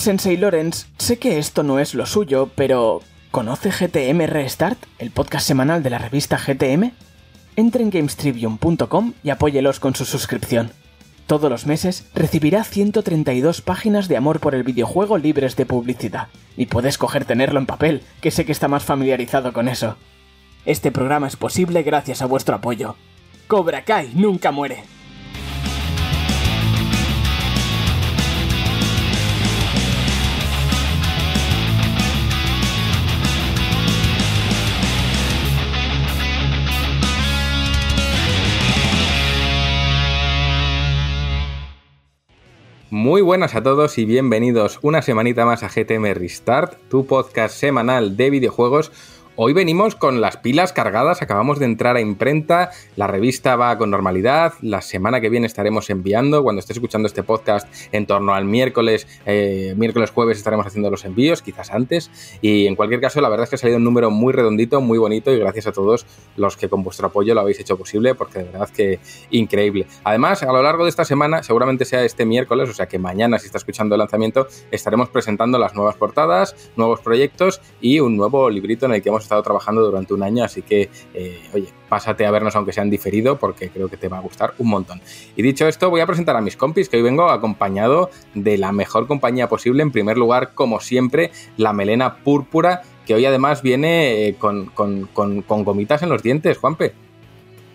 Sensei Lorenz, sé que esto no es lo suyo, pero ¿conoce GTM Restart, el podcast semanal de la revista GTM? Entre en gamestribium.com y apóyelos con su suscripción. Todos los meses recibirá 132 páginas de amor por el videojuego libres de publicidad. Y puedes coger tenerlo en papel, que sé que está más familiarizado con eso. Este programa es posible gracias a vuestro apoyo. Cobra Kai nunca muere. Muy buenas a todos y bienvenidos una semanita más a GTM Restart, tu podcast semanal de videojuegos Hoy venimos con las pilas cargadas, acabamos de entrar a imprenta, la revista va con normalidad, la semana que viene estaremos enviando, cuando estés escuchando este podcast en torno al miércoles, eh, miércoles jueves estaremos haciendo los envíos, quizás antes, y en cualquier caso la verdad es que ha salido un número muy redondito, muy bonito y gracias a todos los que con vuestro apoyo lo habéis hecho posible, porque de verdad que increíble. Además, a lo largo de esta semana, seguramente sea este miércoles, o sea que mañana si está escuchando el lanzamiento, estaremos presentando las nuevas portadas, nuevos proyectos y un nuevo librito en el que hemos estado trabajando durante un año, así que, eh, oye, pásate a vernos aunque sean diferido porque creo que te va a gustar un montón. Y dicho esto, voy a presentar a mis compis, que hoy vengo acompañado de la mejor compañía posible. En primer lugar, como siempre, la melena púrpura, que hoy además viene eh, con, con, gomitas en los dientes, Juanpe.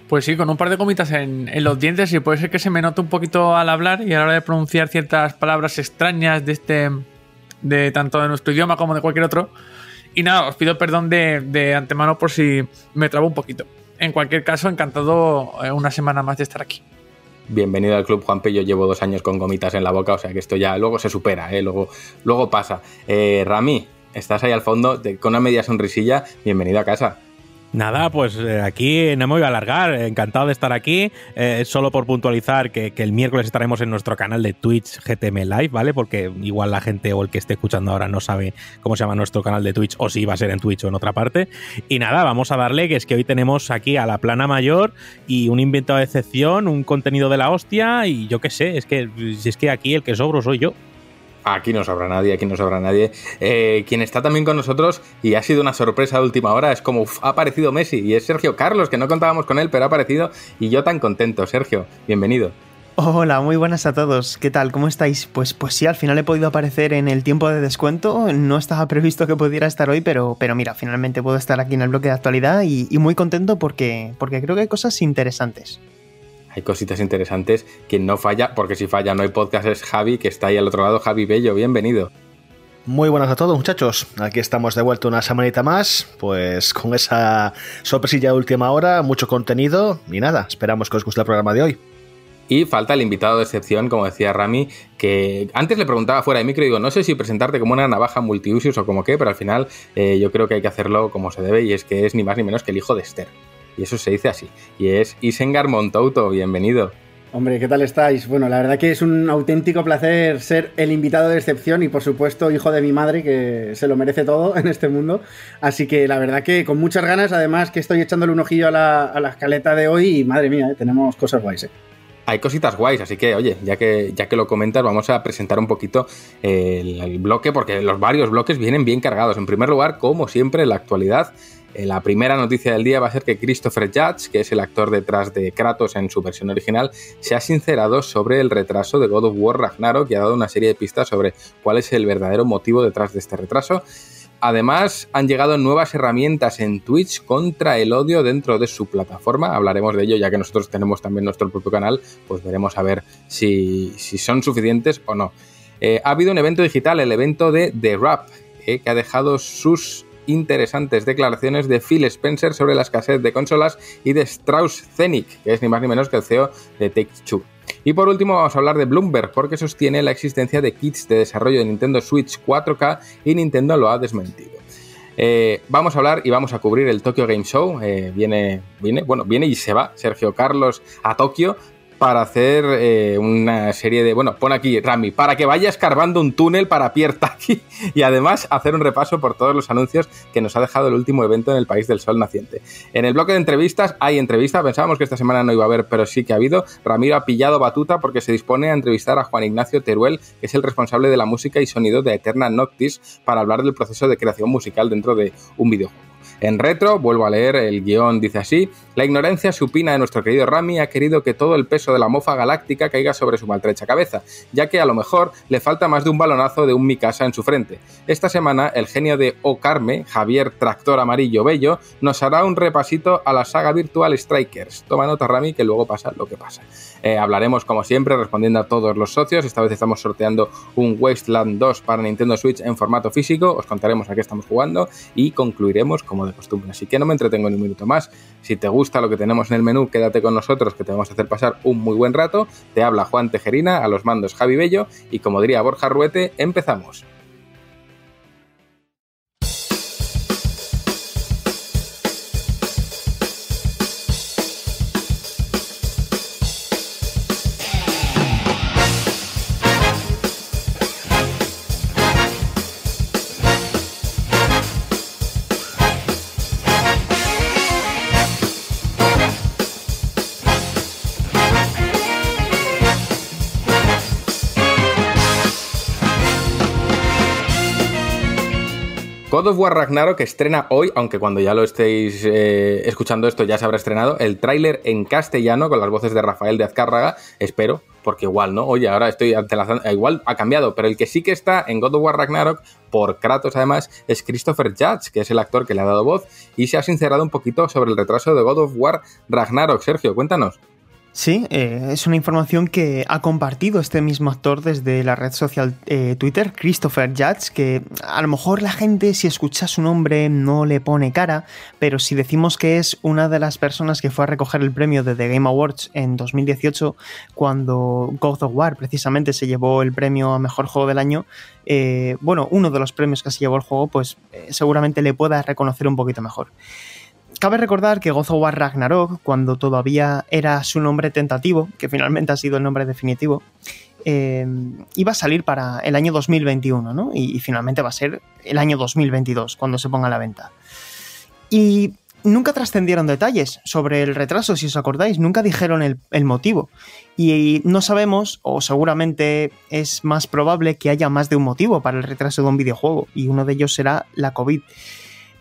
Pues sí, con un par de gomitas en, en, los dientes y puede ser que se me note un poquito al hablar y a la hora de pronunciar ciertas palabras extrañas de este, de tanto de nuestro idioma como de cualquier otro. Y nada, os pido perdón de, antemano por si me trabo un poquito. En cualquier caso, encantado eh, una semana más de estar aquí. Bienvenido al club, Juanpe. Yo llevo dos años con gomitas en la boca, o sea que esto ya luego se supera, ¿eh? luego, luego pasa. Eh, Rami, estás ahí al fondo con una media sonrisilla. Bienvenido a casa. Nada, pues eh, aquí no me voy a alargar. Encantado de estar aquí. Eh, solo por puntualizar que, el miércoles estaremos en nuestro canal de Twitch GTM Live, ¿vale? Porque igual la gente o el que esté escuchando ahora no sabe cómo se llama nuestro canal de Twitch o si va a ser en Twitch o en otra parte. Y nada, vamos a darle que es que hoy tenemos aquí a la plana mayor y un inventado de excepción, un contenido de la hostia y yo qué sé, es que, es que aquí el que sobro soy yo. Aquí no sobra nadie, aquí no sobra nadie. Eh, quien está también con nosotros y ha sido una sorpresa de última hora es como ha aparecido Messi y es Sergio Carlos, que no contábamos con él, pero ha aparecido y yo tan contento. Sergio, bienvenido. Hola, muy buenas a todos. ¿Qué tal? ¿Cómo estáis? Pues, pues sí, al final he podido aparecer en el tiempo de descuento. No estaba previsto que pudiera estar hoy, pero, pero mira, finalmente puedo estar aquí en el bloque de actualidad y, y muy contento porque, porque creo que hay cosas interesantes hay cositas interesantes. Quien no falla, porque si falla no hay podcast, es Javi, que está ahí al otro lado. Javi Bello, bienvenido. Muy buenas a todos muchachos, aquí estamos de vuelta una semanita más, pues con esa sorpresilla de última hora, mucho contenido y nada, esperamos que os guste el programa de hoy. Y falta el invitado de excepción, como decía Rami, que antes le preguntaba fuera de micro y digo, no sé si presentarte como una navaja multiusos o como qué, pero al final eh, yo creo que hay que hacerlo como se debe y es que es ni más ni menos que el hijo de Esther y eso se dice así. Y es Isengar Montouto, bienvenido. Hombre, ¿qué tal estáis? Bueno, la verdad que es un auténtico placer ser el invitado de excepción y por supuesto hijo de mi madre que se lo merece todo en este mundo. Así que la verdad que con muchas ganas, además que estoy echándole un ojillo a la, escaleta de hoy y madre mía, eh, tenemos cosas guays. Eh. Hay cositas guays, así que oye, ya que, ya que lo comentas, vamos a presentar un poquito el, el bloque porque los varios bloques vienen bien cargados. En primer lugar, como siempre, la actualidad eh, la primera noticia del día va a ser que Christopher Judge, que es el actor detrás de Kratos en su versión original, se ha sincerado sobre el retraso de God of War Ragnarok y ha dado una serie de pistas sobre cuál es el verdadero motivo detrás de este retraso. Además, han llegado nuevas herramientas en Twitch contra el odio dentro de su plataforma. Hablaremos de ello ya que nosotros tenemos también nuestro propio canal, pues veremos a ver si, son suficientes o no. Eh, ha habido un evento digital, el evento de The Rap, eh, que ha dejado sus interesantes declaraciones de Phil Spencer sobre la escasez de consolas y de Strauss Zenith, que es ni más ni menos que el CEO de Take-Two. Y por último vamos a hablar de Bloomberg porque sostiene la existencia de kits de desarrollo de Nintendo Switch 4K y Nintendo lo ha desmentido. Eh, vamos a hablar y vamos a cubrir el Tokyo Game Show. Eh, viene, viene, bueno, viene y se va Sergio Carlos a Tokio para hacer eh, una serie de. Bueno, pon aquí, Rami, para que vaya escarbando un túnel para Pierre Taki y además hacer un repaso por todos los anuncios que nos ha dejado el último evento en el país del sol naciente. En el bloque de entrevistas hay entrevista, pensábamos que esta semana no iba a haber, pero sí que ha habido. Ramiro ha pillado batuta porque se dispone a entrevistar a Juan Ignacio Teruel, que es el responsable de la música y sonido de Eterna Noctis, para hablar del proceso de creación musical dentro de un videojuego. En retro, vuelvo a leer, el guion dice así, la ignorancia supina de nuestro querido Rami ha querido que todo el peso de la mofa galáctica caiga sobre su maltrecha cabeza, ya que a lo mejor le falta más de un balonazo de un Mikasa en su frente. Esta semana, el genio de Ocarme, Javier Tractor Amarillo Bello, nos hará un repasito a la saga Virtual Strikers. Toma nota, Rami, que luego pasa lo que pasa. Eh, hablaremos, como siempre, respondiendo a todos los socios. Esta vez estamos sorteando un Wasteland 2 para Nintendo Switch en formato físico. Os contaremos a qué estamos jugando y concluiremos como de costumbre. Así que no me entretengo ni un minuto más. Si te gusta lo que tenemos en el menú, quédate con nosotros que te vamos a hacer pasar un muy buen rato. Te habla Juan Tejerina, a los mandos Javi Bello y como diría Borja Ruete, empezamos. God of War Ragnarok estrena hoy, aunque cuando ya lo estéis eh, escuchando esto ya se habrá estrenado, el tráiler en castellano con las voces de Rafael de Azcárraga, espero, porque igual, ¿no? Oye, ahora estoy antelazando, igual ha cambiado, pero el que sí que está en God of War Ragnarok, por Kratos además, es Christopher Judge, que es el actor que le ha dado voz, y se ha sincerado un poquito sobre el retraso de God of War Ragnarok. Sergio, cuéntanos. Sí, eh, es una información que ha compartido este mismo actor desde la red social eh, Twitter, Christopher Judge, que a lo mejor la gente si escucha su nombre no le pone cara, pero si decimos que es una de las personas que fue a recoger el premio de The Game Awards en 2018, cuando God of War precisamente se llevó el premio a Mejor Juego del Año, eh, bueno, uno de los premios que se llevó el juego, pues seguramente le pueda reconocer un poquito mejor. Cabe recordar que God War Ragnarok, cuando todavía era su nombre tentativo, que finalmente ha sido el nombre definitivo, eh, iba a salir para el año 2021, ¿no? Y, finalmente va a ser el año 2022 cuando se ponga a la venta. Y nunca trascendieron detalles sobre el retraso, si os acordáis, nunca dijeron el, motivo. Y no sabemos, o seguramente es más probable que haya más de un motivo para el retraso de un videojuego, y uno de ellos será la COVID.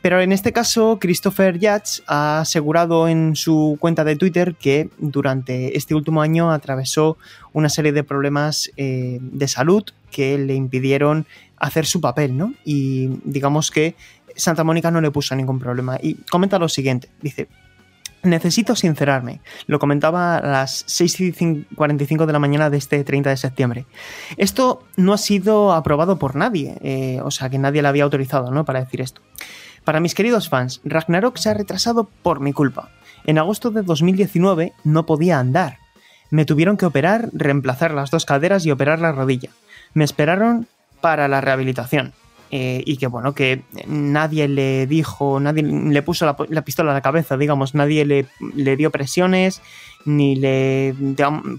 Pero en este caso, Christopher Yatz ha asegurado en su cuenta de Twitter que durante este último año atravesó una serie de problemas eh, de salud que le impidieron hacer su papel, ¿no? Y digamos que Santa Mónica no le puso ningún problema. Y comenta lo siguiente, dice, Necesito sincerarme. Lo comentaba a las 6.45 de la mañana de este 30 de septiembre. Esto no ha sido aprobado por nadie, eh, o sea que nadie le había autorizado ¿no? para decir esto. Para mis queridos fans, Ragnarok se ha retrasado por mi culpa. En agosto de 2019 no podía andar. Me tuvieron que operar, reemplazar las dos caderas y operar la rodilla. Me esperaron para la rehabilitación. Eh, y que bueno, que nadie le dijo, nadie le puso la, pistola a la cabeza, digamos, nadie le, le dio presiones, ni le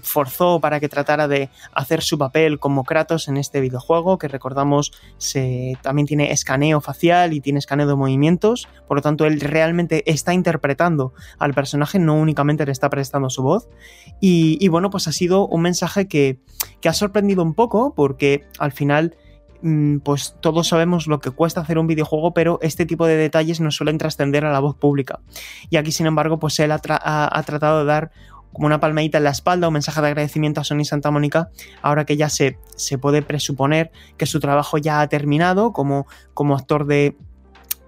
forzó para que tratara de hacer su papel como Kratos en este videojuego, que recordamos se, también tiene escaneo facial y tiene escaneo de movimientos, por lo tanto él realmente está interpretando al personaje, no únicamente le está prestando su voz. Y, bueno, pues ha sido un mensaje que, que ha sorprendido un poco porque al final pues todos sabemos lo que cuesta hacer un videojuego, pero este tipo de detalles no suelen trascender a la voz pública. Y aquí, sin embargo, pues él ha tratado de dar como una palmadita en la espalda, un mensaje de agradecimiento a Sony Santa Mónica, ahora que ya se, se puede presuponer que su trabajo ya ha terminado como, como actor de,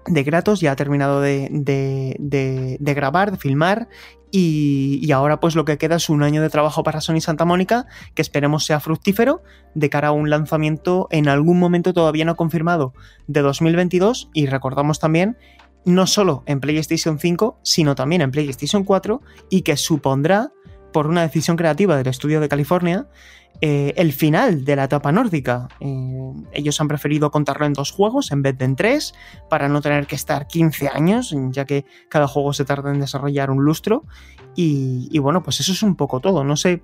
de Kratos, ya ha terminado de, de, de, grabar, de filmar y, y, ahora pues lo que queda es un año de trabajo para Sony Santa Mónica que esperemos sea fructífero de cara a un lanzamiento en algún momento todavía no confirmado de 2022 y recordamos también no solo en PlayStation 5 sino también en PlayStation 4 y que supondrá por una decisión creativa del estudio de California, eh, el final de la etapa nórdica. Eh, ellos han preferido contarlo en dos juegos en vez de en tres, para no tener que estar 15 años, ya que cada juego se tarda en desarrollar un lustro. Y, bueno, pues eso es un poco todo. No sé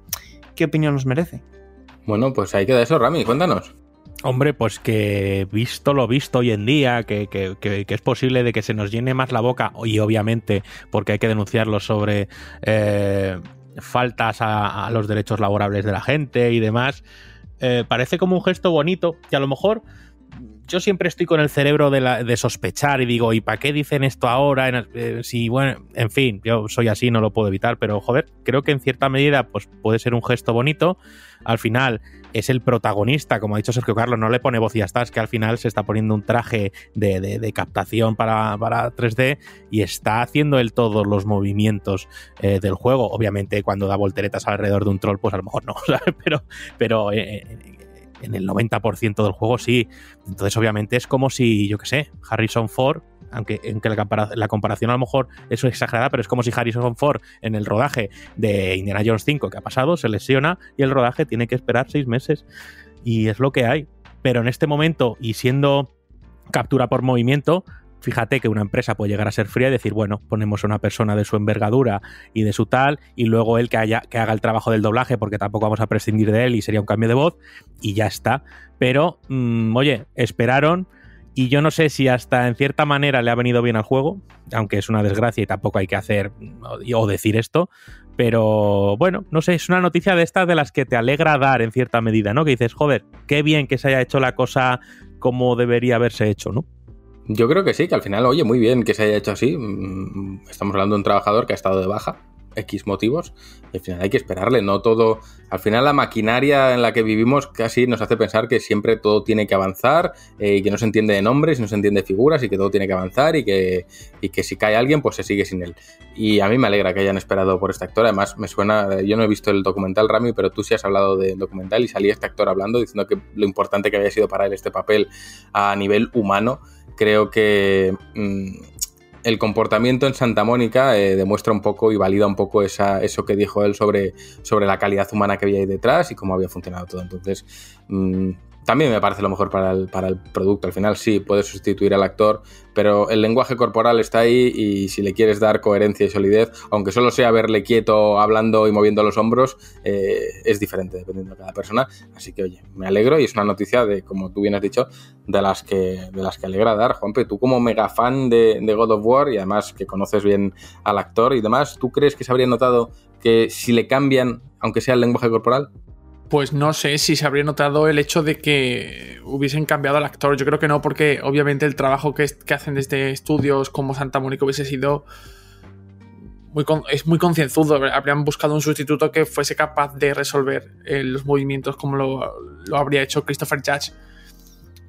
qué opinión nos merece. Bueno, pues ahí queda eso, Rami, cuéntanos. Hombre, pues que visto lo visto hoy en día, que, es posible de que se nos llene más la boca, y obviamente porque hay que denunciarlo sobre eh, faltas a, los derechos laborables de la gente y demás, eh, parece como un gesto bonito que a lo mejor yo siempre estoy con el cerebro de, sospechar y digo, ¿y para qué dicen esto ahora? Eh, si, bueno, en fin, yo soy así, no lo puedo evitar, pero joder, creo que en cierta medida pues, puede ser un gesto bonito. Al final es el protagonista, como ha dicho Sergio Carlos, no le pone voz y ya es que al final se está poniendo un traje de, captación para, 3D y está haciendo él todos los movimientos eh, del juego. Obviamente, cuando da volteretas alrededor de un troll, pues a lo mejor no, pero, pero eh, en el 90% del juego sí. Entonces, obviamente, es como si, yo qué sé, Harrison Ford, aunque, la, comparación a lo mejor es exagerada, pero es como si Harrison Ford en el rodaje de Indiana Jones 5 que ha pasado se lesiona y el rodaje tiene que esperar seis meses. Y es lo que hay. Pero en este momento, y siendo captura por movimiento, Fíjate que una empresa puede llegar a ser fría y decir, bueno, ponemos a una persona de su envergadura y de su tal, y luego él que, haya, que haga el trabajo del doblaje, porque tampoco vamos a prescindir de él y sería un cambio de voz, y ya está. Pero, mm, oye, esperaron, y yo no sé si hasta en cierta manera le ha venido bien al juego, aunque es una desgracia y tampoco hay que hacer o decir esto, pero bueno, no sé, es una noticia de estas de las que te alegra dar en cierta medida, ¿no? Que dices, joder, qué bien que se haya hecho la cosa como debería haberse hecho, ¿no? Yo creo que sí, que al final, oye, muy bien que se haya hecho así. Mm, estamos hablando de un trabajador que ha estado de baja, X motivos, al final hay que esperarle, no todo. Al final, la maquinaria en la que vivimos casi nos hace pensar que siempre todo tiene que avanzar, eh, y que no se entiende de nombres, y no se entiende de figuras, y que todo tiene que avanzar, y que, y que si cae alguien, pues se sigue sin él. Y a mí me alegra que hayan esperado por este actor. Además, me suena, yo no he visto el documental, Rami, pero tú sí has hablado del documental y salía este actor hablando, diciendo que lo importante que había sido para él este papel a nivel humano creo que mm, el comportamiento en Santa Mónica eh, demuestra un poco y valida un poco esa, eso que dijo él sobre, sobre la calidad humana que había ahí detrás y cómo había funcionado todo. Entonces, mm, también me parece lo mejor para el, para el producto. Al final sí, puedes sustituir al actor, pero el lenguaje corporal está ahí y si le quieres dar coherencia y solidez, aunque solo sea verle quieto, hablando y moviendo los hombros, eh, es diferente dependiendo de cada persona. Así que, oye, me alegro y es una noticia de, como tú bien has dicho, de las que, de las que alegra dar. Juanpe, tú como mega fan de, de God of War y además que conoces bien al actor y demás, ¿tú crees que se habría notado que si le cambian, aunque sea el lenguaje corporal, pues no sé si se habría notado el hecho de que hubiesen cambiado al actor. Yo creo que no, porque obviamente el trabajo que, hacen desde estudios como Santa Mónica hubiese sido. Muy es muy concienzudo. Habrían buscado un sustituto que fuese capaz de resolver eh, los movimientos como lo, habría hecho Christopher Judge.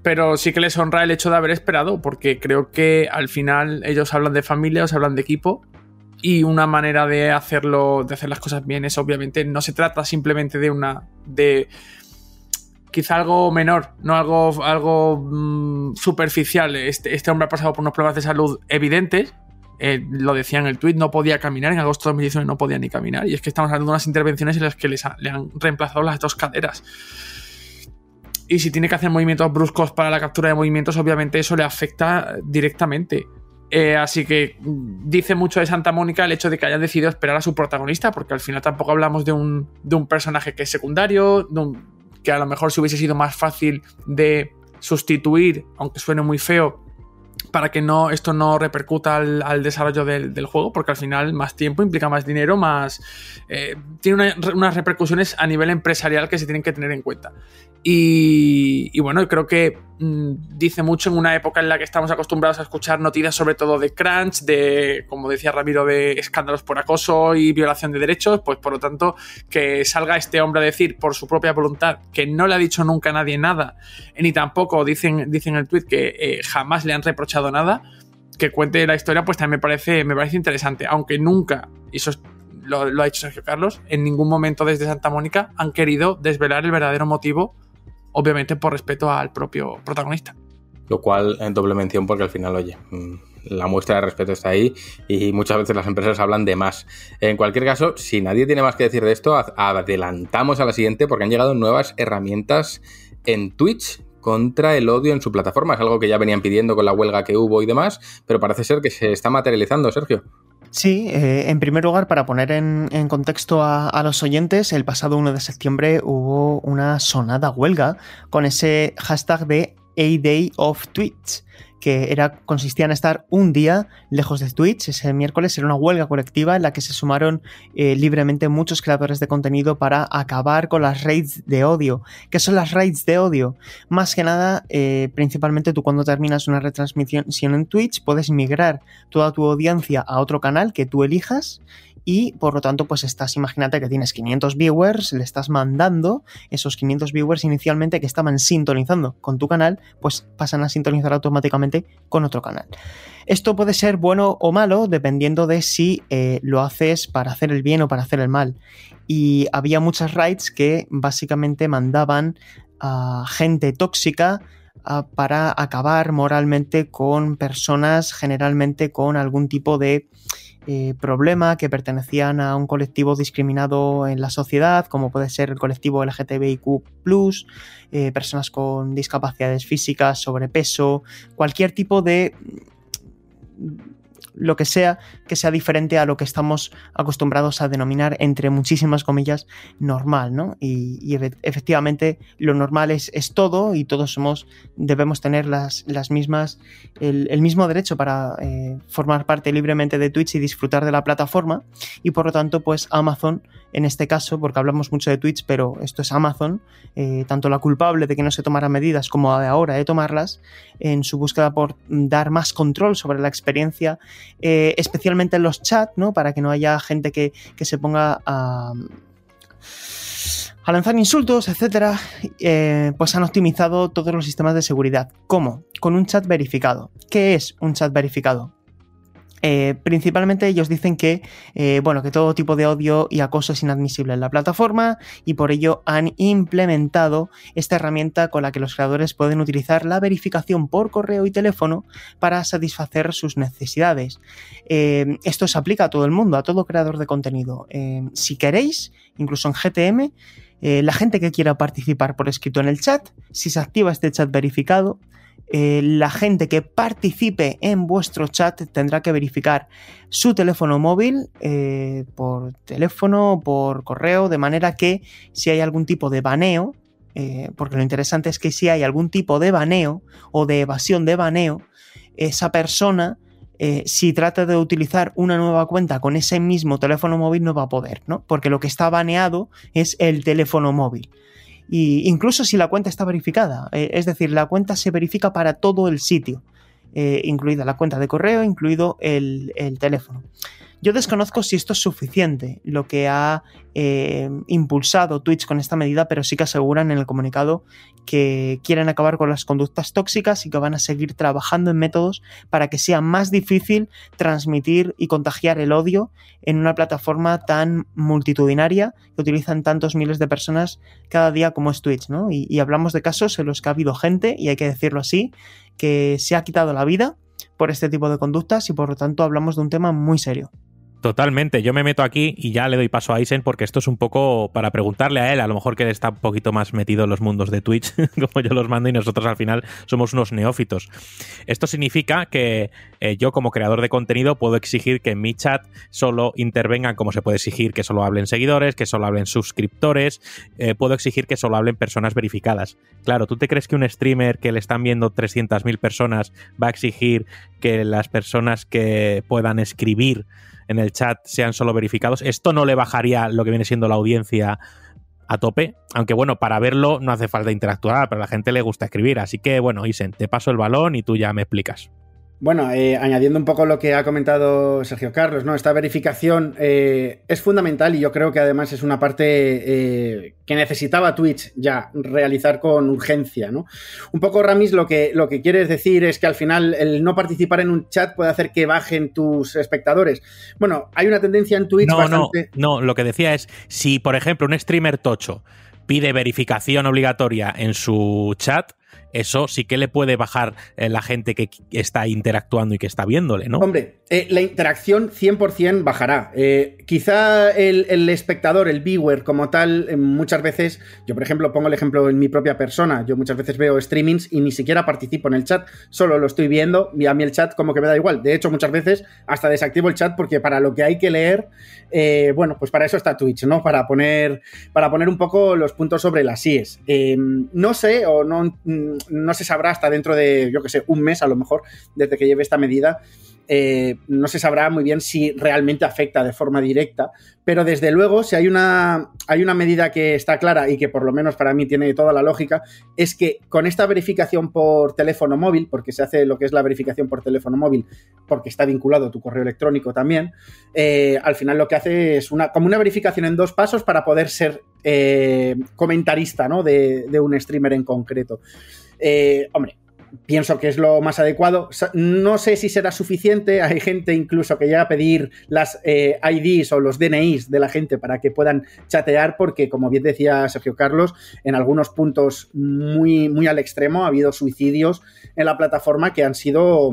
Pero sí que les honra el hecho de haber esperado, porque creo que al final ellos hablan de familia, os hablan de equipo, y una manera de hacerlo, de hacer las cosas bien es obviamente no se trata simplemente de una de quizá algo menor, no algo, algo mm, superficial. Este, este, hombre ha pasado por unos problemas de salud evidentes. Eh, lo decía en el tweet, no podía caminar. En agosto de 2019 no podía ni caminar. Y es que estamos hablando de unas intervenciones en las que le han reemplazado las dos caderas. Y si tiene que hacer movimientos bruscos para la captura de movimientos, obviamente eso le afecta directamente. Eh, así que dice mucho de Santa Mónica el hecho de que hayan decidido esperar a su protagonista, porque al final tampoco hablamos de un, personaje que es secundario, que a lo mejor si hubiese sido más fácil de sustituir, aunque suene muy feo, para que no, esto no repercuta al, desarrollo del, juego, porque al final más tiempo implica más dinero, más. Eh, tiene unas repercusiones a nivel empresarial que se tienen que tener en cuenta. Y, bueno, creo que mm, dice mucho en una época en la que estamos acostumbrados a escuchar noticias sobre todo de crunch, de, como decía Ramiro, de escándalos por acoso y violación de derechos, pues por lo tanto que salga este hombre a decir por su propia voluntad que no le ha dicho nunca a nadie nada, ni tampoco dicen, dicen en el tweet que eh, jamás le han reprochado nada, que cuente la historia, pues también me parece, me parece interesante, aunque nunca, y eso lo, lo ha dicho Sergio Carlos, en ningún momento desde Santa Mónica han querido desvelar el verdadero motivo obviamente por respeto al propio protagonista. Lo cual en doble mención porque al final, oye, mm, la muestra de respeto está ahí y muchas veces las empresas hablan de más. En cualquier caso, si nadie tiene más que decir de esto, adelantamos a la siguiente porque han llegado nuevas herramientas en Twitch contra el odio en su plataforma. Es algo que ya venían pidiendo con la huelga que hubo y demás, pero parece ser que se está materializando, Sergio. Sí, eh, en primer lugar, para poner en, contexto a, los oyentes, el pasado 1 de septiembre hubo una sonada huelga con ese hashtag de A Day of Tweets que era, consistía en estar un día lejos de Twitch. Ese miércoles era una huelga colectiva en la que se sumaron eh, libremente muchos creadores de contenido para acabar con las raids de odio. ¿Qué son las raids de odio? Más que nada, eh, principalmente tú cuando terminas una retransmisión en Twitch puedes migrar toda tu audiencia a otro canal que tú elijas y por lo tanto pues estás, imagínate que tienes 500 viewers, le estás mandando esos 500 viewers inicialmente que estaban sintonizando con tu canal, pues pasan a sintonizar automáticamente con otro canal. Esto puede ser bueno o malo dependiendo de si eh, lo haces para hacer el bien o para hacer el mal. Y había muchas raids que básicamente mandaban a gente tóxica para acabar moralmente con personas generalmente con algún tipo de eh, problema que pertenecían a un colectivo discriminado en la sociedad, como puede ser el colectivo LGTBIQ, eh, personas con discapacidades físicas, sobrepeso, cualquier tipo de lo que sea que sea diferente a lo que estamos acostumbrados a denominar, entre muchísimas comillas, normal, ¿no? Y, efectivamente lo normal es, todo y todos somos, debemos tener las, las mismas, el, mismo derecho para eh, formar parte libremente de Twitch y disfrutar de la plataforma y por lo tanto pues Amazon en este caso, porque hablamos mucho de Twitch, pero esto es Amazon, eh, tanto la culpable de que no se tomaran medidas como de ahora de tomarlas, en su búsqueda por dar más control sobre la experiencia, eh, especialmente en los chats, ¿no? Para que no haya gente que, se ponga a a lanzar insultos, etcétera, eh, pues han optimizado todos los sistemas de seguridad. ¿Cómo? Con un chat verificado. ¿Qué es un chat verificado? Eh, principalmente ellos dicen que, eh, bueno, que todo tipo de odio y acoso es inadmisible en la plataforma y por ello han implementado esta herramienta con la que los creadores pueden utilizar la verificación por correo y teléfono para satisfacer sus necesidades. Eh, esto se aplica a todo el mundo, a todo creador de contenido. si queréis, incluso en GTM, la gente que quiera participar por escrito en el chat, si se activa este chat verificado, eh, la gente que participe en vuestro chat tendrá que verificar su teléfono móvil eh, por teléfono, por correo, de manera que si hay algún tipo de baneo, eh, porque lo interesante es que si hay algún tipo de baneo o de evasión de baneo, esa persona, si trata de utilizar una nueva cuenta con ese mismo teléfono móvil, no va a poder, ¿no? Porque lo que está baneado es el teléfono móvil incluso si la cuenta está verificada. Eh, es decir, la cuenta se verifica para todo el sitio, eh, incluida la cuenta de correo, incluido el, el teléfono. Yo desconozco si esto es suficiente, lo que ha eh, impulsado Twitch con esta medida, pero sí que aseguran en el comunicado que quieren acabar con las conductas tóxicas y que van a seguir trabajando en métodos para que sea más difícil transmitir y contagiar el odio en una plataforma tan multitudinaria que utilizan tantos miles de personas cada día como es Twitch, ¿no? Y, y hablamos de casos en los que ha habido gente, y hay que decirlo así, que se ha quitado la vida por este tipo de conductas y por lo tanto hablamos de un tema muy serio. Totalmente, yo me meto aquí y ya le doy paso a Isen porque esto es un poco para preguntarle a él, a lo mejor que él está un poquito más metido en los mundos de Twitch, como yo los mando y nosotros al final somos unos neófitos. Esto significa que eh, yo como creador de contenido puedo exigir que en mi chat solo intervengan como se puede exigir que solo hablen seguidores, que solo hablen suscriptores, eh, puedo exigir que solo hablen personas verificadas. Claro, ¿tú te crees que un streamer que le están viendo 300.000 personas va a exigir que las personas que puedan escribir en el chat sean solo verificados. Esto no le bajaría lo que viene siendo la audiencia a tope, aunque bueno, para verlo no hace falta interactuar, pero a la gente le gusta escribir. Así que bueno, Isen, te paso el balón y tú ya me explicas. Bueno, eh, añadiendo un poco lo que ha comentado Sergio Carlos, ¿no? Esta verificación eh, es fundamental y yo creo que además es una parte eh, que necesitaba Twitch ya realizar con urgencia, ¿no? Un poco, Ramis, lo que, lo que quieres decir es que al final el no participar en un chat puede hacer que bajen tus espectadores. Bueno, hay una tendencia en Twitch no, bastante... No, no, lo que decía es, si por ejemplo un streamer tocho pide verificación obligatoria en su chat, eso sí que le puede bajar eh, la gente que está interactuando y que está viéndole, ¿no? Hombre, eh, la interacción 100% bajará. Eh, quizá el, espectador, el viewer como tal, muchas veces, yo por ejemplo pongo el ejemplo en mi propia persona, yo muchas veces veo streamings y ni siquiera participo en el chat, solo lo estoy viendo y a mí el chat como que me da igual. De hecho, muchas veces hasta desactivo el chat porque para lo que hay que leer, bueno, pues para eso está Twitch, ¿no? Para poner, para poner un poco los puntos sobre las IES. no sé o no mm, no se sabrá hasta dentro de, yo que sé, un mes a lo mejor, desde que lleve esta medida. Eh, no se sabrá muy bien si realmente afecta de forma directa, pero desde luego, si hay una, hay una medida que está clara y que por lo menos para mí tiene toda la lógica, es que con esta verificación por teléfono móvil, porque se hace lo que es la verificación por teléfono móvil, porque está vinculado a tu correo electrónico también, eh, al final lo que hace es una, como una verificación en dos pasos para poder ser eh, comentarista ¿no? de, de un streamer en concreto. Eh, hombre, pienso que es lo más adecuado. No sé si será suficiente. Hay gente incluso que llega a pedir las eh, IDs o los DNIs de la gente para que puedan chatear, porque, como bien decía Sergio Carlos, en algunos puntos muy, muy al extremo ha habido suicidios en la plataforma que han sido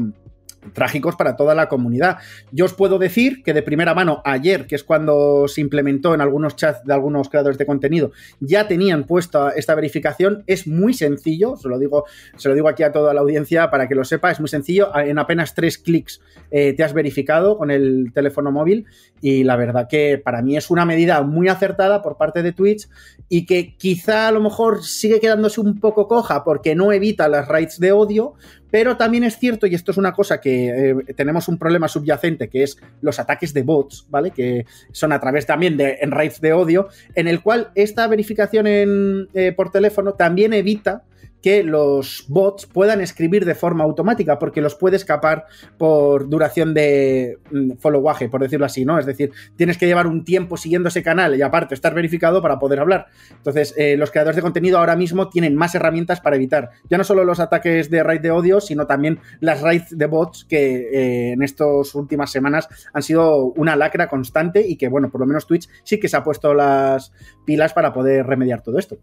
trágicos para toda la comunidad. Yo os puedo decir que de primera mano, ayer, que es cuando se implementó en algunos chats de algunos creadores de contenido, ya tenían puesta esta verificación. Es muy sencillo, se lo digo, se lo digo aquí a toda la audiencia para que lo sepa, es muy sencillo. En apenas tres clics eh, te has verificado con el teléfono móvil y la verdad que para mí es una medida muy acertada por parte de Twitch y que quizá a lo mejor sigue quedándose un poco coja porque no evita las raids de odio, pero también es cierto, y esto es una cosa que eh, tenemos un problema subyacente, que es los ataques de bots, ¿vale? Que son a través también de en raids de odio, en el cual esta verificación en, eh, por teléfono también evita que los bots puedan escribir de forma automática, porque los puede escapar por duración de mm, followage, por decirlo así, ¿no? Es decir, tienes que llevar un tiempo siguiendo ese canal y aparte estar verificado para poder hablar. Entonces, eh, los creadores de contenido ahora mismo tienen más herramientas para evitar ya no solo los ataques de raid de odio, sino también las raids de bots que eh, en estas últimas semanas han sido una lacra constante y que, bueno, por lo menos Twitch sí que se ha puesto las pilas para poder remediar todo esto.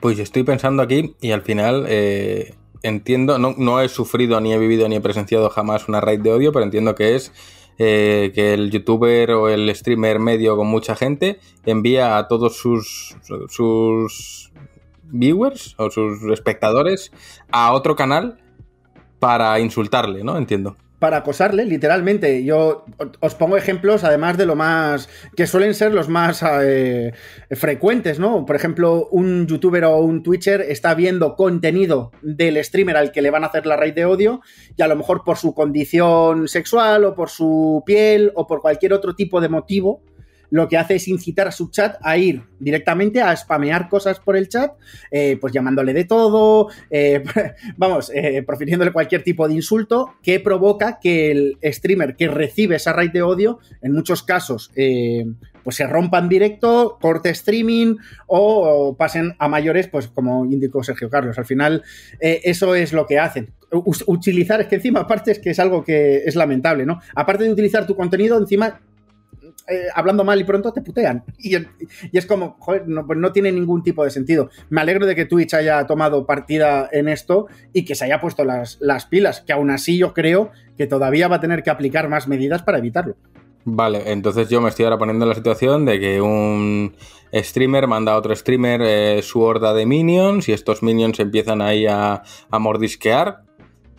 Pues estoy pensando aquí y al final eh, entiendo, no, no, he sufrido, ni he vivido, ni he presenciado jamás una raid de odio, pero entiendo que es eh, que el youtuber o el streamer medio con mucha gente envía a todos sus, sus viewers o sus espectadores a otro canal para insultarle, ¿no? Entiendo para acosarle, literalmente. Yo os pongo ejemplos, además de lo más. que suelen ser los más eh, frecuentes, ¿no? Por ejemplo, un youtuber o un twitcher está viendo contenido del streamer al que le van a hacer la raid de odio, y a lo mejor por su condición sexual, o por su piel, o por cualquier otro tipo de motivo, lo que hace es incitar a su chat a ir directamente a spamear cosas por el chat, eh, pues llamándole de todo, eh, vamos, eh, profiriéndole cualquier tipo de insulto que provoca que el streamer que recibe esa raid de odio, en muchos casos, pues se rompa en directo, corte streaming o, pasen a mayores, pues como indicó Sergio Carlos. Al final, eso es lo que hacen. utilizar, es que encima, aparte es que es algo que es lamentable, ¿no? Aparte de utilizar tu contenido, encima eh, hablando mal y pronto te putean. Y, es como, joder, pues no, tiene ningún tipo de sentido. Me alegro de que Twitch haya tomado partida en esto y que se haya puesto las, las pilas, que aún así yo creo que todavía va a tener que aplicar más medidas para evitarlo. Vale, entonces yo me estoy ahora poniendo en la situación de que un streamer manda a otro streamer eh, su horda de minions y estos minions empiezan ahí a mordisquear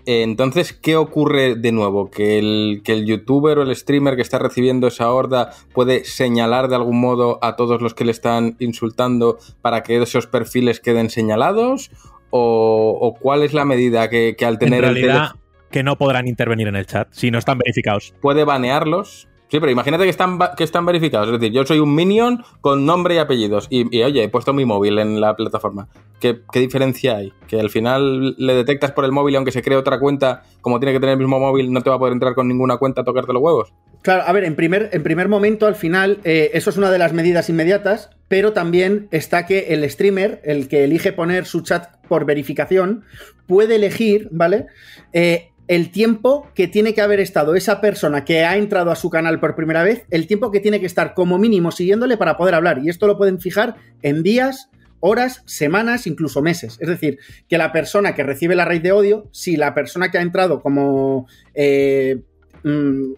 entonces, ¿qué ocurre de nuevo? ¿Que el, ¿Que el youtuber o el streamer que está recibiendo esa horda puede señalar de algún modo a todos los que le están insultando para que esos perfiles queden señalados? ¿O, cuál es la medida que, al tener en realidad, que no podrán intervenir en el chat si no están verificados. ¿Puede banearlos? Sí, pero imagínate que están, que están verificados. Es decir, yo soy un minion con nombre y apellidos. Y, oye, he puesto mi móvil en la plataforma. ¿Qué, diferencia hay? Que al final le detectas por el móvil y aunque se cree otra cuenta, como tiene que tener el mismo móvil, no te va a poder entrar con ninguna cuenta a tocarte los huevos. Claro, a ver, en primer, en primer momento, al final, eh, eso es una de las medidas inmediatas, pero también está que el streamer, el que elige poner su chat por verificación, puede elegir, ¿vale? Eh, el tiempo que tiene que haber estado esa persona que ha entrado a su canal por primera vez, el tiempo que tiene que estar como mínimo siguiéndole para poder hablar. Y esto lo pueden fijar en días horas, semanas, incluso meses. Es decir, que la persona que recibe la raid de odio, si la persona que ha entrado como... Eh, mm,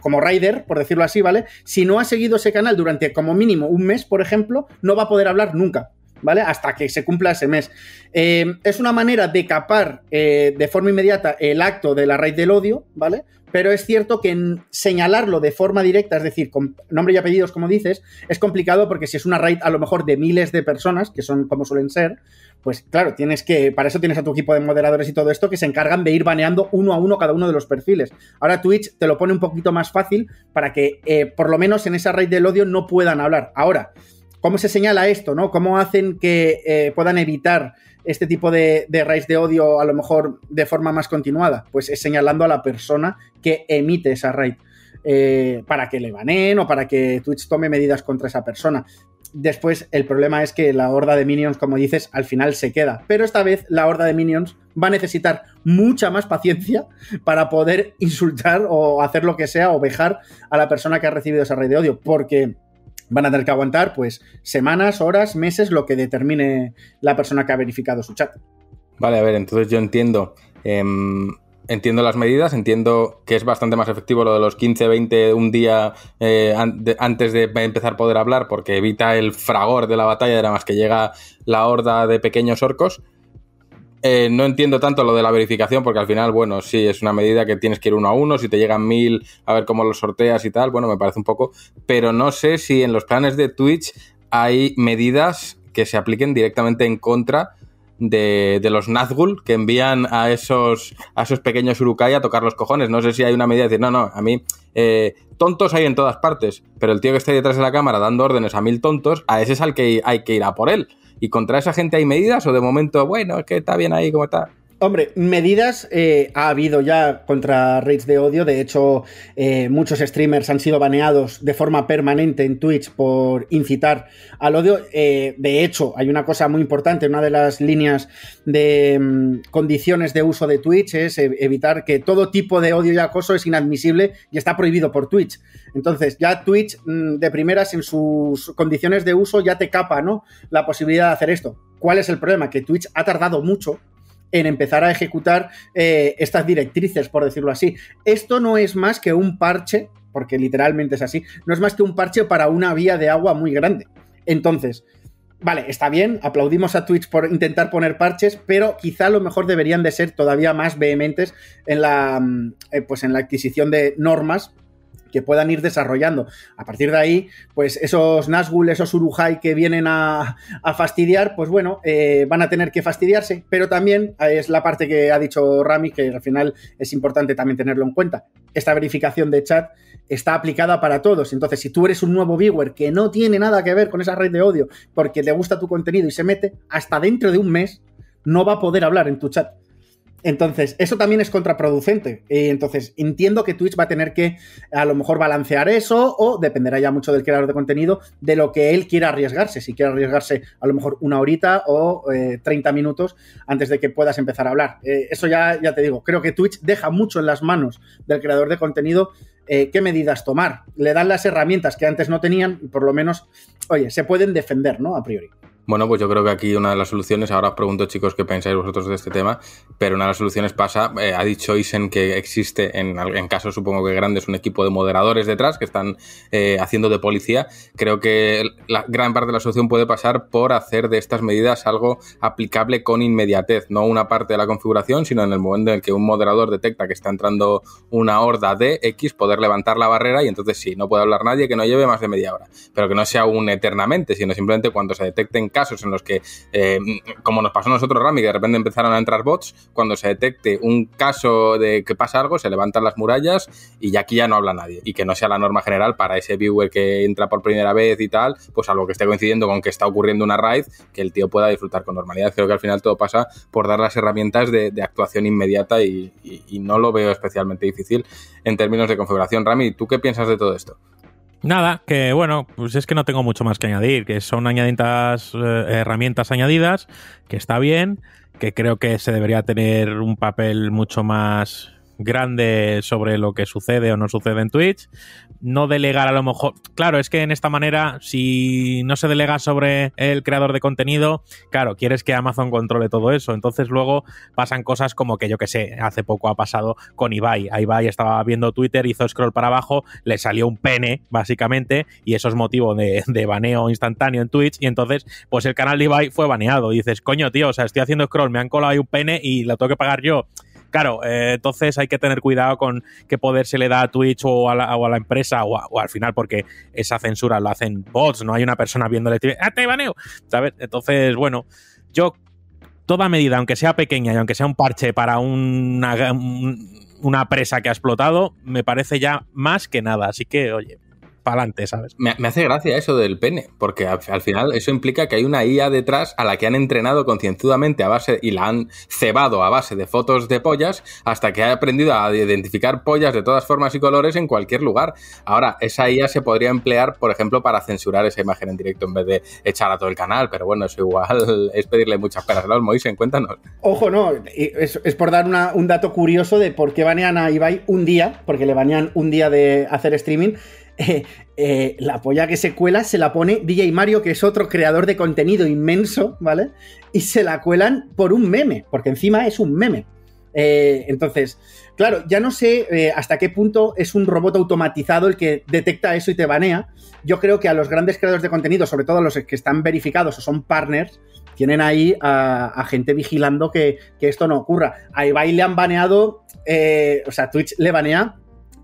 como rider, por decirlo así, ¿vale? Si no ha seguido ese canal durante como mínimo un mes, por ejemplo, no va a poder hablar nunca. ¿Vale? Hasta que se cumpla ese mes. Eh, es una manera de capar eh, de forma inmediata el acto de la raíz del odio, ¿vale? Pero es cierto que en señalarlo de forma directa, es decir, con nombre y apellidos, como dices, es complicado porque si es una raid a lo mejor de miles de personas, que son como suelen ser, pues claro, tienes que, para eso tienes a tu equipo de moderadores y todo esto que se encargan de ir baneando uno a uno cada uno de los perfiles. Ahora Twitch te lo pone un poquito más fácil para que eh, por lo menos en esa raid del odio no puedan hablar. Ahora, ¿Cómo se señala esto, no? ¿Cómo hacen que eh, puedan evitar este tipo de, de raíz de odio a lo mejor de forma más continuada? Pues es señalando a la persona que emite esa raid. Eh, para que le baneen o para que Twitch tome medidas contra esa persona. Después, el problema es que la horda de minions, como dices, al final se queda. Pero esta vez la horda de minions va a necesitar mucha más paciencia para poder insultar o hacer lo que sea o vejar a la persona que ha recibido esa raid de odio. Porque van a tener que aguantar pues semanas, horas, meses, lo que determine la persona que ha verificado su chat. Vale, a ver, entonces yo entiendo. Em, entiendo las medidas, entiendo que es bastante más efectivo lo de los 15, 20, un día eh, antes de empezar a poder hablar, porque evita el fragor de la batalla, de más que llega la horda de pequeños orcos. Eh, no entiendo tanto lo de la verificación, porque al final, bueno, sí, es una medida que tienes que ir uno a uno, si te llegan mil, a ver cómo los sorteas y tal, bueno, me parece un poco, pero no sé si en los planes de Twitch hay medidas que se apliquen directamente en contra de, los Nazgul que envían a esos, a esos pequeños Urukai a tocar los cojones. No sé si hay una medida de decir, no, no, a mí eh, tontos hay en todas partes, pero el tío que está detrás de la cámara dando órdenes a mil tontos, a ese es al que hay que ir a por él. ¿Y contra esa gente hay medidas o de momento, bueno, es que está bien ahí como está? Hombre, medidas eh, ha habido ya contra raids de odio. De hecho, eh, muchos streamers han sido baneados de forma permanente en Twitch por incitar al odio. Eh, de hecho, hay una cosa muy importante. Una de las líneas de mm, condiciones de uso de Twitch es evitar que todo tipo de odio y acoso es inadmisible y está prohibido por Twitch. Entonces, ya Twitch, mm, de primeras, en sus condiciones de uso, ya te capa, ¿no? La posibilidad de hacer esto. ¿Cuál es el problema? Que Twitch ha tardado mucho en empezar a ejecutar eh, estas directrices, por decirlo así. Esto no es más que un parche, porque literalmente es así, no es más que un parche para una vía de agua muy grande. Entonces, vale, está bien, aplaudimos a Twitch por intentar poner parches, pero quizá a lo mejor deberían de ser todavía más vehementes en la, mm, eh, pues en la adquisición de normas que puedan ir desarrollando. A partir de ahí, pues esos Nazgûl, esos Urujai que vienen a, fastidiar, pues bueno, eh, van a tener que fastidiarse, pero también es la parte que ha dicho Rami, que al final es importante también tenerlo en cuenta. Esta verificación de chat está aplicada para todos. Entonces, si tú eres un nuevo viewer que no tiene nada que ver con esa red de odio porque le gusta tu contenido y se mete, hasta dentro de un mes no va a poder hablar en tu chat. Entonces, eso también es contraproducente. entonces, entiendo que Twitch va a tener que a lo mejor balancear eso o dependerá ya mucho del creador de contenido de lo que él quiera arriesgarse. Si quiere arriesgarse a lo mejor una horita o 30 eh, minutos antes de que puedas empezar a hablar. Eh, eso ya, ya te digo, creo que Twitch deja mucho en las manos del creador de contenido eh, qué medidas tomar. Le dan las herramientas que antes no tenían por lo menos, oye, se pueden defender, ¿no? A priori. Bueno, pues yo creo que aquí una de las soluciones, ahora os pregunto chicos qué pensáis vosotros de este tema, pero una de las soluciones pasa, eh, ha dicho Isen que existe en, en casos supongo que grandes un equipo de moderadores detrás que están eh, haciendo de policía. Creo que la gran parte de la solución puede pasar por hacer de estas medidas algo aplicable con inmediatez, no una parte de la configuración, sino en el momento en el que un moderador detecta que está entrando una horda de X, poder levantar la barrera y entonces sí, no puede hablar nadie que no lleve más de media hora, pero que no sea un eternamente, sino simplemente cuando se detecten casos en los que, eh, como nos pasó a nosotros, Rami, que de repente empezaron a entrar bots, cuando se detecte un caso de que pasa algo, se levantan las murallas y aquí ya no habla nadie. Y que no sea la norma general para ese viewer que entra por primera vez y tal, pues algo que esté coincidiendo con que está ocurriendo una raid, que el tío pueda disfrutar con normalidad. Creo que al final todo pasa por dar las herramientas de, actuación inmediata y, y no lo veo especialmente difícil en términos de configuración. Rami, ¿tú qué piensas de todo esto? Nada, que bueno, pues es que no tengo mucho más que añadir, que son añadidas eh, herramientas añadidas, que está bien, que creo que se debería tener un papel mucho más grande sobre lo que sucede o no sucede en Twitch. No delegar a lo mejor. Claro, es que en esta manera, si no se delega sobre el creador de contenido, claro, quieres que Amazon controle todo eso. Entonces luego pasan cosas como que yo que sé, hace poco ha pasado con Ibai. A Ibai estaba viendo Twitter, hizo scroll para abajo, le salió un pene, básicamente, y eso es motivo de, de baneo instantáneo en Twitch. Y entonces, pues el canal de Ibai fue baneado. Dices, coño, tío, o sea, estoy haciendo scroll, me han colado ahí un pene y lo tengo que pagar yo. Claro, eh, entonces hay que tener cuidado con qué poder se le da a Twitch o a la, o a la empresa o, al final porque esa censura lo hacen bots, no hay una persona viéndole, ¡ah, te baneo! ¿Sabes? Entonces, bueno, yo toda medida, aunque sea pequeña y aunque sea un parche para una, un- una presa que ha explotado, me parece ya más que nada. Así que, oye, para adelante, ¿sabes? Me, me hace gracia eso del pene, porque al, al final eso implica que hay una IA detrás a la que han entrenado concienzudamente a base y la han cebado a base de fotos de pollas hasta que ha aprendido a identificar pollas de todas formas y colores en cualquier lugar. Ahora, esa IA se podría emplear, por ejemplo, para censurar esa imagen en directo en vez de echar a todo el canal, pero bueno, eso igual es pedirle muchas peras. ¿no? Moisen, cuéntanos. Ojo, no, y es, es por dar una- un dato curioso de por qué banean a Ibai un día, porque le banean un día de hacer streaming. Eh, la polla que se cuela se la pone DJ Mario, que es otro creador de contenido inmenso, ¿vale? Y se la cuelan por un meme, porque encima es un meme. Eh, entonces, claro, ya no sé eh, hasta qué punto es un robot automatizado el que detecta eso y te banea. Yo creo que a los grandes creadores de contenido, sobre todo los que están verificados o son partners, tienen ahí a, a gente vigilando que, que esto no ocurra. A Ibai le han baneado, o sea, Twitch le banea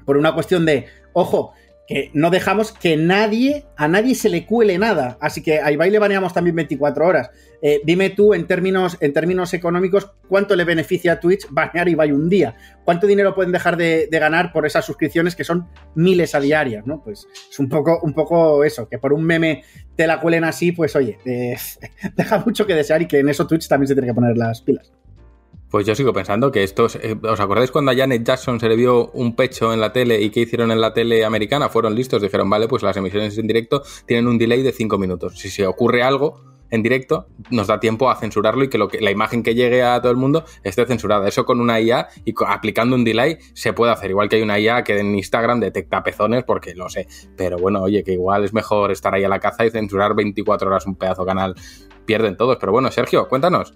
por una cuestión de, ojo, que no dejamos que nadie, a nadie se le cuele nada. Así que a Ibai le baneamos también 24 horas. Eh, dime tú, en términos, en términos económicos, ¿cuánto le beneficia a Twitch banear a Ibai un día? ¿Cuánto dinero pueden dejar de, ganar por esas suscripciones que son miles a diarias? ¿no? Pues es un poco, un poco eso, que por un meme te la cuelen así, pues oye, eh, deja mucho que desear y que en eso Twitch también se tiene que poner las pilas. Pues yo sigo pensando que estos. eh, ¿Os acordáis cuando a Janet Jackson se le vio un pecho en la tele y qué hicieron en la tele americana? Fueron listos, dijeron, vale, pues las emisiones en directo tienen un delay de 5 minutos. Si se ocurre algo en directo, nos da tiempo a censurarlo y que, que la imagen que llegue a todo el mundo esté censurada. Eso con una IA y aplicando un delay se puede hacer. Igual que hay una IA que en Instagram detecta pezones, porque lo sé. Pero bueno, oye, que igual es mejor estar ahí a la caza y censurar 24 horas un pedazo canal. Pierden todos. Pero bueno, Sergio, cuéntanos.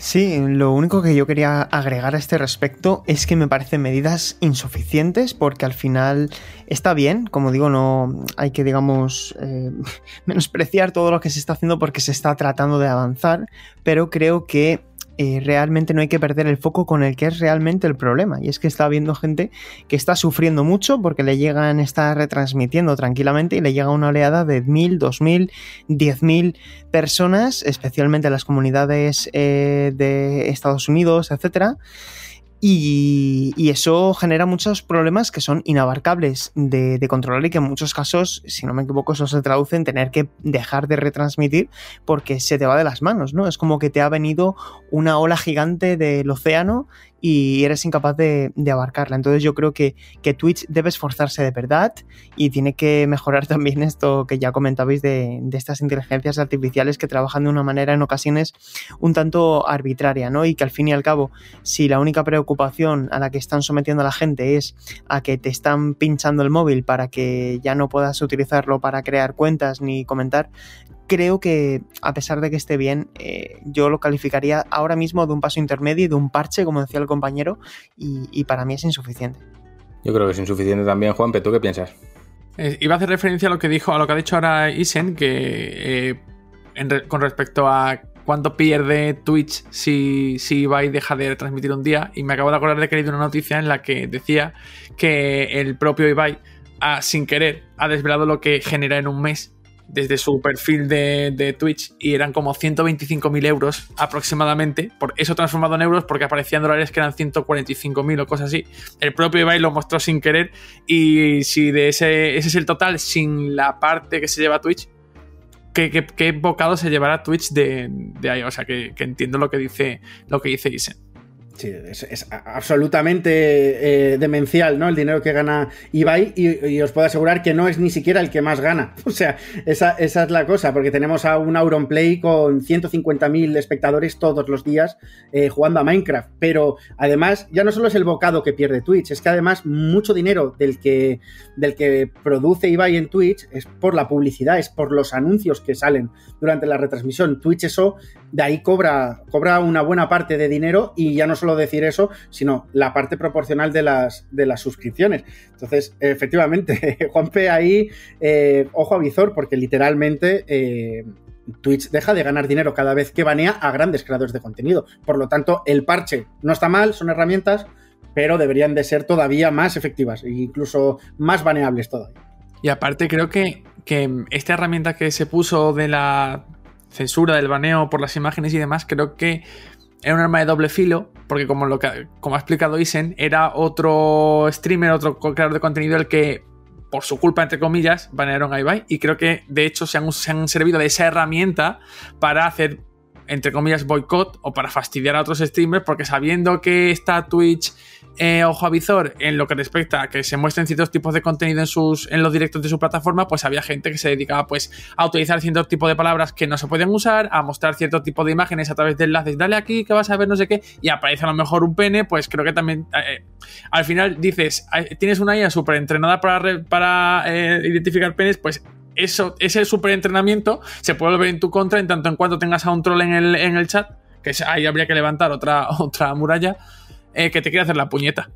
Sí, lo único que yo quería agregar a este respecto es que me parecen medidas insuficientes porque al final está bien, como digo, no hay que, digamos, eh, menospreciar todo lo que se está haciendo porque se está tratando de avanzar, pero creo que eh, realmente no hay que perder el foco con el que es realmente el problema. Y es que está habiendo gente que está sufriendo mucho porque le llegan, está retransmitiendo tranquilamente y le llega una oleada de 1.000, 2.000, 10.000 personas, especialmente en las comunidades eh, de Estados Unidos, etcétera. Y, y eso genera muchos problemas que son inabarcables de, de controlar y que en muchos casos, si no me equivoco, eso se traduce en tener que dejar de retransmitir porque se te va de las manos, ¿no? Es como que te ha venido una ola gigante del océano y eres incapaz de, abarcarla. Entonces yo creo que, que, Twitch debe esforzarse de verdad y tiene que mejorar también esto que ya comentabais de, de, estas inteligencias artificiales que trabajan de una manera en ocasiones un tanto arbitraria, ¿no? Y que al fin y al cabo, si la única preocupación a la que están sometiendo a la gente es a que te están pinchando el móvil para que ya no puedas utilizarlo para crear cuentas ni comentar, creo que a pesar de que esté bien, eh, yo lo calificaría ahora mismo de un paso intermedio y de un parche, como decía el compañero, y, y, para mí es insuficiente. Yo creo que es insuficiente también, Juan, pero ¿tú qué piensas? Eh, iba a hacer referencia a lo que dijo, a lo que ha dicho ahora Isen, que eh, re con respecto a cuánto pierde Twitch si, si Ibai deja de transmitir un día, y me acabo de acordar de que he leído una noticia en la que decía que el propio Ibai, ha, sin querer, ha desvelado lo que genera en un mes desde su perfil de, de Twitch y eran como 125.000 euros aproximadamente, por eso transformado en euros porque aparecían dólares que eran 145.000 o cosas así. El propio Ibai lo mostró sin querer y si de ese, ese es el total sin la parte que se lleva Twitch, ¿qué, qué, qué bocado se llevará Twitch de, de ahí? O sea, que, que, entiendo lo que dice, lo que dice Isen. Sí, es, absolutamente eh, demencial, ¿no? El dinero que gana Ibai y, os puedo asegurar que no es ni siquiera el que más gana. O sea, esa, es la cosa, porque tenemos a un Auronplay con 150.000 espectadores todos los días eh, jugando a Minecraft. Pero además, ya no solo es el bocado que pierde Twitch, es que además mucho dinero del que, del que produce Ibai en Twitch es por la publicidad, es por los anuncios que salen durante la retransmisión. Twitch eso, de ahí cobra, cobra una buena parte de dinero y ya no solo decir eso, sino la parte proporcional de las, de las suscripciones. Entonces, efectivamente, Juanpe ahí, eh, ojo a visor, porque literalmente eh, Twitch deja de ganar dinero cada vez que banea a grandes creadores de contenido. Por lo tanto, el parche no está mal, son herramientas, pero deberían de ser todavía más efectivas e incluso más baneables todavía. Y aparte creo que, que esta herramienta que se puso de la censura, del baneo por las imágenes y demás, creo que era un arma de doble filo, porque como, lo que, como ha explicado Isen, era otro streamer, otro creador de contenido el que, por su culpa, entre comillas, banearon a Ibai. Y creo que, de hecho, se han, se han servido de esa herramienta para hacer, entre comillas, boicot o para fastidiar a otros streamers, porque sabiendo que está Twitch eh, ojo a en lo que respecta a que se muestren ciertos tipos de contenido en, sus, en los directos de su plataforma, pues había gente que se dedicaba pues a utilizar ciertos tipos de palabras que no se pueden usar, a mostrar cierto tipo de imágenes a través de enlaces, dale aquí que vas a ver no sé qué, y aparece a lo mejor un pene, pues creo que también eh, al final dices, tienes una IA súper entrenada para, para eh, identificar penes, pues eso, ese súper entrenamiento se puede ver en tu contra en tanto en cuanto tengas a un troll en el, en el chat, que ahí habría que levantar otra, otra muralla eh, que te quiere hacer la puñeta.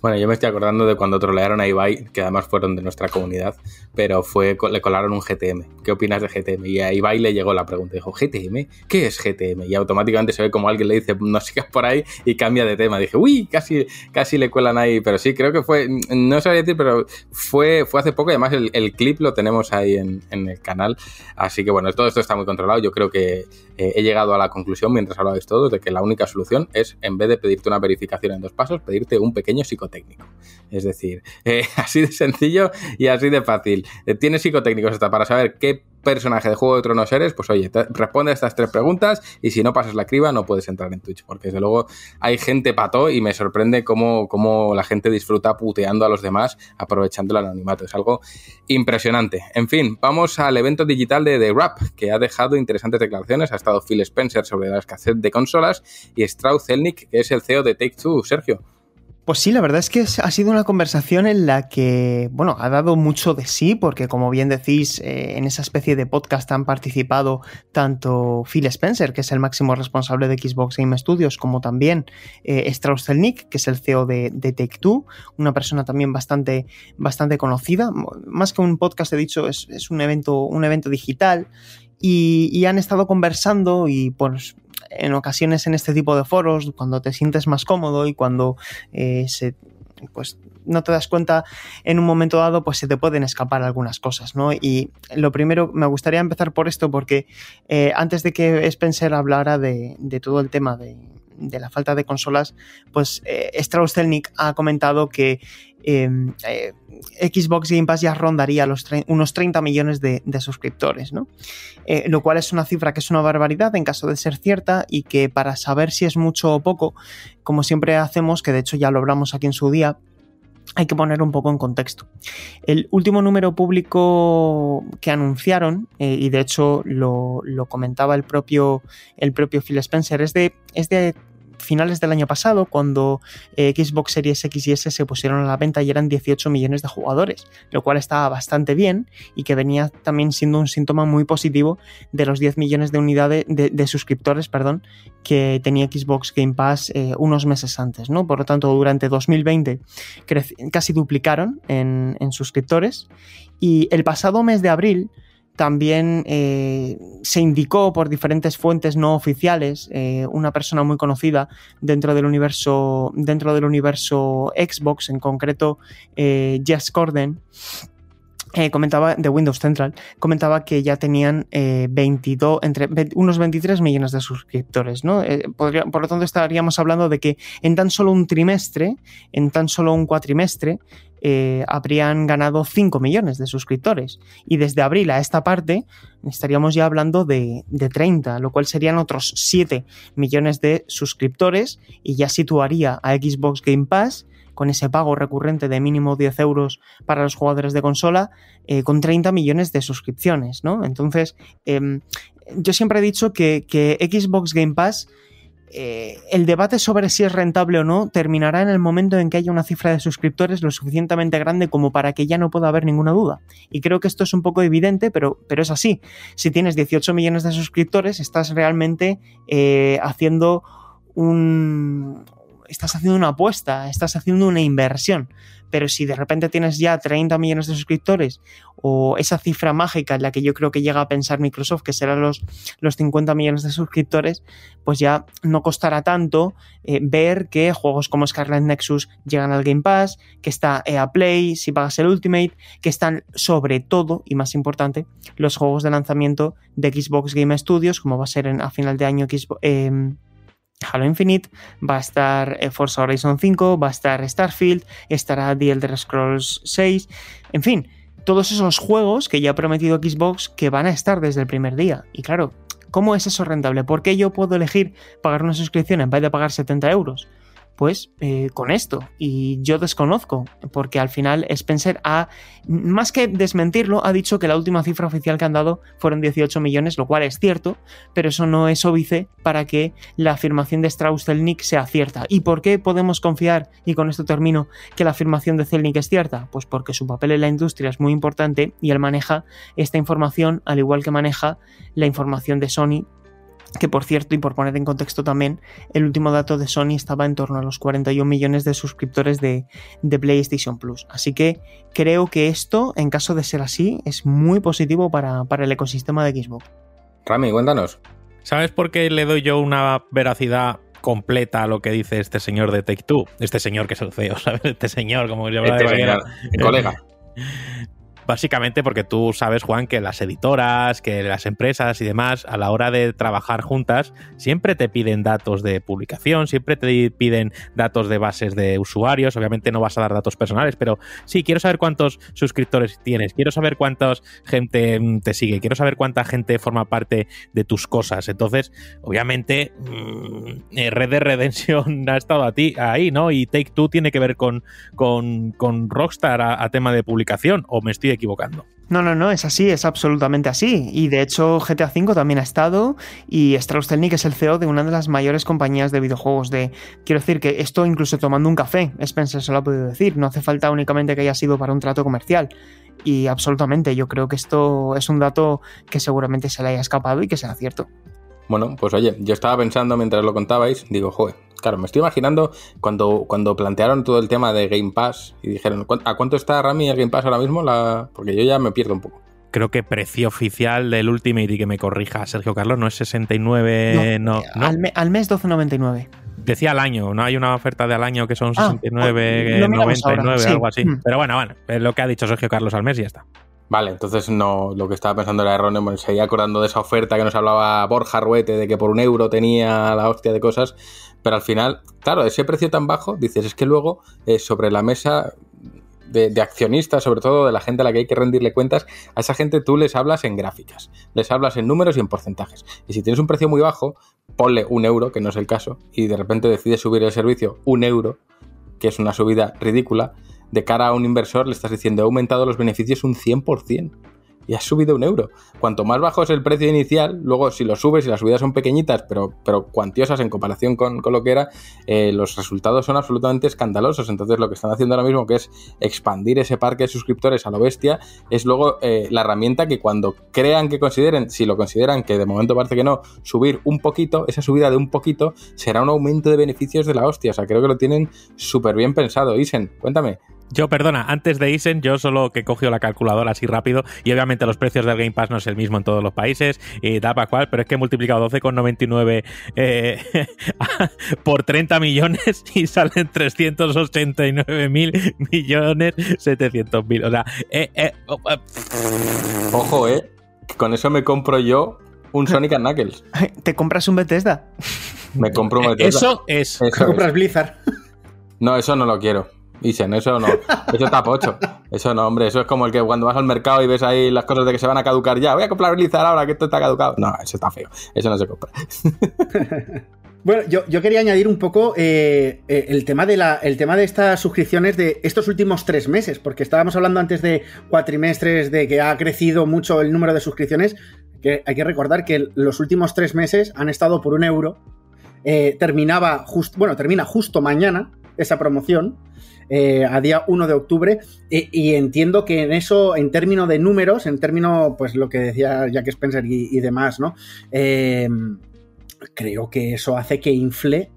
Bueno, yo me estoy acordando de cuando trolearon a Ibai, que además fueron de nuestra comunidad, pero fue le colaron un GTM. ¿Qué opinas de GTM? Y a Ibai le llegó la pregunta, dijo, ¿GTM? ¿Qué es GTM? Y automáticamente se ve como alguien le dice, no sigas por ahí y cambia de tema. Dije, uy, casi, casi le cuelan ahí, pero sí, creo que fue, no sabía decir, pero fue, fue hace poco además el, clip lo tenemos ahí en, el canal. Así que bueno, todo esto está muy controlado. Yo creo que eh, he llegado a la conclusión, mientras hablabais todos, de que la única solución es, en vez de pedirte una verificación en dos pasos, pedirte un pequeño psicotécnico. Es decir, eh, así de sencillo y así de fácil. Eh, tienes psicotécnicos hasta para saber qué personaje de Juego de Tronos eres, pues oye, responde a estas tres preguntas y si no pasas la criba no puedes entrar en Twitch, porque desde luego hay gente pato y me sorprende cómo, cómo la gente disfruta puteando a los demás aprovechando el anonimato. Es algo impresionante. En fin, vamos al evento digital de The Rap, que ha dejado interesantes declaraciones. Ha estado Phil Spencer sobre la escasez de consolas y Strauss Zelnick, que es el CEO de Take Two. Sergio. Pues sí, la verdad es que ha sido una conversación en la que, bueno, ha dado mucho de sí, porque como bien decís, eh, en esa especie de podcast han participado tanto Phil Spencer, que es el máximo responsable de Xbox Game Studios, como también eh, Strauss que es el CEO de, Take Two, una persona también bastante, bastante conocida. Más que un podcast, he dicho, es, un, evento, un evento digital. Y, y, han estado conversando y pues en ocasiones en este tipo de foros, cuando te sientes más cómodo y cuando eh, se, pues no te das cuenta en un momento dado, pues se te pueden escapar algunas cosas, ¿no? Y lo primero, me gustaría empezar por esto porque eh, antes de que Spencer hablara de, de todo el tema de, de la falta de consolas, pues eh, Strauss Zelnick ha comentado que em, eh, Xbox Game Pass ya rondaría los unos 30 millones de, suscriptores, ¿no? Eh, lo cual es una cifra que es una barbaridad en caso de ser cierta y que para saber si es mucho o poco, como siempre hacemos, que de hecho ya lo hablamos aquí en su día, hay que poner un poco en contexto. El último número público que anunciaron, eh, y de hecho lo, comentaba el propio, el propio Phil Spencer, es de, es de finales del año pasado, cuando eh, Xbox Series X y S se pusieron a la venta y eran 18 millones de jugadores, lo cual estaba bastante bien y que venía también siendo un síntoma muy positivo de los 10 millones de unidades de, suscriptores, perdón, que tenía Xbox Game Pass eh, unos meses antes, ¿no? Por lo tanto, durante 2020 casi duplicaron en, en suscriptores y el pasado mes de abril también eh, se indicó por diferentes fuentes no oficiales, eh, una persona muy conocida dentro del universo, dentro del universo Xbox, en concreto eh, Jess Corden, comentaba de Windows Central, comentaba que ya tenían 22, entre unos 23 millones de suscriptores, ¿no? por lo tanto, estaríamos hablando de que en tan solo un trimestre, en tan solo un cuatrimestre, eh, habrían ganado 5 millones de suscriptores. Y desde abril a esta parte estaríamos ya hablando de, de 30, lo cual serían otros 7 millones de suscriptores y ya situaría a Xbox Game Pass con ese pago recurrente de mínimo 10 euros para los jugadores de consola, eh, con 30 millones de suscripciones, ¿no? Entonces, eh, yo siempre he dicho que, que Xbox Game Pass eh, el debate sobre si es rentable o no terminará en el momento en que haya una cifra de suscriptores lo suficientemente grande como para que ya no pueda haber ninguna duda. Y creo que esto es un poco evidente, pero, pero es así. Si tienes 18 millones de suscriptores, estás realmente eh, haciendo un, estás haciendo una apuesta, estás haciendo una inversión. Pero si de repente tienes ya 30 millones de suscriptores o esa cifra mágica en la que yo creo que llega a pensar Microsoft, que serán los, los 50 millones de suscriptores, pues ya no costará tanto eh, ver que juegos como Scarlet Nexus llegan al Game Pass, que está EA Play, si pagas el Ultimate, que están sobre todo, y más importante, los juegos de lanzamiento de Xbox Game Studios, como va a ser en, a final de año Xbox... Eh, Halo Infinite, va a estar eh, Forza Horizon 5, va a estar Starfield, estará The Elder Scrolls 6, en fin, todos esos juegos que ya ha prometido Xbox que van a estar desde el primer día. Y claro, ¿cómo es eso rentable? ¿Por qué yo puedo elegir pagar una suscripción en vez de pagar 70 euros? Pues eh, con esto. Y yo desconozco, porque al final Spencer ha, más que desmentirlo, ha dicho que la última cifra oficial que han dado fueron 18 millones, lo cual es cierto, pero eso no es óbice para que la afirmación de Strauss-Zelnick sea cierta. ¿Y por qué podemos confiar, y con esto termino, que la afirmación de Zelnick es cierta? Pues porque su papel en la industria es muy importante y él maneja esta información al igual que maneja la información de Sony que por cierto, y por poner en contexto también, el último dato de Sony estaba en torno a los 41 millones de suscriptores de, de, PlayStation Plus. Así que creo que esto, en caso de ser así, es muy positivo para, para el ecosistema de Xbox. Rami, cuéntanos. ¿Sabes por qué le doy yo una veracidad completa a lo que dice este señor de Take Two? Este señor que es el CEO, ¿sabes? Este señor, como yo este de señor, mi colega. Básicamente porque tú sabes, Juan, que las editoras, que las empresas y demás, a la hora de trabajar juntas, siempre te piden datos de publicación, siempre te piden datos de bases de usuarios. Obviamente no vas a dar datos personales, pero sí, quiero saber cuántos suscriptores tienes, quiero saber cuánta gente mm, te sigue, quiero saber cuánta gente forma parte de tus cosas. Entonces, obviamente, mmm, Red Dead Redemption ha estado a ti, ahí, ¿no? Y Take Two tiene que ver con, con, con Rockstar a, a tema de publicación, o me estoy equivocando. No, no, no, es así, es absolutamente así. Y de hecho GTA V también ha estado y Strauss Zelnick es el CEO de una de las mayores compañías de videojuegos de... Quiero decir que esto incluso tomando un café, Spencer se lo ha podido decir, no hace falta únicamente que haya sido para un trato comercial. Y absolutamente, yo creo que esto es un dato que seguramente se le haya escapado y que será cierto. Bueno, pues oye, yo estaba pensando mientras lo contabais, digo, joder, claro, me estoy imaginando cuando, cuando plantearon todo el tema de Game Pass y dijeron, ¿a cuánto está Rami el Game Pass ahora mismo? La... Porque yo ya me pierdo un poco. Creo que precio oficial del Ultimate y que me corrija Sergio Carlos no es 69, no. no, no. Al, me, al, mes 12,99. Decía al año, no hay una oferta de al año que son 69, ah, 99, sí. algo así. Mm. Pero bueno, bueno, es lo que ha dicho Sergio Carlos al mes y ya está. Vale, entonces no, lo que estaba pensando era erróneo, me seguía acordando de esa oferta que nos hablaba Borja Ruete de que por un euro tenía la hostia de cosas, pero al final, claro, ese precio tan bajo, dices, es que luego eh, sobre la mesa de, de, accionistas, sobre todo de la gente a la que hay que rendirle cuentas, a esa gente tú les hablas en gráficas, les hablas en números y en porcentajes. Y si tienes un precio muy bajo, ponle un euro, que no es el caso, y de repente decides subir el servicio un euro, que es una subida ridícula, de cara a un inversor le estás diciendo he aumentado los beneficios un 100% y has subido un euro. Cuanto más bajo es el precio inicial, luego si lo subes y las subidas son pequeñitas, pero, pero cuantiosas en comparación con, con lo que era, eh, los resultados son absolutamente escandalosos. Entonces lo que están haciendo ahora mismo, que es expandir ese parque de suscriptores a lo bestia, es luego eh, la herramienta que cuando crean que consideren, si lo consideran, que de momento parece que no, subir un poquito, esa subida de un poquito será un aumento de beneficios de la hostia. O sea, creo que lo tienen súper bien pensado. Isen, cuéntame. Yo, perdona, antes de Isen, yo solo que cogió la calculadora así rápido y obviamente los precios del Game Pass no es el mismo en todos los países y da para cual, pero es que he multiplicado 12,99 eh, por 30 millones y salen 389 mil millones 700 mil. O sea, eh, eh, oh, ojo, eh, con eso me compro yo un Sonic and Knuckles. ¿Te compras un Bethesda? Me compro un Bethesda. Eso es. Eso ¿Te compras es. Blizzard? No, eso no lo quiero. Isen, eso no. Eso está pocho. Eso no, hombre. Eso es como el que cuando vas al mercado y ves ahí las cosas de que se van a caducar ya. Voy a comprar ahora que esto está caducado. No, eso está feo. Eso no se compra. Bueno, yo, quería añadir un poco eh, eh, el, tema de la, el tema de estas suscripciones de estos últimos tres meses, porque estábamos hablando antes de cuatrimestres, de que ha crecido mucho el número de suscripciones, que hay que recordar que los últimos tres meses han estado por un euro. Eh, terminaba justo, bueno, termina justo mañana esa promoción. A día 1 de octubre y entiendo que en eso, en términos de números, en términos, pues lo que decía Jack Spencer y, demás, ¿no? creo que eso hace que infle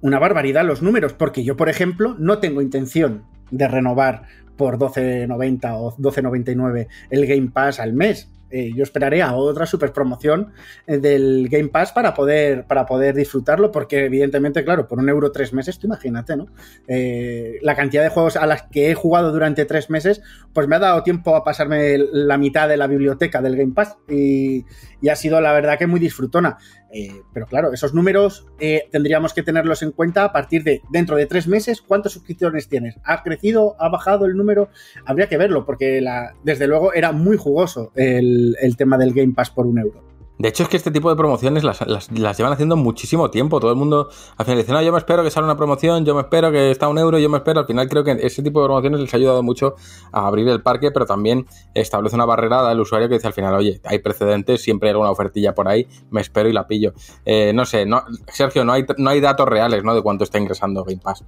una barbaridad los números, porque yo, por ejemplo, no tengo intención de renovar por 12.90 o 12.99 el Game Pass al mes. Eh, yo esperaré a otra super promoción eh, del Game Pass para poder, para poder disfrutarlo, porque evidentemente, claro, por un euro tres meses, tú imagínate, ¿no? Eh, la cantidad de juegos a las que he jugado durante tres meses, pues me ha dado tiempo a pasarme la mitad de la biblioteca del Game Pass y, y ha sido la verdad que muy disfrutona. Eh, pero claro, esos números eh, tendríamos que tenerlos en cuenta a partir de dentro de tres meses, ¿cuántas suscripciones tienes? ¿Ha crecido? ¿Ha bajado el número? Habría que verlo, porque la, desde luego era muy jugoso el tema del Game Pass por un euro. De hecho, es que este tipo de promociones las, llevan haciendo muchísimo tiempo. Todo el mundo al final dice, no, yo me espero que salga una promoción, yo me espero que está un euro, yo me espero. Al final creo que ese tipo de promociones les ha ayudado mucho a abrir el parque, pero también establece una barrera al usuario que dice al final, oye, hay precedentes, siempre hay alguna ofertilla por ahí, me espero y la pillo. Eh, no sé, Sergio, no hay, no hay datos reales ¿no? de cuánto está ingresando Game Pass.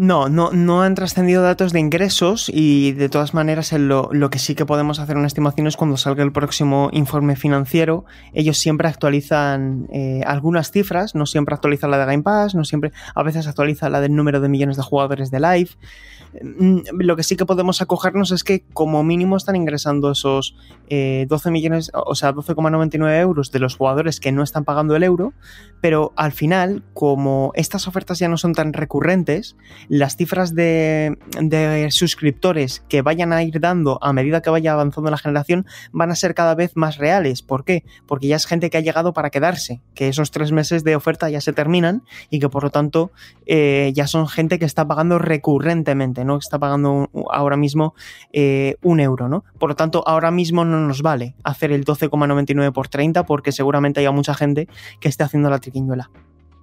No, no, no han trascendido datos de ingresos y de todas maneras lo, lo, que sí que podemos hacer una estimación es cuando salga el próximo informe financiero. Ellos siempre actualizan eh, algunas cifras, no siempre actualizan la de Game Pass, no siempre, a veces actualizan la del número de millones de jugadores de Live. Mm, lo que sí que podemos acogernos es que como mínimo están ingresando esos 12 eh, millones, o sea, 12,99 euros de los jugadores que no están pagando el euro, pero al final, como estas ofertas ya no son tan recurrentes, las cifras de, suscriptores que vayan a ir dando a medida que vaya avanzando la generación van a ser cada vez más reales. ¿Por qué? Porque ya es gente que ha llegado para quedarse, que esos tres meses de oferta ya se terminan y que por lo tanto eh, ya son gente que está pagando recurrentemente no está pagando ahora mismo eh, un euro, ¿no? Por lo tanto, ahora mismo no nos vale hacer el 12,99 por 30 porque seguramente haya mucha gente que esté haciendo la triquiñuela.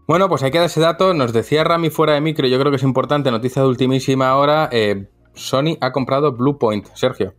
Bueno, pues hay que dar ese dato. Nos decía Rami fuera de micro, yo creo que es importante, noticia de ultimísima hora. Eh, Sony ha comprado Bluepoint. Sergio.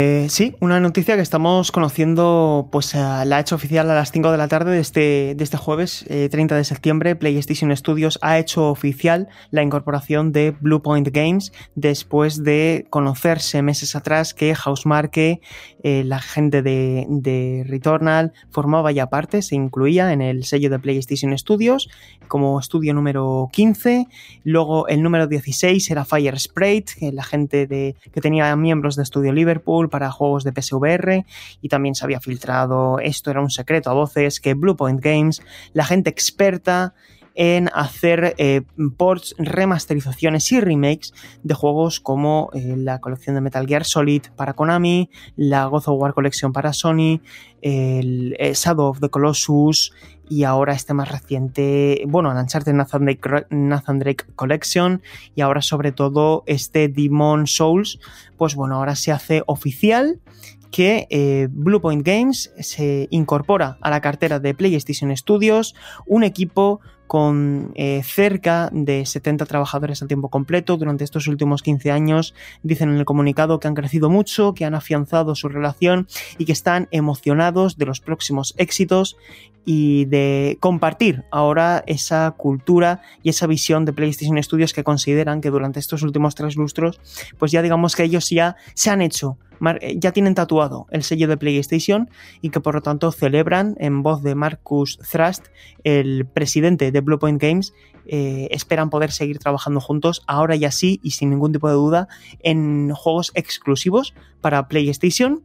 Eh, sí, una noticia que estamos conociendo, pues eh, la ha hecho oficial a las 5 de la tarde de este, de este jueves, 30 eh, de septiembre. PlayStation Studios ha hecho oficial la incorporación de Bluepoint Games después de conocerse meses atrás que Housemarque, la gente de, de, Returnal, formaba ya parte, se incluía en el sello de PlayStation Studios como estudio número 15. Luego el número 16 era Fire Sprite, la gente de, que tenía miembros de Estudio Liverpool para juegos de PSVR y también se había filtrado, esto era un secreto a voces, que Bluepoint Games, la gente experta en hacer eh, ports, remasterizaciones y remakes de juegos como eh, la colección de Metal Gear Solid para Konami, la God of War Collection para Sony, el, eh, Shadow of the Colossus y ahora este más reciente, bueno, Uncharted Nathan Drake, Nathan Drake Collection y ahora sobre todo este Demon Souls, pues bueno, ahora se hace oficial que eh, Bluepoint Games se incorpora a la cartera de PlayStation Studios un equipo con eh, cerca de 70 trabajadores a tiempo completo durante estos últimos 15 años. Dicen en el comunicado que han crecido mucho, que han afianzado su relación y que están emocionados de los próximos éxitos y de compartir ahora esa cultura y esa visión de PlayStation Studios que consideran que durante estos últimos tres lustros, pues ya digamos que ellos ya se han hecho, ya tienen tatuado el sello de PlayStation y que por lo tanto celebran en voz de Marcus Thrust, el presidente de Bluepoint Games, eh, esperan poder seguir trabajando juntos ahora y así y sin ningún tipo de duda en juegos exclusivos para PlayStation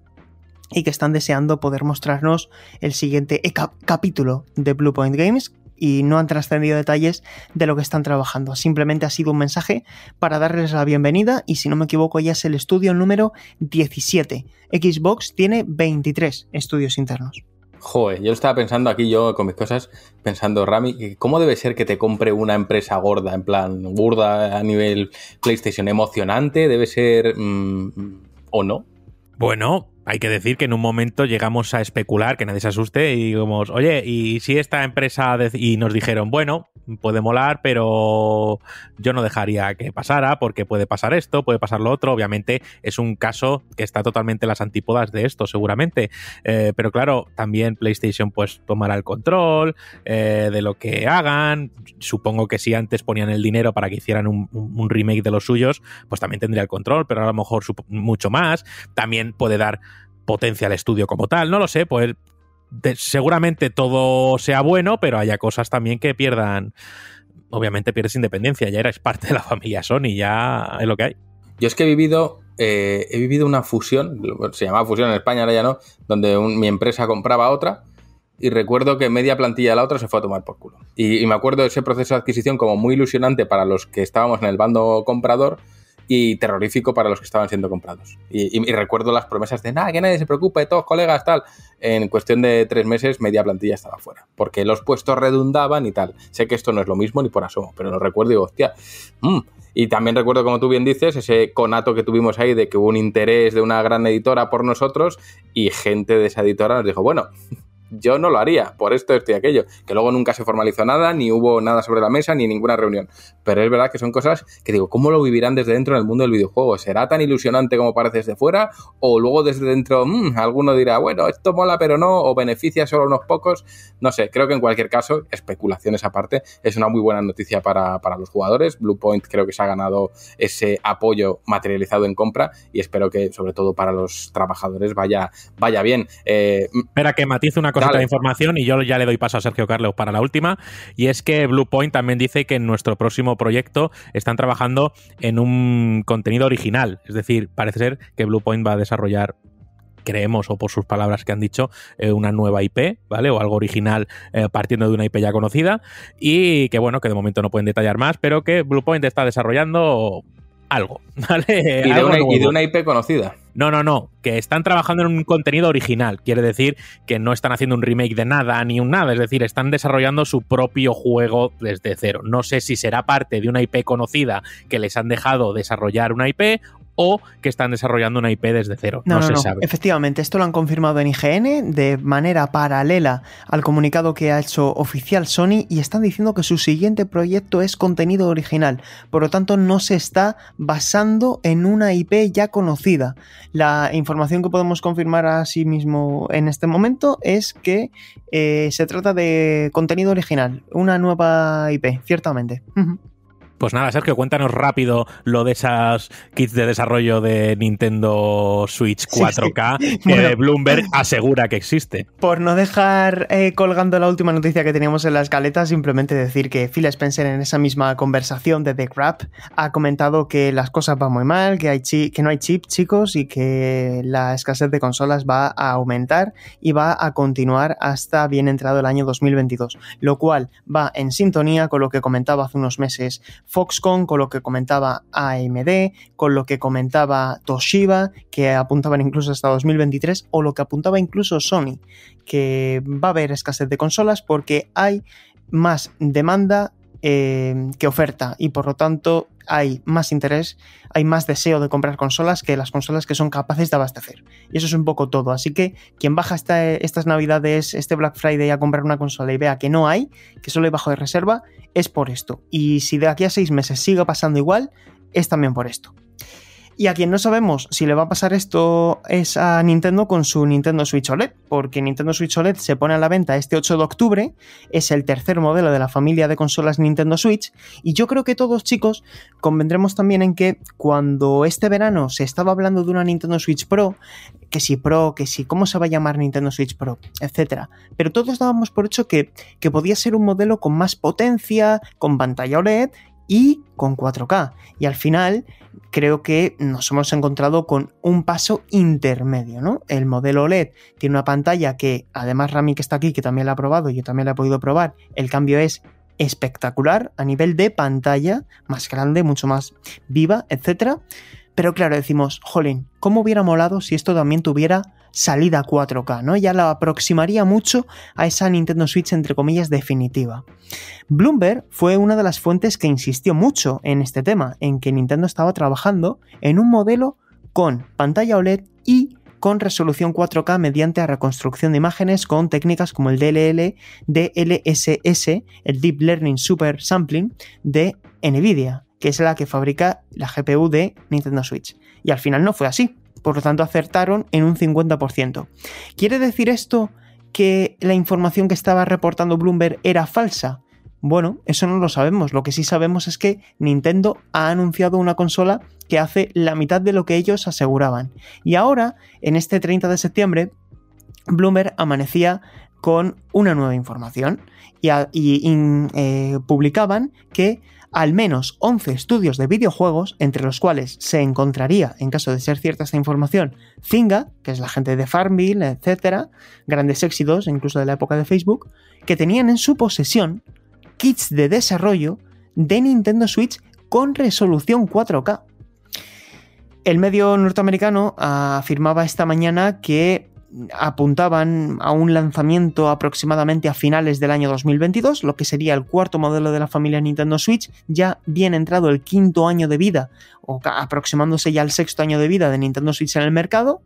y que están deseando poder mostrarnos el siguiente capítulo de Bluepoint Games y no han trascendido detalles de lo que están trabajando. Simplemente ha sido un mensaje para darles la bienvenida y si no me equivoco ya es el estudio número 17. Xbox tiene 23 estudios internos. Joder, yo estaba pensando aquí, yo con mis cosas, pensando, Rami, ¿cómo debe ser que te compre una empresa gorda, en plan, burda a nivel PlayStation? ¿Emocionante? ¿Debe ser mm, o no? Bueno, hay que decir que en un momento llegamos a especular, que nadie se asuste, y digamos, oye, y si esta empresa y nos dijeron, bueno, puede molar, pero yo no dejaría que pasara porque puede pasar esto, puede pasar lo otro. Obviamente es un caso que está totalmente las antípodas de esto, seguramente. Eh, pero claro, también PlayStation pues tomará el control eh, de lo que hagan. Supongo que si antes ponían el dinero para que hicieran un, un remake de los suyos, pues también tendría el control, pero a lo mejor mucho más. También puede dar potencia al estudio como tal, no lo sé, pues seguramente todo sea bueno, pero haya cosas también que pierdan. Obviamente pierdes independencia, ya eres parte de la familia Sony, ya es lo que hay. Yo es que he vivido, eh, he vivido una fusión, se llamaba fusión en España, ahora ya no, donde mi empresa compraba otra y recuerdo que media plantilla de la otra se fue a tomar por culo. Y, y, me acuerdo de ese proceso de adquisición como muy ilusionante para los que estábamos en el bando comprador, y terrorífico para los que estaban siendo comprados. Y, recuerdo las promesas de nada, que nadie se preocupe, todos colegas, tal. En cuestión de tres meses, media plantilla estaba fuera, porque los puestos redundaban y tal. Sé que esto no es lo mismo ni por asomo, pero lo recuerdo y digo, hostia. Mm". Y también recuerdo, como tú bien dices, ese conato que tuvimos ahí de que hubo un interés de una gran editora por nosotros y gente de esa editora nos dijo, bueno, yo no lo haría, por esto, esto y aquello. Que luego nunca se formalizó nada, ni hubo nada sobre la mesa, ni ninguna reunión. Pero es verdad que son cosas que digo, ¿cómo lo vivirán desde dentro en el mundo del videojuego? ¿Será tan ilusionante como parece desde fuera? ¿O luego desde dentro, mmm, alguno dirá, bueno, esto mola pero no, o beneficia solo unos pocos? No sé, creo que en cualquier caso, especulaciones aparte, es una muy buena noticia para, para los jugadores. Bluepoint creo que se ha ganado ese apoyo materializado en compra y espero que sobre todo para los trabajadores vaya, vaya bien. Eh, Espera que matice una cosa de información y yo ya le doy paso a Sergio Carlos para la última. Y es que Bluepoint también dice que en nuestro próximo proyecto están trabajando en un contenido original. Es decir, parece ser que Bluepoint va a desarrollar creemos, o por sus palabras que han dicho, eh, una nueva IP, ¿vale? O algo original eh, partiendo de una IP ya conocida. Y que bueno, que de momento no pueden detallar más, pero que Bluepoint está desarrollando algo, ¿vale? Y, de, una, y de una IP conocida. No, no, no, que están trabajando en un contenido original. Quiere decir que no están haciendo un remake de nada ni un nada, es decir, están desarrollando su propio juego desde cero. No sé si será parte de una IP conocida que les han dejado desarrollar una IP o que están desarrollando una IP desde cero. No, se sabe. Efectivamente, esto lo han confirmado en IGN de manera paralela al comunicado que ha hecho oficial Sony y están diciendo que su siguiente proyecto es contenido original. Por lo tanto, no se está basando en una IP ya conocida. La información que podemos confirmar así mismo en este momento es que eh, se trata de contenido original, una nueva IP, ciertamente. Pues nada, Sergio, cuéntanos rápido lo de esas kits de desarrollo de Nintendo Switch 4K que Bloomberg asegura que existe. Por no dejar eh, colgando la última noticia que teníamos en la escaleta, simplemente decir que Phil Spencer en esa misma conversación de The Crap ha comentado que las cosas van muy mal, que, hay que no hay chip, chicos, y que la escasez de consolas va a aumentar y va a continuar hasta bien entrado el año 2022, lo cual va en sintonía con lo que comentaba hace unos meses Foxconn, con lo que comentaba AMD, con lo que comentaba Toshiba, que apuntaban incluso hasta 2023, o lo que apuntaba incluso Sony, que va a haber escasez de consolas porque hay más demanda eh, que oferta y por lo tanto hay más interés, hay más deseo de comprar consolas que las consolas que son capaces de abastecer. Y eso es un poco todo. Así que quien baja estas navidades, este Black Friday a comprar una consola y vea que no hay, que solo hay bajo de reserva, es por esto. Y si de aquí a seis meses sigue pasando igual, es también por esto. Y a quien no sabemos si le va a pasar esto es a Nintendo con su Nintendo Switch OLED, porque Nintendo Switch OLED se pone a la venta este 8 de octubre, es el tercer modelo de la familia de consolas Nintendo Switch, y yo creo que todos chicos convendremos también en que cuando este verano se estaba hablando de una Nintendo Switch Pro, que si Pro, que si cómo se va a llamar Nintendo Switch Pro, etc. Pero todos dábamos por hecho que, que podía ser un modelo con más potencia, con pantalla OLED y con 4K. Y al final creo que nos hemos encontrado con un paso intermedio, ¿no? El modelo OLED tiene una pantalla que, además Rami que está aquí, que también la ha probado, yo también la he podido probar, el cambio es espectacular a nivel de pantalla, más grande, mucho más viva, etc. Pero claro, decimos, jolín, ¿cómo hubiera molado si esto también tuviera salida 4K, ¿no? Ya la aproximaría mucho a esa Nintendo Switch entre comillas definitiva. Bloomberg fue una de las fuentes que insistió mucho en este tema, en que Nintendo estaba trabajando en un modelo con pantalla OLED y con resolución 4K mediante reconstrucción de imágenes con técnicas como el DLL, DLSS, el Deep Learning Super Sampling de Nvidia, que es la que fabrica la GPU de Nintendo Switch. Y al final no fue así. Por lo tanto, acertaron en un 50%. ¿Quiere decir esto que la información que estaba reportando Bloomberg era falsa? Bueno, eso no lo sabemos. Lo que sí sabemos es que Nintendo ha anunciado una consola que hace la mitad de lo que ellos aseguraban. Y ahora, en este 30 de septiembre, Bloomberg amanecía con una nueva información y, eh, publicaban que al menos 11 estudios de videojuegos, entre los cuales se encontraría, en caso de ser cierta esta información, Zynga, que es la gente de Farmville, etc., grandes éxitos, incluso de la época de Facebook, que tenían en su posesión kits de desarrollo de Nintendo Switch con resolución 4K. El medio norteamericano afirmaba esta mañana que apuntaban a un lanzamiento aproximadamente a finales del año 2022, lo que sería el cuarto modelo de la familia Nintendo Switch, ya bien entrado el quinto año de vida, o aproximándose ya al sexto año de vida de Nintendo Switch en el mercado,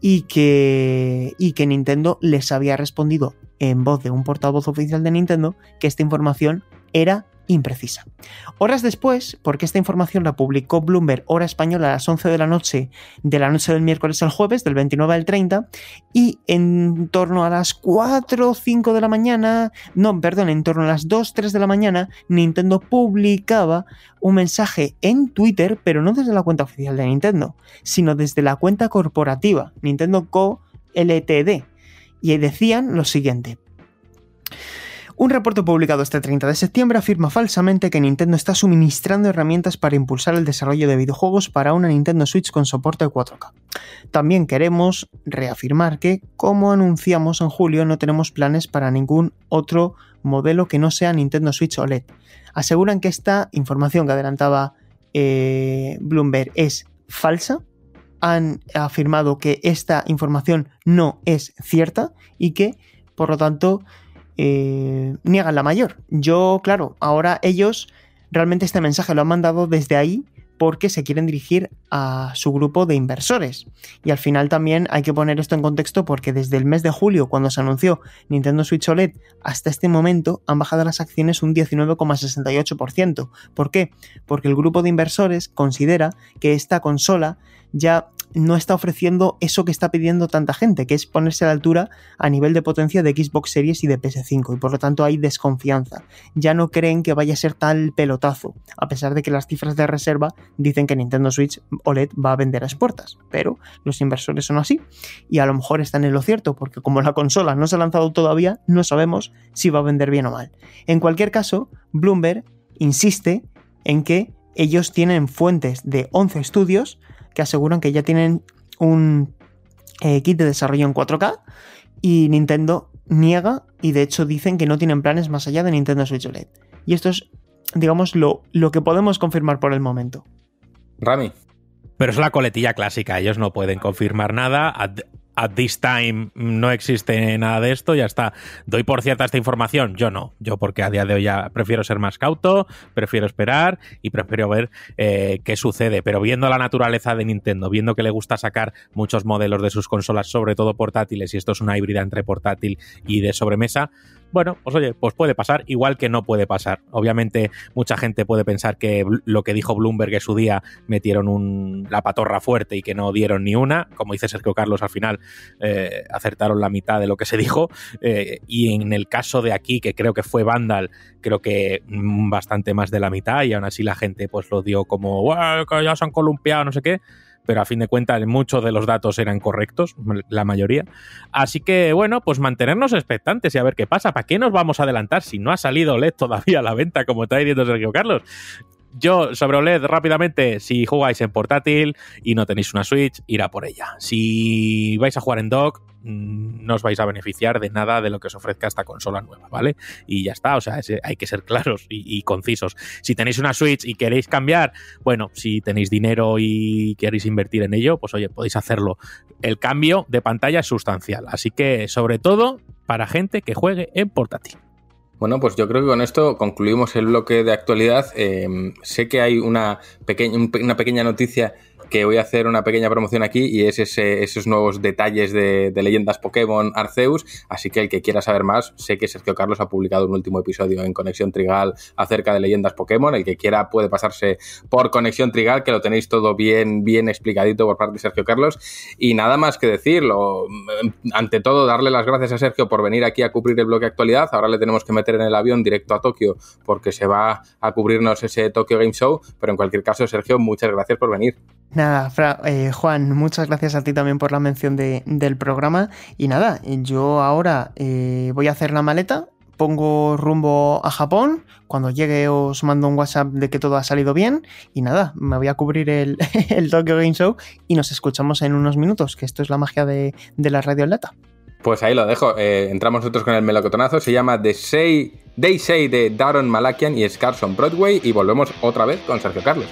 y que, y que Nintendo les había respondido en voz de un portavoz oficial de Nintendo que esta información era imprecisa. Horas después, porque esta información la publicó Bloomberg hora española a las 11 de la noche, de la noche del miércoles al jueves, del 29 al 30, y en torno a las 4 o 5 de la mañana, no, perdón, en torno a las 2 3 de la mañana, Nintendo publicaba un mensaje en Twitter, pero no desde la cuenta oficial de Nintendo, sino desde la cuenta corporativa, Nintendo Co. LTD, y decían lo siguiente. Un reporte publicado este 30 de septiembre afirma falsamente que Nintendo está suministrando herramientas para impulsar el desarrollo de videojuegos para una Nintendo Switch con soporte 4K. También queremos reafirmar que, como anunciamos en julio, no tenemos planes para ningún otro modelo que no sea Nintendo Switch OLED. Aseguran que esta información que adelantaba eh, Bloomberg es falsa, han afirmado que esta información no es cierta y que, por lo tanto, eh, niegan la mayor. Yo, claro, ahora ellos realmente este mensaje lo han mandado desde ahí porque se quieren dirigir a su grupo de inversores. Y al final también hay que poner esto en contexto porque desde el mes de julio, cuando se anunció Nintendo Switch OLED, hasta este momento han bajado las acciones un 19,68%. ¿Por qué? Porque el grupo de inversores considera que esta consola ya no está ofreciendo eso que está pidiendo tanta gente, que es ponerse a la altura a nivel de potencia de Xbox Series y de PS5, y por lo tanto hay desconfianza. Ya no creen que vaya a ser tal pelotazo, a pesar de que las cifras de reserva dicen que Nintendo Switch OLED va a vender a expuertas, pero los inversores son así, y a lo mejor están en lo cierto, porque como la consola no se ha lanzado todavía, no sabemos si va a vender bien o mal. En cualquier caso, Bloomberg insiste en que ellos tienen fuentes de 11 estudios que aseguran que ya tienen un eh, kit de desarrollo en 4K y Nintendo niega y de hecho dicen que no tienen planes más allá de Nintendo Switch OLED. Y esto es, digamos, lo, lo que podemos confirmar por el momento. Rami. Pero es la coletilla clásica, ellos no pueden confirmar nada at this time no existe nada de esto, ya está. ¿Doy por cierta esta información? Yo no. Yo porque a día de hoy ya prefiero ser más cauto, prefiero esperar y prefiero ver eh, qué sucede. Pero viendo la naturaleza de Nintendo, viendo que le gusta sacar muchos modelos de sus consolas, sobre todo portátiles, y esto es una híbrida entre portátil y de sobremesa, bueno, pues oye, pues puede pasar, igual que no puede pasar. Obviamente, mucha gente puede pensar que lo que dijo Bloomberg en su día metieron un, la patorra fuerte y que no dieron ni una. Como dice Sergio Carlos, al final eh, acertaron la mitad de lo que se dijo. Eh, y en el caso de aquí, que creo que fue Vandal, creo que bastante más de la mitad, y aún así la gente pues lo dio como, que ya se han columpiado, no sé qué pero a fin de cuentas muchos de los datos eran correctos, la mayoría. Así que bueno, pues mantenernos expectantes y a ver qué pasa. ¿Para qué nos vamos a adelantar si no ha salido LED todavía a la venta, como está diciendo Sergio Carlos? Yo sobre OLED rápidamente, si jugáis en portátil y no tenéis una Switch, irá por ella. Si vais a jugar en dock, mm, no os vais a beneficiar de nada de lo que os ofrezca esta consola nueva, ¿vale? Y ya está, o sea, hay que ser claros y, concisos. Si tenéis una Switch y queréis cambiar, bueno, si tenéis dinero y queréis invertir en ello, pues oye, podéis hacerlo. El cambio de pantalla es sustancial, así que sobre todo para gente que juegue en portátil. Bueno, pues yo creo que con esto concluimos el bloque de actualidad. Eh, sé que hay una, pequeña, una pequeña noticia que voy a hacer una pequeña promoción aquí y es esos nuevos detalles de, leyendas Pokémon Arceus. Así que el que quiera saber más, sé que Sergio Carlos ha publicado un último episodio en Conexión Trigal acerca de leyendas Pokémon. El que quiera puede pasarse por Conexión Trigal, que lo tenéis todo bien, bien explicadito por parte de Sergio Carlos. Y nada más que decirlo. Ante todo, darle las gracias a Sergio por venir aquí a cubrir el bloque actualidad. Ahora le tenemos que meter en el avión directo a Tokio porque se va a cubrirnos ese Tokyo Game Show. Pero en cualquier caso, Sergio, muchas gracias por venir. Nada, eh, Juan, muchas gracias a ti también por la mención del programa. Y nada, yo ahora eh, voy a hacer la maleta, pongo rumbo a Japón. Cuando llegue os mando un WhatsApp de que todo ha salido bien. Y nada, me voy a cubrir el, Tokyo Game Show y nos escuchamos en unos minutos, que esto es la magia de, la radio en lata. Pues ahí lo dejo. Eh, entramos nosotros con el melocotonazo. Se llama The Say, They Say de Darren Malakian y Scarson Broadway. Y volvemos otra vez con Sergio Carlos.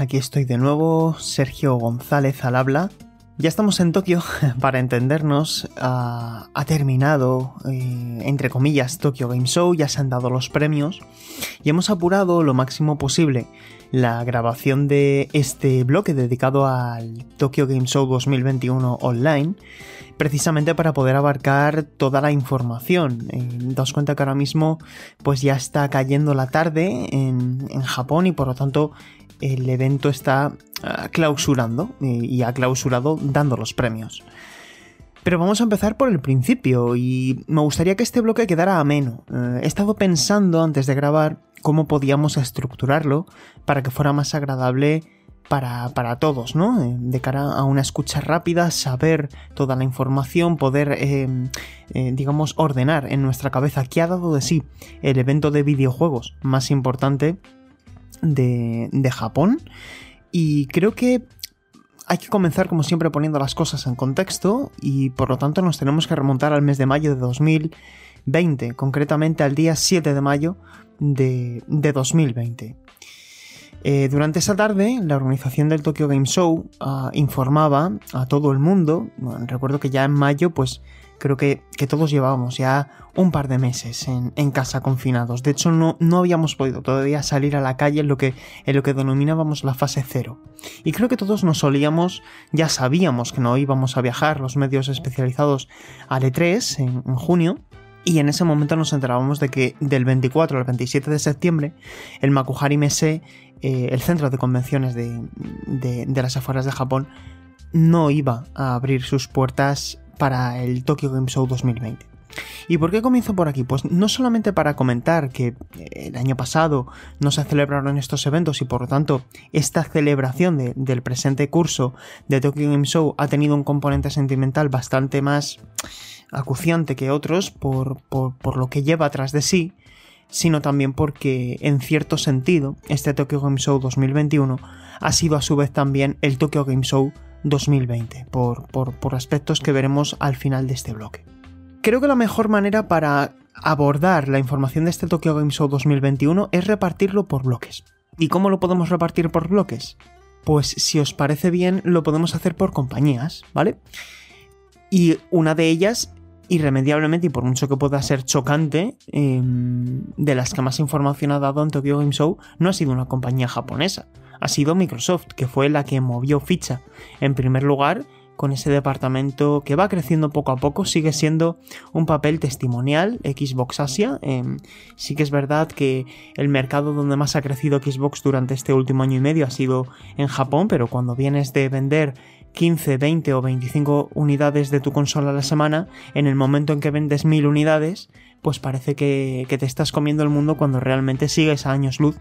Aquí estoy de nuevo, Sergio González al habla. Ya estamos en Tokio, para entendernos, ha, terminado, eh, entre comillas, Tokyo Game Show, ya se han dado los premios y hemos apurado lo máximo posible la grabación de este bloque dedicado al Tokyo Game Show 2021 online precisamente para poder abarcar toda la información. Eh, daos cuenta que ahora mismo pues ya está cayendo la tarde en, en Japón y por lo tanto el evento está ah, clausurando eh, y ha clausurado dando los premios. Pero vamos a empezar por el principio y me gustaría que este bloque quedara ameno. Eh, he estado pensando antes de grabar cómo podíamos estructurarlo para que fuera más agradable para, todos, ¿no? Eh, de cara a una escucha rápida, saber toda la información, poder, digamos, ordenar en nuestra cabeza qué ha dado de sí el evento de videojuegos más importante de, Japón. Y creo que hay que comenzar como siempre poniendo las cosas en contexto y por lo tanto nos tenemos que remontar al mes de mayo de 2020, concretamente al día 7 de mayo de, 2020. Eh, durante esa tarde, la organización del Tokyo Game Show ah, informaba a todo el mundo, recuerdo que ya en mayo pues creo que, todos llevábamos ya un par de meses en, casa confinados. De hecho, no, no, habíamos podido todavía salir a la calle en lo, que, en lo que denominábamos la fase cero. Y creo que todos nos solíamos, ya sabíamos que no íbamos a viajar los medios especializados al E3 en, junio. Y en ese momento nos enterábamos de que del 24 al 27 de septiembre, el Makuhari Messe, eh, el centro de convenciones de, de las afueras de Japón, no iba a abrir sus puertas para el Tokyo Game Show 2020. ¿Y por qué comienzo por aquí? Pues no solamente para comentar que el año pasado no se celebraron estos eventos y por lo tanto esta celebración del presente curso de Tokyo Game Show ha tenido un componente sentimental bastante más acuciante que otros por, por lo que lleva atrás de sí, sino también porque en cierto sentido este Tokyo Game Show 2021 ha sido a su vez también el Tokyo Game Show 2020, por, por, aspectos que veremos al final de este bloque. Creo que la mejor manera para abordar la información de este Tokyo Game Show 2021 es repartirlo por bloques. ¿Y cómo lo podemos repartir por bloques? Pues si os parece bien, lo podemos hacer por compañías, ¿vale? Y una de ellas, irremediablemente, y por mucho que pueda ser chocante, em, de las que más información ha dado en Tokyo Game Show, no ha sido una compañía japonesa ha sido Microsoft, que fue la que movió ficha. En primer lugar, con ese departamento que va creciendo poco a poco, sigue siendo un papel testimonial Xbox Asia. Em, sí que es verdad que el mercado donde más ha crecido Xbox durante este último año y medio ha sido en Japón, pero cuando vienes de vender 15, 20 o 25 unidades de tu consola a la semana, en el momento en que vendes 1000 unidades, pues parece que, que te estás comiendo el mundo cuando realmente sigues a años luz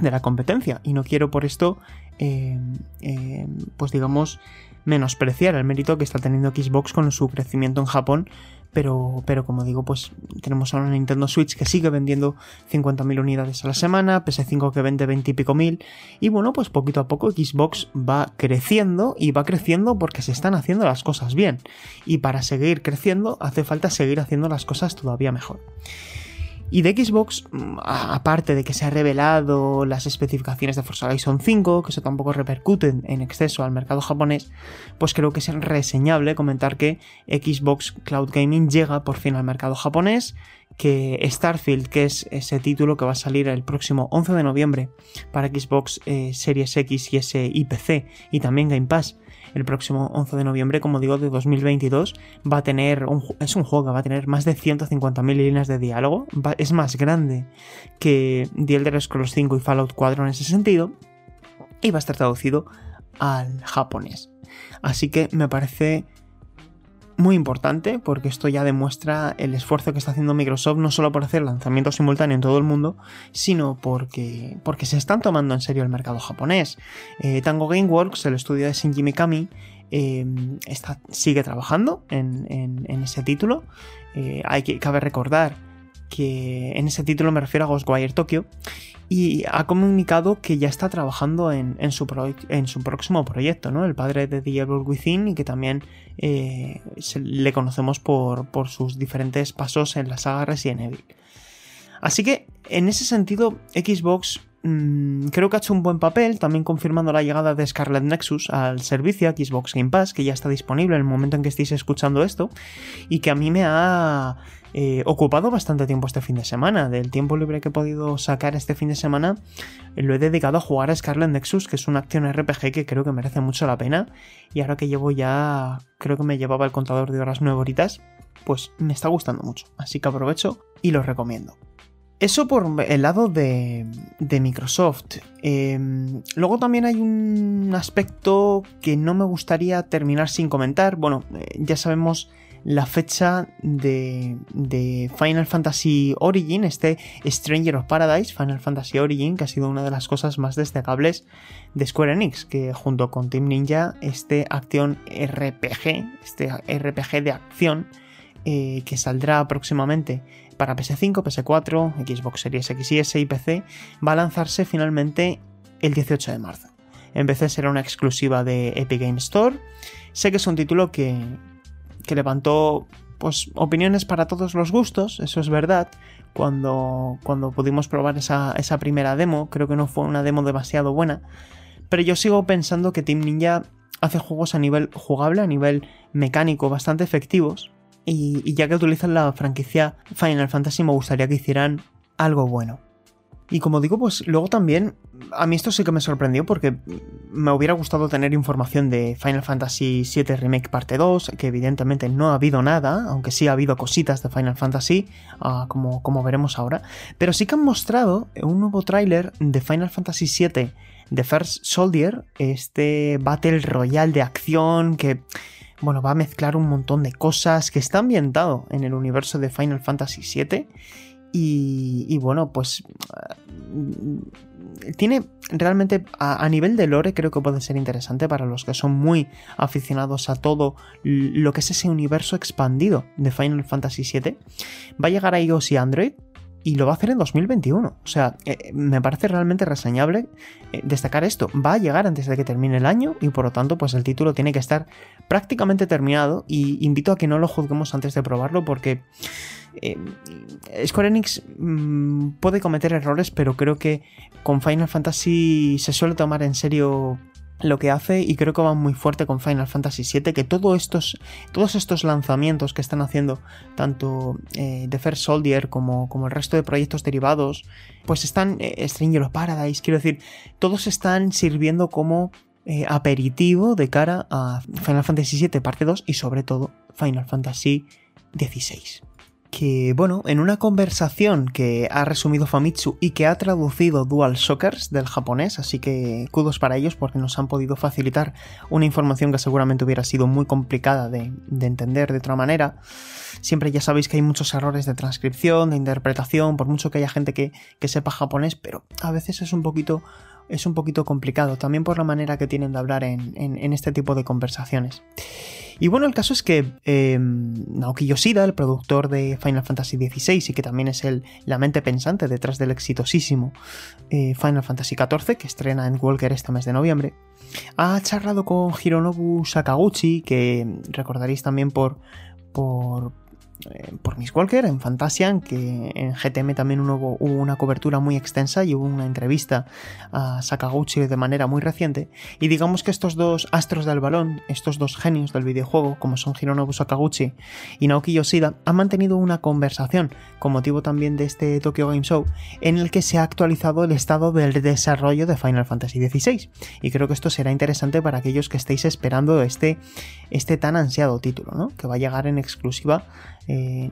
de la competencia. Y no quiero por esto eh, eh, pues digamos menospreciar el mérito que está teniendo Xbox con su crecimiento en Japón. Pero, pero como digo, pues tenemos ahora una Nintendo Switch que sigue vendiendo 50.000 unidades a la semana, PS5 que vende 20 y pico mil, y bueno, pues poquito a poco Xbox va creciendo y va creciendo porque se están haciendo las cosas bien, y para seguir creciendo hace falta seguir haciendo las cosas todavía mejor. Y de Xbox, mm, aparte de que se ha revelado las especificaciones de Forza Horizon 5, que eso tampoco repercute en exceso al mercado japonés, pues creo que es reseñable comentar que Xbox Cloud Gaming llega por fin al mercado japonés, que Starfield, que es ese título que va a salir el próximo 11 de noviembre para Xbox eh, Series X y S y PC, y también Game Pass, el próximo 11 de noviembre, como digo, de 2022, va a tener, es un juego que va a tener más de 150.000 líneas de diálogo, es más grande que The Elder Scrolls 5 y Fallout 4 en ese sentido, y va a estar traducido al japonés. Así que me parece muy importante porque esto ya demuestra el esfuerzo que está haciendo Microsoft no solo por hacer lanzamiento simultáneo en todo el mundo, sino porque, porque se están tomando en serio el mercado japonés. Eh, Tango Gameworks, el estudio de Shinji Mikami, eh, está, sigue trabajando en, ese título. Eh, hay que, cabe recordar que en ese título me refiero a Ghostwire Tokyo y ha comunicado que ya está trabajando en, su, en su, próximo proyecto, ¿no? El padre de The Evil Within y que también eh, le conocemos por, por, sus diferentes pasos en la saga Resident Evil. Así que, en ese sentido, Xbox mm, creo que ha hecho un buen papel, también confirmando la llegada de Scarlet Nexus al servicio Xbox Game Pass, que ya está disponible en el momento en que estéis escuchando esto, y que a mí me ha eh, ocupado bastante tiempo este fin de semana. Del tiempo libre que he podido sacar este fin de semana, eh, lo he dedicado a jugar a Scarlet Nexus, que es una acción RPG que creo que merece mucho la pena. Y ahora que llevo ya, creo que me llevaba el contador de horas nueve horitas, pues me está gustando mucho. Así que aprovecho y lo recomiendo. Eso por el lado de, Microsoft. Em, luego también hay un aspecto que no me gustaría terminar sin comentar. Bueno, eh, ya sabemos la fecha de, Final Fantasy Origin, este Stranger of Paradise, Final Fantasy Origin, que ha sido una de las cosas más destacables de Square Enix, que junto con Team Ninja, este acción RPG, este RPG de acción, eh, que saldrá próximamente para PS5, PS4, Xbox Series X y S y PC, va a lanzarse finalmente el 18 de marzo. En PC será una exclusiva de Epic Game Store. Sé que es un título que, que levantó pues opiniones para todos los gustos, eso es verdad. Cuando, cuando pudimos probar esa, esa primera demo, creo que no fue una demo demasiado buena. Pero yo sigo pensando que Team Ninja hace juegos a nivel jugable, a nivel mecánico, bastante efectivos. Y, y, ya que utilizan la franquicia Final Fantasy, me gustaría que hicieran algo bueno. Y como digo, pues luego también, a mí esto sí que me sorprendió porque me hubiera gustado tener información de Final Fantasy VII Remake Parte 2, que evidentemente no ha habido nada, aunque sí ha habido cositas de Final Fantasy, uh, como, como veremos ahora. Pero sí que han mostrado un nuevo tráiler de Final Fantasy VII The First Soldier, este Battle Royale de acción que bueno, va a mezclar un montón de cosas, que está ambientado en el universo de Final Fantasy VII y, bueno, pues eh, tiene realmente a, nivel de lore creo que puede ser interesante para los que son muy aficionados a todo lo que es ese universo expandido de Final Fantasy VII. Va a llegar a iOS y Android y lo va a hacer en 2021. O sea, eh, me parece realmente reseñable eh, destacar esto. Va a llegar antes de que termine el año y por lo tanto pues el título tiene que estar prácticamente terminado y invito a que no lo juzguemos antes de probarlo porque eh, Square Enix mm, puede cometer errores, pero creo que con Final Fantasy se suele tomar en serio lo que hace y creo que va muy fuerte con Final Fantasy VII que todos estos, todos estos lanzamientos que están haciendo tanto eh, The First Soldier como, el resto de proyectos derivados pues están eh, Stranger of Paradise quiero decir todos están sirviendo como aperitivo de cara a Final Fantasy VII parte 2 y sobre todo Final Fantasy XVI que, bueno, en una conversación que ha resumido Famitsu y que ha traducido Dual Shockers del japonés, así que kudos para ellos porque nos han podido facilitar una información que seguramente hubiera sido muy complicada de, entender de otra manera. Siempre ya sabéis que hay muchos errores de transcripción, de interpretación, por mucho que haya gente que, sepa japonés, pero a veces es un poquito es un poquito complicado, también por la manera que tienen de hablar en este tipo de conversaciones. Y bueno, el caso es que em, Naoki Yoshida, el productor de Final Fantasy XVI y que también es el, la mente pensante detrás del exitosísimo eh, Final Fantasy XIV, que estrena en Walker este mes de noviembre, ha charlado con Hironobu Sakaguchi, que recordaréis también por, por, por Miss Walker en Fantasian, que en GTM también hubo, una cobertura muy extensa y hubo una entrevista a Sakaguchi de manera muy reciente. Y digamos que estos dos astros del balón, estos dos genios del videojuego, como son Hironobu Sakaguchi y Naoki Yoshida, han mantenido una conversación, con motivo también de este Tokyo Game Show, en el que se ha actualizado el estado del desarrollo de Final Fantasy XVI. Y creo que esto será interesante para aquellos que estéis esperando este, este tan ansiado título, ¿no? que va a llegar en exclusiva eh,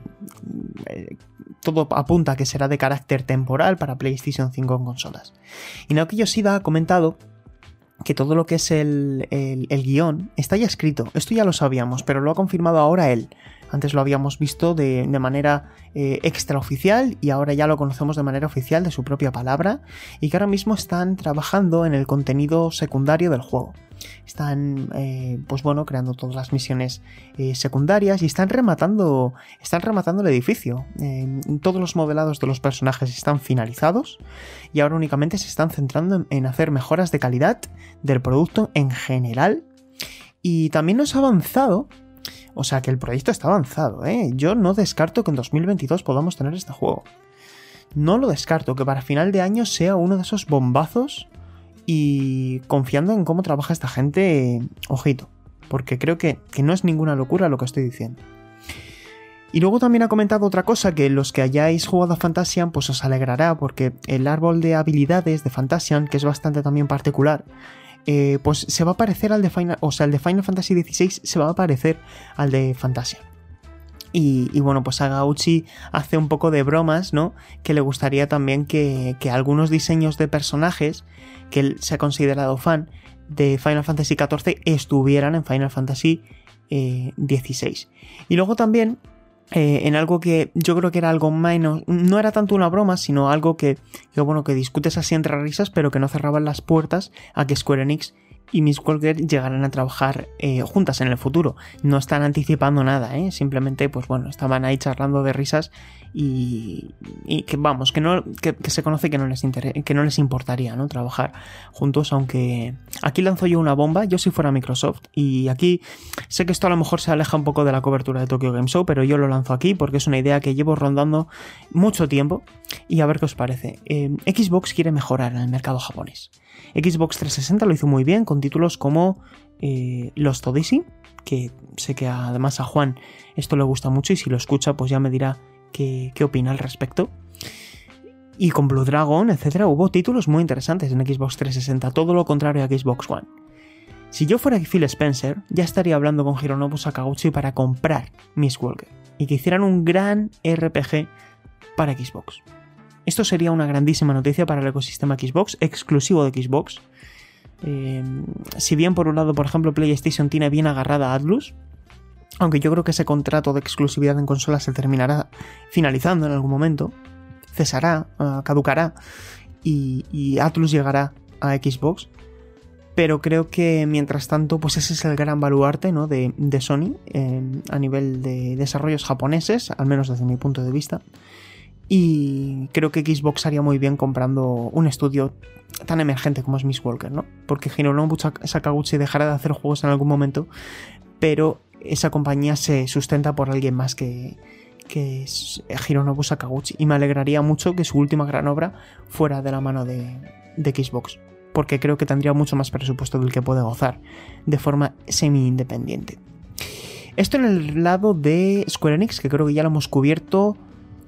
todo apunta que será de carácter temporal para PlayStation 5 en consolas. Y Naoki Yoshida ha comentado que todo lo que es el, guion está ya escrito. Esto ya lo sabíamos, pero lo ha confirmado ahora él. Antes lo habíamos visto de, manera eh, extraoficial y ahora ya lo conocemos de manera oficial de su propia palabra y que ahora mismo están trabajando en el contenido secundario del juego. Están eh, pues bueno creando todas las misiones eh, secundarias y están rematando están rematando el edificio. Todos los modelados de los personajes están finalizados y ahora únicamente se están centrando en, hacer mejoras de calidad del producto en general. Y también nos ha avanzado o sea que el proyecto está avanzado ¿eh? yo no descarto que en 2022 podamos tener este juego no lo descarto que para final de año sea uno de esos bombazos y confiando en cómo trabaja esta gente, ojito, porque creo que, no es ninguna locura lo que estoy diciendo. Y luego también ha comentado otra cosa que los que hayáis jugado a Fantasian pues os alegrará porque el árbol de habilidades de Fantasian, que es bastante también particular, eh, pues se va a parecer al de Final, o sea, el de Final Fantasy XVI se va a parecer al de Fantasian. Y, bueno, pues Agauchi hace un poco de bromas, ¿no? Que le gustaría también que, que algunos diseños de personajes que él se ha considerado fan de Final Fantasy XIV estuvieran en Final Fantasy XVI. Eh, y luego también eh, en algo que yo creo que era algo menos, no era tanto una broma, sino algo que, que, bueno, que discutes así entre risas, pero que no cerraban las puertas a que Square Enix y Miss Walker llegarán a trabajar eh, juntas en el futuro. No están anticipando nada, ¿eh? simplemente, pues bueno, estaban ahí charlando de risas y, que vamos, que, no, que, se conoce que no, les que no les importaría ¿no? trabajar juntos, aunque aquí lanzo yo una bomba, yo si fuera Microsoft, y aquí sé que esto a lo mejor se aleja un poco de la cobertura de Tokyo Game Show, pero yo lo lanzo aquí porque es una idea que llevo rondando mucho tiempo y a ver qué os parece. Eh, Xbox quiere mejorar en el mercado japonés. Xbox 360 lo hizo muy bien con títulos como eh, Lost Odyssey, que sé que además a Juan esto le gusta mucho y si lo escucha pues ya me dirá qué, opina al respecto. Y con Blue Dragon, etcétera, hubo títulos muy interesantes en Xbox 360, todo lo contrario a Xbox One. Si yo fuera Phil Spencer, ya estaría hablando con Hironobu Sakaguchi para comprar Miss Walker y que hicieran un gran RPG para Xbox. Esto sería una grandísima noticia para el ecosistema Xbox, exclusivo de Xbox. Eh, si bien por un lado, por ejemplo, PlayStation tiene bien agarrada a Atlus, aunque yo creo que ese contrato de exclusividad en consola se terminará finalizando en algún momento, cesará, uh, caducará y, Atlus llegará a Xbox. Pero creo que mientras tanto, pues ese es el gran baluarte ¿no? de, de, Sony eh, a nivel de desarrollos japoneses, al menos desde mi punto de vista. Y creo que Xbox haría muy bien comprando un estudio tan emergente como es Miss Walker, ¿no? Porque Hironobu Sakaguchi dejará de hacer juegos en algún momento, pero esa compañía se sustenta por alguien más que, que es Hironobu Sakaguchi. Y me alegraría mucho que su última gran obra fuera de la mano de, de Xbox. Porque creo que tendría mucho más presupuesto del que puede gozar de forma semi-independiente. Esto en el lado de Square Enix, que creo que ya lo hemos cubierto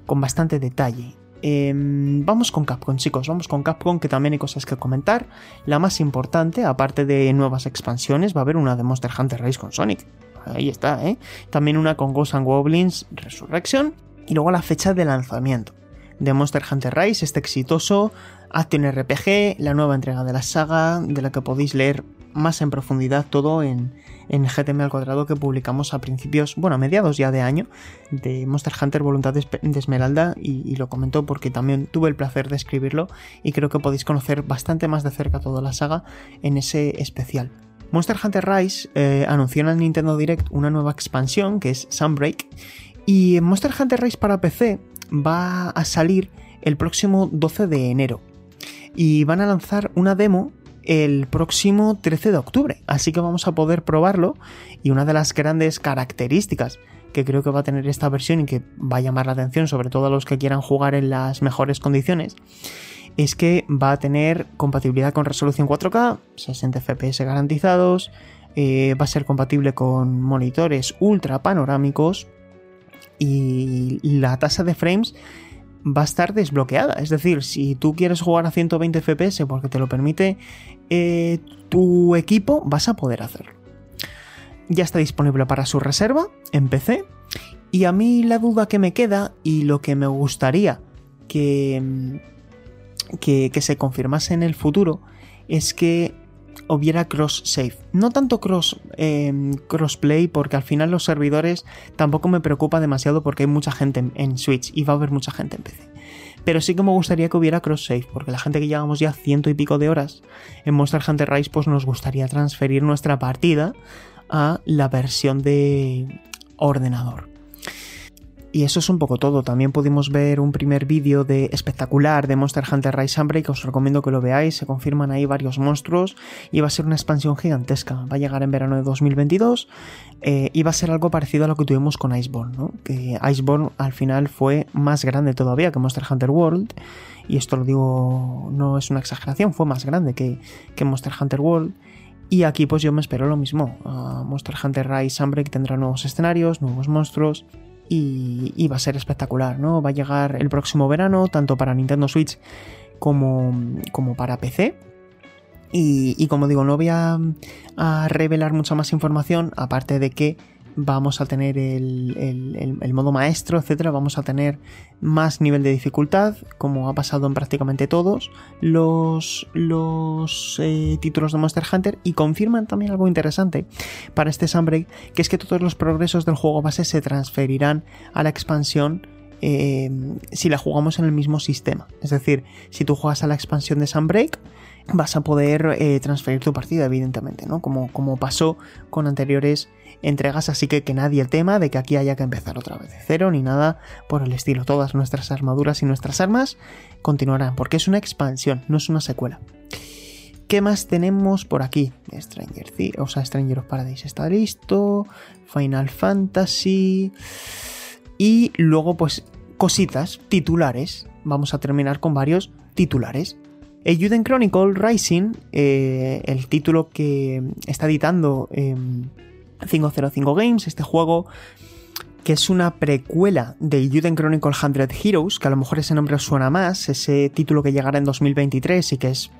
con bastante detalle. Eh, vamos con Capcom, chicos, vamos con Capcom, que también hay cosas que comentar. La más importante, aparte de nuevas expansiones, va a haber una de Monster Hunter Rise con Sonic. Ahí está, ¿eh? También una con Ghosts and Goblins Resurrection. Y luego la fecha de lanzamiento de Monster Hunter Rise, este exitoso Action RPG, la nueva entrega de la saga, de la que podéis leer más en profundidad todo en, en GTM al cuadrado que publicamos a principios, bueno, a mediados ya de año, de Monster Hunter Voluntad de, Esmeralda, y, lo comento porque también tuve el placer de escribirlo y creo que podéis conocer bastante más de cerca toda la saga en ese especial. Monster Hunter Rise eh, anunció en el Nintendo Direct una nueva expansión que es Sunbreak, y Monster Hunter Rise para PC va a salir el próximo 12 de enero. Y van a lanzar una demo el próximo 13 de octubre. Así que vamos a poder probarlo. Y una de las grandes características que creo que va a tener esta versión y que va a llamar la atención, sobre todo a los que quieran jugar en las mejores condiciones, es que va a tener compatibilidad con resolución 4K, 60 FPS garantizados, eh, va a ser compatible con monitores ultra panorámicos y la tasa de frames va a estar desbloqueada. Es decir, si tú quieres jugar a 120 FPS porque te lo permite eh, tu equipo, vas a poder hacerlo. Ya está disponible para su reserva en PC. Y a mí la duda que me queda y lo que me gustaría que, que, que se confirmase en el futuro es que hubiera cross save. No tanto cross eh, crossplay porque al final los servidores tampoco me preocupa demasiado porque hay mucha gente en, en, Switch y va a haber mucha gente en PC. Pero sí que me gustaría que hubiera cross save porque la gente que llevamos ya ciento y pico de horas en Monster Hunter Rise pues nos gustaría transferir nuestra partida a la versión de ordenador. Y eso es un poco todo. También pudimos ver un primer vídeo de espectacular de Monster Hunter Rise Sunbreak, que os recomiendo que lo veáis. Se confirman ahí varios monstruos y va a ser una expansión gigantesca. Va a llegar en verano de 2022 eh, y va a ser algo parecido a lo que tuvimos con Iceborne, ¿no? Que Iceborne al final fue más grande todavía que Monster Hunter World. Y esto lo digo, no es una exageración, fue más grande que, que Monster Hunter World. Y aquí pues yo me espero lo mismo. Uh, Monster Hunter Rise Sunbreak tendrá nuevos escenarios, nuevos monstruos y, y, va a ser espectacular, ¿no? Va a llegar el próximo verano, tanto para Nintendo Switch como, como para PC. Y, como digo, no voy a, a, revelar mucha más información, aparte de que vamos a tener el, el, modo maestro, etcétera. Vamos a tener más nivel de dificultad, como ha pasado en prácticamente todos los, los eh, títulos de Monster Hunter. Y confirman también algo interesante para este Sunbreak, que es que todos los progresos del juego base se transferirán a la expansión. Eh, si la jugamos en el mismo sistema. Es decir, si tú juegas a la expansión de Sunbreak, vas a poder eh, transferir tu partida, evidentemente, ¿no? Como, como pasó con anteriores entregas, así que que nadie tema de que aquí haya que empezar otra vez de cero ni nada por el estilo. Todas nuestras armaduras y nuestras armas continuarán, porque es una expansión, no es una secuela. ¿Qué más tenemos por aquí? Stranger o sea, Stranger of Paradise está listo, Final Fantasy y luego pues cositas, titulares. Vamos a terminar con varios titulares. Euden Chronicle Rising, eh, el título que está editando eh, 505 Games, este juego que es una precuela de Juden Chronicle 100 Heroes, que a lo mejor ese nombre os suena más, ese título que llegará en 2023 y que es,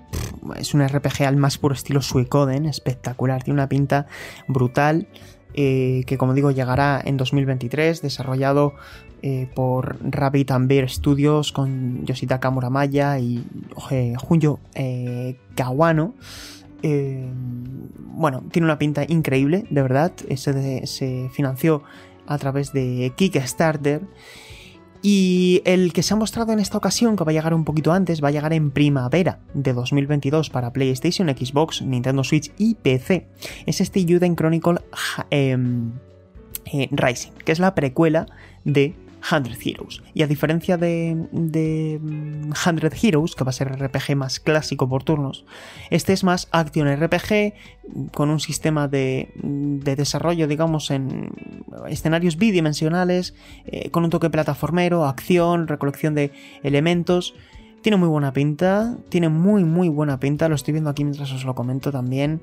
es un RPG al más puro estilo Suicoden, espectacular, tiene una pinta brutal, eh, que como digo llegará en 2023, desarrollado eh, por Rabbit and Bear Studios con Yoshitaka Muramaya y eh, Junyo Kawano. bueno, tiene una pinta increíble, de verdad. Se, se financió a través de Kickstarter. Y el que se ha mostrado en esta ocasión, que va a llegar un poquito antes, va a llegar en primavera de 2022 para PlayStation, Xbox, Nintendo Switch y PC. Es este Juden Chronicle em, eh, Rising, que es la precuela de 100 Heroes. Y a diferencia de, de 100 mm, Heroes, que va a ser RPG más clásico por turnos, este es más Action RPG con un sistema de, de desarrollo, digamos, en escenarios bidimensionales, eh, con un toque plataformero, acción, recolección de elementos. Tiene muy buena pinta, tiene muy muy buena pinta, lo estoy viendo aquí mientras os lo comento también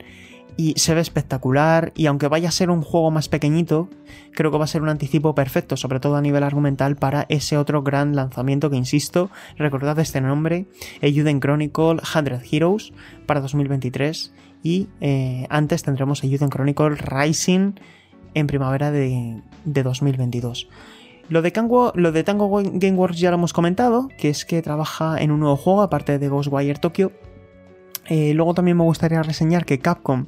y se ve espectacular y aunque vaya a ser un juego más pequeñito, creo que va a ser un anticipo perfecto, sobre todo a nivel argumental, para ese otro gran lanzamiento que, insisto, recordad este nombre, Euden Chronicle 100 Heroes para 2023 y eh, antes tendremos Euden Chronicle Rising en primavera de, 2022. Lo de, Tango, lo de Tango Gameworks ya lo hemos comentado, que es que trabaja en un nuevo juego aparte de Ghostwire Tokyo eh, luego también me gustaría reseñar que Capcom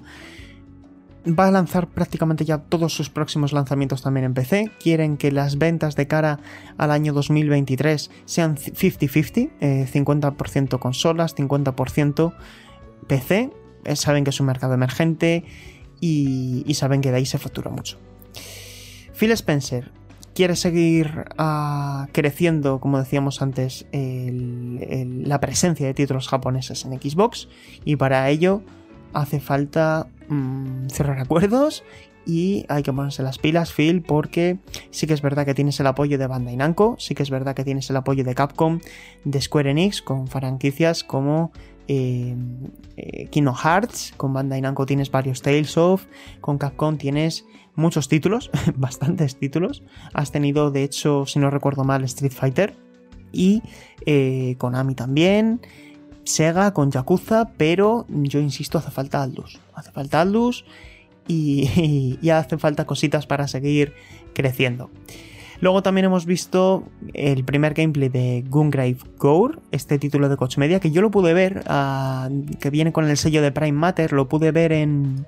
va a lanzar prácticamente ya todos sus próximos lanzamientos también en PC. Quieren que las ventas de cara al año 2023 sean 50-50, 50% eh, consolas, 50% PC. Eh, saben que es un mercado emergente y, saben que de ahí se factura mucho. Phil Spencer quiere seguir ah, creciendo, como decíamos antes, la presencia de títulos japoneses en Xbox y para ello hace falta mm, cerrar acuerdos y hay que ponerse las pilas, Phil, porque sí que es verdad que tienes el apoyo de Bandai Namco, sí que es verdad que tienes el apoyo de Capcom, de Square Enix, con franquicias como eh, eh, Hearts, con Bandai Namco tienes varios Tales of, con Capcom tienes muchos títulos, bastantes títulos. Has tenido, de hecho, si no recuerdo mal, Street Fighter y eh, Konami también. Sega con Yakuza, pero yo insisto, hace falta Aldus. Hace falta Aldus y, y, hace falta cositas para seguir creciendo. Luego también hemos visto el primer gameplay de Gungrave Gore, este título de Coach Media, que yo lo pude ver, ah, que viene con el sello de Prime Matter, lo pude ver en,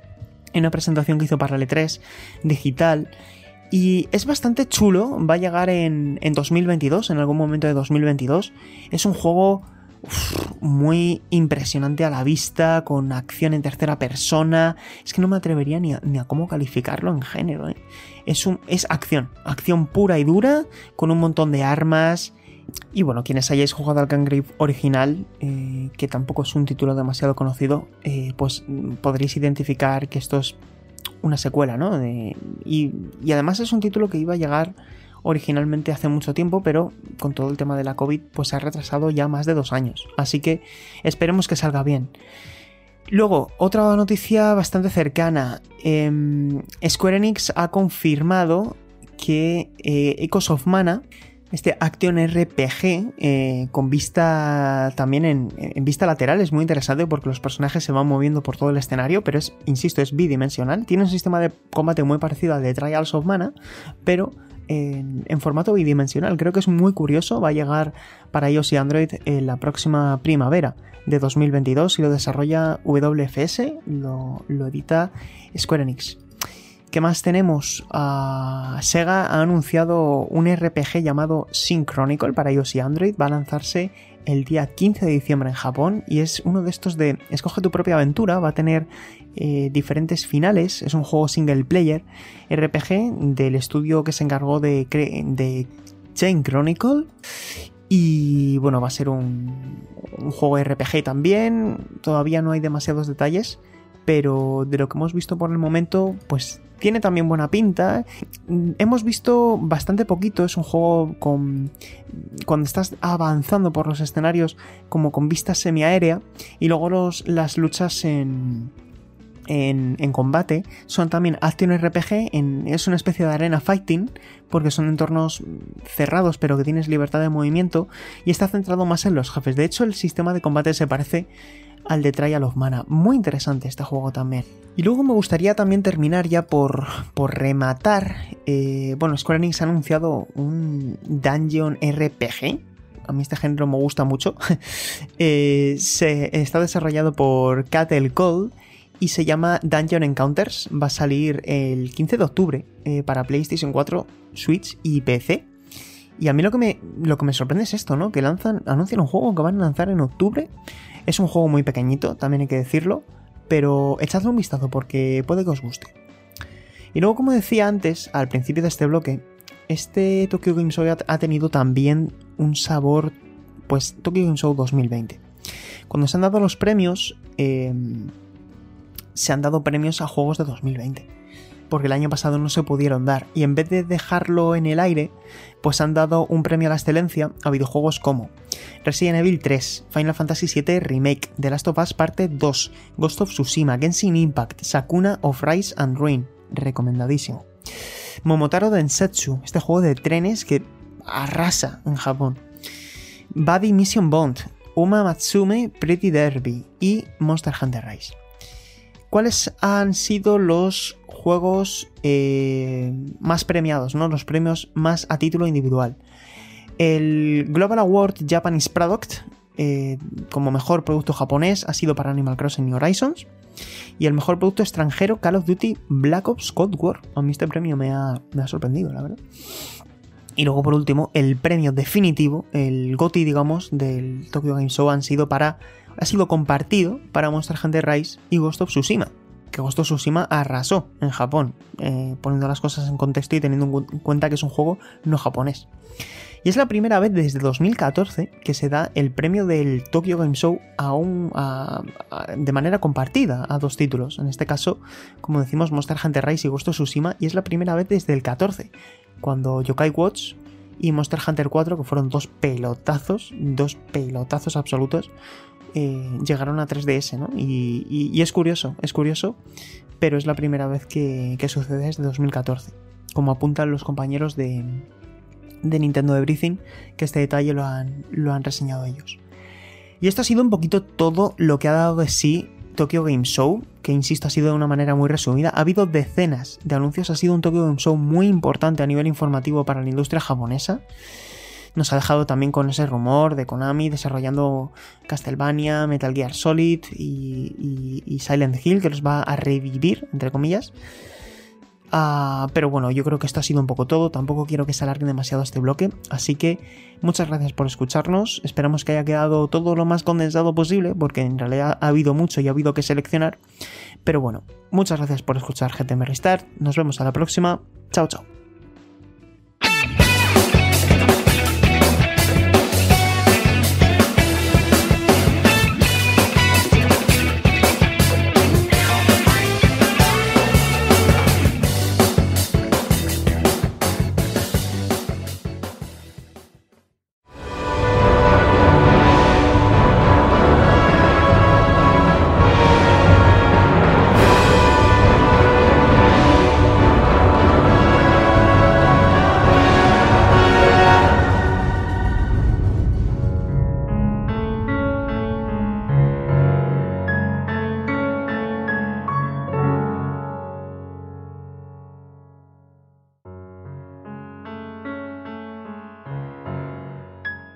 en una presentación que hizo para el E3 digital. Y es bastante chulo, va a llegar en, en 2022, en algún momento de 2022. Es un juego muy impresionante a la vista, con acción en tercera persona. Es que no me atrevería ni a, ni a cómo calificarlo en género. ¿eh? Es, un, es acción, acción pura y dura, con un montón de armas, y bueno, quienes hayáis jugado al Gangrave original, eh, que tampoco es un título demasiado conocido, eh, pues podréis identificar que esto es una secuela, ¿no? y, además es un título que iba a llegar originalmente hace mucho tiempo, pero con todo el tema de la COVID, pues se ha retrasado ya más de dos años. Así que esperemos que salga bien. Luego, otra noticia bastante cercana. Em, Square Enix ha confirmado que eh, Echoes of Mana este Action RPG eh, con vista también en, vista lateral es muy interesante porque los personajes se van moviendo por todo el escenario, pero es, insisto, es bidimensional. Tiene un sistema de combate muy parecido al de Trials of Mana, pero en, formato bidimensional. Creo que es muy curioso. Va a llegar para iOS y Android en la próxima primavera de 2022 y lo desarrolla WFS, lo, lo edita Square Enix. ¿Qué más tenemos? Ah, Sega ha anunciado un RPG llamado Synchronicle para iOS y Android. Va a lanzarse el día 15 de diciembre en Japón y es uno de estos de escoge tu propia aventura. Va a tener eh, diferentes finales. Es un juego single player RPG del estudio que se encargó de, de Chain Chronicle. Y bueno, va a ser un, un juego RPG también. Todavía no hay demasiados detalles pero de lo que hemos visto por el momento, pues tiene también buena pinta. Hemos visto bastante poquito, es un juego con... cuando estás avanzando por los escenarios como con vista semiaérea y luego los, las luchas en, en, combate, son también Action RPG, en, es una especie de arena fighting, porque son entornos cerrados pero que tienes libertad de movimiento y está centrado más en los jefes. De hecho, el sistema de combate se parece al de Trial of Mana. Muy interesante este juego también. Y luego me gustaría también terminar ya por, por rematar. Eh, bueno, Square Enix ha anunciado un Dungeon RPG. A mí este género me gusta mucho. Eh, se, está desarrollado por Cattle Call y se llama Dungeon Encounters. Va a salir el 15 de octubre eh, para PlayStation 4, Switch y PC. Y a mí lo que, me, lo que me sorprende es esto, ¿no? Que lanzan, anuncian un juego que van a lanzar en octubre. Es un juego muy pequeñito, también hay que decirlo. Pero echadle un vistazo porque puede que os guste. Y luego, como decía antes, al principio de este bloque, este Tokyo Game Show ha tenido también un sabor, pues Tokyo Game Show 2020. Cuando se han dado los premios, eh, se han dado premios a juegos de 2020. Porque el año pasado no se pudieron dar. Y en vez de dejarlo en el aire, pues han dado un premio a la excelencia a videojuegos como Resident Evil 3, Final Fantasy VII Remake, The Last of Us Parte 2, Ghost of Tsushima, Genshin Impact, Sakuna of Rise and Ruin. Recomendadísimo. Momotaro Densetsu, este juego de trenes que arrasa en Japón. Buddy Mission Bond, Uma Matsume Pretty Derby y Monster Hunter Rise. ¿Cuáles han sido los juegos eh, más premiados, ¿no? los premios más a título individual? El Global Award Japanese Product eh, como mejor producto japonés ha sido para Animal Crossing New Horizons. Y el mejor producto extranjero, Call of Duty Black Ops Cold War. A mí este premio me ha, me ha sorprendido, la verdad. Y luego, por último, el premio definitivo, el GOTY, digamos, del Tokyo Game Show han sido para ha sido compartido para Monster Hunter Rise y Ghost of Tsushima. Que Ghost of Tsushima arrasó en Japón, eh, poniendo las cosas en contexto y teniendo en cuenta que es un juego no japonés. Y es la primera vez desde 2014 que se da el premio del Tokyo Game Show a de manera compartida a dos títulos. En este caso, como decimos, Monster Hunter Rise y Ghost of Tsushima. Y es la primera vez desde el 14, cuando Yokai Watch y Monster Hunter 4, que fueron dos pelotazos, dos pelotazos absolutos, eh, llegaron a 3DS, ¿no? Y, es curioso, es curioso, pero es la primera vez que, sucede desde 2014, como apuntan los compañeros de, de Nintendo Briefing, que este detalle lo han reseñado ellos. Y esto ha sido un poquito todo lo que ha dado de sí Tokyo Game Show, que insisto ha sido de una manera muy resumida. Ha habido decenas de anuncios, ha sido un Tokyo Game Show muy importante a nivel informativo para la industria japonesa nos ha dejado también con ese rumor de Konami desarrollando Castlevania, Metal Gear Solid y, Silent Hill, que los va a revivir, entre comillas. Ah, pero bueno, yo creo que esto ha sido un poco todo. Tampoco quiero que se alargue demasiado este bloque. Así que muchas gracias por escucharnos. Esperamos que haya quedado todo lo más condensado posible, porque en realidad ha habido mucho y ha habido que seleccionar. Pero bueno, muchas gracias por escuchar GTM Restart. Nos vemos a la próxima. Chao, chao.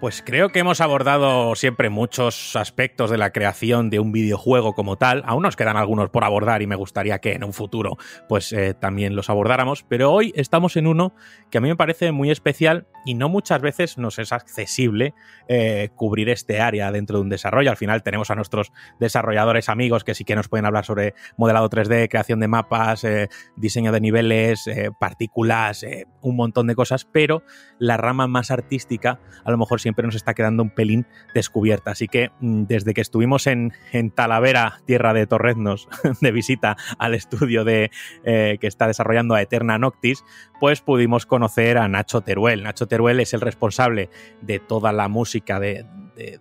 Pues creo que hemos abordado siempre muchos aspectos de la creación de un videojuego como tal. Aún nos quedan algunos por abordar y me gustaría que en un futuro pues eh, también los abordáramos. Pero hoy estamos en uno que a mí me parece muy especial y no muchas veces nos es accesible eh, cubrir este área dentro de un desarrollo. Al final tenemos a nuestros desarrolladores amigos que sí que nos pueden hablar sobre modelado 3D, creación de mapas, eh, diseño de niveles, partículas, un montón de cosas, pero la rama más artística a lo mejor siempre nos está quedando un pelín descubierta. Así que mm, desde que estuvimos en, Talavera, tierra de Torreznos, de visita al estudio de, eh, que está desarrollando a Eterna Noctis, pues pudimos conocer a Nacho Teruel. Nacho Teruel es el responsable de toda la música de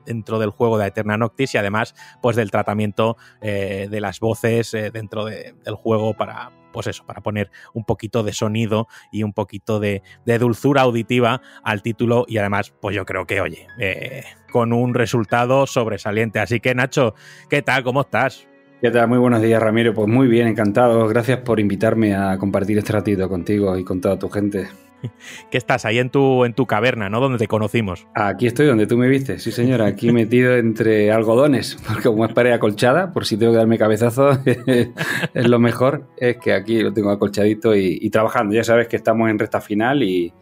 dentro del juego de Eterna Noctis y además pues del tratamiento eh, de las voces eh, dentro del juego para pues eso, para poner un poquito de sonido y un poquito de, dulzura auditiva al título y además pues yo creo que oye, eh, con un resultado sobresaliente. Así que Nacho, ¿qué tal? ¿Cómo estás? ¿Qué tal? Muy buenos días, Ramiro. Pues muy bien, encantado. Gracias por invitarme a compartir este ratito contigo y con toda tu gente. que estás ahí en tu, en tu caverna, ¿no? Donde te conocimos. Aquí estoy, donde tú me viste, sí señora, aquí metido entre algodones, porque como es pared acolchada, por si tengo que darme cabezazo, es lo mejor, es que aquí lo tengo acolchadito y, trabajando. Ya sabes que estamos en recta final y,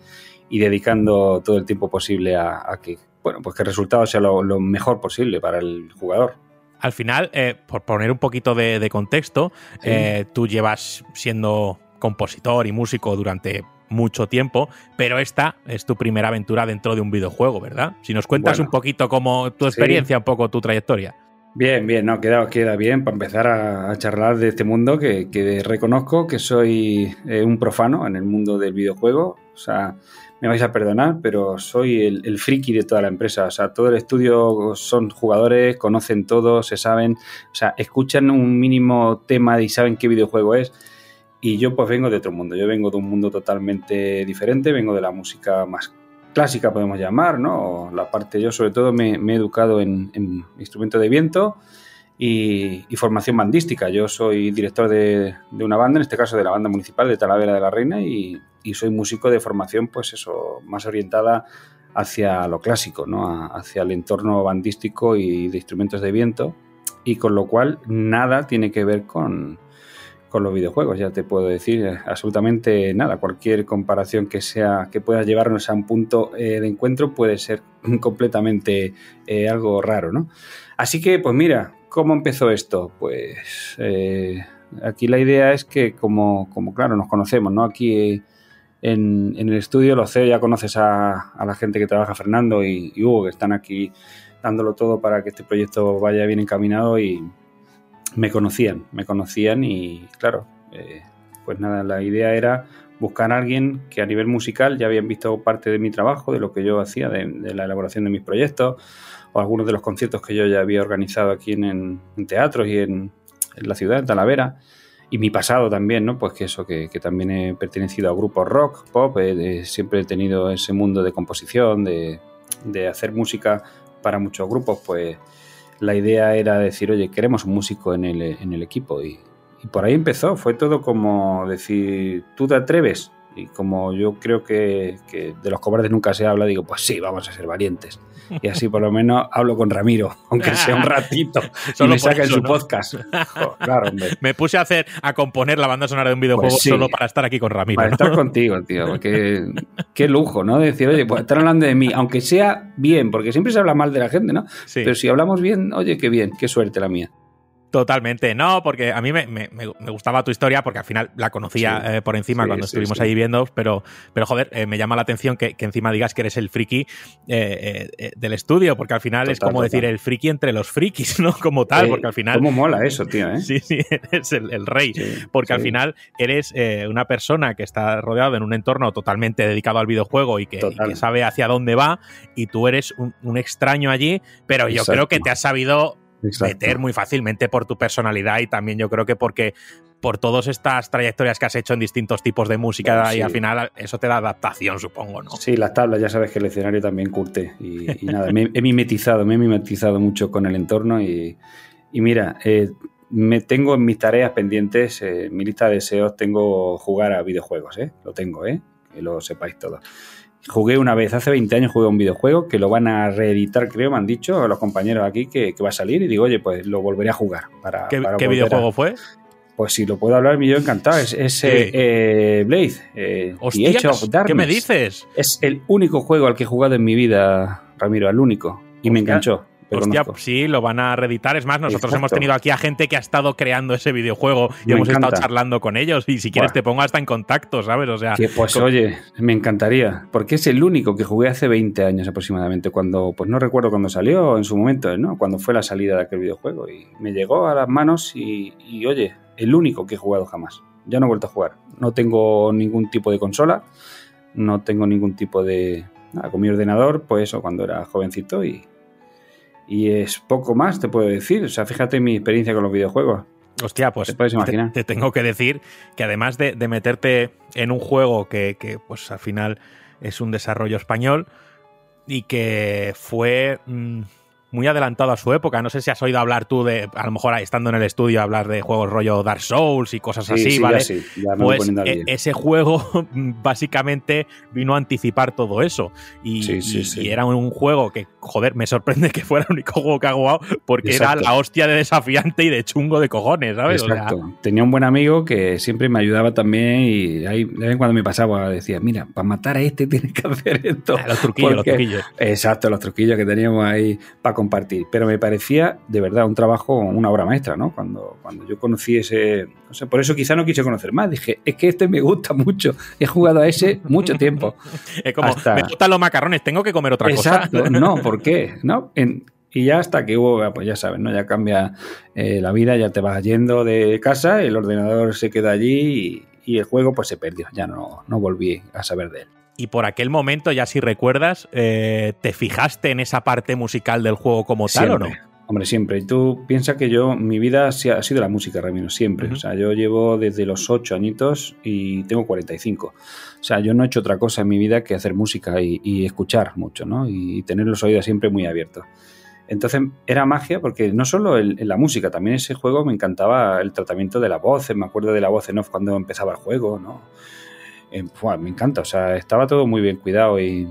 dedicando todo el tiempo posible a, que, bueno, pues que el resultado sea lo mejor posible para el jugador al final, eh, por poner un poquito de, contexto, eh, tú llevas siendo compositor y músico durante mucho tiempo, pero esta es tu primera aventura dentro de un videojuego, ¿verdad? Si nos cuentas un poquito como tu experiencia, un poco tu trayectoria. Bien, bien, no, queda, queda bien para empezar a, charlar de este mundo que, reconozco que soy eh, un profano en el mundo del videojuego. O sea, me vais a perdonar, pero soy el, friki de toda la empresa. O sea, todo el estudio son jugadores, conocen todo, se saben, o sea, escuchan un mínimo tema y saben qué videojuego es. Y yo pues vengo de otro mundo, yo vengo de un mundo totalmente diferente, vengo de la música más clásica, podemos llamar, ¿no? La parte, yo sobre todo me, he educado en, en instrumentos de viento y, formación bandística. Yo soy director de, una banda, en este caso de la banda municipal de Talavera de la Reina, y, soy músico de formación, pues eso, más orientada hacia lo clásico, ¿no? hacia el entorno bandístico y de instrumentos de viento, y con lo cual nada tiene que ver con, los videojuegos, ya te puedo decir absolutamente nada. Cualquier comparación que sea que pueda llevarnos a un punto eh, de encuentro puede ser completamente eh, algo raro, ¿no? Así que, pues mira, ¿Cómo empezó esto? Pues eh, aquí la idea es que como, como, claro, nos conocemos, ¿no? Aquí en, el estudio, lo sé, ya conoces a, la gente que trabaja, Fernando y, Hugo, que están aquí dándolo todo para que este proyecto vaya bien encaminado y me conocían, me conocían y claro, eh, pues nada, la idea era buscar a alguien que a nivel musical ya habían visto parte de mi trabajo, de lo que yo hacía, de la elaboración de mis proyectos o algunos de los conciertos que yo ya había organizado aquí en, teatros y en, la ciudad, en Talavera. Y mi pasado también, ¿no? Pues que eso, que, también he pertenecido a grupos rock, pop, siempre he tenido ese mundo de composición, de, hacer música para muchos grupos, pues la idea era decir, oye, queremos un músico en el, equipo. Y, y, por ahí empezó, fue todo como decir, ¿tú te atreves? Y como yo creo que, de los cobardes nunca se habla, digo, pues sí, vamos a ser valientes. Y así por lo menos hablo con Ramiro, aunque sea un ratito. solo y me saca en su podcast. claro, Me puse a hacer, a componer la banda sonora de un videojuego pues solo para estar aquí con Ramiro. Para estar contigo, tío. Porque qué lujo, ¿no? Decir, oye, pues están hablando de mí, aunque sea bien, porque siempre se habla mal de la gente, ¿no? Pero si hablamos bien, oye, qué bien, qué suerte la mía. Totalmente, no, porque a mí me, me, me, gustaba tu historia porque al final la conocía eh, por encima cuando estuvimos ahí viendo, pero, pero joder, eh, me llama la atención que, que, encima digas que eres el friki eh, del estudio, porque al final es como decir el friki entre los frikis, ¿no? Como tal, porque al final... ¿Cómo mola eso, tío? Sí, sí, eres el, rey, porque al final eres una persona que está rodeado en un entorno totalmente dedicado al videojuego y que, sabe hacia dónde va, y tú eres un, un extraño allí, pero yo creo que te has sabido meter muy fácilmente por tu personalidad y también yo creo que porque por todas estas trayectorias que has hecho en distintos tipos de música y al final eso te da adaptación, supongo, ¿no? Sí, las tablas, ya sabes que el escenario también curte y, nada, me he mimetizado, me he mimetizado mucho con el entorno y, mira, eh, me tengo en mis tareas pendientes, en eh, mi lista de deseos tengo jugar a videojuegos, ¿eh? Lo tengo, ¿eh? Que lo sepáis todos. Jugué una vez, hace 20 años jugué un videojuego que lo van a reeditar, creo, me han dicho los compañeros aquí que, va a salir y digo, oye, pues lo volveré a jugar. Para, ¿Qué, videojuego fue? Pues si lo puedo hablar, yo encantado. Es, ese eh, Blade, eh, ¿Qué me dices? Es el único juego al que he jugado en mi vida, Ramiro, el único. Y me enganchó. Hostia, sí, lo van a reeditar. Es más, nosotros hemos tenido aquí a gente que ha estado creando ese videojuego y hemos estado charlando con ellos. Y si quieres, te pongo hasta en contacto, ¿sabes? O sea. pues oye, me encantaría. Porque es el único que jugué hace 20 años aproximadamente. Cuando, pues no recuerdo cuándo salió, en su momento, ¿no? Cuando fue la salida de aquel videojuego. Y me llegó a las manos y, y oye, el único que he jugado jamás. Ya no he vuelto a jugar. No tengo ningún tipo de consola. No tengo ningún tipo de. Nada, con mi ordenador, pues eso, cuando era jovencito y y es poco más, te puedo decir. O sea, fíjate mi experiencia con los videojuegos. Hostia, pues Te puedes imaginar. te tengo que decir que además de, de meterte en un juego que, que, pues al final es un desarrollo español y que fue mm, muy adelantado a su época. No sé si has oído hablar tú de, a lo mejor estando en el estudio, hablar de juegos rollo Dark Souls y cosas Sí, así, sí, ya ¿vale? sí, ya me Pues e- día. ese juego básicamente vino a anticipar todo eso. Y, Sí, sí, y- sí. y era un juego que, joder, me sorprende que fuera el único juego que ha jugado porque Exacto. era la hostia de desafiante y de chungo de cojones, ¿sabes? O sea, Exacto. Tenía un buen amigo que siempre me ayudaba también y ahí de vez en cuando me pasaba decía, mira, para matar a este tienes que hacer esto. los truquillos, los truquillos. Exacto, los truquillos que teníamos ahí para compartir. Pero me parecía de verdad un trabajo, una obra maestra, ¿no? Cuando, cuando yo conocí ese... No sé, por eso quizá no quise conocer más. Dije, es que este me gusta mucho. He jugado a ese mucho tiempo. Es como, Hasta- me gustan los macarrones, tengo que comer otra Exacto, cosa. no, ¿por qué? ¿No? En- y ya hasta que hubo, pues ya sabes, ¿no? Ya cambia eh, la vida, ya te vas yendo de casa, el ordenador se queda allí y, y el juego pues se perdió. Ya no, no volví a saber de él. Y por aquel momento, ya si recuerdas, eh, ¿te fijaste en esa parte musical del juego como tal o no? Siempre. Hombre, siempre. Y tú piensas que yo, mi vida ha sido la música, Ramiro, siempre. Ujú. O sea, yo llevo desde los 8 añitos y tengo 45. O sea, yo no he hecho otra cosa en mi vida que hacer música y, y escuchar mucho, ¿no? Y tener los oídos siempre muy abiertos. Entonces era magia porque no solo el- en la música, también ese juego me encantaba el tratamiento de la voz. Me acuerdo de la voz en off cuando empezaba el juego, ¿no? Eh, me encanta, o sea, estaba todo muy bien cuidado y,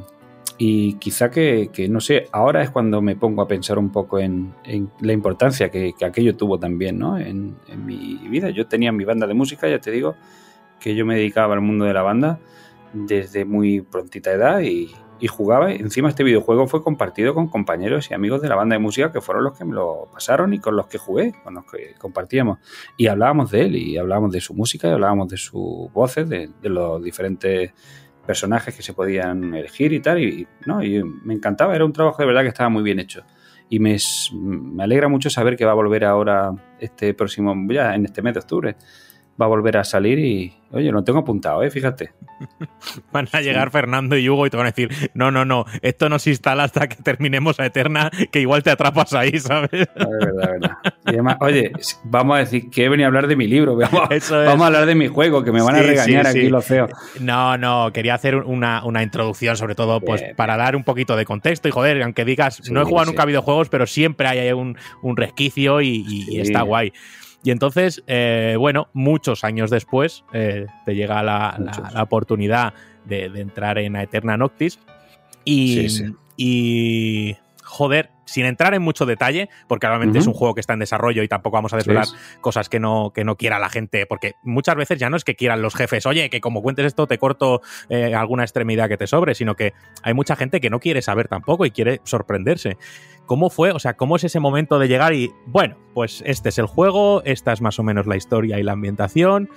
y quizá que, que, no sé, ahora es cuando me pongo a pensar un poco en, en la importancia que, que aquello tuvo también, ¿no? En, en mi vida. Yo tenía mi banda de música, ya te digo, que yo me dedicaba al mundo de la banda desde muy prontita edad y, y jugaba. Encima este videojuego fue compartido con compañeros y amigos de la banda de música que fueron los que me lo pasaron y con los que jugué, con los que compartíamos. Y hablábamos de él y hablábamos de su música y hablábamos de sus voces, de, los diferentes personajes que se podían elegir y tal. Y, no, y me encantaba, era un trabajo de verdad que estaba muy bien hecho. Y me, me alegra mucho saber que va a volver ahora este próximo, ya en este mes de octubre, va a volver a salir y, oye, lo tengo apuntado, ¿eh? Fíjate. Van a llegar Fernando y Hugo y te van a decir, no, no, no, esto no se instala hasta que terminemos a Eterna, que igual te atrapas ahí, ¿sabes? Es verdad, es verdad. Y además, oye, vamos a decir que he venido a hablar de mi libro, vamos, Eso es. vamos a hablar de mi juego, que me van a Sí, regañar sí, aquí sí. los feos. No, no, quería hacer una, una introducción, sobre todo, pues Bien, para dar un poquito de contexto. Y joder, aunque digas, no he jugado nunca a videojuegos, pero siempre hay un, un resquicio y, y- está guay. Y entonces, eh, bueno, muchos años después eh, te llega la, la- oportunidad de, de entrar en Aeterna Noctis. Y, Sí, sí. y, joder, sin entrar en mucho detalle, porque Ujú. es un juego que está en desarrollo y tampoco vamos a desvelar Sí, cosas que no, que no quiera la gente, porque muchas veces ya no es que quieran los jefes, oye, que como cuentes esto te corto eh, alguna extremidad que te sobre, sino que hay mucha gente que no quiere saber tampoco y quiere sorprenderse. ¿Cómo fue? O sea, ¿cómo es ese momento de llegar y, bueno, pues este es el juego, esta es más o menos la historia y la ambientación?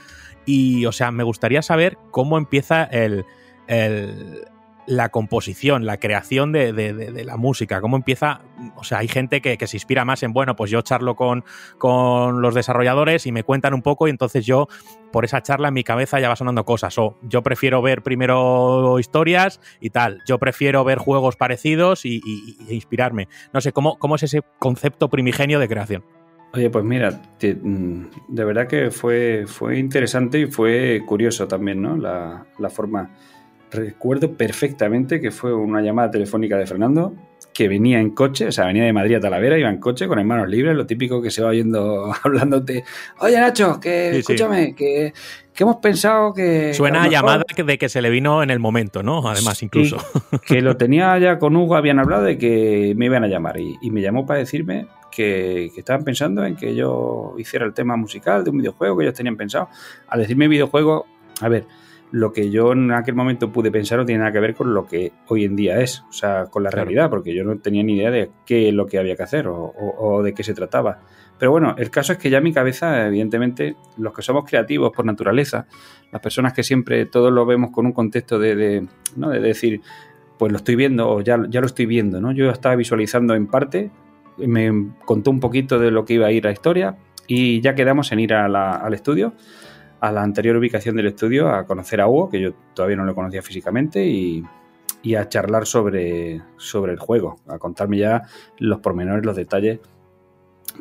Y, o sea, me gustaría saber cómo empieza el, el- la composición, la creación de, de- la música, cómo empieza, o sea, hay gente que, que se inspira más en, bueno, pues yo charlo con, con los desarrolladores y me cuentan un poco y entonces yo, por esa charla en mi cabeza ya va sonando cosas, o yo prefiero ver primero historias y tal, yo prefiero ver juegos parecidos y, inspirarme. No sé, ¿cómo, ¿cómo es ese concepto primigenio de creación? Oye, pues mira, mm, de verdad que fue, fue interesante y fue curioso también, ¿no? La, la forma. Recuerdo perfectamente que fue una llamada telefónica de Fernando que venía en coche, o sea, venía de Madrid a Talavera, iba en coche con las manos libres, lo típico que se va oyendo hablándote. Oye, Nacho, que Sí, sí. escúchame, que, que hemos pensado que. Suena a llamada de que se le vino en el momento, ¿no? Además, incluso. que lo tenía ya con Hugo, habían hablado de que me iban a llamar y, y me llamó para decirme que, que estaban pensando en que yo hiciera el tema musical de un videojuego que ellos tenían pensado. Al decirme videojuego, a ver, lo que yo en aquel momento pude pensar no tiene nada que ver con lo que hoy en día es, o sea, con la Claro. realidad, porque yo no tenía ni idea de qué es lo que había que hacer o, o- o de qué se trataba. Pero bueno, el caso es que ya en mi cabeza, evidentemente, los que somos creativos por naturaleza, las personas que siempre todos lo vemos con un contexto de, de, ¿no? de decir, pues lo estoy viendo o ya, ya lo estoy viendo, ¿no? Yo estaba visualizando en parte, me contó un poquito de lo que iba a ir la historia y ya quedamos en ir a la- al estudio, a la anterior ubicación del estudio, a conocer a Hugo, que yo todavía no lo conocía físicamente y, y a charlar sobre, sobre el juego, a contarme ya los pormenores, los detalles.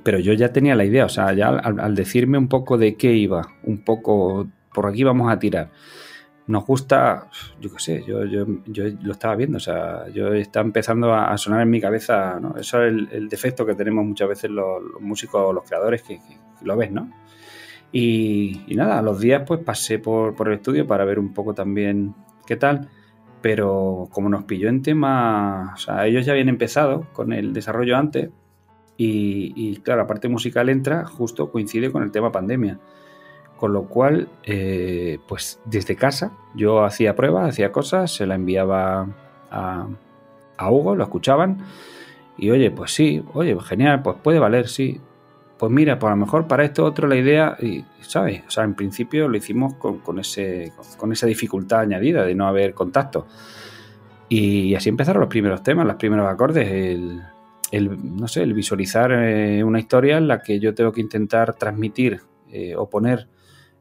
Pero yo ya tenía la idea, o sea, ya al, decirme un poco de qué iba, un poco por aquí vamos a tirar. Nos gusta, yo qué sé, yo, yo, yo, lo estaba viendo, o sea, yo está empezando a, sonar en mi cabeza, ¿no? Eso es el, defecto que tenemos muchas veces los, músicos los creadores, que, lo ves, ¿no? Y, nada, a los días pues pasé por, por el estudio para ver un poco también qué tal pero como nos pilló en tema, o sea, ellos ya habían empezado con el desarrollo antes y, claro, la parte musical entra justo coincide con el tema pandemia. Con lo cual, eh, pues desde casa yo hacía pruebas, hacía cosas, se la enviaba a, a Hugo, lo escuchaban y oye, pues sí, oye, genial, pues puede valer, sí pues mira, pues a lo mejor para esto otro la idea, y, ¿sabes? O sea, en principio lo hicimos con, ese, con esa dificultad añadida de no haber contacto. Y así empezaron los primeros temas, los primeros acordes, el, no sé, el visualizar eh, una historia en la que yo tengo que intentar transmitir eh, o poner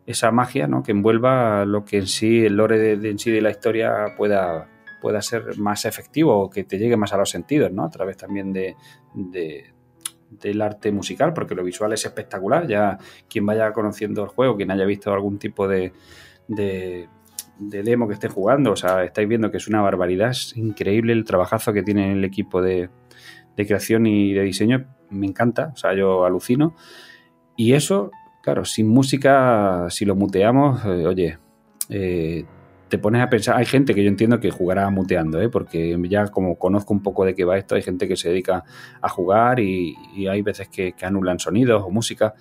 esa magia ¿no? que envuelva lo que en sí, el lore de, en sí de la historia pueda, pueda ser más efectivo o que te llegue más a los sentidos, ¿no? A través también de, del arte musical, porque lo visual es espectacular. Ya quien vaya conociendo el juego, quien haya visto algún tipo de, de, demo que esté jugando, o sea, estáis viendo que es una barbaridad, es increíble el trabajazo que tiene el equipo de, de creación y de diseño, me encanta, o sea, yo alucino. Y eso, claro, sin música, si lo muteamos, eh, oye, eh, te pones a pensar, hay gente que yo entiendo que jugará muteando, ¿eh? porque ya como conozco un poco de qué va esto, hay gente que se dedica a jugar y, hay veces que, anulan sonidos o música,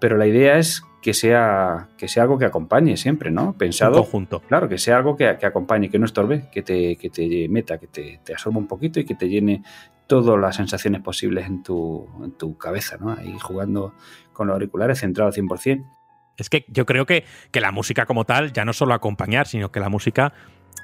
pero la idea es que sea, que sea algo que acompañe siempre, ¿no? Pensado. junto. Claro, que sea algo que, acompañe, que no estorbe, que te, que te meta, que te, te, absorba un poquito y que te llene todas las sensaciones posibles en tu, en tu cabeza, ¿no? Ahí jugando con los auriculares centrado al 100%. Es que yo creo que, que la música como tal, ya no solo acompañar, sino que la música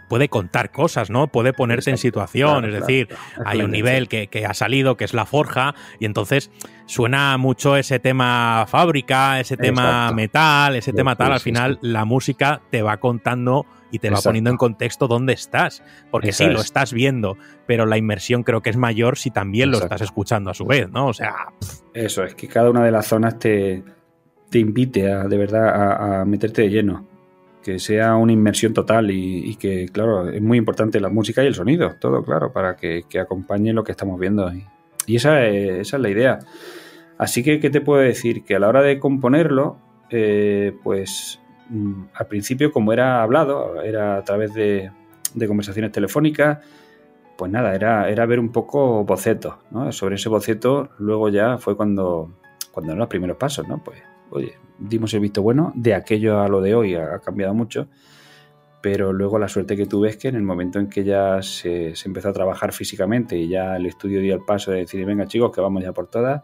puede contar cosas, ¿no? Puede ponerte en situación, es decir, hay un nivel que, ha salido, que es la forja, y entonces suena mucho ese tema fábrica, ese tema metal, ese tema tal, al final la música te va contando y te va poniendo en contexto dónde estás, porque sí, lo estás viendo, pero la inmersión creo que es mayor si también lo estás escuchando a su vez, ¿no? O sea... Eso, es que cada una de las zonas te te invite a, de verdad a, meterte de lleno. Que sea una inmersión total y, que, claro, es muy importante la música y el sonido, todo, claro, para que, acompañe lo que estamos viendo. Y, esa, es, esa es la idea. Así que, ¿qué te puedo decir? Que a la hora de componerlo, eh, pues mm, al principio, como era hablado, era a través de, conversaciones telefónicas, pues nada, era, era ver un poco bocetos. Sobre ese boceto, luego ya fue cuando, cuando eran los primeros pasos, ¿no? Pues oye, dimos el visto bueno, de aquello a lo de hoy ha, cambiado mucho, pero luego la suerte que tuve es que en el momento en que ya se, empezó a trabajar físicamente y ya el estudio dio el paso de decir, venga chicos, que vamos ya por todas,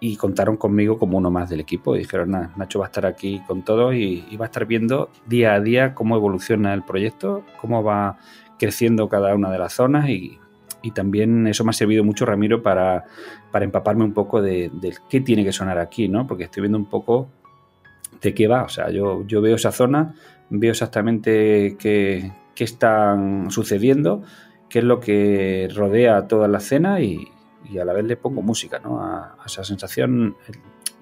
y contaron conmigo como uno más del equipo. Y dijeron, nada, Nacho va a estar aquí con todo y, va a estar viendo día a día cómo evoluciona el proyecto, cómo va creciendo cada una de las zonas y también eso me ha servido mucho, Ramiro, para, empaparme un poco de, qué tiene que sonar aquí, ¿no? Porque estoy viendo un poco de qué va. O sea, yo, yo veo esa zona, veo exactamente qué, qué están sucediendo, qué es lo que rodea toda la escena y, a la vez le pongo música, ¿no? A, esa sensación.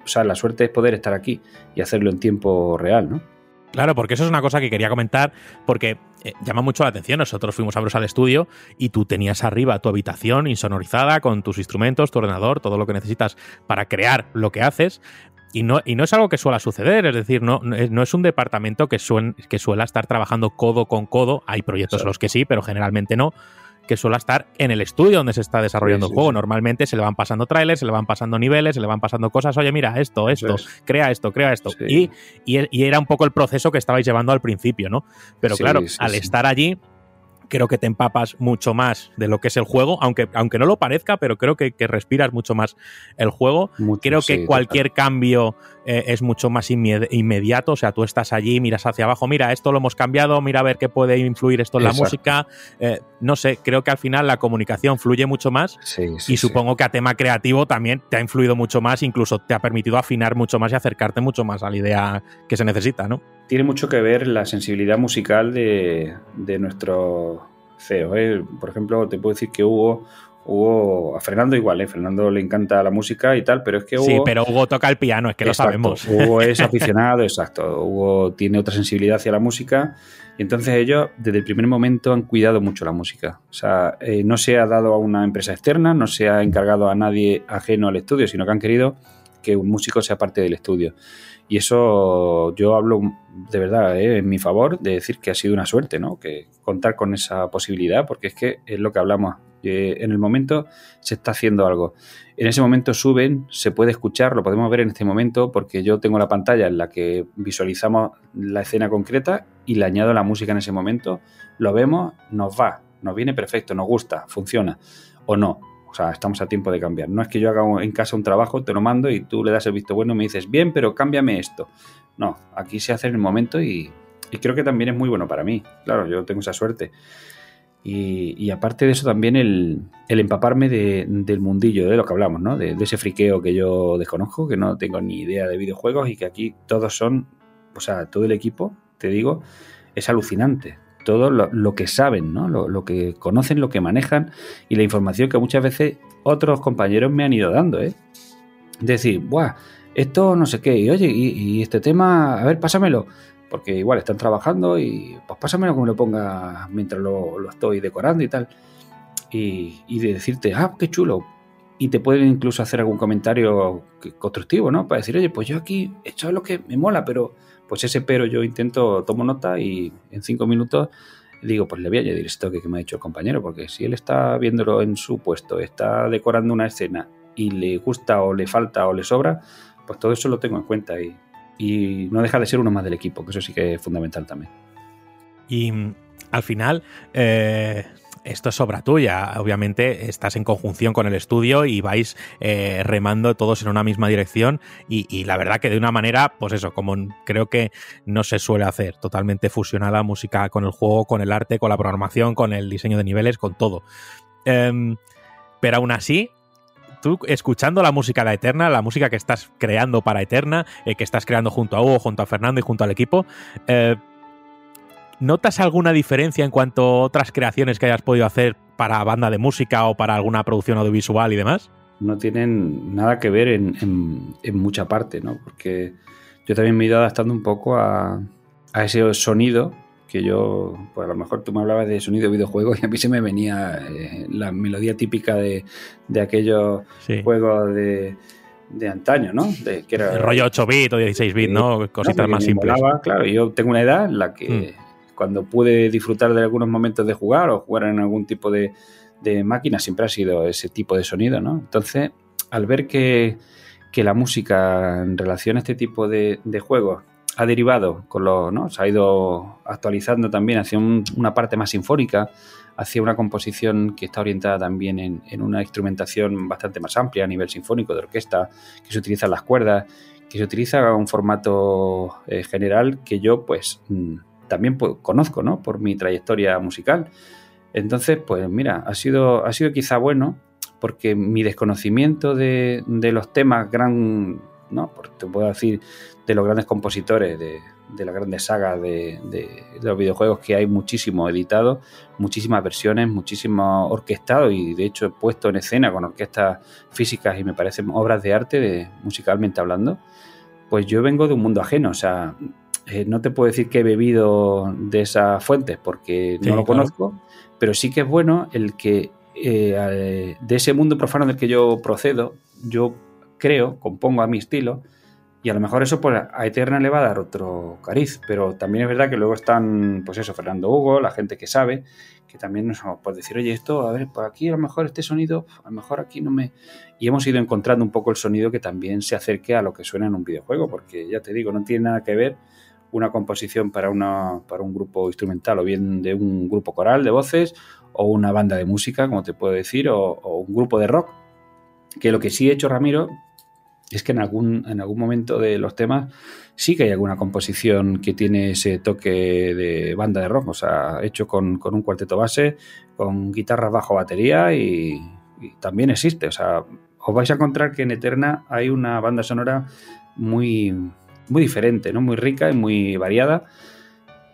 O sea, la suerte es poder estar aquí y hacerlo en tiempo real, ¿no? Claro, porque eso es una cosa que quería comentar, porque eh, llama mucho la atención. Nosotros fuimos a al estudio y tú tenías arriba tu habitación insonorizada con tus instrumentos, tu ordenador, todo lo que necesitas para crear lo que haces. Y no, y no es algo que suele suceder, es decir, no, no es un departamento que, que suele estar trabajando codo con codo. Hay proyectos en los que sí, pero generalmente no que suele estar en el estudio donde se está desarrollando el juego. Normalmente se le van pasando trailers, se le van pasando niveles, se le van pasando cosas. Oye, mira, esto, esto, crea esto, crea esto. Y, y, era un poco el proceso que estabais llevando al principio, ¿no? Pero claro, al estar allí, creo que te empapas mucho más de lo que es el juego, aunque, aunque no lo parezca, pero creo que, respiras mucho más el juego. creo que cualquier cambio eh, es mucho más inmediato, o sea, tú estás allí, miras hacia abajo, mira, esto lo hemos cambiado, mira a ver qué puede influir esto en la música. Eh, no sé, creo que al final la comunicación fluye mucho más y supongo que a tema creativo también te ha influido mucho más, incluso te ha permitido afinar mucho más y acercarte mucho más a la idea que se necesita, ¿no? Tiene mucho que ver la sensibilidad musical de, de nuestros CEO. ¿eh? Por ejemplo, te puedo decir que Hugo Hugo, a Fernando igual, ¿eh? Fernando le encanta la música y tal, pero es que Hugo... Sí, pero Hugo toca el piano, es que lo sabemos. Hugo es aficionado, exacto. Hugo tiene otra sensibilidad hacia la música y entonces ellos desde el primer momento han cuidado mucho la música. O sea, eh, no se ha dado a una empresa externa, no se ha encargado a nadie ajeno al estudio, sino que han querido que un músico sea parte del estudio. Y eso yo hablo de verdad ¿eh? en mi favor de decir que ha sido una suerte, ¿no? Que contar con esa posibilidad, porque es que es lo que hablamos en el momento se está haciendo algo. En ese momento suben, se puede escuchar, lo podemos ver en este momento porque yo tengo la pantalla en la que visualizamos la escena concreta y le añado la música en ese momento, lo vemos, nos va, nos viene perfecto, nos gusta, funciona o no. O sea, estamos a tiempo de cambiar. No es que yo haga en casa un trabajo, te lo mando y tú le das el visto bueno y me dices, bien, pero cámbiame esto. No, aquí se hace en el momento y, y creo que también es muy bueno para mí. Claro, yo tengo esa suerte. Y, aparte de eso también el, empaparme del mundillo, de lo que hablamos, ¿no? De, ese friqueo que yo desconozco, que no tengo ni idea de videojuegos y que aquí todos son, o sea, todo el equipo, te digo, es alucinante. Todo lo, que saben, ¿no? Lo, que conocen, lo que manejan y la información que muchas veces otros compañeros me han ido dando, ¿eh? Decir, ¡buah! Esto no sé qué, y oye, y este tema, a ver, pásamelo porque igual están trabajando y pues pásamelo como lo ponga mientras lo, estoy decorando y tal. Y, de decirte, ah, qué chulo. Y te pueden incluso hacer algún comentario constructivo, ¿no? Para decir, oye, pues yo aquí he hecho lo que me mola, pero pues ese pero yo intento, tomo nota y en cinco minutos digo, pues le voy a añadir esto que, me ha dicho el compañero, porque si él está viéndolo en su puesto, está decorando una escena y le gusta o le falta o le sobra, pues todo eso lo tengo en cuenta y, y no deja de ser uno más del equipo, que eso sí que es fundamental también. Y mm, al final, eh, esto es obra tuya. Obviamente estás en conjunción con el estudio y vais eh, remando todos en una misma dirección y, la verdad que de una manera, pues eso, como creo que no se suele hacer, totalmente fusionada la música con el juego, con el arte, con la programación, con el diseño de niveles, con todo. Em, pero aún así, tú escuchando la música de Eterna, la música que estás creando para Eterna, eh, que estás creando junto a Hugo, junto a Fernando y junto al equipo, eh, ¿notas alguna diferencia en cuanto a otras creaciones que hayas podido hacer para banda de música o para alguna producción audiovisual y demás? No tienen nada que ver en, mucha parte, ¿no? Porque yo también me he ido adaptando un poco a, a ese sonido que yo, pues a lo mejor tú me hablabas de sonido de videojuegos y a mí se me venía eh, la melodía típica de, de aquellos juegos de, de, antaño, ¿no? De, que era, el rollo 8 bit o 16 bit, ¿no? Cositas más simples. claro, yo tengo una edad en la que mm. Cuando pude disfrutar de algunos momentos de jugar o jugar en algún tipo de, de máquina siempre ha sido ese tipo de sonido, ¿no? Entonces, al ver que, la música en relación a este tipo de, juegos ha derivado, con lo, ¿no? se ha ido actualizando también hacia una parte más sinfónica, hacia una composición que está orientada también en, una instrumentación bastante más amplia a nivel sinfónico de orquesta, que se utilizan las cuerdas, que se utiliza un formato eh, general que yo pues también conozco ¿no? por mi trayectoria musical. Entonces, pues mira, ha sido, ha sido quizá bueno porque mi desconocimiento de, de los temas gran, ¿no? Te puedo decir de los grandes compositores de, de las grandes sagas de, los videojuegos que hay muchísimo editado, muchísimas versiones, muchísimo orquestado y de hecho he puesto en escena con orquestas físicas y me parecen obras de arte, de, musicalmente hablando, pues yo vengo de un mundo ajeno, o sea, eh, no te puedo decir que he bebido de esas fuentes porque no lo conozco, pero sí que es bueno el que eh, de ese mundo profano del que yo procedo, yo creo, compongo a mi estilo, y a lo mejor eso pues, a Eterna le va a dar otro cariz, pero también es verdad que luego están, pues eso, Fernando Hugo, la gente que sabe, que también nos puede decir, oye, esto, a ver, por aquí a lo mejor este sonido, a lo mejor aquí no me... Y hemos ido encontrando un poco el sonido que también se acerque a lo que suena en un videojuego, porque ya te digo, no tiene nada que ver una composición para, una, para un grupo instrumental o bien de un grupo coral de voces o una banda de música, como te puedo decir, o, un grupo de rock. Que lo que sí he hecho, Ramiro, es que en algún, en algún momento de los temas sí que hay alguna composición que tiene ese toque de banda de rock, o sea, hecho con, un cuarteto base, con guitarra bajo batería y, también existe. O sea, os vais a encontrar que en Eterna hay una banda sonora muy, muy diferente, ¿no? muy rica y muy variada,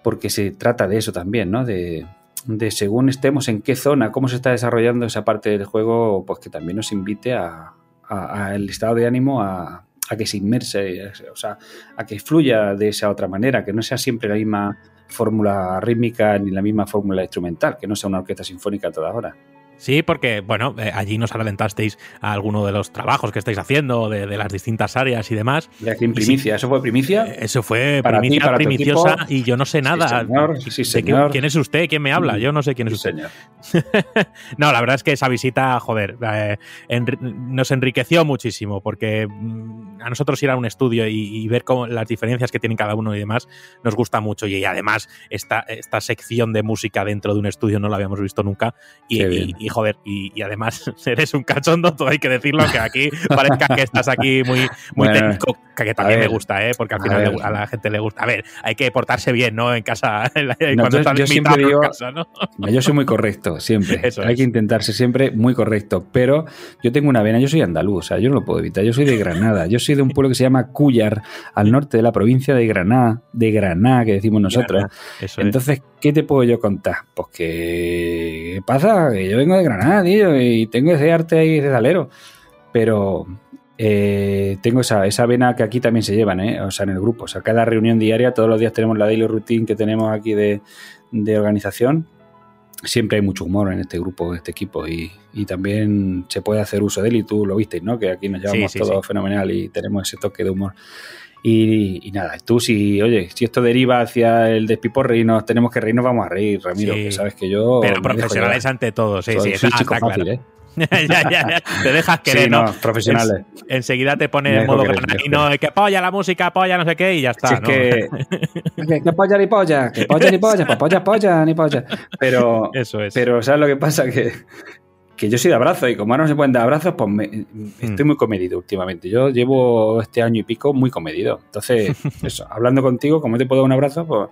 porque se trata de eso también, ¿no? de, de según estemos en qué zona, cómo se está desarrollando esa parte del juego, pues que también nos invite a, al estado de ánimo a, a que se inmerse, o sea, a que fluya de esa otra manera, que no sea siempre la misma fórmula rítmica ni la misma fórmula instrumental, que no sea una orquesta sinfónica toda hora. Sí, porque, bueno, eh, allí nos adelantasteis a alguno de los trabajos que estáis haciendo, de, las distintas áreas y demás. De primicia, ¿eso fue primicia? Eh, eso fue primicia, primiciosa, y yo no sé nada. Sí, señor. ¿Quién es usted? ¿Quién me habla? Yo no sé quién es usted. Señor. no, la verdad es que esa visita, joder, eh, nos enriqueció muchísimo, porque mm, a nosotros ir a un estudio y, ver cómo, las diferencias que tienen cada uno y demás nos gusta mucho. Y, además, esta, esta sección de música dentro de un estudio no la habíamos visto nunca. y y joder, y, además eres un cachondo, todo hay que decirlo, que aquí parezca que estás aquí muy, muy técnico, que también me gusta, ¿eh? porque al final a, la gente le gusta. A ver, hay que portarse bien, ¿no? En casa, cuando yo, yo siempre digo, Yo soy muy correcto, siempre. hay que intentarse siempre muy correcto, pero yo tengo una vena, yo soy andaluz, o sea, yo no lo puedo evitar, yo soy de Granada, yo soy de un pueblo que se llama Cuyar, al norte de la provincia de Granada, de Granada, que decimos nosotros. Entonces, ¿qué te puedo yo contar? Pues que pasa, que yo vengo de Granada, tío, y tengo ese arte ahí de salero. Pero eh, tengo esa, esa vena que aquí también se llevan, ¿eh? O sea, en el grupo. O sea, cada reunión diaria, todos los días tenemos la daily routine que tenemos aquí de, organización. Siempre hay mucho humor en este grupo, en este equipo, y, también se puede hacer uso de él, y tú lo visteis, ¿no? Que aquí nos llevamos todo fenomenal y tenemos ese toque de humor. Y, nada, tú si, oye, si esto deriva hacia el despiporre y nos tenemos que reír, nos vamos a reír, Ramiro, que sabes que yo... Pero profesionales ante todo, sí, sí, soy chico fácil, ¿eh? ya, ya, ya, te dejas querer, ¿no? profesionales. enseguida te pones en modo granadino, que polla la música, polla no sé qué, y ya está. Si es que, que, polla ni polla, que polla ni polla, pues polla, polla, ni polla. Pero, Eso es. pero ¿sabes lo que pasa? Que, que yo soy de abrazos y como ahora no se pueden dar abrazos, pues me, estoy hmm. muy comedido últimamente. Yo llevo este año y pico muy comedido. Entonces, eso, hablando contigo, como te puedo dar un abrazo, pues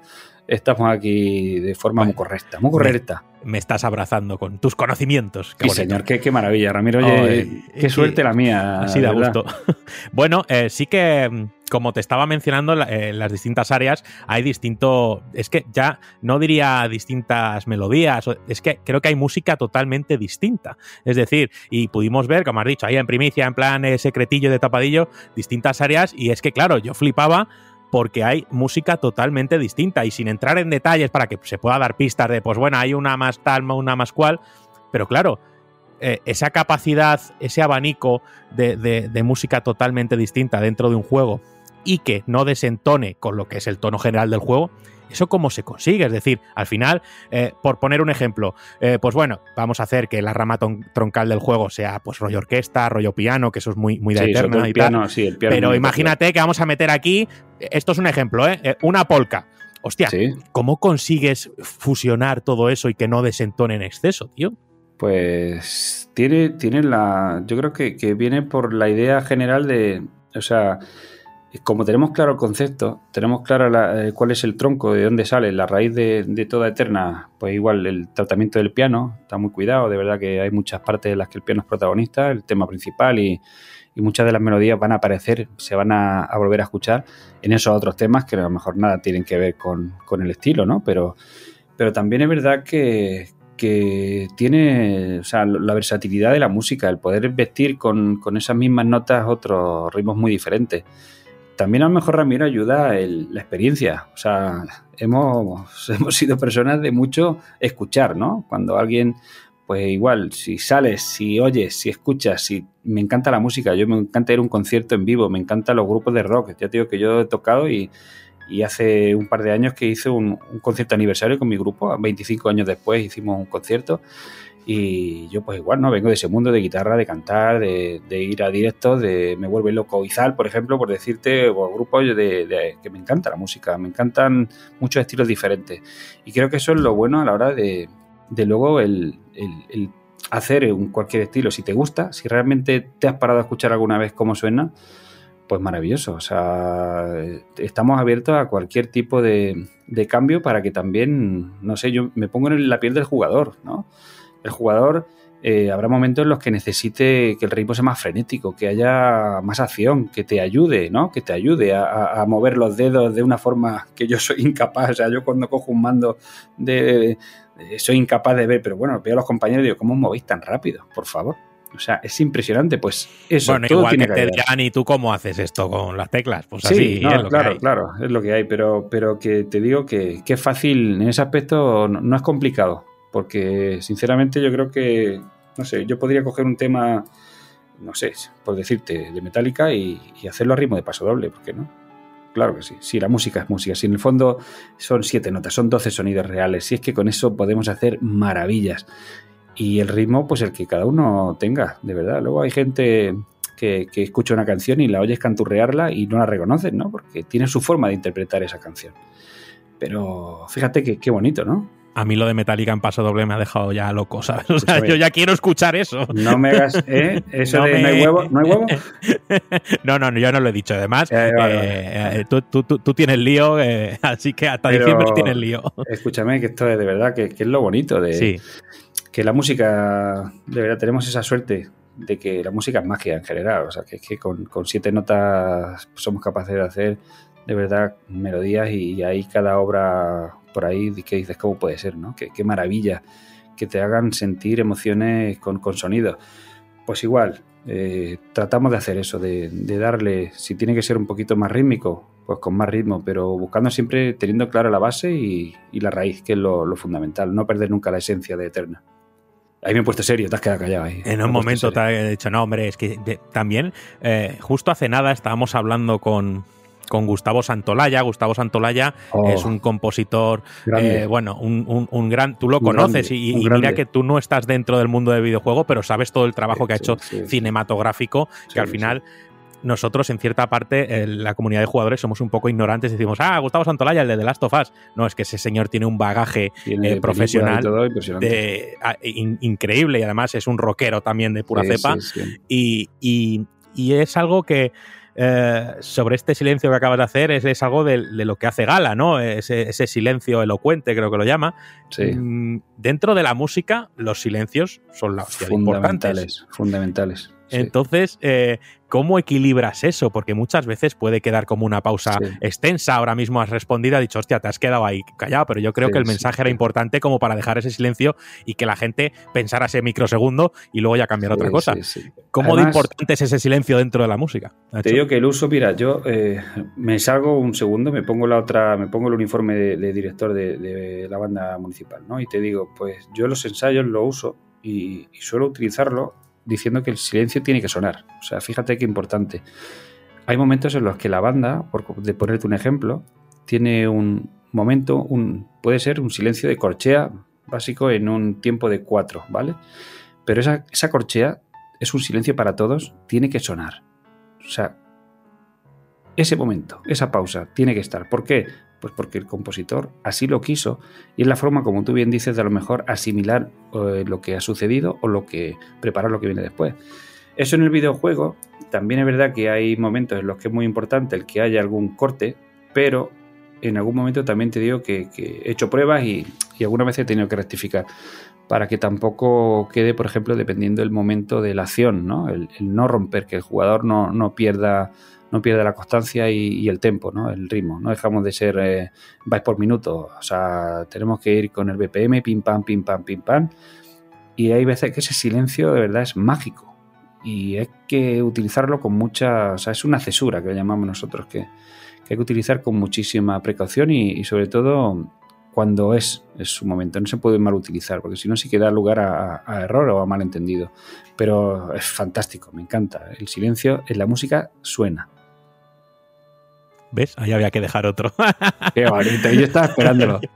estamos aquí de forma muy correcta, muy correcta. Me, estás abrazando con tus conocimientos. sí, señor, qué, maravilla, Ramiro. Oye, qué suerte la mía. Así da gusto. bueno, eh, sí que mm, como te estaba mencionando, en las distintas áreas hay distinto. Es que ya no diría distintas melodías, es que creo que hay música totalmente distinta. Es decir, y pudimos ver, como has dicho, ahí en primicia, en plan eh, secretillo de tapadillo, distintas áreas, y es que, claro, yo flipaba porque hay música totalmente distinta y sin entrar en detalles para que se pueda dar pistas de, pues bueno, hay una más tal, una más cual, pero claro, eh, esa capacidad, ese abanico de, música totalmente distinta dentro de un juego y que no desentone con lo que es el tono general del juego, ¿Eso cómo se consigue? Es decir, al final, eh, por poner un ejemplo, eh, pues bueno, vamos a hacer que la rama troncal del juego sea pues rollo orquesta, rollo piano, que eso es muy, muy de eterna y tal. Pero imagínate que vamos a meter aquí, esto es un ejemplo, ¿eh? una polka. Hostia, ¿cómo consigues fusionar todo eso y que no desentone en exceso, tío? Pues tiene, tiene la. Yo creo que, que viene por la idea general de. O sea, como tenemos claro el concepto, tenemos claro eh, cuál es el tronco, de dónde sale, la raíz de, toda Eterna, pues igual el tratamiento del piano está muy cuidado, de verdad que hay muchas partes en las que el piano es protagonista, el tema principal y, muchas de las melodías van a aparecer, se van a, volver a escuchar en esos otros temas que a lo mejor nada tienen que ver con, el estilo, ¿no? Pero, pero también es verdad que, tiene o sea, la versatilidad de la música, el poder vestir con, con esas mismas notas otros ritmos muy diferentes también a lo mejor Ramiro ayuda la experiencia. O sea, hemos, hemos sido personas de mucho escuchar, ¿no? Cuando alguien, pues igual, si sales, si oyes, si escuchas, si me encanta la música, yo me encanta ir a un concierto en vivo, me encantan los grupos de rock. Ya te digo que yo he tocado y, hace un par de años que hice un, un concierto aniversario con mi grupo, 25 años después hicimos un concierto y yo pues igual, ¿no? Vengo de ese mundo de guitarra, de cantar, de, ir a directos, de Me vuelve loco Izal, por ejemplo, por decirte, o grupos de, que me encanta la música, me encantan muchos estilos diferentes. Y creo que eso es lo bueno a la hora de, de luego el, hacer un cualquier estilo. Si te gusta, si realmente te has parado a escuchar alguna vez cómo suena, pues maravilloso. O sea, estamos abiertos a cualquier tipo de, de cambio para que también, no sé, yo me pongo en la piel del jugador, ¿no? El jugador eh, habrá momentos en los que necesite que el ritmo sea más frenético, que haya más acción, que te ayude, ¿no? Que te ayude a, mover los dedos de una forma que yo soy incapaz. O sea, yo cuando cojo un mando de, eh, soy incapaz de ver, pero bueno, veo a los compañeros y digo, ¿cómo os movéis tan rápido? Por favor. O sea, es impresionante, pues eso. Bueno, todo igual tiene que te dirán, ¿y tú cómo haces esto con las teclas? Pues Sí, así, no, es lo que claro, hay. claro, es lo que hay, pero, pero que te digo que, que es fácil, en ese aspecto no, no es complicado, porque sinceramente yo creo que, no sé, yo podría coger un tema, no sé, por decirte, de Metallica y, hacerlo a ritmo de paso doble, ¿por qué no? Claro que sí, sí, la música es música, si en el fondo son siete notas, son 12 sonidos reales, si es que con eso podemos hacer maravillas. Y el ritmo, pues el que cada uno tenga, de verdad. Luego hay gente que, que escucha una canción y la oyes canturrearla y no la reconoces, ¿no? Porque tiene su forma de interpretar esa canción. Pero fíjate que qué bonito, ¿no? A mí lo de Metallica en paso doble me ha dejado ya loco, ¿sabes? O sea, yo ya quiero escuchar eso. No me hagas, ¿eh? Eso No de me- no hay huevo, no hay huevo. No, no, yo no lo he dicho. Además, Eh, vale, eh, vale. eh, tú, tú- tú- tienes lío, eh, así que hasta Pero- diciembre tienes lío. Escúchame, que esto es de verdad, que, que es lo bonito de Sí, que la música, de verdad, tenemos esa suerte de que la música es magia en general. O sea, que es que con, con siete notas somos capaces de hacer de verdad melodías y, y hay cada obra por ahí que dices, ¿cómo puede ser? ¿no? Qué, qué maravilla que te hagan sentir emociones con, con sonido. Pues igual, eh, tratamos de hacer eso, de, de darle, si tiene que ser un poquito más rítmico, pues con más ritmo, pero buscando siempre, teniendo clara la base y, y la raíz, que es lo, lo fundamental, no perder nunca la esencia de Eterna. Ahí me he puesto serio, te has quedado callado ahí. en un momento te he dicho, no, hombre, es que de- también, eh, justo hace nada estábamos hablando con, con Gustavo Santolaya. Gustavo Santolaya Oh, es un compositor, eh, bueno, un, un- un gran, tú lo Un conoces grande, y, y mira que tú no estás dentro del mundo del videojuego, pero sabes todo el trabajo que ha Sí, hecho sí, cinematográfico, que al final nosotros en cierta parte, eh, la comunidad de jugadores, somos un poco ignorantes. Decimos, ah, Gustavo Santolaya, el de The Last of Us. No, es que ese señor tiene un bagaje Tiene eh, profesional y todo, impresionante. de- in- increíble y además es un rockero también de pura Sí, cepa. sí, sí. Y, y- y es algo que eh, sobre este silencio que acabas de hacer es, es algo de, de lo que hace gala, ¿no? Ese, ese silencio elocuente, creo que lo llama. Sí. Mm, Dentro de la música, los silencios son la importantes. fundamentales, fundamentales. Sí. Entonces, eh, ¿cómo equilibras eso? Porque muchas veces puede quedar como una pausa Sí. extensa. Ahora mismo has respondido, has dicho, hostia, te has quedado ahí callado, pero yo creo Sí, que el mensaje era importante como para dejar ese silencio y que la gente pensara ese microsegundo y luego ya cambiar otra cosa. ¿Cómo de importante es ese silencio dentro de la música? Te digo que el uso, mira, yo eh, me salgo un segundo, me pongo la otra, me pongo el uniforme de, de director de, de la banda municipal, ¿no? Y te digo, pues yo los ensayos lo uso y, y suelo utilizarlo diciendo que el silencio tiene que sonar. O sea, fíjate qué importante. Hay momentos en los que la banda, por de ponerte un ejemplo, tiene un momento, un, puede ser un silencio de corchea básico en un tiempo de cuatro, ¿vale? Pero esa, esa corchea es un silencio para todos, tiene que sonar. O sea, ese momento, esa pausa, tiene que estar. ¿Por qué? Pues porque el compositor así lo quiso y es la forma, como tú bien dices, de a lo mejor asimilar eh, lo que ha sucedido o lo que preparar lo que viene después. Eso en el videojuego también es verdad que hay momentos en los que es muy importante el que haya algún corte, pero en algún momento también te digo que, he hecho pruebas y, y alguna vez he tenido que rectificar para que tampoco quede, por ejemplo, dependiendo del momento de la acción, ¿no? El, el no romper, que el jugador no, no pierda no pierda la constancia y, el tempo, ¿no? El ritmo. No dejamos de ser eh, por minuto. O sea, tenemos que ir con el BPM, pim pam, pim pam, pim pam. Y hay veces que ese silencio de verdad es mágico. Y hay que utilizarlo con mucha. O sea, es una cesura que llamamos nosotros, que, hay que utilizar con muchísima precaución y, sobre todo cuando es, su momento. No se puede mal utilizar, porque si no sí que da lugar a, a error o a malentendido. Pero es fantástico, me encanta. El silencio en la música suena. ¿Ves? Ahí había que dejar otro. Qué bonito, yo estaba esperándolo.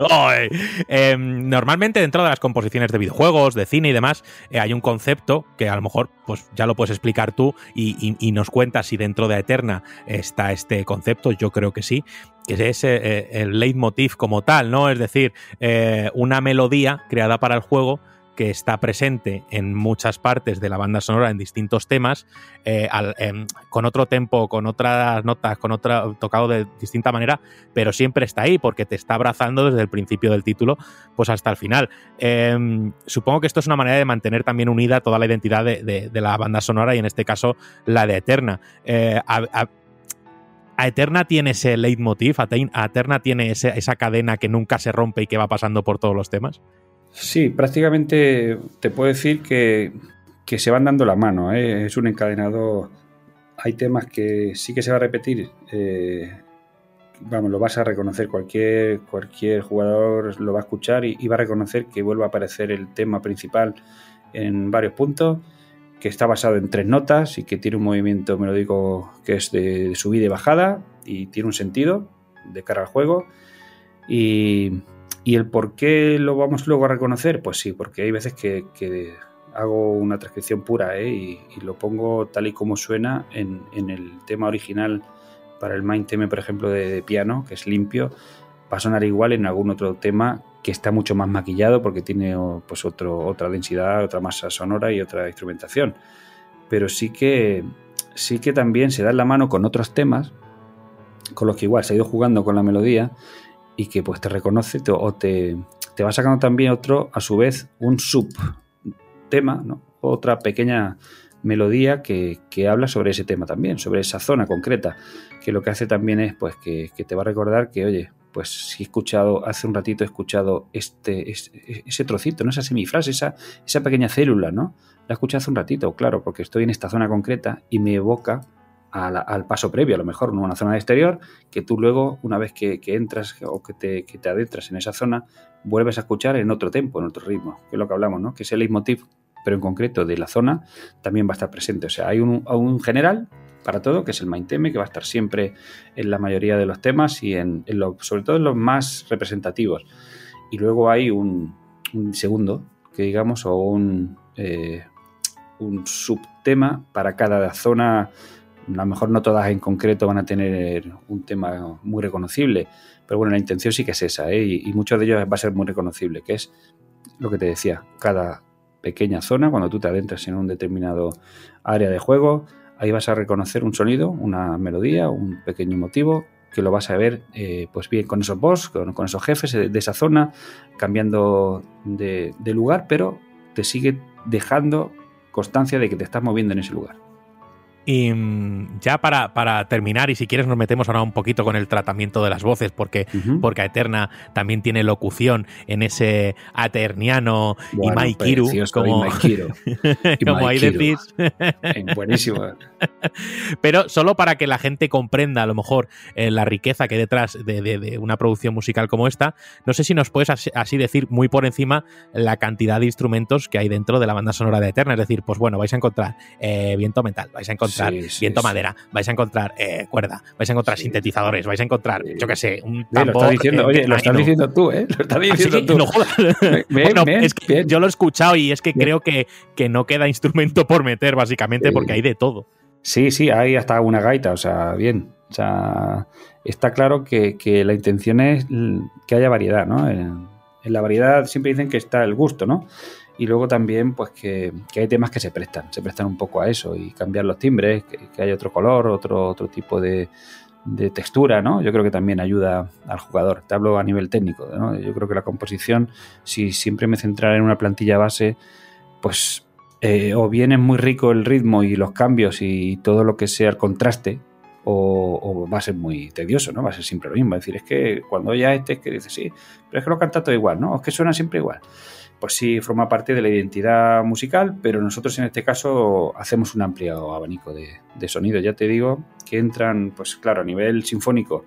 Eh, normalmente dentro de las composiciones de videojuegos, de cine y demás, eh, hay un concepto que a lo mejor pues ya lo puedes explicar tú y, y- y nos cuentas si dentro de Eterna está este concepto, yo creo que sí, que es eh, el leitmotiv como tal, ¿no? Es decir, eh, una melodía creada para el juego que está presente en muchas partes de la banda sonora en distintos temas, eh, em, con otro tempo, con otras notas, con otra tocado de distinta manera, pero siempre está ahí porque te está abrazando desde el principio del título pues hasta el final. Em, supongo que esto es una manera de mantener también unida toda la identidad de, de- la banda sonora y en este caso la de Eterna. Eh, a, Eterna tiene ese leitmotiv, a Eterna tiene ese- esa cadena que nunca se rompe y que va pasando por todos los temas. Sí, prácticamente te puedo decir que, se van dando la mano. ¿eh? Es un encadenado. Hay temas que sí que se va a repetir. Eh, vamos, lo vas a reconocer. Cualquier, cualquier jugador lo va a escuchar y, va a reconocer que vuelve a aparecer el tema principal en varios puntos, que está basado en tres notas y que tiene un movimiento melódico que es de subida y bajada y tiene un sentido de cara al juego. Y, el por qué lo vamos luego a reconocer, pues sí, porque hay veces que, hago una transcripción pura ¿eh? y, lo pongo tal y como suena en, el tema original para el main theme, por ejemplo, de, piano, que es limpio, va a sonar igual en algún otro tema que está mucho más maquillado porque tiene pues otro, otra densidad, otra masa sonora y otra instrumentación. Pero sí que, sí que también se da la mano con otros temas con los que igual se ha ido jugando con la melodía y que pues te reconoce o te, te va sacando también otro, a su vez, un subtema, ¿no? otra pequeña melodía que, habla sobre ese tema también, sobre esa zona concreta, que lo que hace también es pues que, te va a recordar que, oye, pues si he escuchado, hace un ratito he escuchado este, ese trocito, ¿no? esa semifrase, esa, esa pequeña célula, ¿no? La he escuchado hace un ratito, claro, porque estoy en esta zona concreta y me evoca al, paso previo, a lo mejor en una zona de exterior, que tú luego, una vez que, entras o que te, adentras en esa zona, vuelves a escuchar en otro tempo, en otro ritmo, que es lo que hablamos, ¿no? Que ese leitmotiv, pero en concreto de la zona, también va a estar presente. O sea, hay un, un general para todo, que es el main theme, que va a estar siempre en la mayoría de los temas y en, sobre todo en los más representativos. Y luego hay un, segundo, que digamos, o un, eh, un subtema para cada zona a lo mejor no todas en concreto van a tener un tema muy reconocible, pero bueno, la intención sí que es esa, ¿eh? y, muchos de ellos va a ser muy reconocible, que es lo que te decía, cada pequeña zona, cuando tú te adentras en un determinado área de juego, ahí vas a reconocer un sonido, una melodía, un pequeño motivo, que lo vas a ver eh, pues bien con esos boss, con, esos jefes de, esa zona, cambiando de lugar, pero te sigue dejando constancia de que te estás moviendo en ese lugar. Y mm, ya para, para, terminar, y si quieres nos metemos ahora un poquito con el tratamiento de las voces, porque, porque Eterna también tiene locución en ese aterniano y Maikiru, como, como ahí decís. Buenísimo. Pero solo para que la gente comprenda a lo mejor eh, la riqueza que hay detrás de, una producción musical como esta, no sé si nos puedes así, decir muy por encima la cantidad de instrumentos que hay dentro de la banda sonora de Eterna. Es decir, pues bueno, vais a encontrar eh, viento metal, vais a encontrar viento madera, vais a encontrar eh, cuerda, vais a encontrar sintetizadores, vais a encontrar, yo qué sé, un tambor. lo estás diciendo, oye, lo estás diciendo tú, ¿eh? Lo estás diciendo tú. No jodas. es que yo lo he escuchado y es que creo que, que no queda instrumento por meter, básicamente, porque hay de todo. Sí, sí, hay hasta una gaita, o sea, bien. O sea, está claro que, que la intención es que haya variedad, ¿no? En, en, la variedad siempre dicen que está el gusto, ¿no? Y luego también pues que, hay temas que se prestan, se prestan un poco a eso y cambiar los timbres, que, que haya otro color, otro, otro tipo de, textura, ¿no? Yo creo que también ayuda al jugador. Te hablo a nivel técnico, ¿no? Yo creo que la composición, si siempre me centrara en una plantilla base, pues eh, o bien es muy rico el ritmo y los cambios y todo lo que sea el contraste, o, va a ser muy tedioso, ¿no? Va a ser siempre lo mismo. Es decir, es que cuando ya este es que dice sí, pero es que lo canta todo igual, ¿no? Es que suena siempre igual pues sí forma parte de la identidad musical, pero nosotros en este caso hacemos un amplio abanico de, de sonidos. Ya te digo que entran, pues claro, a nivel sinfónico,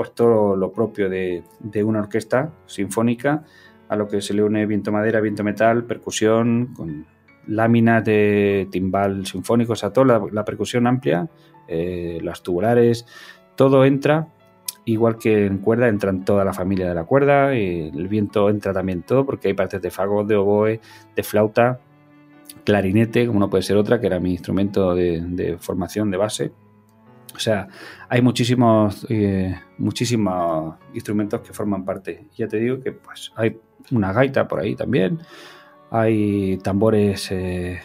pues todo lo propio de, una orquesta sinfónica, a lo que se le une viento madera, viento metal, percusión, con láminas de timbal sinfónico, o sea, toda la, percusión amplia, eh, las tubulares, todo entra Igual que en cuerda entran toda la familia de la cuerda, y el viento entra también todo, porque hay partes de fagot, de oboe, de flauta, clarinete, como no puede ser otra, que era mi instrumento de, formación de base. O sea, hay muchísimos, eh, muchísimos instrumentos que forman parte. Ya te digo que pues hay una gaita por ahí también, hay tambores eh,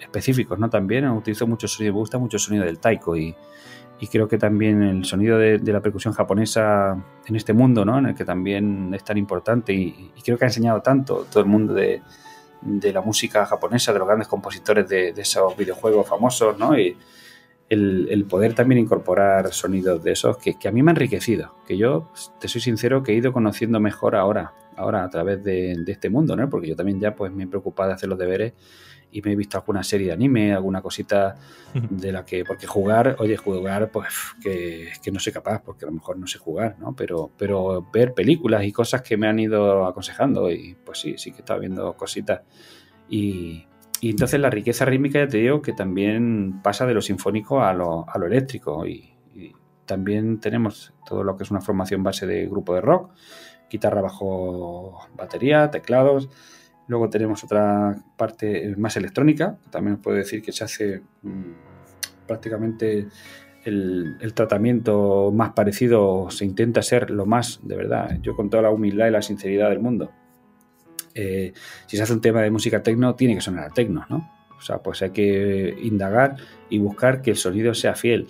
específicos, ¿no? También utilizo mucho sonido, me gusta mucho el sonido del taiko y, y creo que también el sonido de, la percusión japonesa en este mundo, ¿no? En el que también es tan importante y, creo que ha enseñado tanto todo el mundo de, la música japonesa, de los grandes compositores de, esos videojuegos famosos, ¿no? Y el, poder también incorporar sonidos de esos que, a mí me ha enriquecido, que yo, te soy sincero, que he ido conociendo mejor ahora, ahora a través de, este mundo, ¿no? Porque yo también ya pues me he preocupado de hacer los deberes y me he visto alguna serie de anime, alguna cosita de la que, porque jugar, oye, jugar, pues que, que no soy capaz, porque a lo mejor no sé jugar, ¿no? Pero, pero ver películas y cosas que me han ido aconsejando y pues sí, sí que estaba viendo cositas y, y entonces la riqueza rítmica, ya te digo, que también pasa de lo sinfónico a lo, eléctrico. Y, también tenemos todo lo que es una formación base de grupo de rock, guitarra bajo batería, teclados. Luego tenemos otra parte más electrónica, también os puedo decir que se hace mm, prácticamente el, tratamiento más parecido, se intenta ser lo más, de verdad, yo con toda la humildad y la sinceridad del mundo, eh, si se hace un tema de música tecno, tiene que sonar a tecno, ¿no? O sea, pues hay que indagar y buscar que el sonido sea fiel.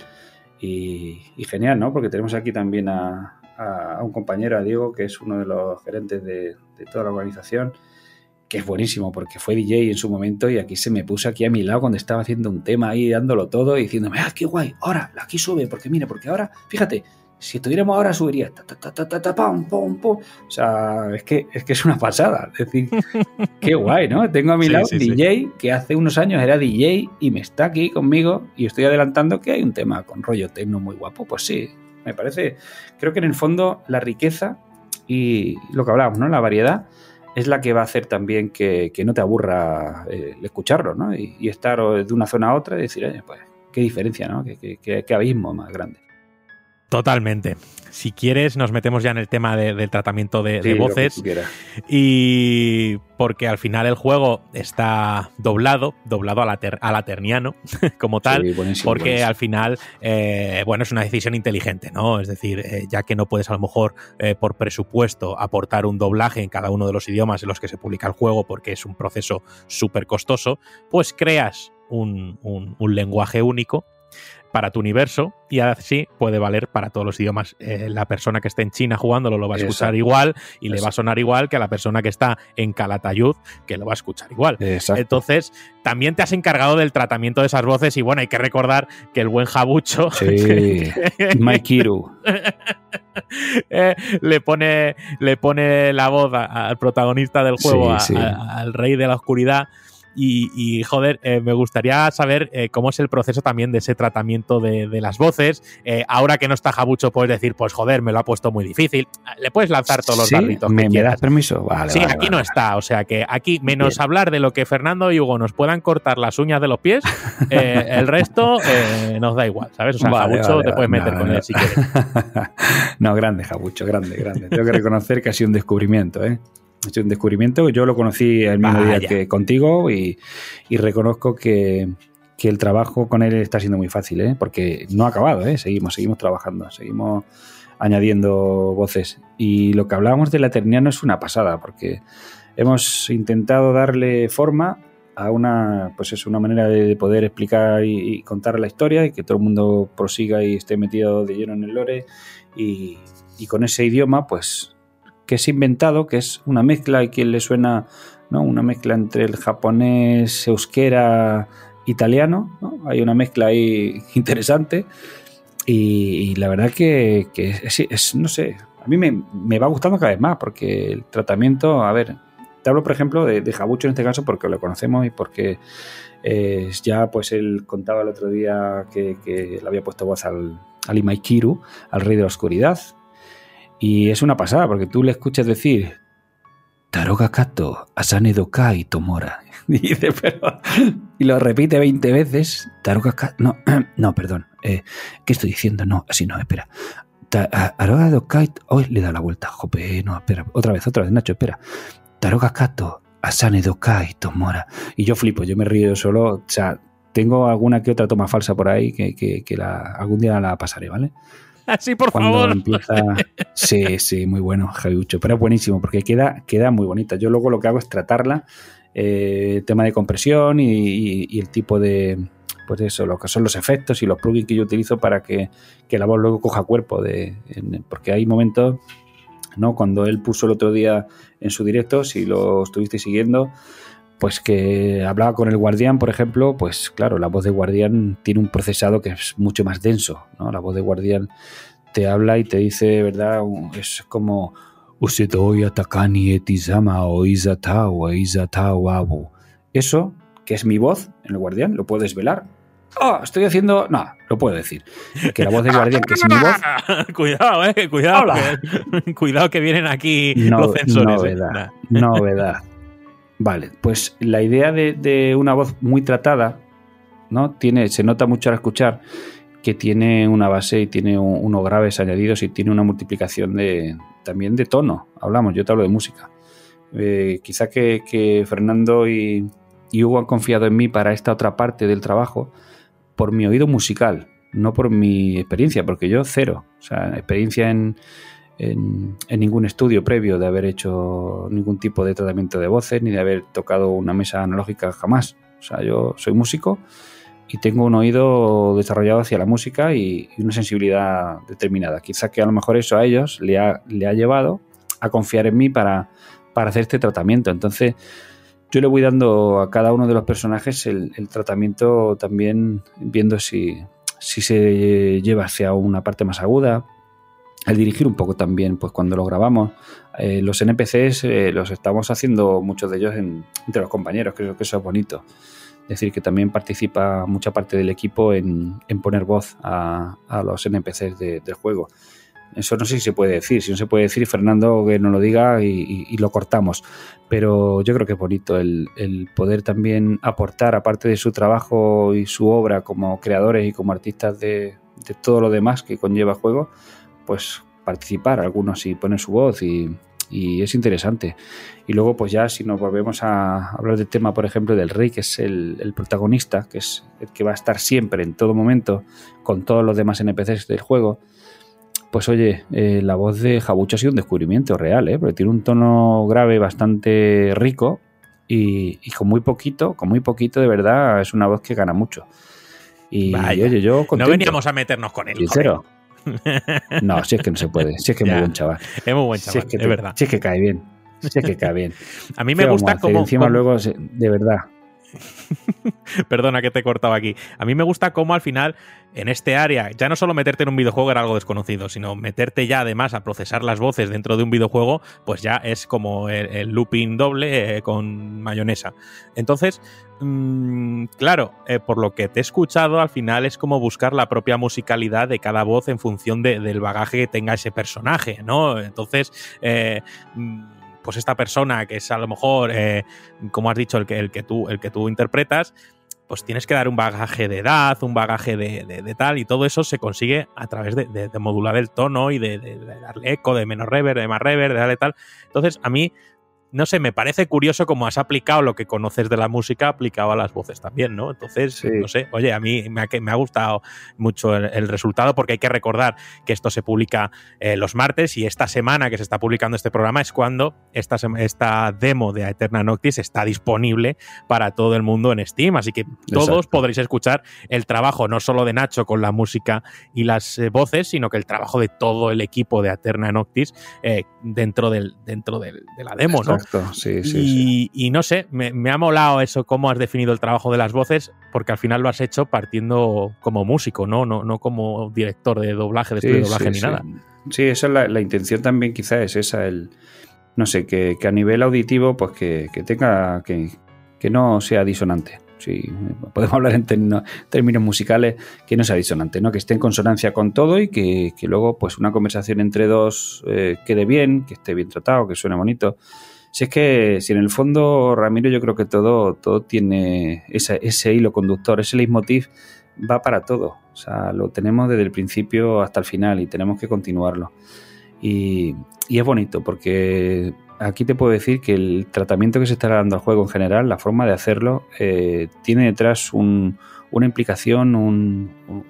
Y, genial, ¿no? Porque tenemos aquí también a, un compañero, a Diego, que es uno de los gerentes de, toda la organización, que es buenísimo porque fue DJ en su momento y aquí se me puso aquí a mi lado cuando estaba haciendo un tema ahí dándolo todo y diciéndome, ah, qué guay, ahora, aquí sube, porque mira, porque ahora, fíjate, si estuviéramos ahora subiría O sea, es que, es que es una pasada. Es decir, qué guay, ¿no? Tengo a mi lado un DJ que hace unos años era DJ y me está aquí conmigo y estoy adelantando que hay un tema con rollo tecno muy guapo. Pues sí, me parece. Creo que en el fondo la riqueza y lo que hablábamos, ¿no? La variedad es la que va a hacer también que, no te aburra eh, escucharlo, ¿no? Y, estar de una zona a otra y decir, oye, pues, qué diferencia, ¿no? qué abismo más grande. Totalmente. Si quieres, nos metemos ya en el tema del tratamiento de, voces. Y porque al final el juego está doblado, doblado a la, a la terniano, como tal, porque al final, eh, bueno, es una decisión inteligente, ¿no? Es decir, eh, ya que no puedes a lo mejor eh, por presupuesto aportar un doblaje en cada uno de los idiomas en los que se publica el juego, porque es un proceso súper costoso, pues creas un, un lenguaje único para tu universo y así puede valer para todos los idiomas. Eh, la persona que esté en China jugándolo lo va a escuchar igual y le va a sonar igual que a la persona que está en Calatayud que lo va a escuchar igual. Entonces, también te has encargado del tratamiento de esas voces y bueno, hay que recordar que el buen Jabucho... Sí, Maikiru. Eh, le, pone, le pone la voz al protagonista del juego, al rey de la oscuridad y, joder, eh, me gustaría saber eh, cómo es el proceso también de ese tratamiento de, las voces. Eh, ahora que no está Jabucho, puedes decir, pues joder, me lo ha puesto muy difícil. Le puedes lanzar todos los darritos. ¿Me, ¿Me das permiso? Vale. Sí, aquí no está. O sea que aquí, menos hablar de lo que Fernando y Hugo nos puedan cortar las uñas de los pies, el resto nos da igual, ¿sabes? O sea, Jabucho te puedes meter con él si quieres. no, grande, Jabucho, grande, grande. Tengo que reconocer que ha sido un descubrimiento, ¿eh? Es un descubrimiento. Yo lo conocí el mismo día que contigo y, reconozco que, el trabajo con él está siendo muy fácil, ¿eh? porque no ha acabado, ¿eh? seguimos, seguimos trabajando, seguimos añadiendo voces. Y lo que hablábamos de la eternidad no es una pasada, porque hemos intentado darle forma a una, pues es una manera de poder explicar y, contar la historia y que todo el mundo prosiga y esté metido de lleno en el lore y, y con ese idioma, pues que es inventado, que es una mezcla y que le suena, ¿no? Una mezcla entre el japonés, euskera, italiano, Hay una mezcla ahí interesante y, la verdad que, es, no sé, a mí me, va gustando cada vez más porque el tratamiento, a ver, te hablo por ejemplo de, de Jabucho en este caso porque lo conocemos y porque eh, ya pues él contaba el otro día que, le había puesto voz al, al Imaikiru, al rey de la oscuridad, y es una pasada, porque tú le escuchas decir Taroga Kato, Asane Dokai Tomora. Y dice, pero. Y lo repite 20 veces. Taroga Kato. No, no, perdón. Eh, ¿Qué estoy diciendo? No, así no, espera. Taroga Dokai. Hoy le da la vuelta. Jope, no, espera. Otra vez, otra vez, Nacho, espera. Taroga Kato, Asane Dokai Tomora. Y yo flipo, yo me río solo. O sea, tengo alguna que otra toma falsa por ahí que, que, la, algún día la pasaré, ¿vale? Así, por favor. Empieza... Sí, sí, muy bueno, Javiucho. Pero es buenísimo porque queda, queda muy bonita. Yo luego lo que hago es tratarla, eh, tema de compresión y, el tipo de, pues eso, lo que son los efectos y los plugins que yo utilizo para que, la voz luego coja cuerpo. De, porque hay momentos, ¿no? Cuando él puso el otro día en su directo, si lo estuviste siguiendo, pues que hablaba con el guardián, por ejemplo, pues claro, la voz de guardián tiene un procesado que es mucho más denso, ¿no? La voz de guardián te habla y te dice, ¿verdad? Es como. Eso, que es mi voz en el guardián, lo puedes velar. Oh, estoy haciendo. No, lo puedo decir. Que la voz de guardián, que es mi voz. cuidado, eh, cuidado. Que, cuidado que vienen aquí los censores. Eh. Novedad. Vale, pues la idea de, una voz muy tratada, ¿no? Tiene, se nota mucho al escuchar que tiene una base y tiene unos graves añadidos y tiene una multiplicación de también de tono. Hablamos, yo te hablo de música. Eh, quizá que, Fernando y, Hugo han confiado en mí para esta otra parte del trabajo por mi oído musical, no por mi experiencia, porque yo cero. O sea, experiencia en, en, ningún estudio previo de haber hecho ningún tipo de tratamiento de voces ni de haber tocado una mesa analógica jamás. O sea, yo soy músico y tengo un oído desarrollado hacia la música y, una sensibilidad determinada. Quizá que a lo mejor eso a ellos le ha, le ha llevado a confiar en mí para, para, hacer este tratamiento. Entonces, yo le voy dando a cada uno de los personajes el, el tratamiento también viendo si, si se lleva hacia una parte más aguda, al dirigir un poco también, pues cuando lo grabamos, eh, los NPCs eh, los estamos haciendo muchos de ellos entre los compañeros, creo que eso es bonito. Es decir, que también participa mucha parte del equipo en, poner voz a, los NPCs del juego. Eso no sé si se puede decir, si no se puede decir, Fernando que no lo diga y, lo cortamos. Pero yo creo que es bonito el, poder también aportar, aparte de su trabajo y su obra como creadores y como artistas de, de todo lo demás que conlleva el juego, pues participar, algunos y poner su voz y, es interesante. Y luego, pues ya si nos volvemos a hablar del tema, por ejemplo, del rey, que es el, protagonista, que es el que va a estar siempre, en todo momento, con todos los demás NPCs del juego, pues oye, eh, la voz de Jabucho ha sido un descubrimiento real, ¿eh? porque tiene un tono grave bastante rico y, con muy poquito, con muy poquito de verdad, es una voz que gana mucho. Y oye, yo No veníamos a meternos con él. Sincero. No, si es que no se puede. Si es que es muy buen chaval. Es muy buen chaval, es, que es verdad. Si es que cae bien. Si es que cae bien. A mí me gusta como. Encima luego, de verdad. Perdona que te he cortado aquí. A mí me gusta cómo al final, en este área, ya no solo meterte en un videojuego era algo desconocido, sino meterte ya además a procesar las voces dentro de un videojuego, pues ya es como el, looping doble eh, con mayonesa. Entonces, mm, claro, eh, por lo que te he escuchado, al final es como buscar la propia musicalidad de cada voz en función del bagaje que tenga ese personaje, ¿no? Entonces, eh, mm, pues esta persona que es a lo mejor, eh, como has dicho, el que, el, que tú, el que tú interpretas, pues tienes que dar un bagaje de edad, un bagaje de, tal, y todo eso se consigue a través de, modular el tono y de, darle eco, de menos reverb, de más reverb, de darle tal. Entonces, a mí no sé, me parece curioso cómo has aplicado lo que conoces de la música aplicado a las voces también, ¿no? Entonces, no sé, oye, a mí me ha, me ha gustado mucho el, resultado porque hay que recordar que esto se publica eh, los martes y esta semana que se está publicando este programa es cuando esta, esta demo de Eterna Noctis está disponible para todo el mundo en Steam, así que todos podréis escuchar el trabajo no solo de Nacho con la música y las eh, voces, sino que el trabajo de todo el equipo de Eterna Noctis eh, dentro, del, dentro de la demo, ¿no? Y, no sé, me, ha molado eso, cómo has definido el trabajo de las voces, porque al final lo has hecho partiendo como músico, ¿no? No, no como director de doblaje, de estudio de doblaje ni nada. Sí, esa es la, intención también, quizá es esa, el no sé, que, a nivel auditivo, pues que, tenga, que, que no sea disonante si podemos hablar en términos musicales, que no sea disonante, ¿no? que esté en consonancia con todo y que, luego pues una conversación entre dos eh, quede bien, que esté bien tratado, que suene bonito. Si es que, si en el fondo, Ramiro, yo creo que todo, todo tiene ese, ese hilo conductor, ese leitmotiv va para todo. O sea, lo tenemos desde el principio hasta el final y tenemos que continuarlo. Y, es bonito porque aquí te puedo decir que el tratamiento que se está dando al juego en general, la forma de hacerlo, eh, tiene detrás una implicación,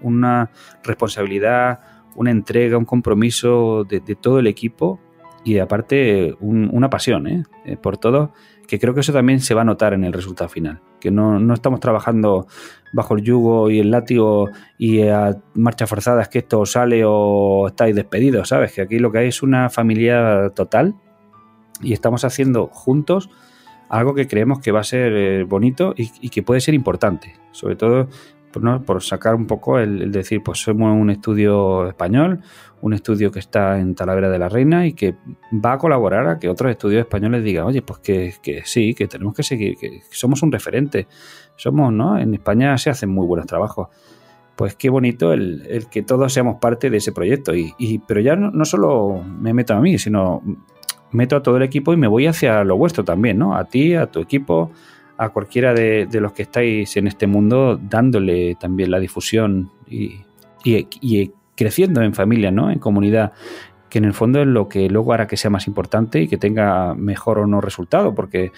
una responsabilidad, una entrega, un compromiso de, todo el equipo y aparte una pasión ¿eh? Eh, por todo, que creo que eso también se va a notar en el resultado final, que no, estamos trabajando bajo el yugo y el látigo y a marcha forzadas que esto sale o estáis despedidos, ¿sabes? Que aquí lo que hay es una familia total y estamos haciendo juntos algo que creemos que va a ser eh, bonito y, que puede ser importante. Sobre todo por, por sacar un poco el, decir, pues somos un estudio español, un estudio que está en Talavera de la Reina y que va a colaborar a que otros estudios españoles digan, oye, pues que, que sí, que tenemos que seguir, que somos un referente. Somos, ¿no? En España se hacen muy buenos trabajos pues qué bonito el, que todos seamos parte de ese proyecto. Y, pero ya no, solo me meto a mí, sino meto a todo el equipo y me voy hacia lo vuestro también, ¿no? A ti, a tu equipo, a cualquiera de, los que estáis en este mundo, dándole también la difusión y, y, creciendo en familia, ¿no? En comunidad, que en el fondo es lo que luego hará que sea más importante y que tenga mejor o no resultado, porque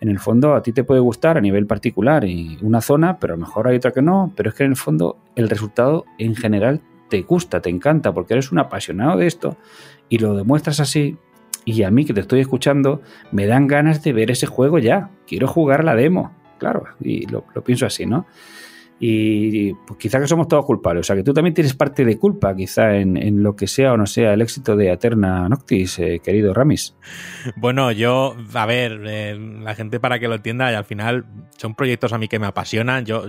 en el fondo a ti te puede gustar a nivel particular y una zona, pero a lo mejor hay otra que no, pero es que en el fondo el resultado en general te gusta, te encanta, porque eres un apasionado de esto y lo demuestras así. Y a mí que te estoy escuchando, me dan ganas de ver ese juego ya. Quiero jugar la demo, claro, y lo, lo pienso así, ¿no? Y pues quizá que somos todos culpables. O sea, que tú también tienes parte de culpa, quizá, en, lo que sea o no sea el éxito de Aterna Noctis, eh, querido Ramis. Bueno, yo, a ver, eh, la gente para que lo entienda, y al final son proyectos a mí que me apasionan. Yo,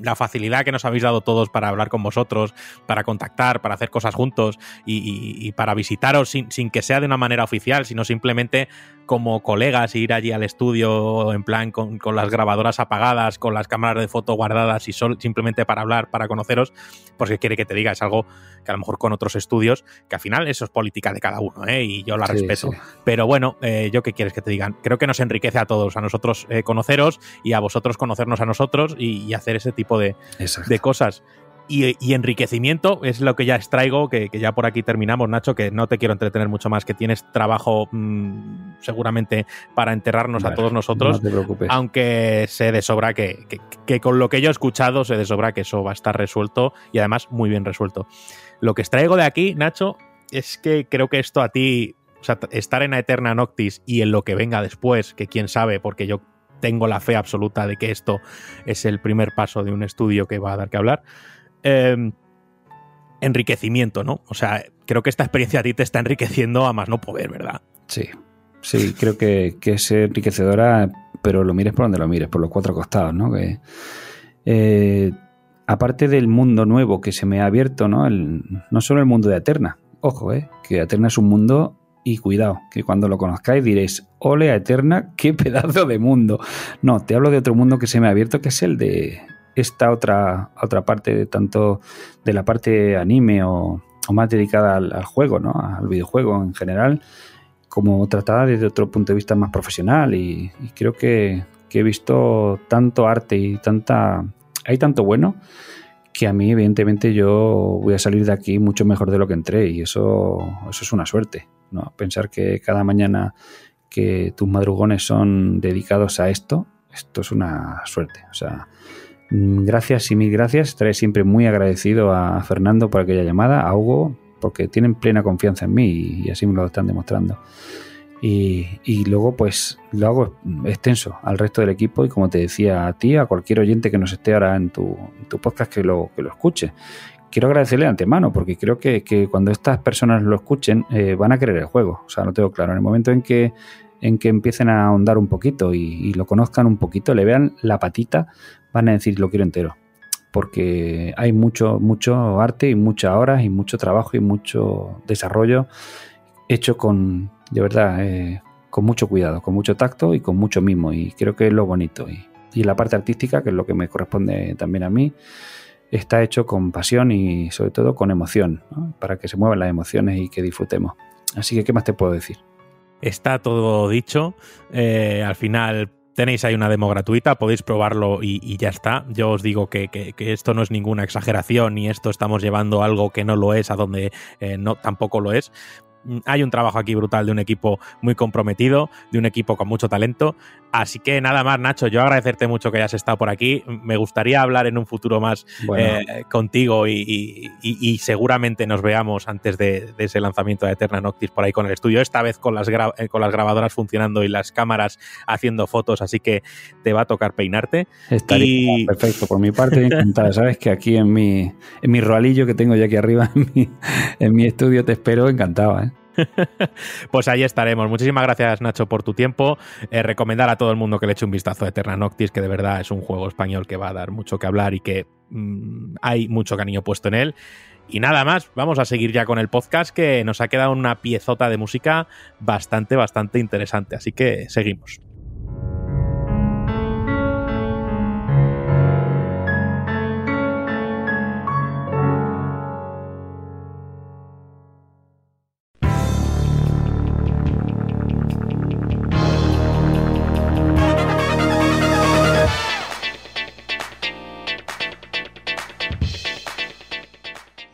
la facilidad que nos habéis dado todos para hablar con vosotros, para contactar, para hacer cosas juntos y, para visitaros sin, sin que sea de una manera oficial, sino simplemente como colegas, ir allí al estudio en plan con, las grabadoras apagadas, con las cámaras de foto guardadas y simplemente para hablar, para conoceros, pues que quiere que te diga, es algo que a lo mejor con otros estudios, que al final eso es política de cada uno, ¿eh? y yo la respeto. Pero bueno, eh, yo qué quieres que te digan, creo que nos enriquece a todos, a nosotros eh, conoceros y a vosotros conocernos a nosotros y, hacer ese tipo de, de cosas y, enriquecimiento es lo que ya extraigo, que, que, ya por aquí terminamos, Nacho, que no te quiero entretener mucho más, que tienes trabajo mm, seguramente para enterrarnos a todos nosotros. No te preocupes. Aunque sé de sobra que, que, con lo que yo he escuchado, sé de sobra que eso va a estar resuelto y además muy bien resuelto. Lo que extraigo de aquí, Nacho, es que creo que esto a ti, o sea, estar en Eterna Noctis y en lo que venga después, que quién sabe, porque yo tengo la fe absoluta de que esto es el primer paso de un estudio que va a dar que hablar Em, enriquecimiento, ¿no? O sea, creo que esta experiencia a ti te está enriqueciendo a más no poder, ¿verdad? Sí, sí, creo que, es enriquecedora, pero lo mires por donde lo mires, por los cuatro costados, ¿no? Que, eh, aparte del mundo nuevo que se me ha abierto, ¿no? no solo el mundo de Eterna, ojo, ¿eh? Que Eterna es un mundo y cuidado, que cuando lo conozcáis diréis, ole a Eterna, qué pedazo de mundo. No, te hablo de otro mundo que se me ha abierto, que es el de, esta otra, otra parte tanto de la parte anime o, más dedicada al, juego, ¿no? al videojuego en general, como tratada desde otro punto de vista más profesional y, creo que, he visto tanto arte y tanta hay tanto bueno que a mí evidentemente yo voy a salir de aquí mucho mejor de lo que entré y eso, eso es una suerte, ¿no? Pensar que cada mañana que tus madrugones son dedicados a esto, esto es una suerte, o sea, gracias y mil gracias. Estaré siempre muy agradecido a Fernando por aquella llamada, a Hugo, porque tienen plena confianza en mí y, así me lo están demostrando. Y, luego, pues lo hago extenso al resto del equipo y, como te decía a ti, a cualquier oyente que nos esté ahora en tu, podcast que lo, que lo escuche. Quiero agradecerle de antemano, porque creo que, cuando estas personas lo escuchen, eh, van a querer el juego. O sea, lo tengo claro. En el momento en que en que empiecen a ahondar un poquito y, lo conozcan un poquito, le vean la patita, van a decir lo quiero entero. Porque hay mucho, mucho arte y muchas horas y mucho trabajo y mucho desarrollo hecho con, de verdad, eh, con mucho cuidado, con mucho tacto y con mucho mimo. Y creo que es lo bonito. Y, la parte artística, que es lo que me corresponde también a mí, está hecho con pasión y sobre todo con emoción, para que se muevan las emociones y que disfrutemos. Así que, ¿qué más te puedo decir? Está todo dicho. Eh, al final tenéis ahí una demo gratuita, podéis probarlo y, ya está. Yo os digo que, esto no es ninguna exageración ni esto estamos llevando algo que no lo es a donde eh, no, tampoco lo es. Hay un trabajo aquí brutal de un equipo muy comprometido, de un equipo con mucho talento. Así que nada más, Nacho, yo agradecerte mucho que hayas estado por aquí. Me gustaría hablar en un futuro más eh, contigo y, seguramente nos veamos antes de, ese lanzamiento de Eterna Noctis por ahí con el estudio, esta vez con las, eh, con las grabadoras funcionando y las cámaras haciendo fotos, así que te va a tocar peinarte. Estaría perfecto, por mi parte encantada. Sabes que aquí en mi, en mi roalillo que tengo ya aquí arriba, en mi, en mi estudio, te espero encantado. ¿eh? pues ahí estaremos. Muchísimas gracias, Nacho, por tu tiempo. Eh, recomendar a todo el mundo que le eche un vistazo a Eterna Noctis, que de verdad es un juego español que va a dar mucho que hablar y que mm, hay mucho cariño puesto en él. Y nada más, vamos a seguir ya con el podcast que nos ha quedado una piezota de música bastante, bastante interesante. Así que seguimos.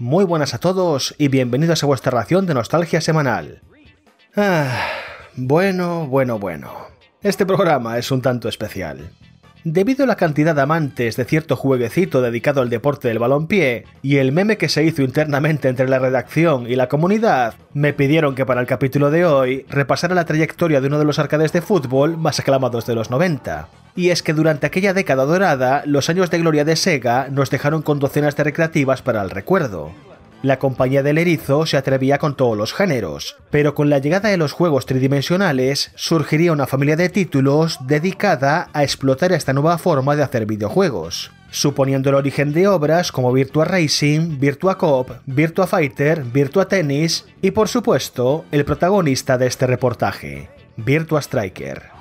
Muy buenas a todos y bienvenidos a vuestra ración de nostalgia semanal. Ah, bueno, bueno, bueno. Este programa es un tanto especial. Debido a la cantidad de amantes de cierto jueguecito dedicado al deporte del balompié y el meme que se hizo internamente entre la redacción y la comunidad, me pidieron que para el capítulo de hoy repasara la trayectoria de uno de los arcades de fútbol más aclamados de los 90. Y es que durante aquella década dorada, los años de gloria de Sega nos dejaron con docenas de recreativas para el recuerdo. La compañía del erizo se atrevía con todos los géneros, pero con la llegada de los juegos tridimensionales surgiría una familia de títulos dedicada a explotar esta nueva forma de hacer videojuegos, suponiendo el origen de obras como Virtua Racing, Virtua Cop, Virtua Fighter, Virtua Tennis y por supuesto el protagonista de este reportaje, Virtua Striker.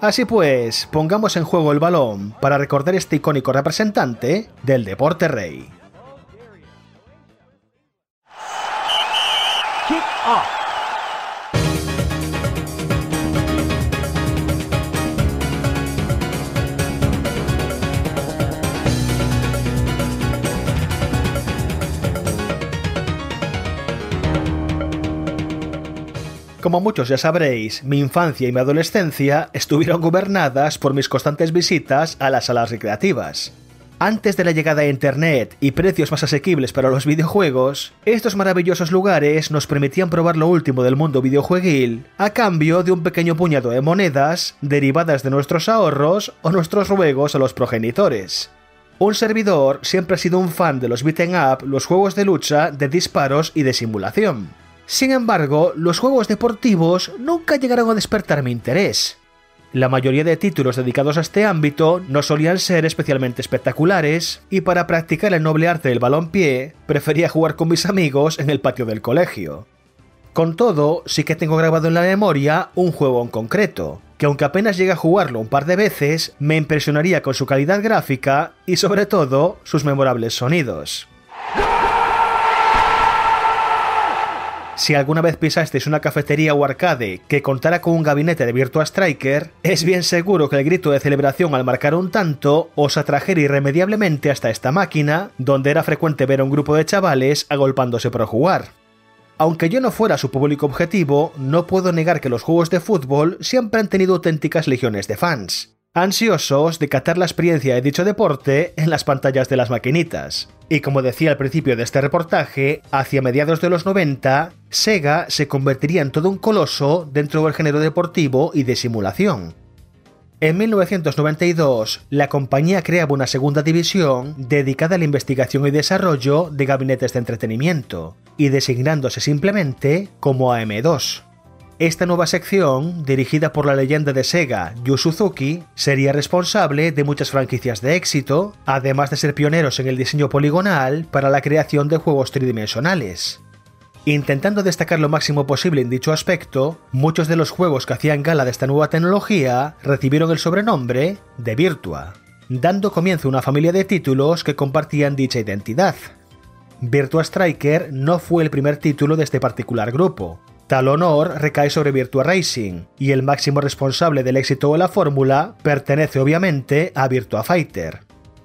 Así pues, pongamos en juego el balón para recordar este icónico representante del deporte rey. Como muchos ya sabréis, mi infancia y mi adolescencia estuvieron gobernadas por mis constantes visitas a las salas recreativas. Antes de la llegada de Internet y precios más asequibles para los videojuegos, estos maravillosos lugares nos permitían probar lo último del mundo videojueguil a cambio de un pequeño puñado de monedas derivadas de nuestros ahorros o nuestros ruegos a los progenitores. Un servidor siempre ha sido un fan de los beat'em up, los juegos de lucha, de disparos y de simulación. Sin embargo, los juegos deportivos nunca llegaron a despertar mi interés. La mayoría de títulos dedicados a este ámbito no solían ser especialmente espectaculares, y para practicar el noble arte del balonpié, prefería jugar con mis amigos en el patio del colegio. Con todo, sí que tengo grabado en la memoria un juego en concreto, que aunque apenas llegue a jugarlo un par de veces, me impresionaría con su calidad gráfica y sobre todo sus memorables sonidos. Si alguna vez pisasteis una cafetería o arcade que contara con un gabinete de Virtua Striker, es bien seguro que el grito de celebración al marcar un tanto os atrajera irremediablemente hasta esta máquina, donde era frecuente ver a un grupo de chavales agolpándose por jugar. Aunque yo no fuera su público objetivo, no puedo negar que los juegos de fútbol siempre han tenido auténticas legiones de fans ansiosos de catar la experiencia de dicho deporte en las pantallas de las maquinitas. Y como decía al principio de este reportaje, hacia mediados de los 90, Sega se convertiría en todo un coloso dentro del género deportivo y de simulación. En 1992, la compañía creaba una segunda división dedicada a la investigación y desarrollo de gabinetes de entretenimiento, y designándose simplemente como AM2. Esta nueva sección, dirigida por la leyenda de Sega, Yu Suzuki, sería responsable de muchas franquicias de éxito, además de ser pioneros en el diseño poligonal para la creación de juegos tridimensionales. Intentando destacar lo máximo posible en dicho aspecto, muchos de los juegos que hacían gala de esta nueva tecnología recibieron el sobrenombre de Virtua, dando comienzo a una familia de títulos que compartían dicha identidad. Virtua Striker no fue el primer título de este particular grupo, Tal honor recae sobre Virtua Racing, y el máximo responsable del éxito de la fórmula pertenece obviamente a Virtua Fighter.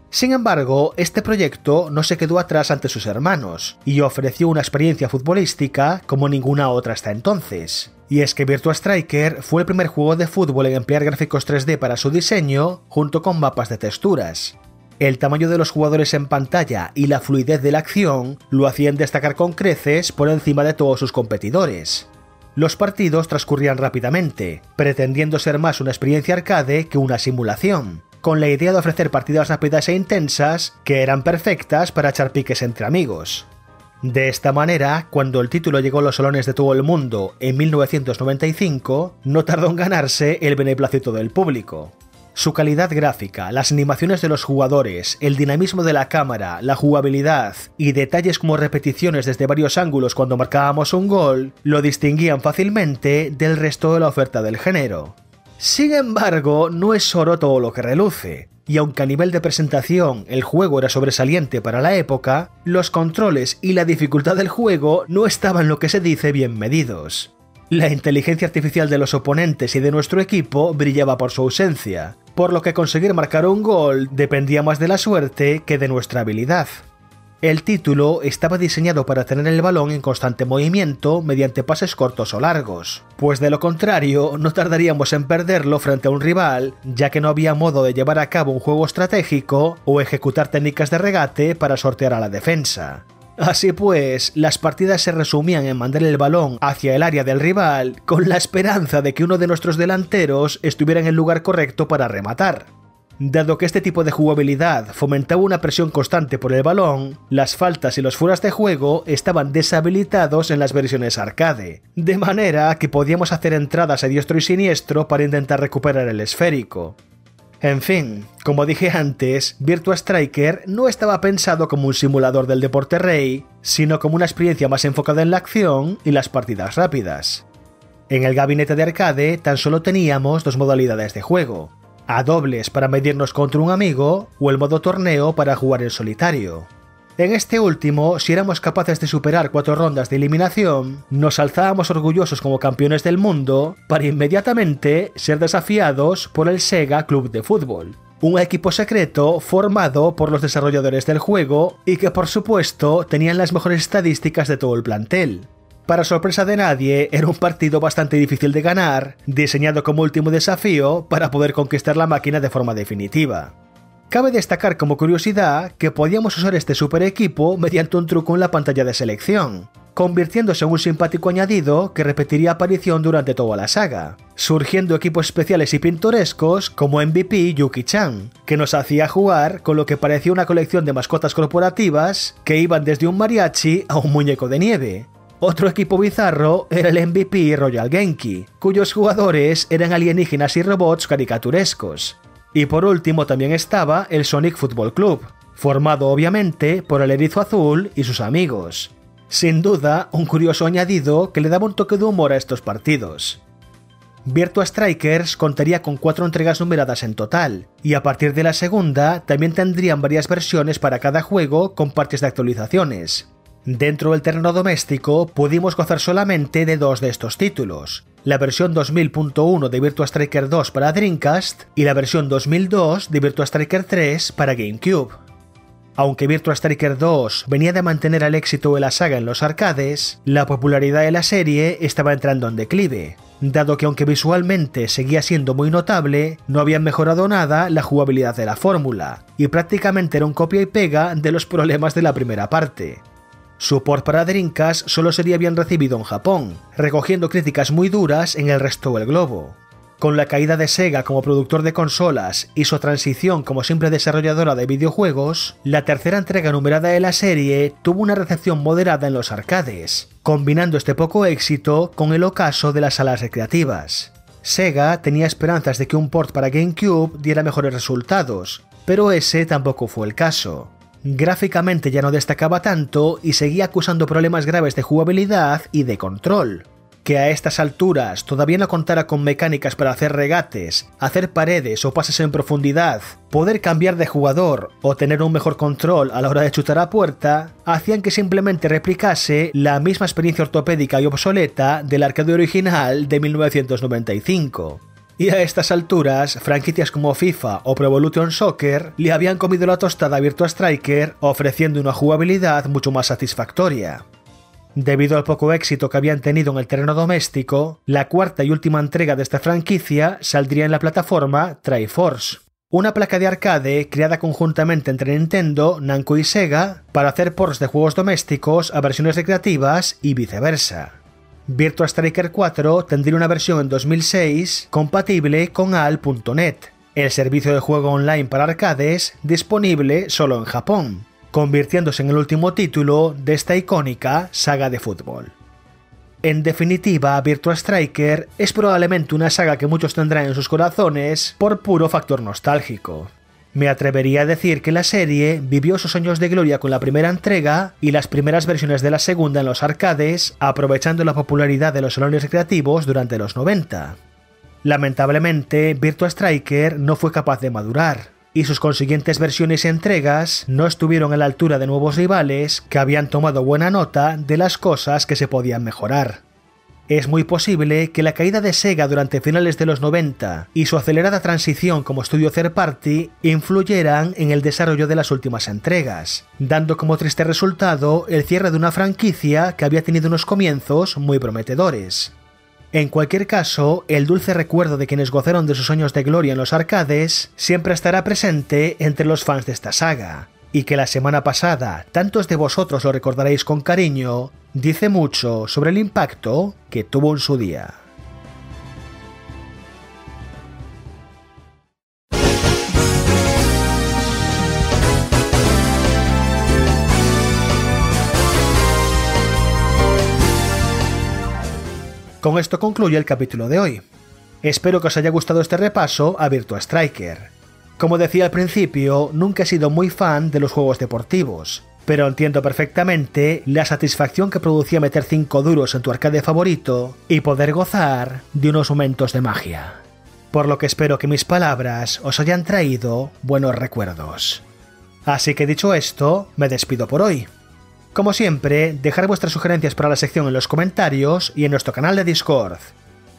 Sin embargo, este proyecto no se quedó atrás ante sus hermanos, y ofreció una experiencia futbolística como ninguna otra hasta entonces. Y es que Virtua Striker fue el primer juego de fútbol en emplear gráficos 3D para su diseño, junto con mapas de texturas. El tamaño de los jugadores en pantalla y la fluidez de la acción lo hacían destacar con creces por encima de todos sus competidores. Los partidos transcurrían rápidamente, pretendiendo ser más una experiencia arcade que una simulación, con la idea de ofrecer partidas rápidas e intensas que eran perfectas para echar piques entre amigos. De esta manera, cuando el título llegó a los salones de todo el mundo en 1995, no tardó en ganarse el beneplácito del público. Su calidad gráfica, las animaciones de los jugadores, el dinamismo de la cámara, la jugabilidad y detalles como repeticiones desde varios ángulos cuando marcábamos un gol lo distinguían fácilmente del resto de la oferta del género. Sin embargo, no es oro todo lo que reluce, y aunque a nivel de presentación el juego era sobresaliente para la época, los controles y la dificultad del juego no estaban lo que se dice bien medidos. La inteligencia artificial de los oponentes y de nuestro equipo brillaba por su ausencia, por lo que conseguir marcar un gol dependía más de la suerte que de nuestra habilidad. El título estaba diseñado para tener el balón en constante movimiento mediante pases cortos o largos, pues de lo contrario no tardaríamos en perderlo frente a un rival, ya que no había modo de llevar a cabo un juego estratégico o ejecutar técnicas de regate para sortear a la defensa. Así pues, las partidas se resumían en mandar el balón hacia el área del rival con la esperanza de que uno de nuestros delanteros estuviera en el lugar correcto para rematar. Dado que este tipo de jugabilidad fomentaba una presión constante por el balón, las faltas y los fueras de juego estaban deshabilitados en las versiones arcade, de manera que podíamos hacer entradas a diestro y siniestro para intentar recuperar el esférico. En fin, como dije antes, Virtua Striker no estaba pensado como un simulador del deporte rey, sino como una experiencia más enfocada en la acción y las partidas rápidas. En el gabinete de arcade tan solo teníamos dos modalidades de juego, a dobles para medirnos contra un amigo o el modo torneo para jugar en solitario. En este último, si éramos capaces de superar cuatro rondas de eliminación, nos alzábamos orgullosos como campeones del mundo para inmediatamente ser desafiados por el Sega Club de Fútbol, un equipo secreto formado por los desarrolladores del juego y que por supuesto tenían las mejores estadísticas de todo el plantel. Para sorpresa de nadie, era un partido bastante difícil de ganar, diseñado como último desafío para poder conquistar la máquina de forma definitiva. Cabe destacar como curiosidad que podíamos usar este super equipo mediante un truco en la pantalla de selección, convirtiéndose en un simpático añadido que repetiría aparición durante toda la saga, surgiendo equipos especiales y pintorescos como MVP Yuki-chan, que nos hacía jugar con lo que parecía una colección de mascotas corporativas que iban desde un mariachi a un muñeco de nieve. Otro equipo bizarro era el MVP Royal Genki, cuyos jugadores eran alienígenas y robots caricaturescos, y por último también estaba el Sonic Football Club, formado obviamente por el Erizo Azul y sus amigos. Sin duda, un curioso añadido que le daba un toque de humor a estos partidos. Virtua Strikers contaría con cuatro entregas numeradas en total, y a partir de la segunda también tendrían varias versiones para cada juego con partes de actualizaciones. Dentro del terreno doméstico pudimos gozar solamente de dos de estos títulos, la versión 2000.1 de Virtua Striker 2 para Dreamcast y la versión 2002 de Virtua Striker 3 para GameCube. Aunque Virtua Striker 2 venía de mantener el éxito de la saga en los arcades, la popularidad de la serie estaba entrando en declive, dado que aunque visualmente seguía siendo muy notable, no habían mejorado nada la jugabilidad de la fórmula, y prácticamente era un copia y pega de los problemas de la primera parte. Su port para Dreamcast solo sería bien recibido en Japón, recogiendo críticas muy duras en el resto del globo. Con la caída de Sega como productor de consolas y su transición como simple desarrolladora de videojuegos, la tercera entrega numerada de la serie tuvo una recepción moderada en los arcades, combinando este poco éxito con el ocaso de las salas recreativas. Sega tenía esperanzas de que un port para GameCube diera mejores resultados, pero ese tampoco fue el caso. Gráficamente ya no destacaba tanto y seguía acusando problemas graves de jugabilidad y de control. Que a estas alturas todavía no contara con mecánicas para hacer regates, hacer paredes o pases en profundidad, poder cambiar de jugador o tener un mejor control a la hora de chutar a puerta, hacían que simplemente replicase la misma experiencia ortopédica y obsoleta del arcade original de 1995. Y a estas alturas, franquicias como FIFA o Pro Evolution Soccer le habían comido la tostada a Virtua Striker ofreciendo una jugabilidad mucho más satisfactoria. Debido al poco éxito que habían tenido en el terreno doméstico, la cuarta y última entrega de esta franquicia saldría en la plataforma Triforce, una placa de arcade creada conjuntamente entre Nintendo, Namco y Sega para hacer ports de juegos domésticos a versiones recreativas y viceversa. Virtua Striker 4 tendría una versión en 2006 compatible con AL.net, el servicio de juego online para arcades disponible solo en Japón, convirtiéndose en el último título de esta icónica saga de fútbol. En definitiva, Virtua Striker es probablemente una saga que muchos tendrán en sus corazones por puro factor nostálgico. Me atrevería a decir que la serie vivió sus años de gloria con la primera entrega y las primeras versiones de la segunda en los arcades, aprovechando la popularidad de los salones recreativos durante los 90. Lamentablemente, Virtua Striker no fue capaz de madurar, y sus consiguientes versiones y entregas no estuvieron a la altura de nuevos rivales que habían tomado buena nota de las cosas que se podían mejorar. Es muy posible que la caída de Sega durante finales de los 90 y su acelerada transición como estudio third party influyeran en el desarrollo de las últimas entregas, dando como triste resultado el cierre de una franquicia que había tenido unos comienzos muy prometedores. En cualquier caso, el dulce recuerdo de quienes gozaron de sus años de gloria en los arcades siempre estará presente entre los fans de esta saga, y que la semana pasada tantos de vosotros lo recordaréis con cariño, dice mucho sobre el impacto que tuvo en su día. Con esto concluye el capítulo de hoy. Espero que os haya gustado este repaso a Virtua Striker. Como decía al principio, nunca he sido muy fan de los juegos deportivos, pero entiendo perfectamente la satisfacción que producía meter 5 duros en tu arcade favorito y poder gozar de unos momentos de magia. Por lo que espero que mis palabras os hayan traído buenos recuerdos. Así que dicho esto, me despido por hoy. Como siempre, dejar vuestras sugerencias para la sección en los comentarios y en nuestro canal de Discord.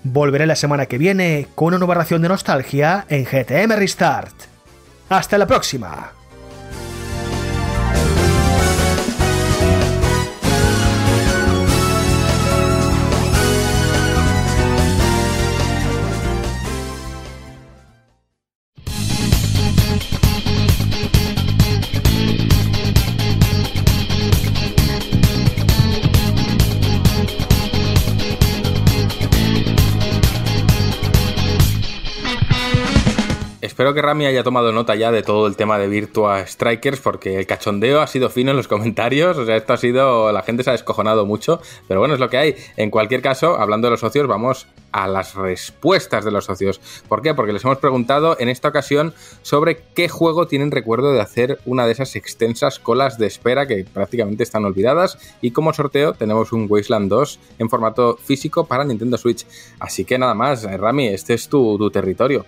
Volveré la semana que viene con una nueva ración de nostalgia en GTM Restart. ¡Hasta la próxima! Espero que Rami haya tomado nota ya de todo el tema de Virtua Strikers, porque el cachondeo ha sido fino en los comentarios. O sea, esto ha sido. La gente se ha descojonado mucho, pero bueno, es lo que hay. En cualquier caso, hablando de los socios, vamos a las respuestas de los socios. ¿Por qué? Porque les hemos preguntado en esta ocasión sobre qué juego tienen recuerdo de hacer una de esas extensas colas de espera que prácticamente están olvidadas. Y como sorteo, tenemos un Wasteland 2 en formato físico para Nintendo Switch. Así que nada más, Rami, este es tu, tu territorio.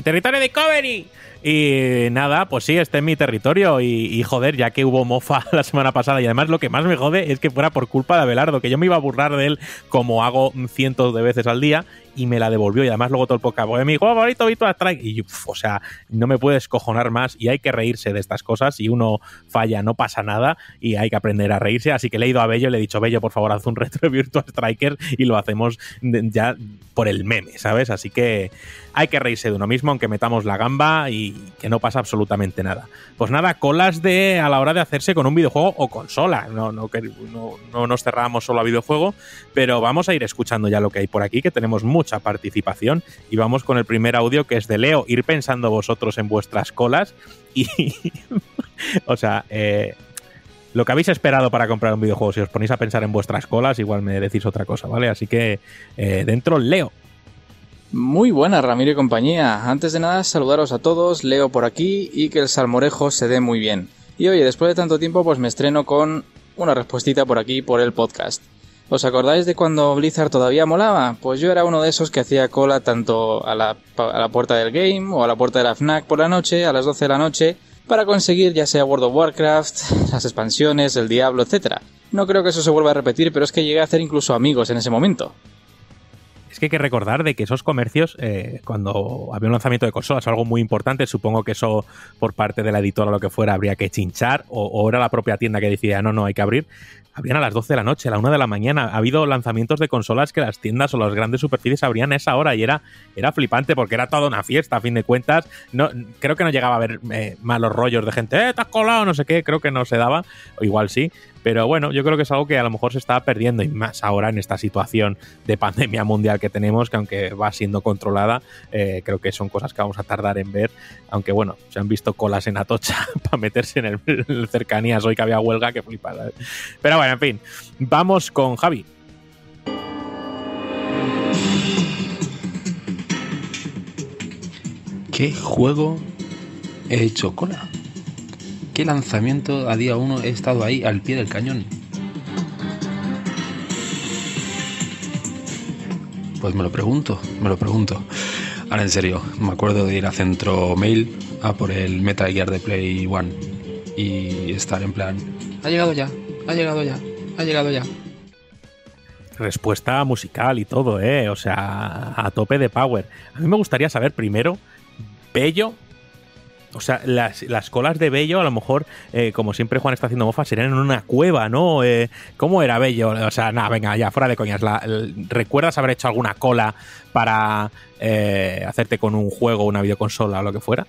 ¡Mi territorio de Covery! Y nada, pues sí, este es mi territorio. Y, joder, ya que hubo mofa la semana pasada, y además lo que más me jode es que fuera por culpa de Abelardo, que yo me iba a burlar de él como hago cientos de veces al día, y me la devolvió. Y además luego todo el podcast, mi juego favorito, Virtua Strike. Y o sea, no me puedes cojonar más y hay que reírse de estas cosas. Si uno falla, no pasa nada y hay que aprender a reírse. Así que le he ido a Bello y le he dicho, Bello, por favor, haz un retro de Virtua Striker y lo hacemos ya por el meme, ¿sabes? Así que hay que reírse de uno mismo, aunque metamos la gamba y que no pasa absolutamente nada. Pues nada, colas de a la hora de hacerse con un videojuego o consola. No, no, no, no nos cerramos solo a videojuego, pero vamos a ir escuchando ya lo que hay por aquí, que tenemos mucha participación. Y vamos con el primer audio que es de Leo. Ir pensando vosotros en vuestras colas y. o sea, eh, lo que habéis esperado para comprar un videojuego, si os ponéis a pensar en vuestras colas, igual me decís otra cosa, ¿vale? Así que eh, dentro, Leo. Muy buena, Ramiro y compañía. Antes de nada, saludaros a todos, Leo por aquí y que el salmorejo se dé muy bien. Y oye, después de tanto tiempo, pues me estreno con una respuestita por aquí por el podcast. ¿Os acordáis de cuando Blizzard todavía molaba? Pues yo era uno de esos que hacía cola tanto a la, a la puerta del game o a la puerta de la FNAC por la noche, a las 12 de la noche, para conseguir ya sea World of Warcraft, las expansiones, el Diablo, etc. No creo que eso se vuelva a repetir, pero es que llegué a hacer incluso amigos en ese momento es que hay que recordar de que esos comercios, eh, cuando había un lanzamiento de consolas, algo muy importante, supongo que eso por parte de la editora o lo que fuera habría que chinchar, o, era la propia tienda que decía, no, no, hay que abrir, abrían a las 12 de la noche, a la 1 de la mañana. Ha habido lanzamientos de consolas que las tiendas o las grandes superficies abrían a esa hora y era, era flipante porque era toda una fiesta, a fin de cuentas. No, creo que no llegaba a haber eh, malos rollos de gente, eh, te has colado, no sé qué, creo que no se daba, o igual sí, Pero bueno, yo creo que es algo que a lo mejor se está perdiendo y más ahora en esta situación de pandemia mundial que tenemos, que aunque va siendo controlada, eh, creo que son cosas que vamos a tardar en ver. Aunque bueno, se han visto colas en Atocha para meterse en el, cercanías hoy que había huelga, que flipada. ¿eh? Pero bueno, en fin, vamos con Javi. ¿Qué juego he hecho cola? ¿Qué lanzamiento a día 1 he estado ahí al pie del cañón? Pues me lo pregunto, me lo pregunto. Ahora en serio, me acuerdo de ir a Centro Mail a por el Metal Gear de Play One y estar en plan, ha llegado ya, ha llegado ya, ha llegado ya. Respuesta musical y todo, ¿eh? O sea, a tope de power. A mí me gustaría saber primero, Bello, o sea, las, las colas de Bello, a lo mejor, eh, como siempre Juan está haciendo mofa, serían en una cueva, ¿no? Eh, ¿Cómo era Bello? O sea, nada, venga, ya, fuera de coñas. ¿Recuerdas haber hecho alguna cola para eh, hacerte con un juego, una videoconsola o lo que fuera?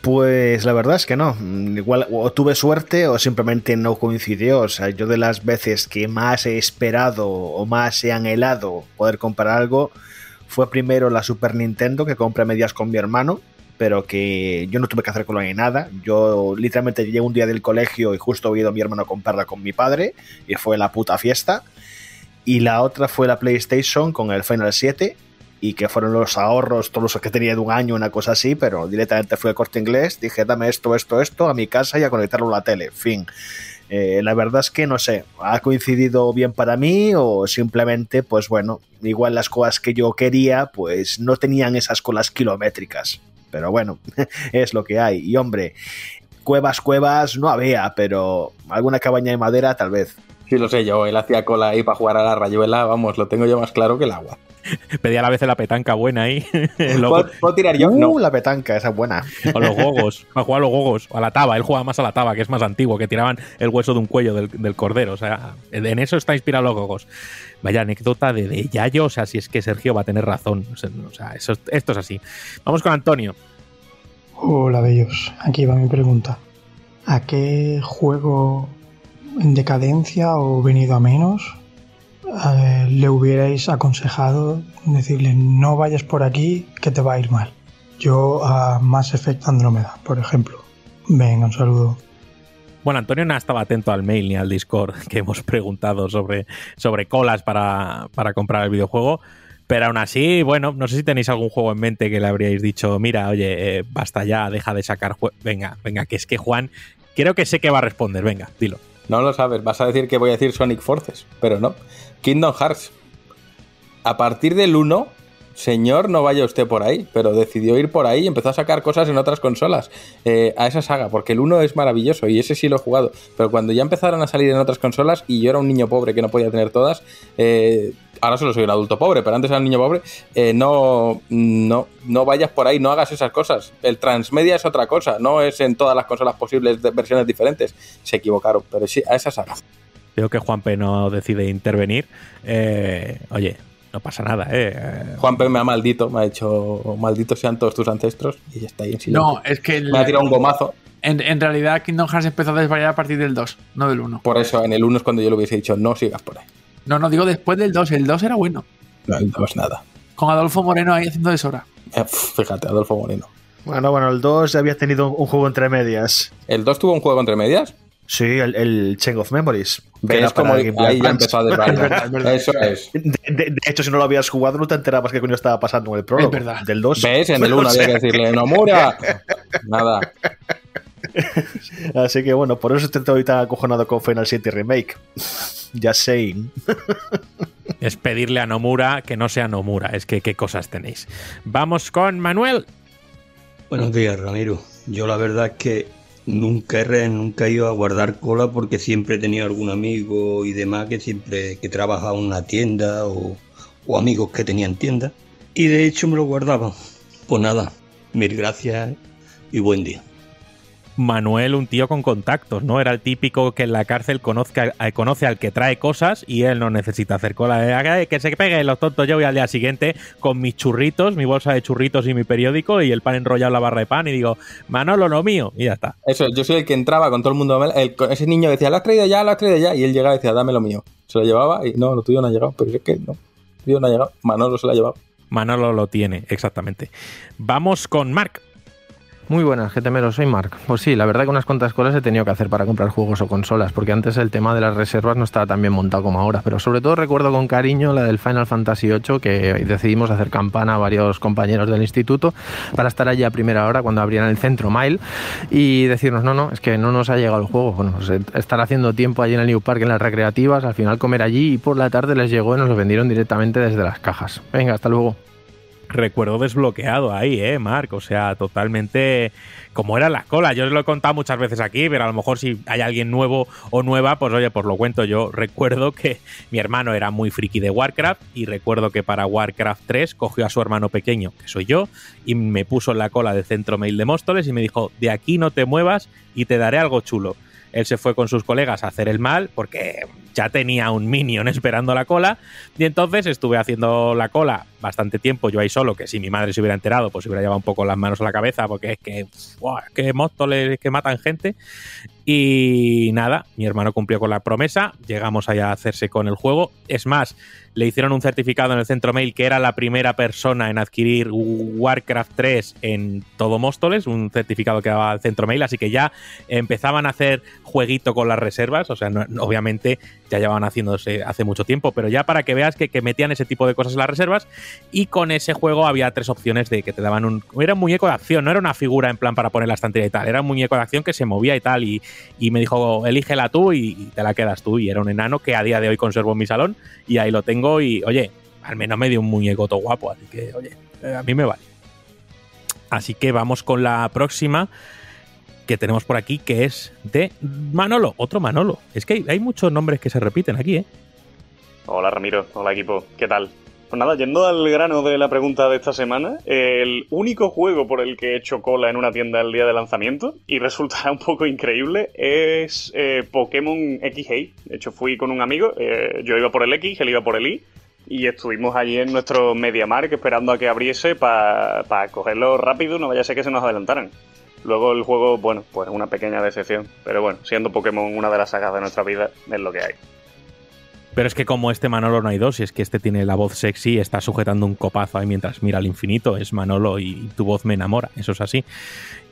Pues la verdad es que no. Igual o tuve suerte o simplemente no coincidió. O sea, yo de las veces que más he esperado o más he anhelado poder comprar algo fue primero la Super Nintendo que compré medias con mi hermano, pero que yo no tuve que hacer cola ni nada. Yo literalmente llegué un día del colegio y justo he ido a mi hermano a comprarla con mi padre y fue la puta fiesta. Y la otra fue la PlayStation con el Final 7 y que fueron los ahorros, todos los que tenía de un año, una cosa así, pero directamente fui al corte inglés, dije, dame esto, esto, esto a mi casa y a conectarlo a la tele, fin. Eh, la verdad es que no sé, ha coincidido bien para mí o simplemente, pues bueno, igual las cosas que yo quería, pues no tenían esas colas kilométricas. Pero bueno, es lo que hay. Y hombre, cuevas, cuevas no había, pero alguna cabaña de madera tal vez. Sí, lo sé yo, él hacía cola ahí para jugar a la rayuela, vamos, lo tengo yo más claro que el agua. Pedía a la vez la petanca buena ahí. Lo- ¿Puedo, puedo tirar yo? Uh, No. la petanca, esa es buena. o los gogos. A jugar a los gogos. O a la taba. Él jugaba más a la taba, que es más antiguo, que tiraban el hueso de un cuello del, del cordero. O sea, en eso está inspirado los gogos. Vaya anécdota de, de Yayo. O sea, si es que Sergio va a tener razón. O sea, o sea, eso, esto es así. Vamos con Antonio. Hola, bellos. Aquí va mi pregunta. ¿A qué juego en decadencia o venido a menos eh, le hubierais aconsejado decirle no vayas por aquí que te va a ir mal? Yo a Mass Effect Andromeda, por ejemplo. Venga, un saludo. Bueno, Antonio no estaba atento al mail ni al Discord que hemos preguntado sobre, sobre colas para, para comprar el videojuego. Pero aún así, bueno, no sé si tenéis algún juego en mente que le habríais dicho, mira, oye, eh, basta ya, deja de sacar Venga, venga, que es que Juan, creo que sé que va a responder. Venga, dilo. No lo sabes, vas a decir que voy a decir Sonic Forces, pero no. Kingdom Hearts. A partir del 1, señor, no vaya usted por ahí, pero decidió ir por ahí y empezó a sacar cosas en otras consolas eh, a esa saga, porque el 1 es maravilloso y ese sí lo he jugado. Pero cuando ya empezaron a salir en otras consolas y yo era un niño pobre que no podía tener todas, eh, ahora solo soy un adulto pobre, pero antes era un niño pobre, eh, no, no, no vayas por ahí, no hagas esas cosas. El transmedia es otra cosa, no es en todas las consolas posibles de versiones diferentes. Se equivocaron, pero sí, a esa saga. Veo que Juanpe no decide intervenir. Eh, oye, no pasa nada, ¿eh? Eh, Juanpe me ha maldito, me ha dicho malditos sean todos tus ancestros y ya está ahí en silencio. No, es que el- me ha tirado un gomazo. en, en realidad Kingdom Hearts empezó a desvariar a partir del 2, no del 1. Por eso en el 1 es cuando yo le hubiese dicho no sigas por ahí. No, no, digo después del 2. El 2 era bueno. No, el 2 nada. Con Adolfo Moreno ahí haciendo de Sora. Eh, fíjate, Adolfo Moreno. Bueno, bueno, el 2 ya había tenido un juego entre medias. ¿El 2 tuvo un juego entre medias? Sí, el, el Chain of Memories. que ¿Ves Boy ahí ya empezó a desvariar? Eso es. De, de- de hecho, si no lo habías jugado, no te enterabas qué coño estaba pasando en el prólogo. Es verdad. Del 2. ¿Ves? En el 1 O había que decirle Nomura. Nada. Así que bueno, por eso estoy ahorita acojonado con Final 7 Remake. Ya saying. es pedirle a Nomura que no sea Nomura. Es que qué cosas tenéis. Vamos con Manuel. Buenos días, Ramiro. Yo la verdad es que nunca he, nunca he ido a guardar cola porque siempre he tenido algún amigo y demás que siempre que trabajaba en una tienda o, o amigos que tenían tienda. Y de hecho me lo guardaban. Pues nada, mil gracias y buen día. Manuel un tío con contactos, ¿no? Era el típico que en la cárcel conozca, eh, conoce al que trae cosas y él no necesita hacer cola. Eh, que se pegue los tontos. Yo voy al día siguiente con mis churritos, mi bolsa de churritos y mi periódico y el pan enrollado en la barra de pan y digo, Manolo, lo mío, y ya está. Eso, yo soy el que entraba con todo el mundo. ese niño decía, lo has traído ya, lo has traído ya. Y él llegaba y decía, dame lo mío. Se lo llevaba y no, lo tuyo no ha llegado. Pero es que no, lo tuyo no ha llegado. Manolo se lo ha llevado. Manolo lo tiene, exactamente. Vamos con Mark. Muy buenas, GTMero, soy Mark. Pues sí, la verdad que unas cuantas cosas he tenido que hacer para comprar juegos o consolas, porque antes el tema de las reservas no estaba tan bien montado como ahora, pero sobre todo recuerdo con cariño la del Final Fantasy VIII, que decidimos hacer campana a varios compañeros del instituto para estar allí a primera hora cuando abrían el centro Mile y decirnos, no, no, es que no nos ha llegado el juego. Bueno, pues, eh, estar haciendo tiempo allí en el New Park, en las recreativas, al final comer allí y por la tarde les llegó y nos lo vendieron directamente desde las cajas. Venga, hasta luego recuerdo desbloqueado ahí, ¿eh, Marc? O sea, totalmente como era la cola. Yo os lo he contado muchas veces aquí, pero a lo mejor si hay alguien nuevo o nueva, pues oye, pues lo cuento. Yo recuerdo que mi hermano era muy friki de Warcraft y recuerdo que para Warcraft 3 cogió a su hermano pequeño, que soy yo, y me puso en la cola del centro mail de Móstoles y me dijo, de aquí no te muevas y te daré algo chulo. Él se fue con sus colegas a hacer el mal porque ya tenía un minion esperando la cola y entonces estuve haciendo la cola bastante tiempo yo ahí solo, que si mi madre se hubiera enterado pues se hubiera llevado un poco las manos a la cabeza porque es que, wow, que móstoles que matan gente. Y nada, mi hermano cumplió con la promesa, llegamos allá a hacerse con el juego, es más, le hicieron un certificado en el centro mail que era la primera persona en adquirir Warcraft 3 en todo Móstoles, un certificado que daba el centro mail, así que ya empezaban a hacer jueguito con las reservas, o sea, obviamente ya llevaban haciéndose hace mucho tiempo, pero ya para que veas que, metían ese tipo de cosas en las reservas y con ese juego había tres opciones de que te daban un... Era un muñeco de acción, no era una figura en plan para poner la estantería y tal, era un muñeco de acción que se movía y tal y, me dijo, elígela tú y, y te la quedas tú y era un enano que a día de hoy conservo en mi salón y ahí lo tengo y, oye, al menos me dio un muñeco todo guapo, así que, oye, eh, a mí me vale. Así que vamos con la próxima que tenemos por aquí, que es de Manolo, otro Manolo. Es que hay, muchos nombres que se repiten aquí, ¿eh? Hola Ramiro, hola equipo, ¿qué tal? Pues nada, yendo al grano de la pregunta de esta semana, el único juego por el que he hecho cola en una tienda el día de lanzamiento, y resulta un poco increíble, es eh, Pokémon X De hecho, fui con un amigo, eh, yo iba por el X, él iba por el Y, y estuvimos allí en nuestro MediaMark esperando a que abriese para cogerlo rápido, no vaya a ser que se nos adelantaran. Luego el juego, bueno, pues una pequeña decepción, pero bueno, siendo Pokémon una de las sagas de nuestra vida, es lo que hay. Pero es que como este Manolo no hay dos, y es que este tiene la voz sexy, está sujetando un copazo ahí mientras mira al infinito, es Manolo y tu voz me enamora, eso es así.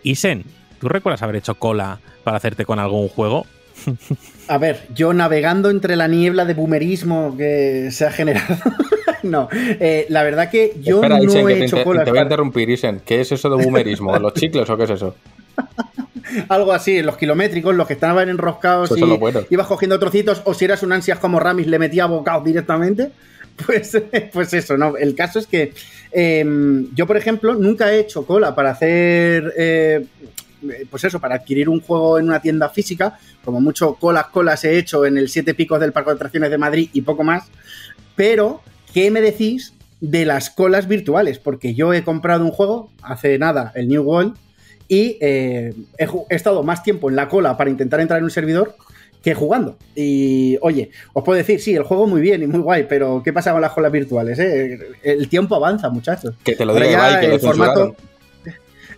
Isen, ¿tú recuerdas haber hecho cola para hacerte con algún juego? A ver, yo navegando entre la niebla de boomerismo que se ha generado. no, eh, la verdad que yo no he hecho cola. Te voy a interrumpir, Isen. ¿Qué es eso de boomerismo? ¿Los chicles o qué es eso? algo así, los kilométricos, los que estaban enroscados y ibas cogiendo trocitos, o si eras un ansias como Ramis, le metía bocados directamente. Pues, pues eso, ¿no? El caso es que em, yo, por ejemplo, nunca he hecho cola para hacer. Eh, pues eso, para adquirir un juego en una tienda física, como mucho colas, colas he hecho en el Siete Picos del Parque de Atracciones de Madrid y poco más. Pero, ¿qué me decís de las colas virtuales? Porque yo he comprado un juego hace nada, el New World, y eh, he, estado más tiempo en la cola para intentar entrar en un servidor que jugando. Y oye, os puedo decir, sí, el juego muy bien y muy guay, pero ¿qué pasa con las colas virtuales? Eh? El tiempo avanza, muchachos. Que te lo diga que el formato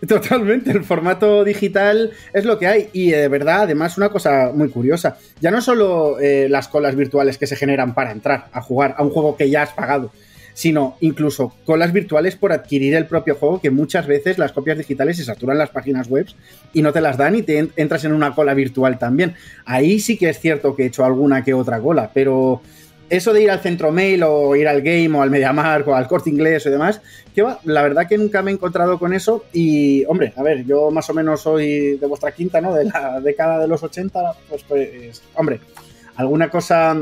Totalmente, el formato digital es lo que hay y de verdad, además, una cosa muy curiosa. Ya no solo eh, las colas virtuales que se generan para entrar a jugar a un juego que ya has pagado, sino incluso colas virtuales por adquirir el propio juego, que muchas veces las copias digitales se saturan las páginas web y no te las dan y te entras en una cola virtual también. Ahí sí que es cierto que he hecho alguna que otra cola, pero eso de ir al centro mail o ir al game o al MediaMark o al corte inglés y demás, que va, la verdad que nunca me he encontrado con eso y, hombre, a ver, yo más o menos soy de vuestra quinta, ¿no? De la década de los 80, pues, pues hombre, alguna cosa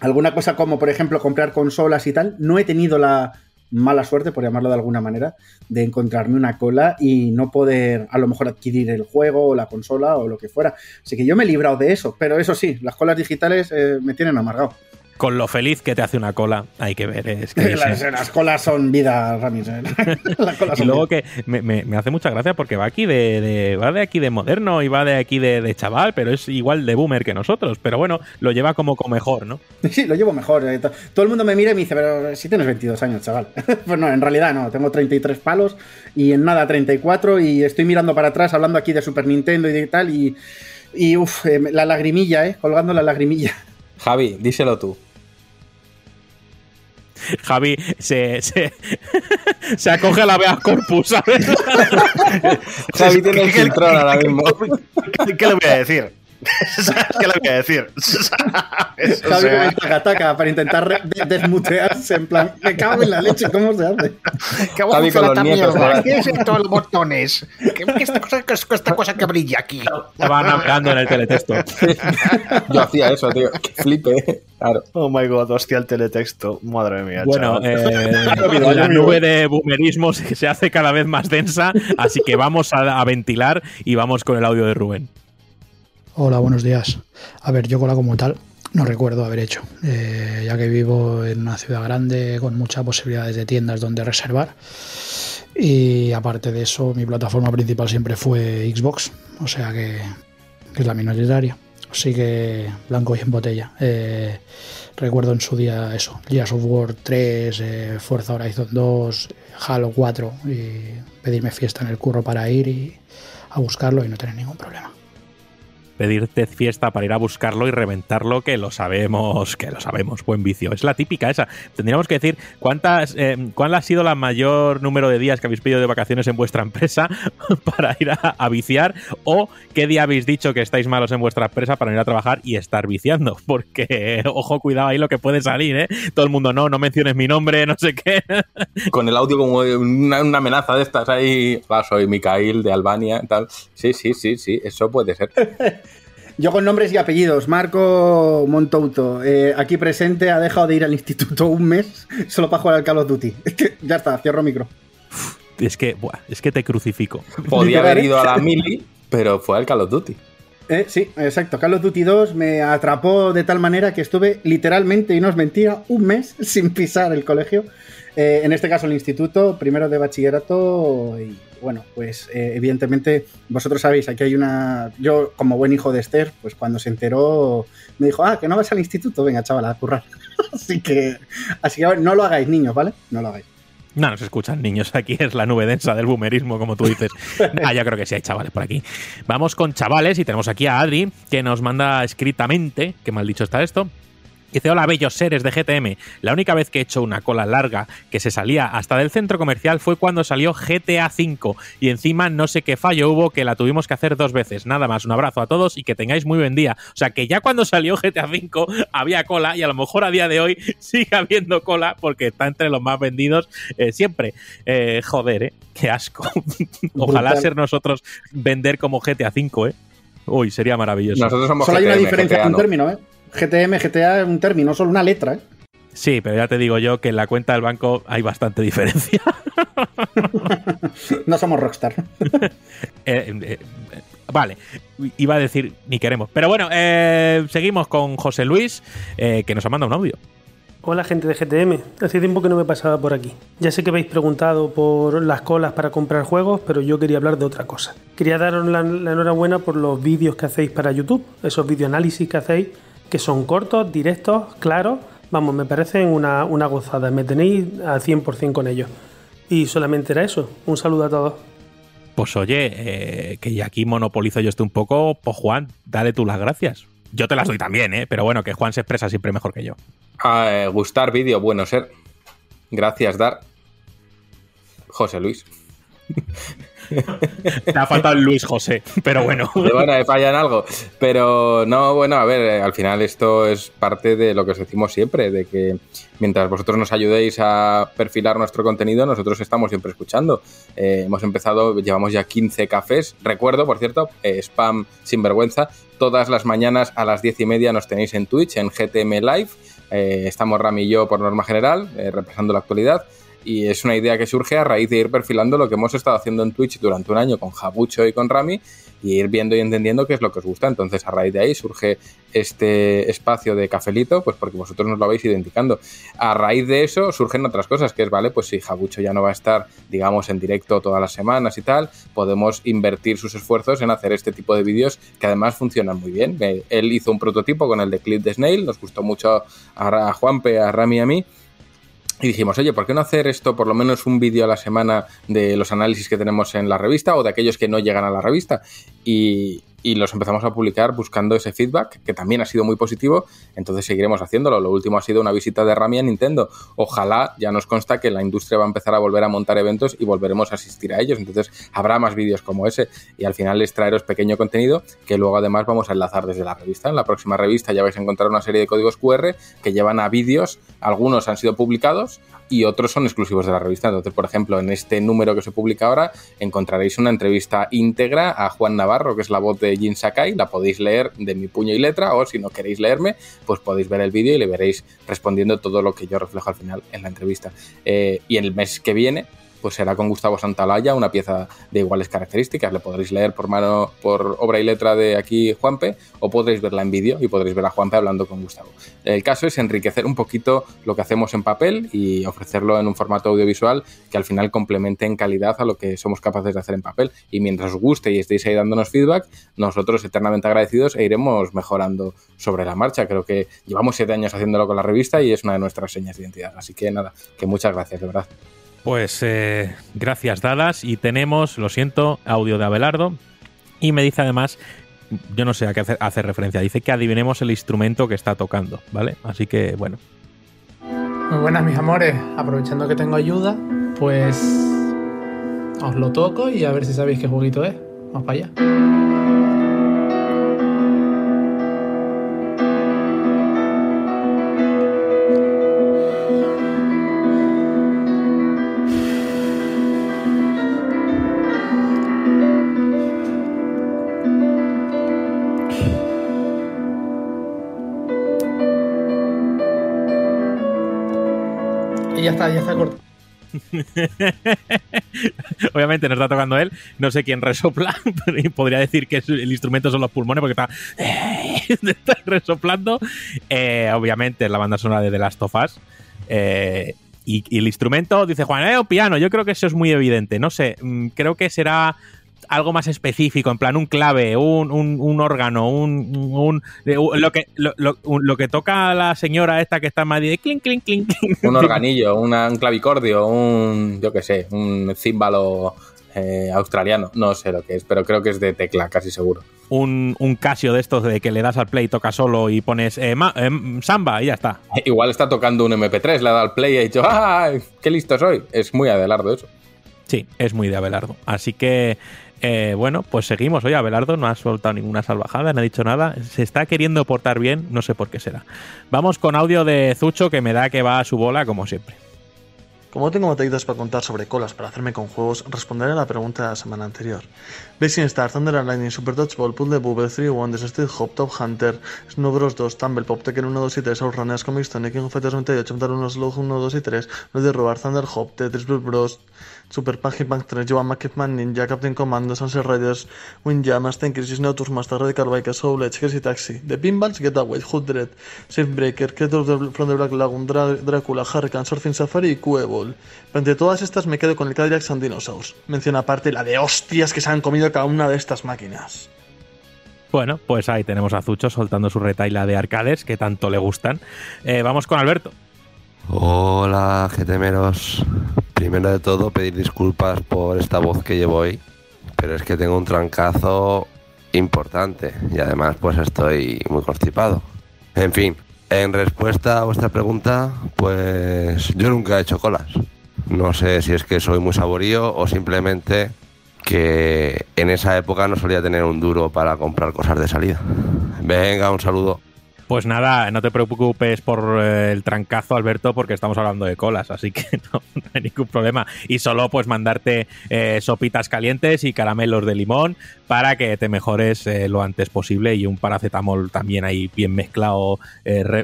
alguna cosa como, por ejemplo, comprar consolas y tal, no he tenido la mala suerte, por llamarlo de alguna manera, de encontrarme una cola y no poder a lo mejor adquirir el juego o la consola o lo que fuera. Así que yo me he librado de eso, pero eso sí, las colas digitales eh, me tienen amargado. Con lo feliz que te hace una cola, hay que ver. Es que las, las, colas son vida, Ramis. ¿eh? y luego que me, me, hace mucha gracia porque va aquí de, de, va de aquí de moderno y va de aquí de, de, chaval, pero es igual de boomer que nosotros. Pero bueno, lo lleva como, como mejor, ¿no? Sí, lo llevo mejor. Eh. Todo el mundo me mira y me dice, pero si tienes 22 años, chaval. pues no, en realidad no, tengo 33 palos y en nada 34 y estoy mirando para atrás hablando aquí de Super Nintendo y de tal y, y uff, eh, la lagrimilla, ¿eh? Colgando la lagrimilla. Javi, díselo tú. Javi se, se, se acoge a la vea corpus, ¿sabes? Javi tiene el filtrón ahora mismo. ¿Qué le voy a decir? ¿Qué le voy a decir? Javi sea... con ataca para intentar desmutearse en plan, me cago en la leche, ¿cómo se hace? ¿Qué hago con los nietos, ¿Qué es esto los botones? ¿Qué, qué esta, cosa, esta cosa que brilla aquí? Estaban hablando en el teletexto. Yo hacía eso, tío. Que flipe. Claro. Oh my god, hostia, el teletexto. Madre mía. Bueno, eh, la nube de boomerismo se hace cada vez más densa, así que vamos a, a ventilar y vamos con el audio de Rubén. Hola, buenos días. A ver, yo cola como tal no recuerdo haber hecho, eh, ya que vivo en una ciudad grande con muchas posibilidades de tiendas donde reservar. Y aparte de eso, mi plataforma principal siempre fue Xbox, o sea que, es la minoritaria. Así que blanco y en botella. Eh, recuerdo en su día eso, Gears of War 3, eh, Forza Horizon 2, Halo 4 y pedirme fiesta en el curro para ir y a buscarlo y no tener ningún problema pedirte fiesta para ir a buscarlo y reventarlo, que lo sabemos, que lo sabemos, buen vicio. Es la típica esa. Tendríamos que decir cuántas, eh, cuál ha sido la mayor número de días que habéis pedido de vacaciones en vuestra empresa para ir a, a, viciar o qué día habéis dicho que estáis malos en vuestra empresa para ir a trabajar y estar viciando. Porque, ojo, cuidado ahí lo que puede salir, ¿eh? Todo el mundo, no, no menciones mi nombre, no sé qué. Con el audio como una, una amenaza de estas ahí. Ah, soy Mikael de Albania, tal. Sí, sí, sí, sí, eso puede ser. Yo con nombres y apellidos, Marco Montouto, eh, aquí presente, ha dejado de ir al instituto un mes solo para jugar al Call of Duty. Es que ya está, cierro micro. Es que, buah, es que te crucifico. Podía haber ido a la mili, pero fue al Call of Duty. Eh, sí, exacto. Call of Duty 2 me atrapó de tal manera que estuve literalmente, y no os mentira, un mes sin pisar el colegio. Eh, en este caso el instituto, primero de bachillerato y bueno, pues eh, evidentemente vosotros sabéis, aquí hay una... Yo como buen hijo de Esther, pues cuando se enteró me dijo, ah, que no vas al instituto, venga chaval, a currar. así que, así que no lo hagáis niños, ¿vale? No lo hagáis. No nos escuchan niños, aquí es la nube densa del boomerismo, como tú dices. ah, ya creo que sí hay chavales por aquí. Vamos con chavales y tenemos aquí a Adri, que nos manda escritamente, que mal dicho está esto, Dice, hola bellos seres de GTM. La única vez que he hecho una cola larga que se salía hasta del centro comercial fue cuando salió GTA V y encima no sé qué fallo hubo que la tuvimos que hacer dos veces. Nada más, un abrazo a todos y que tengáis muy buen día. O sea que ya cuando salió GTA V había cola y a lo mejor a día de hoy sigue habiendo cola porque está entre los más vendidos eh, siempre. Eh, joder, eh, qué asco. Ojalá ser nosotros vender como GTA V, eh. Uy, sería maravilloso. Nosotros somos Solo hay una diferencia en un término, ¿eh? GTM, GTA es un término, solo una letra. ¿eh? Sí, pero ya te digo yo que en la cuenta del banco hay bastante diferencia. no somos Rockstar. eh, eh, vale, iba a decir ni queremos. Pero bueno, eh, seguimos con José Luis, eh, que nos ha mandado un audio. Hola gente de GTM, hace tiempo que no me pasaba por aquí. Ya sé que habéis preguntado por las colas para comprar juegos, pero yo quería hablar de otra cosa. Quería daros la, la enhorabuena por los vídeos que hacéis para YouTube, esos videoanálisis que hacéis que son cortos, directos, claros. Vamos, me parecen una, una gozada. Me tenéis al 100% con ellos. Y solamente era eso. Un saludo a todos. Pues oye, eh, que ya aquí monopolizo yo esto un poco, pues Juan, dale tú las gracias. Yo te las doy también, ¿eh? pero bueno, que Juan se expresa siempre mejor que yo. Ah, eh, gustar vídeo, bueno ser. Gracias, Dar. José Luis. Te ha faltado Luis José, pero bueno. Bueno, me fallan algo. Pero no, bueno, a ver, al final esto es parte de lo que os decimos siempre, de que mientras vosotros nos ayudéis a perfilar nuestro contenido, nosotros estamos siempre escuchando. Eh, hemos empezado, llevamos ya 15 cafés. Recuerdo, por cierto, eh, spam sin vergüenza. Todas las mañanas a las 10 y media nos tenéis en Twitch, en GTM Live. Eh, estamos Rami y yo por norma general, eh, repasando la actualidad y es una idea que surge a raíz de ir perfilando lo que hemos estado haciendo en Twitch durante un año con Jabucho y con Rami y ir viendo y entendiendo qué es lo que os gusta. Entonces, a raíz de ahí surge este espacio de cafelito, pues porque vosotros nos lo habéis identificando. A raíz de eso surgen otras cosas, que es, vale, pues si Jabucho ya no va a estar, digamos, en directo todas las semanas y tal, podemos invertir sus esfuerzos en hacer este tipo de vídeos que además funcionan muy bien. Él hizo un prototipo con el de Clip de Snail, nos gustó mucho a Juanpe, a Rami y a mí, y dijimos, oye, ¿por qué no hacer esto, por lo menos un vídeo a la semana de los análisis que tenemos en la revista o de aquellos que no llegan a la revista? Y, y los empezamos a publicar buscando ese feedback, que también ha sido muy positivo, entonces seguiremos haciéndolo. Lo último ha sido una visita de Rami a Nintendo. Ojalá ya nos consta que la industria va a empezar a volver a montar eventos y volveremos a asistir a ellos, entonces habrá más vídeos como ese y al final es traeros pequeño contenido que luego además vamos a enlazar desde la revista. En la próxima revista ya vais a encontrar una serie de códigos QR que llevan a vídeos, algunos han sido publicados, y otros son exclusivos de la revista. Entonces, por ejemplo, en este número que se publica ahora encontraréis una entrevista íntegra a Juan Navarro, que es la voz de Jin Sakai. La podéis leer de mi puño y letra o si no queréis leerme, pues podéis ver el vídeo y le veréis respondiendo todo lo que yo reflejo al final en la entrevista. Eh, y el mes que viene pues será con Gustavo Santalaya, una pieza de iguales características. Le podréis leer por mano, por obra y letra de aquí Juanpe, o podréis verla en vídeo y podréis ver a Juanpe hablando con Gustavo. El caso es enriquecer un poquito lo que hacemos en papel y ofrecerlo en un formato audiovisual que al final complemente en calidad a lo que somos capaces de hacer en papel. Y mientras os guste y estéis ahí dándonos feedback, nosotros eternamente agradecidos e iremos mejorando sobre la marcha. Creo que llevamos siete años haciéndolo con la revista y es una de nuestras señas de identidad. Así que nada, que muchas gracias, de verdad. Pues eh, gracias, Dallas. Y tenemos, lo siento, audio de Abelardo. Y me dice además, yo no sé a qué hacer, referencia, dice que adivinemos el instrumento que está tocando, ¿vale? Así que, bueno. Muy buenas, mis amores. Aprovechando que tengo ayuda, pues os lo toco y a ver si sabéis qué juguito es. Vamos para allá. Ya está corto. Obviamente no está tocando él, no sé quién resopla, podría decir que el instrumento son los pulmones porque está, está resoplando. Eh, obviamente la banda sonora de The Last of Us. Eh, y, y, el instrumento, dice Juan, eh, piano, yo creo que eso es muy evidente. No sé, mm, creo que será algo más específico, en plan un clave, un, un, órgano, un, un, lo, que, lo, que toca la señora esta que está en Madrid, clink, clink, clink. Un organillo, un clavicordio, un, yo qué sé, un címbalo eh, australiano, no sé lo que es, pero creo que es de tecla, casi seguro. Un, un Casio de estos de que le das al play, toca solo y pones eh, eh, samba y ya está. Igual está tocando un MP3, le ha dado al play y ha dicho, ¡ah! ¡Qué listo soy! Es muy Adelardo eso. Sí, es muy de Abelardo. Así que eh, bueno, pues seguimos. Oye, Abelardo no ha soltado ninguna salvajada, no ha dicho nada. Se está queriendo portar bien, no sé por qué será. Vamos con audio de Zucho que me da que va a su bola como siempre. Como tengo batallitas para contar sobre colas para hacerme con juegos, responderé a la pregunta de la semana anterior. Racing Star, Thunder and Lightning, Super Dodgeball, Puzzle Bubble, 3 One, Desert Hop, Top Hunter, Snow Bros 2, Tumble Pop, Tekken 1, 2 y 3, Outrunners, Comic Stone, King of Fighters 98, Metal 1, Slow 1, 2 y 3, No de robar, Thunder Hop, Tetris Bros, Super Punk Punk 3, Joan McKeepman Ninja, Captain Commando, Sunset Riders, Windjam, Ten Crisis, Neo Tours, Master Radical Bike, Soul Edge, Crazy Taxi, The Pinballs, Getaway, Hood Dread, Breaker, Creature from the Black Lagoon, Drácula, Hurricane, Surfing Safari y Cuebol. Entre todas estas me quedo con el Cadillac and Dinosaurs. Menciona aparte la de hostias que se han comido cada una de estas máquinas. Bueno, pues ahí tenemos a Zucho soltando su retaila de arcades que tanto le gustan. Eh, vamos con Alberto. Hola, GTMeros. Primero de todo, pedir disculpas por esta voz que llevo hoy, pero es que tengo un trancazo importante y además pues estoy muy constipado. En fin, en respuesta a vuestra pregunta, pues yo nunca he hecho colas. No sé si es que soy muy saborío o simplemente que en esa época no solía tener un duro para comprar cosas de salida. Venga, un saludo. Pues nada, no te preocupes por eh, el trancazo, Alberto, porque estamos hablando de colas, así que no, hay ningún problema. Y solo pues mandarte eh, sopitas calientes y caramelos de limón para que te mejores eh, lo antes posible y un paracetamol también ahí bien mezclado,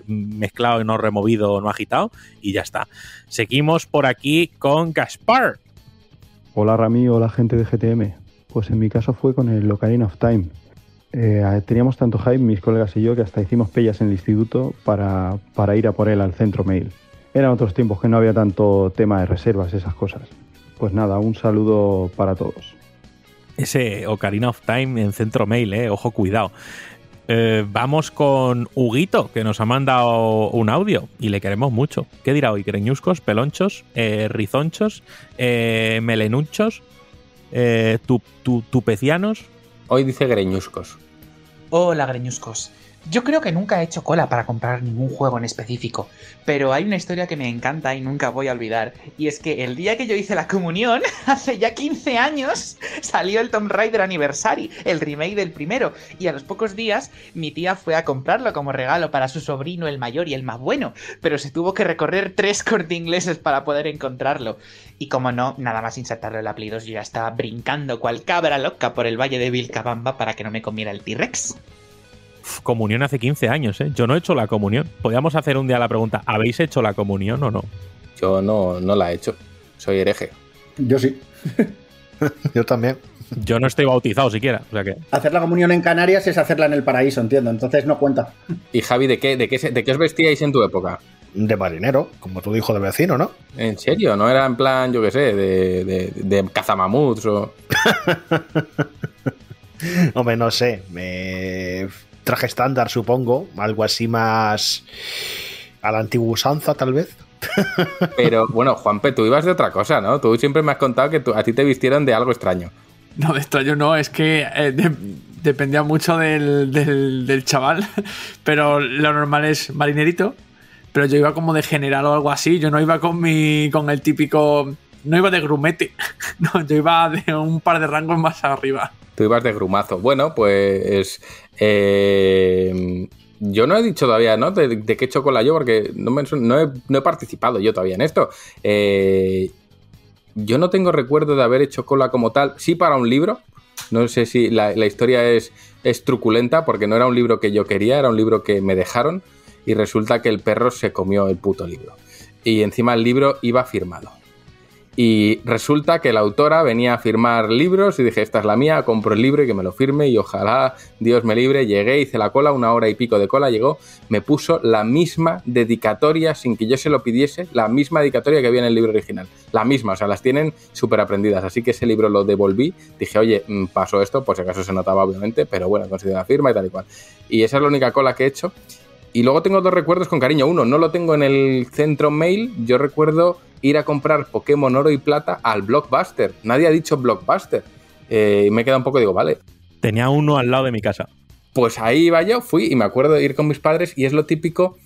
mezclado y no removido, no agitado y ya está. Seguimos por aquí con Gaspar. Hola Rami, hola gente de GTM. Pues en mi caso fue con el Ocarina of Time. Eh, teníamos tanto hype, mis colegas y yo, que hasta hicimos pellas en el instituto para, para ir a por él al centro mail. Eran otros tiempos que no había tanto tema de reservas, esas cosas. Pues nada, un saludo para todos. Ese Ocarina of Time en centro mail, eh, ojo, cuidado. Eh, vamos con Huguito, que nos ha mandado un audio y le queremos mucho. ¿Qué dirá hoy? ¿Greñuscos, pelonchos, eh, rizonchos, eh, melenunchos, tu- tu- tupecianos? Hoy dice greñuscos. Hola, greñuscos. Yo creo que nunca he hecho cola para comprar ningún juego en específico, pero hay una historia que me encanta y nunca voy a olvidar, y es que el día que yo hice la comunión, hace ya 15 años, salió el Tomb Raider Anniversary, el remake del primero, y a los pocos días mi tía fue a comprarlo como regalo para su sobrino el mayor y el más bueno, pero se tuvo que recorrer tres corte ingleses para poder encontrarlo. Y como no, nada más insertarlo en la Play 2 yo ya estaba brincando cual cabra loca por el valle de Vilcabamba para que no me comiera el T-Rex. Comunión hace 15 años, ¿eh? Yo no he hecho la comunión. Podríamos hacer un día la pregunta, ¿habéis hecho la comunión o no? Yo no, no la he hecho. Soy hereje. Yo sí. Yo también. Yo no estoy bautizado siquiera, o sea que... Hacer la comunión en Canarias es hacerla en el paraíso, entiendo. Entonces no cuenta. Y Javi, ¿de qué, de qué, de qué os vestíais en tu época? De marinero, como tu hijo de vecino, ¿no? ¿En serio? ¿No era en plan, yo qué sé, de, de, de cazamamuts o...? Hombre, no sé. me- Traje estándar, supongo. Algo así más. A la antigua usanza, tal vez. Pero bueno, Juanpe, tú ibas de otra cosa, ¿no? Tú siempre me has contado que tú- a ti te vistieron de algo extraño. No, de extraño no, es que eh, de- dependía mucho del, del- del chaval, pero lo normal es marinerito, pero yo iba como de general o algo así, yo no iba con mi con el típico, no iba de grumete, no, yo iba de un par de rangos más arriba. Tú ibas de grumazo. Bueno, pues. eh, yo no he dicho todavía, ¿no? De, de qué chocolate yo, porque no, he, participado yo todavía en esto. Eh, yo no tengo recuerdo de haber hecho cola como tal. Sí, para un libro. No sé si la, la historia es, es truculenta, porque no era un libro que yo quería, era un libro que me dejaron. Y resulta que el perro se comió el puto libro. Y encima el libro iba firmado. Y resulta que la autora venía a firmar libros y dije, esta es la mía, compro el libro y que me lo firme y ojalá Dios me libre. Llegué, hice la cola, una hora y pico de cola, llegó, me puso la misma dedicatoria sin que yo se lo pidiese, la misma dedicatoria que había en el libro original. La misma, o sea, las tienen súper aprendidas. Así que ese libro lo devolví, dije, oye, mm, pasó esto, pues si acaso se notaba obviamente, pero bueno, considero la firma y tal y cual. Y esa es la única cola que he hecho. Y luego tengo dos recuerdos con cariño. Uno, no lo tengo en el centro mail. Yo recuerdo ir a comprar Pokémon Oro y Plata al Blockbuster. Nadie ha dicho Blockbuster. Eh, y me queda un poco, digo, vale. Tenía uno al lado de mi casa. Pues ahí iba yo, fui y me acuerdo de ir con mis padres y es lo típico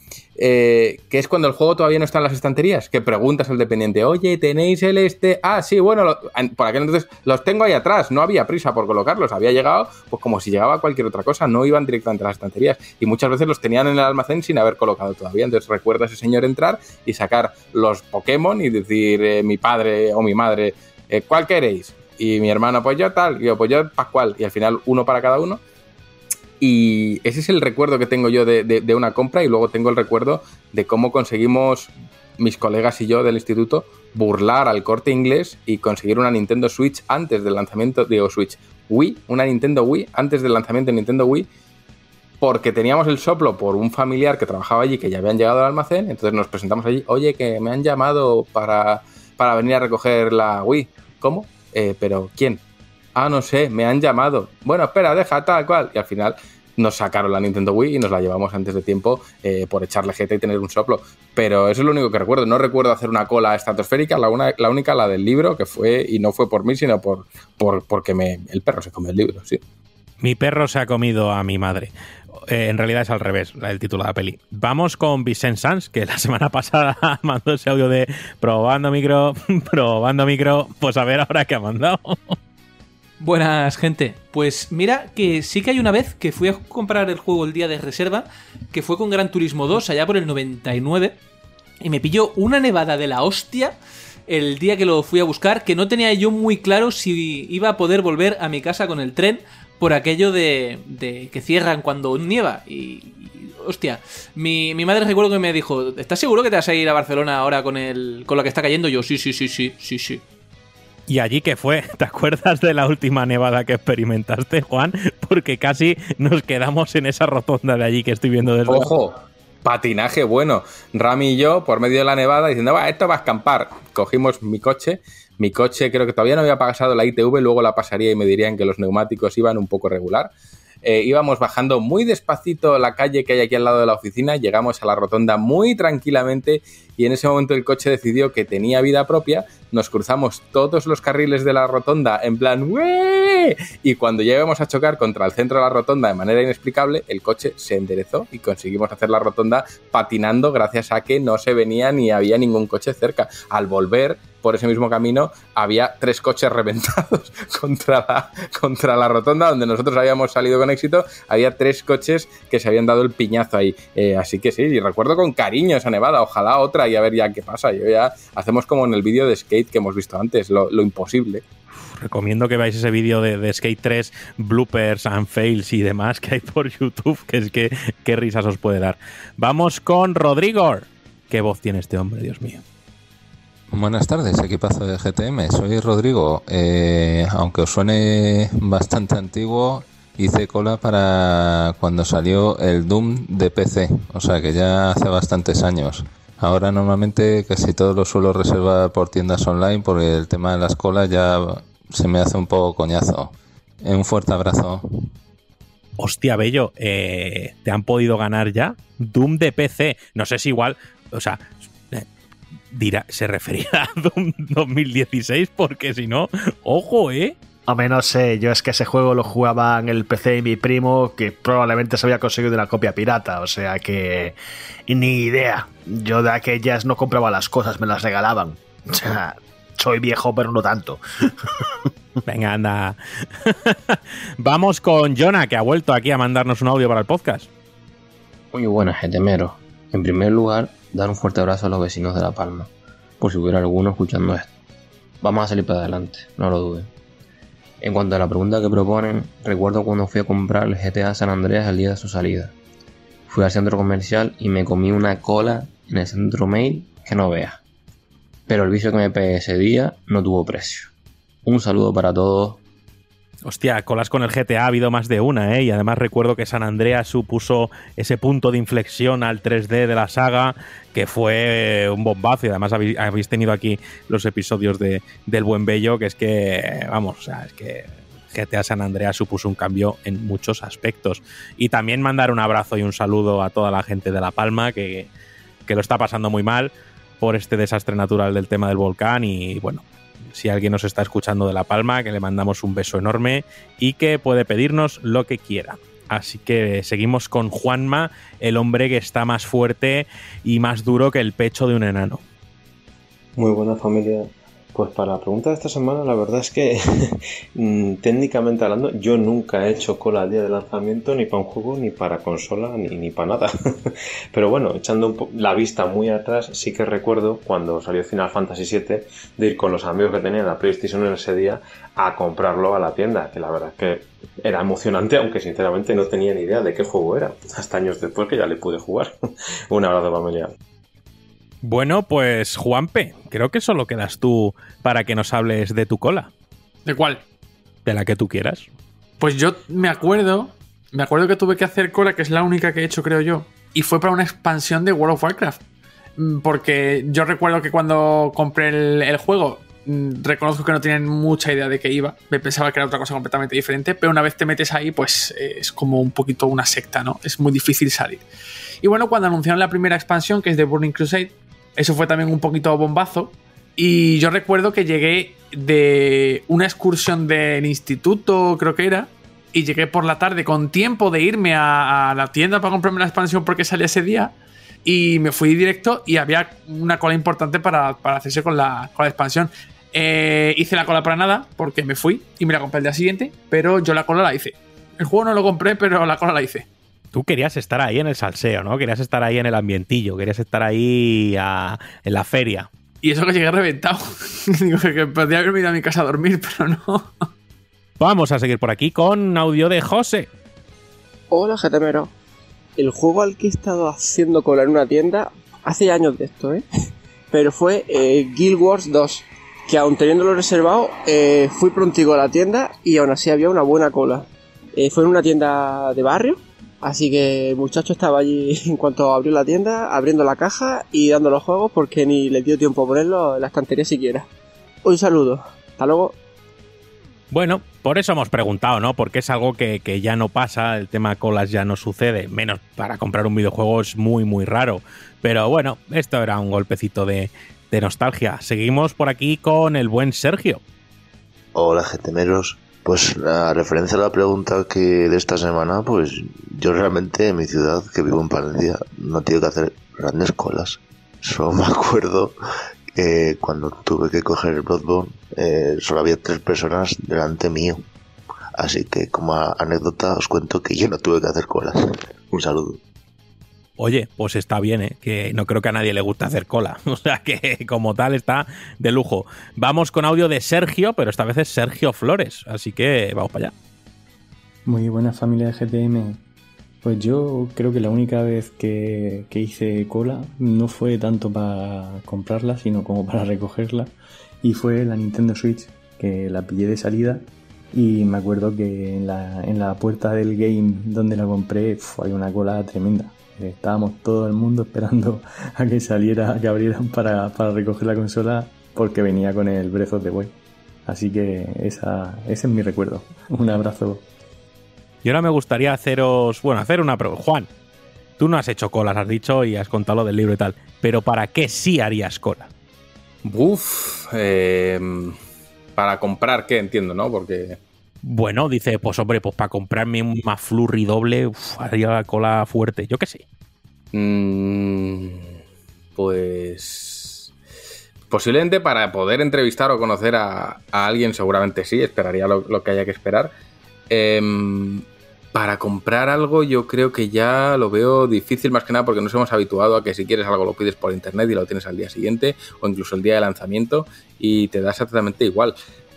eh, que es cuando el juego todavía no está en las estanterías, que preguntas al dependiente, oye, ¿tenéis el este? Ah, sí, bueno, lo- por aquel entonces los tengo ahí atrás, no había prisa por colocarlos, había llegado pues como si llegaba cualquier otra cosa, no iban directamente a las estanterías y muchas veces los tenían en el almacén sin haber colocado todavía, entonces recuerda a ese señor entrar y sacar los Pokémon y decir eh, mi padre o mi madre, eh, ¿cuál queréis? Y mi hermano, pues yo tal, y yo, pues yo Pascual, y al final uno para cada uno. Y ese es el recuerdo que tengo yo de, de- una compra y luego tengo el recuerdo de cómo conseguimos mis colegas y yo del instituto burlar al corte inglés y conseguir una Nintendo Switch antes del lanzamiento, digo Switch, Wii, una Nintendo Wii antes del lanzamiento de Nintendo Wii porque teníamos el soplo por un familiar que trabajaba allí que ya habían llegado al almacén, entonces nos presentamos allí, oye, que me han llamado para, para venir a recoger la Wii. ¿Cómo? "Eh, pero ¿quién? Ah, no sé, me han llamado. Bueno, espera, deja tal cual. Y al final nos sacaron la Nintendo Wii y nos la llevamos antes de tiempo eh, por echarle jeta y tener un soplo. Pero eso es lo único que recuerdo. No recuerdo hacer una cola estratosférica, la, una- la única, la del libro, que fue, y no fue por mí, sino por, por porque me, el perro se comió el libro, sí. Mi perro se ha comido a mi madre. Eh, en realidad es al revés, la- el título de la peli. Vamos con Vicent Sanz, que la semana pasada mandó ese audio de probando micro, probando micro. Pues a ver ahora qué ha mandado. Buenas, gente. Pues mira que sí que hay una vez que fui a comprar el juego el día de reserva, que fue con Gran Turismo 2, allá por el 99, y me pilló una nevada de la hostia el día que lo fui a buscar, que no tenía yo muy claro si iba a poder volver a mi casa con el tren por aquello de, de que cierran cuando nieva. Y, hostia, mi, mi madre recuerdo que me dijo, ¿estás seguro que te vas a ir a Barcelona ahora con, el, con lo que está cayendo? Yo, sí, sí, sí, sí, sí, sí. ¿Y allí qué fue? ¿Te acuerdas de la última nevada que experimentaste, Juan? Porque casi nos quedamos en esa rotonda de allí que estoy viendo desde... Ojo, patinaje bueno. Rami y yo, por medio de la nevada, diciendo, va, esto va a escampar. Cogimos mi coche. Mi coche creo que todavía no había pasado la ITV, luego la pasaría y me dirían que los neumáticos iban un poco regular. Eh, íbamos bajando muy despacito la calle que hay aquí al lado de la oficina, llegamos a la rotonda muy tranquilamente y en ese momento el coche decidió que tenía vida propia, nos cruzamos todos los carriles de la rotonda en plan ¡Wee! y cuando ya íbamos a chocar contra el centro de la rotonda de manera inexplicable, el coche se enderezó y conseguimos hacer la rotonda patinando gracias a que no se venía ni había ningún coche cerca. Al volver por ese mismo camino había tres coches reventados contra la, contra la rotonda donde nosotros habíamos salido con éxito. Había tres coches que se habían dado el piñazo ahí. Eh, así que sí, y recuerdo con cariño esa nevada. Ojalá otra y a ver ya qué pasa. Yo ya hacemos como en el vídeo de Skate que hemos visto antes, lo, lo imposible. Recomiendo que veáis ese vídeo de, de, Skate 3, bloopers and fails y demás que hay por YouTube, que es que qué risas os puede dar. Vamos con Rodrigo. ¿Qué voz tiene este hombre, Dios mío? Buenas tardes, equipazo de GTM. Soy Rodrigo. Eh, aunque os suene bastante antiguo, hice cola para cuando salió el Doom de PC. O sea que ya hace bastantes años. Ahora normalmente casi todo lo suelo reservar por tiendas online porque el tema de las colas ya se me hace un poco coñazo. Un fuerte abrazo. Hostia, Bello, eh, ¿te han podido ganar ya? Doom de PC. No sé si igual, o sea, dirá, se referirá a Doom 2016 porque si no, ojo, ¿eh? A menos sé, yo es que ese juego lo jugaba en el PC de mi primo que probablemente se había conseguido una copia pirata, o sea que ni idea. Yo de aquellas no compraba las cosas, me las regalaban. O sea, soy viejo pero no tanto. Venga, anda. Vamos con Jonah, que ha vuelto aquí a mandarnos un audio para el podcast. Muy buenas, getemero. En primer lugar, dar un fuerte abrazo a los vecinos de La Palma, por si hubiera alguno escuchando esto. Vamos a salir para adelante, no lo duden. En cuanto a la pregunta que proponen, recuerdo cuando fui a comprar el GTA San Andreas el día de su salida. Fui al centro comercial y me comí una cola en el centro mail que no veas. Pero el vicio que me pegué ese día no tuvo precio. Un saludo para todos. Hostia, colas con el GTA ha habido más de una, ¿eh? Y además recuerdo que San Andreas supuso ese punto de inflexión al 3D de la saga, que fue un bombazo. Y además habéis, habéis tenido aquí los episodios de, del Buen Bello, que es que, vamos, o sea, es que GTA San Andreas supuso un cambio en muchos aspectos. Y también mandar un abrazo y un saludo a toda la gente de La Palma, que, que lo está pasando muy mal por este desastre natural del tema del volcán. Y bueno, si alguien nos está escuchando de La Palma, que le mandamos un beso enorme y que puede pedirnos lo que quiera. Así que seguimos con Juanma, el hombre que está más fuerte y más duro que el pecho de un enano. Muy buena familia. Pues para la pregunta de esta semana, la verdad es que técnicamente hablando, yo nunca he hecho cola al día de lanzamiento ni para un juego, ni para consola, ni, ni para nada. Pero bueno, echando la vista muy atrás, sí que recuerdo cuando salió Final Fantasy VII de ir con los amigos que tenían la PlayStation en ese día a comprarlo a la tienda, que la verdad es que era emocionante, aunque sinceramente no tenía ni idea de qué juego era, hasta años después que ya le pude jugar. un abrazo familiar. Bueno, pues Juanpe, creo que solo quedas tú para que nos hables de tu cola. ¿De cuál? De la que tú quieras. Pues yo me acuerdo, me acuerdo que tuve que hacer cola, que es la única que he hecho, creo yo, y fue para una expansión de World of Warcraft. Porque yo recuerdo que cuando compré el, el juego, reconozco que no tenían mucha idea de qué iba. Me pensaba que era otra cosa completamente diferente, pero una vez te metes ahí, pues es como un poquito una secta, ¿no? Es muy difícil salir. Y bueno, cuando anunciaron la primera expansión, que es de Burning Crusade, eso fue también un poquito bombazo. Y yo recuerdo que llegué de una excursión del instituto, creo que era, y llegué por la tarde con tiempo de irme a, la tienda para comprarme la expansión porque salía ese día. Y me fui directo y había una cola importante para, para hacerse con la, con la expansión. Eh, hice la cola para nada porque me fui y me la compré el día siguiente, pero yo la cola la hice. El juego no lo compré, pero la cola la hice. Tú querías estar ahí en el salseo, ¿no? Querías estar ahí en el ambientillo, querías estar ahí a, en la feria. Y eso que llegué reventado. Digo que podría haberme ido a mi casa a dormir, pero no. Vamos a seguir por aquí con audio de José. Hola, GTMero. El juego al que he estado haciendo cola en una tienda hace años de esto, ¿eh? Pero fue eh, Guild Wars 2, que aun teniéndolo reservado, eh, fui prontigo a la tienda y aún así había una buena cola. Eh, fue en una tienda de barrio, así que el muchacho estaba allí en cuanto abrió la tienda, abriendo la caja y dando los juegos porque ni le dio tiempo a ponerlo en la estantería siquiera. Un saludo, hasta luego. Bueno, por eso hemos preguntado, ¿no? Porque es algo que, que, ya no pasa, el tema colas ya no sucede, menos para comprar un videojuego es muy, muy raro. Pero bueno, esto era un golpecito de, de nostalgia. Seguimos por aquí con el buen Sergio. Hola, gentemeros. Pues a referencia a la pregunta que de esta semana, pues yo realmente en mi ciudad, que vivo en Palencia, no tengo que hacer grandes colas. Solo me acuerdo que cuando tuve que coger el Bloodborne, eh, solo había tres personas delante mío. Así que como anécdota os cuento que yo no tuve que hacer colas. Un saludo. Oye, pues está bien, ¿eh? que no creo que a nadie le guste hacer cola. O sea que como tal está de lujo. Vamos con audio de Sergio, pero esta vez es Sergio Flores. Así que vamos para allá. Muy buena familia de GTM. Pues yo creo que la única vez que, que hice cola no fue tanto para comprarla, sino como para recogerla. Y fue la Nintendo Switch, que la pillé de salida y me acuerdo que en la, en la puerta del game donde la compré hay una cola tremenda. Estábamos todo el mundo esperando a que saliera, a que abrieran para, para recoger la consola porque venía con el Breath of the Wild. Así que esa, ese es mi recuerdo. Un abrazo. Y ahora me gustaría haceros, bueno, hacer una pregunta. Juan, tú no has hecho colas, has dicho y has contado lo del libro y tal, pero ¿para qué sí harías cola? Uf, eh, para comprar, ¿qué? Entiendo, ¿no? Porque... Bueno, dice, pues hombre, pues para comprarme un McFlurry doble, haría la cola fuerte, yo qué sé. Mm, pues... Posiblemente para poder entrevistar o conocer a, alguien, seguramente sí, esperaría lo, que haya que esperar. Eh, para comprar algo yo creo que ya lo veo difícil más que nada porque nos hemos habituado a que si quieres algo lo pides por internet y lo tienes al día siguiente o incluso el día de lanzamiento y te da exactamente igual.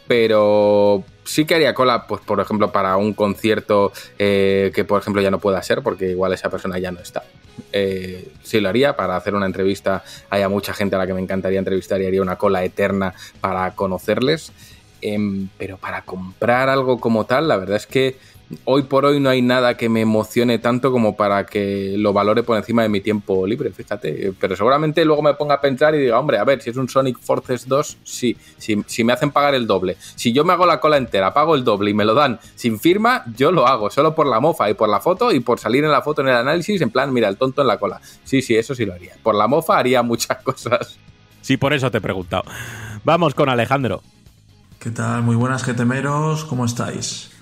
Pero sí que haría cola, pues por ejemplo, para un concierto eh, que por ejemplo ya no pueda ser porque igual esa persona ya no está. Eh, sí lo haría, para hacer una entrevista hay mucha gente a la que me encantaría entrevistar y haría una cola eterna para conocerles. Eh, pero para comprar algo como tal, la verdad es que hoy por hoy no hay nada que me emocione tanto como para que lo valore por encima de mi tiempo libre, fíjate. Pero seguramente luego me ponga a pensar y diga, hombre, a ver, si es un Sonic Forces 2, sí. Si, si, me hacen pagar el doble. Si yo me hago la cola entera, pago el doble y me lo dan sin firma, yo lo hago, solo por la mofa y por la foto y por salir en la foto en el análisis, en plan, mira, el tonto en la cola. Sí, sí, eso sí lo haría. Por la mofa haría muchas cosas. Sí, por eso te he preguntado. Vamos con Alejandro. ¿Qué tal? Muy buenas, GTMeros, ¿cómo estáis?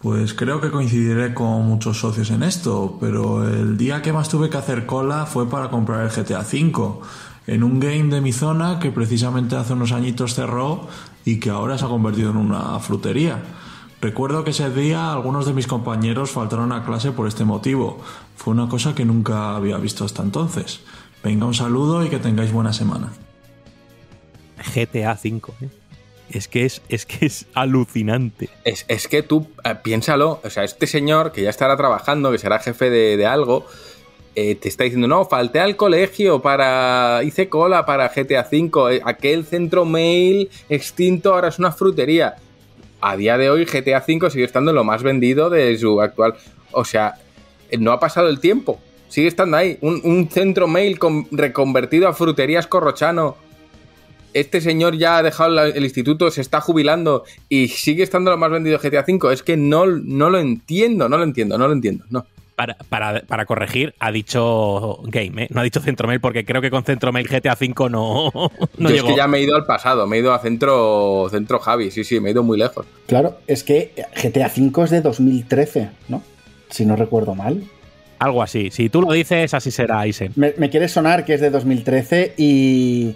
Pues creo que coincidiré con muchos socios en esto, pero el día que más tuve que hacer cola fue para comprar el GTA V, en un game de mi zona que precisamente hace unos añitos cerró y que ahora se ha convertido en una frutería. Recuerdo que ese día algunos de mis compañeros faltaron a clase por este motivo. Fue una cosa que nunca había visto hasta entonces. Venga, un saludo y que tengáis buena semana. GTA V, ¿eh? Es que es, es que es alucinante. Es, es que tú, eh, piénsalo, o sea, este señor que ya estará trabajando, que será jefe de, de algo, eh, te está diciendo, no, falté al colegio para. hice cola para GTA V, aquel centro mail extinto ahora es una frutería. A día de hoy, GTA V sigue estando lo más vendido de su actual. O sea, no ha pasado el tiempo. Sigue estando ahí. Un, un centro mail con, reconvertido a fruterías corrochano este señor ya ha dejado el instituto, se está jubilando y sigue estando lo más vendido GTA V. Es que no, no lo entiendo, no lo entiendo, no lo entiendo, no. Para, para, para corregir, ha dicho Game, ¿eh? no ha dicho Centromail, porque creo que con Centromail GTA V no, no Yo llegó. es que ya me he ido al pasado, me he ido a Centro, centro Javi, sí, sí, me he ido muy lejos. Claro, es que GTA V es de 2013, ¿no? Si no recuerdo mal. Algo así, si tú lo dices, así será, Isen. Me, me quiere sonar que es de 2013 y...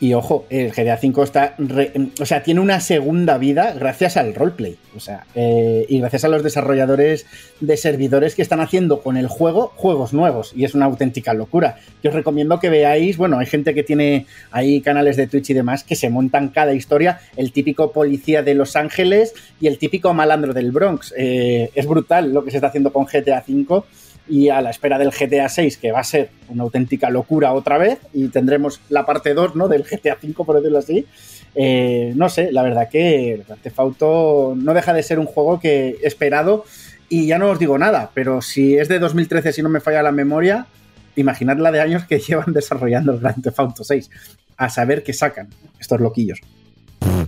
Y ojo, el GTA V está. Re, o sea, tiene una segunda vida gracias al roleplay. O sea, eh, y gracias a los desarrolladores de servidores que están haciendo con el juego juegos nuevos. Y es una auténtica locura. Yo os recomiendo que veáis. Bueno, hay gente que tiene ahí canales de Twitch y demás que se montan cada historia. El típico policía de Los Ángeles y el típico malandro del Bronx. Eh, es brutal lo que se está haciendo con GTA V. y a la espera del GTA 6, que va a ser una auténtica locura otra vez, y tendremos la parte 2 ¿no? del GTA 5, por decirlo así. Eh, no sé, la verdad que Grand Theft no deja de ser un juego que esperado, y ya no os digo nada, pero si es de 2013, si no me falla la memoria, imaginad la de años que llevan desarrollando el Grand Theft Auto 6, a saber qué sacan estos loquillos.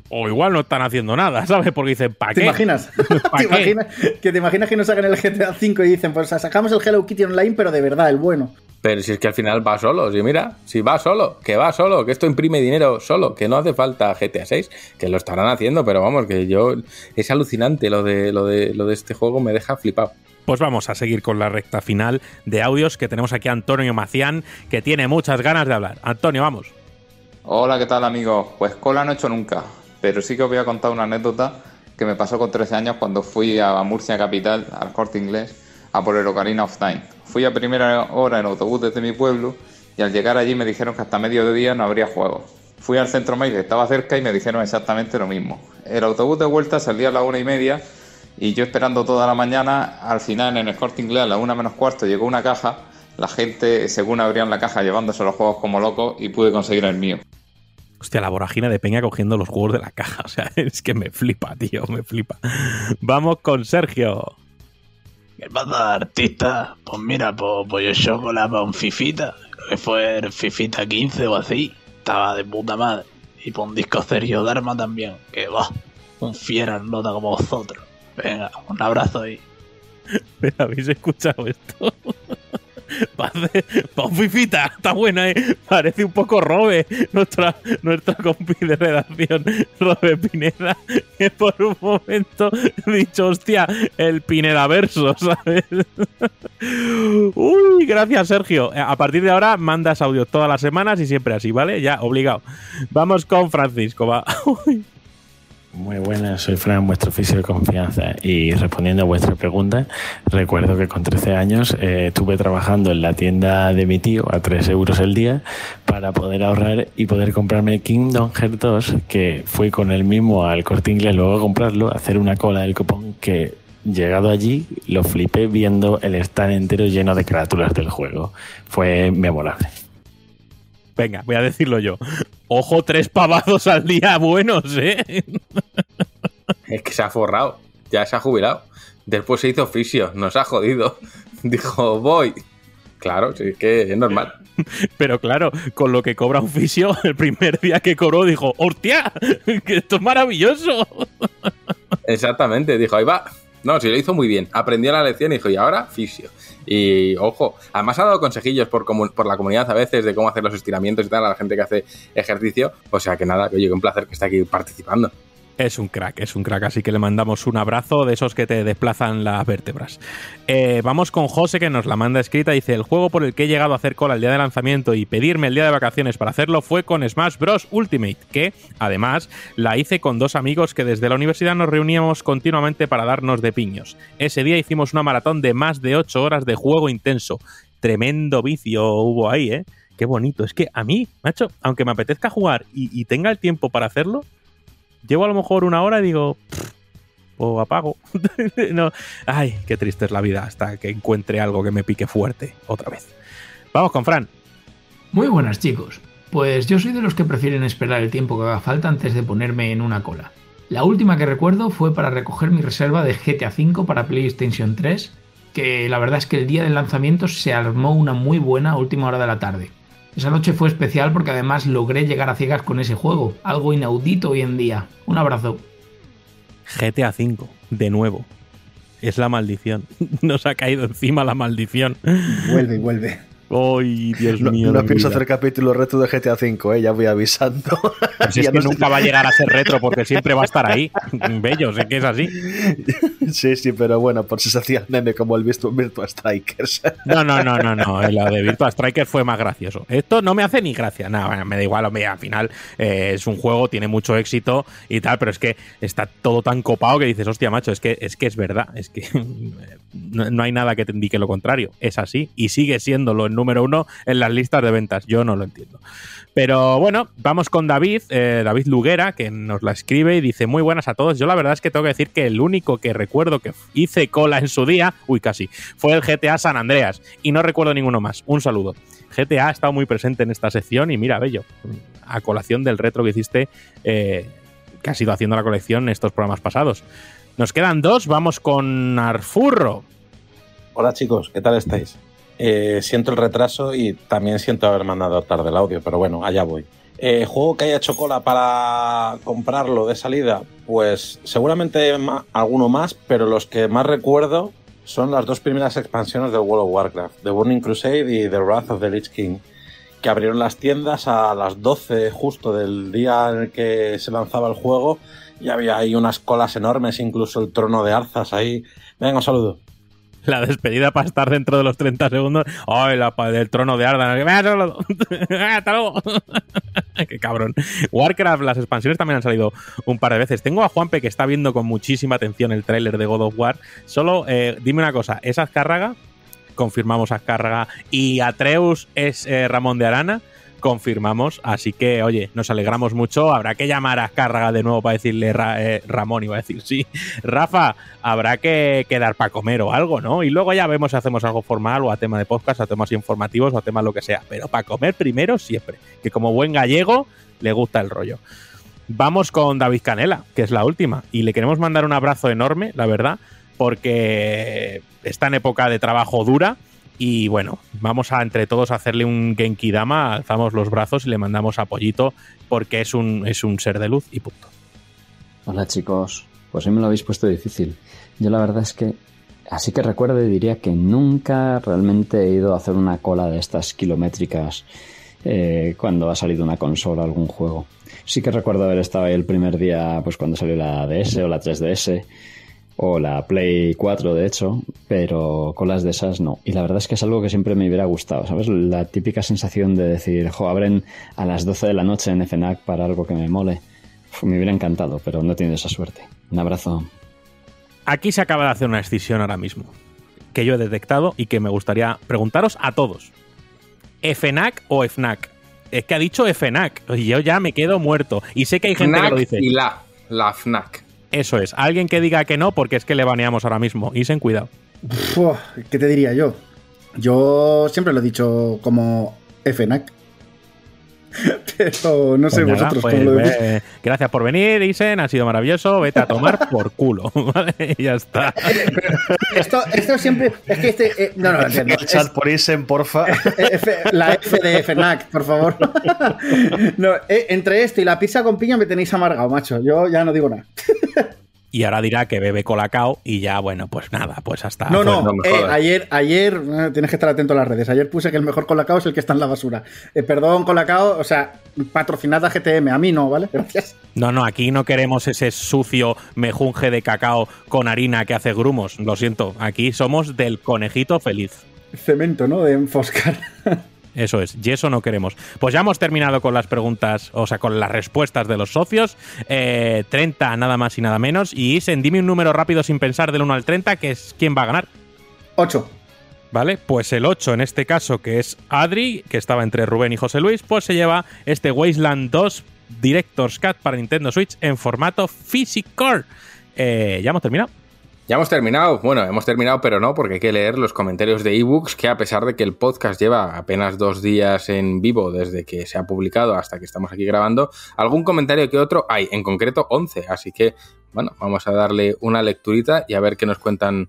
O igual no están haciendo nada, ¿sabes? Porque dicen, ¿para qué? ¿Te imaginas? ¿Te imaginas? Que te imaginas que nos sacan el GTA 5 y dicen, pues sacamos el Hello Kitty Online, pero de verdad, el bueno. Pero si es que al final va solo, si mira, si va solo, que va solo, que esto imprime dinero solo, que no hace falta GTA 6, que lo estarán haciendo, pero vamos, que yo es alucinante lo de lo de lo de este juego, me deja flipado. Pues vamos a seguir con la recta final de audios que tenemos aquí a Antonio Macián, que tiene muchas ganas de hablar. Antonio, vamos. Hola, ¿qué tal amigos? Pues cola no he hecho nunca, pero sí que os voy a contar una anécdota que me pasó con 13 años cuando fui a Murcia Capital, al corte inglés, a por el Ocarina of Time. Fui a primera hora en autobús desde mi pueblo y al llegar allí me dijeron que hasta mediodía no habría juego. Fui al centro mail que estaba cerca y me dijeron exactamente lo mismo. El autobús de vuelta salía a la una y media y yo esperando toda la mañana, al final en el corte inglés a la una menos cuarto llegó una caja, la gente según abrían la caja llevándose los juegos como locos y pude conseguir el mío. Hostia, la voragina de Peña cogiendo los juegos de la caja. O sea, es que me flipa, tío, me flipa. Vamos con Sergio. ¿Qué pasa, artista? Pues mira, pues, pues yo chocolate un fifita, que fue el fifita 15 o así. Estaba de puta madre. Y por un disco Sergio Dharma también, que va, un fiera nota como vosotros. Venga, un abrazo ahí. ¿Pero habéis escuchado esto? Pa' un fifita, está buena, ¿eh? Parece un poco Robe, nuestra, nuestra compi de redacción, Robe Pineda, que por un momento he dicho, hostia, el Pineda verso, ¿sabes? Uy, gracias, Sergio. A partir de ahora mandas audio todas las semanas y siempre así, ¿vale? Ya, obligado. Vamos con Francisco, va. Uy. Muy buenas, soy Fran, vuestro oficio de confianza. Y respondiendo a vuestra pregunta, recuerdo que con 13 años eh, estuve trabajando en la tienda de mi tío a 3 euros el día para poder ahorrar y poder comprarme Kingdom Hearts 2, que fui con el mismo al corte inglés luego a comprarlo, hacer una cola del copón que llegado allí lo flipé viendo el stand entero lleno de carátulas del juego. Fue memorable. Venga, voy a decirlo yo. Ojo, tres pavados al día buenos, ¿eh? Es que se ha forrado, ya se ha jubilado. Después se hizo oficio, nos ha jodido. Dijo, voy. Claro, sí, es que es normal. Pero claro, con lo que cobra un fisio, el primer día que cobró dijo, ¡hostia! ¡Que esto es maravilloso! Exactamente, dijo, ahí va. No, sí, lo hizo muy bien. Aprendió la lección y dijo, y ahora fisio. Y ojo, además ha dado consejillos por, por la comunidad a veces de cómo hacer los estiramientos y tal a la gente que hace ejercicio. O sea que nada, que oye, un placer que esté aquí participando. Es un crack, es un crack, así que le mandamos un abrazo de esos que te desplazan las vértebras. Eh, vamos con José que nos la manda escrita. Dice: El juego por el que he llegado a hacer cola el día de lanzamiento y pedirme el día de vacaciones para hacerlo fue con Smash Bros. Ultimate, que además la hice con dos amigos que desde la universidad nos reuníamos continuamente para darnos de piños. Ese día hicimos una maratón de más de 8 horas de juego intenso. Tremendo vicio hubo ahí, ¿eh? Qué bonito. Es que a mí, macho, aunque me apetezca jugar y, y tenga el tiempo para hacerlo, llevo a lo mejor una hora y digo, o apago. no. Ay, qué triste es la vida hasta que encuentre algo que me pique fuerte otra vez. Vamos con Fran. Muy buenas chicos. Pues yo soy de los que prefieren esperar el tiempo que haga falta antes de ponerme en una cola. La última que recuerdo fue para recoger mi reserva de GTA V para PlayStation 3, que la verdad es que el día del lanzamiento se armó una muy buena última hora de la tarde. Esa noche fue especial porque además logré llegar a ciegas con ese juego, algo inaudito hoy en día. Un abrazo. GTA V, de nuevo. Es la maldición. Nos ha caído encima la maldición. Vuelve y vuelve. ¡Ay, Dios no, mío! No pienso hacer capítulo retro de GTA V, ¿eh? ya voy avisando. Pues es que nunca va a llegar a ser retro porque siempre va a estar ahí. Bello, sé que es así. Sí, sí, pero bueno, por si se hacía meme como el Virtua Strikers. No, no, no, no, no. La de Virtua Strikers fue más gracioso. Esto no me hace ni gracia. Nada, me da igual, hombre, al final eh, es un juego, tiene mucho éxito y tal, pero es que está todo tan copado que dices, hostia, macho, es que es, que es verdad. Es que no, no hay nada que te indique lo contrario. Es así y sigue siéndolo en número uno en las listas de ventas. Yo no lo entiendo. Pero bueno, vamos con David, eh, David Luguera, que nos la escribe y dice muy buenas a todos. Yo la verdad es que tengo que decir que el único que recuerdo que hice cola en su día, uy casi, fue el GTA San Andreas y no recuerdo ninguno más. Un saludo. GTA ha estado muy presente en esta sección y mira, bello, a colación del retro que hiciste, eh, que has ido haciendo la colección en estos programas pasados. Nos quedan dos, vamos con Arfurro. Hola chicos, ¿qué tal estáis? Eh, siento el retraso y también siento haber mandado tarde el audio, pero bueno, allá voy. Eh, juego que haya hecho cola para comprarlo de salida, pues seguramente ma- alguno más, pero los que más recuerdo son las dos primeras expansiones del World of Warcraft, The Burning Crusade y The Wrath of the Lich King, que abrieron las tiendas a las 12 justo del día en el que se lanzaba el juego y había ahí unas colas enormes, incluso el trono de Arzas ahí. Venga, un saludo. La despedida para estar dentro de los 30 segundos. ¡Ay, la del trono de Ardan! ¡Hasta luego! ¡Qué cabrón! Warcraft, las expansiones también han salido un par de veces. Tengo a Juanpe que está viendo con muchísima atención el tráiler de God of War. Solo eh, dime una cosa, ¿es Azcárraga? Confirmamos Azcárraga. ¿Y Atreus es eh, Ramón de Arana? Confirmamos. Así que, oye, nos alegramos mucho. Habrá que llamar a Azcárraga de nuevo para decirle Ra- eh, Ramón, a decir sí. Rafa, habrá que quedar para comer o algo, ¿no? Y luego ya vemos si hacemos algo formal o a tema de podcast, a temas informativos o a temas lo que sea. Pero para comer primero siempre. Que como buen gallego le gusta el rollo. Vamos con David Canela, que es la última. Y le queremos mandar un abrazo enorme, la verdad, porque está en época de trabajo dura. Y bueno, vamos a entre todos a hacerle un Genki Dama, alzamos los brazos y le mandamos apoyito porque es un, es un ser de luz y punto. Hola chicos, pues hoy me lo habéis puesto difícil. Yo la verdad es que, así que recuerdo y diría que nunca realmente he ido a hacer una cola de estas kilométricas eh, cuando ha salido una consola algún juego. Sí que recuerdo haber estado ahí el primer día, pues cuando salió la DS o la 3DS o la Play 4 de hecho, pero colas de esas no. Y la verdad es que es algo que siempre me hubiera gustado, ¿sabes? La típica sensación de decir, jo, abren a las 12 de la noche en FNAC para algo que me mole. Uf, me hubiera encantado, pero no tiene esa suerte. Un abrazo. Aquí se acaba de hacer una excisión ahora mismo, que yo he detectado y que me gustaría preguntaros a todos. ¿FNAC o FNAC? Es que ha dicho FNAC y yo ya me quedo muerto. Y sé que hay gente que lo dice. y la, la FNAC. Eso es. Alguien que diga que no, porque es que le baneamos ahora mismo. Y ten cuidado. ¿Qué te diría yo? Yo siempre lo he dicho como FNAC. Pero no sé Pues nada, vosotros pues, cómo lo veis. eh, gracias por venir, Isen. Ha sido maravilloso. Vete a tomar por culo. ¿vale? Y ya está. Esto, esto siempre. Es que este. eh, no, no, entiendo. El chat por Isen, porfa. F- la F de FNAC, por favor. No, eh, entre esto y la pizza con piña me tenéis amargado, macho. Yo ya no digo nada. Y ahora dirá que bebe colacao y ya, bueno, pues nada, pues hasta. No, pues no, eh, ayer, ayer, eh, tienes que estar atento a las redes. Ayer puse que el mejor colacao es el que está en la basura. Eh, perdón, colacao, o sea, patrocinada GTM, a mí no, ¿vale? Gracias. No, no, aquí no queremos ese sucio mejunje de cacao con harina que hace grumos. Lo siento, aquí somos del conejito feliz. Cemento, ¿no? De Enfoscar. Eso es, yeso no queremos. Pues ya hemos terminado con las preguntas, o sea, con las respuestas de los socios. Eh, 30 nada más y nada menos. Y Isen, dime un número rápido sin pensar del 1 al 30, que es quién va a ganar. 8. Vale, pues el 8 en este caso, que es Adri, que estaba entre Rubén y José Luis, pues se lleva este Wasteland 2 Director's Cut para Nintendo Switch en formato Physical. Eh, ya hemos terminado. Ya hemos terminado. Bueno, hemos terminado, pero no, porque hay que leer los comentarios de ebooks, que a pesar de que el podcast lleva apenas dos días en vivo desde que se ha publicado hasta que estamos aquí grabando, algún comentario que otro hay, en concreto 11. Así que, bueno, vamos a darle una lecturita y a ver qué nos cuentan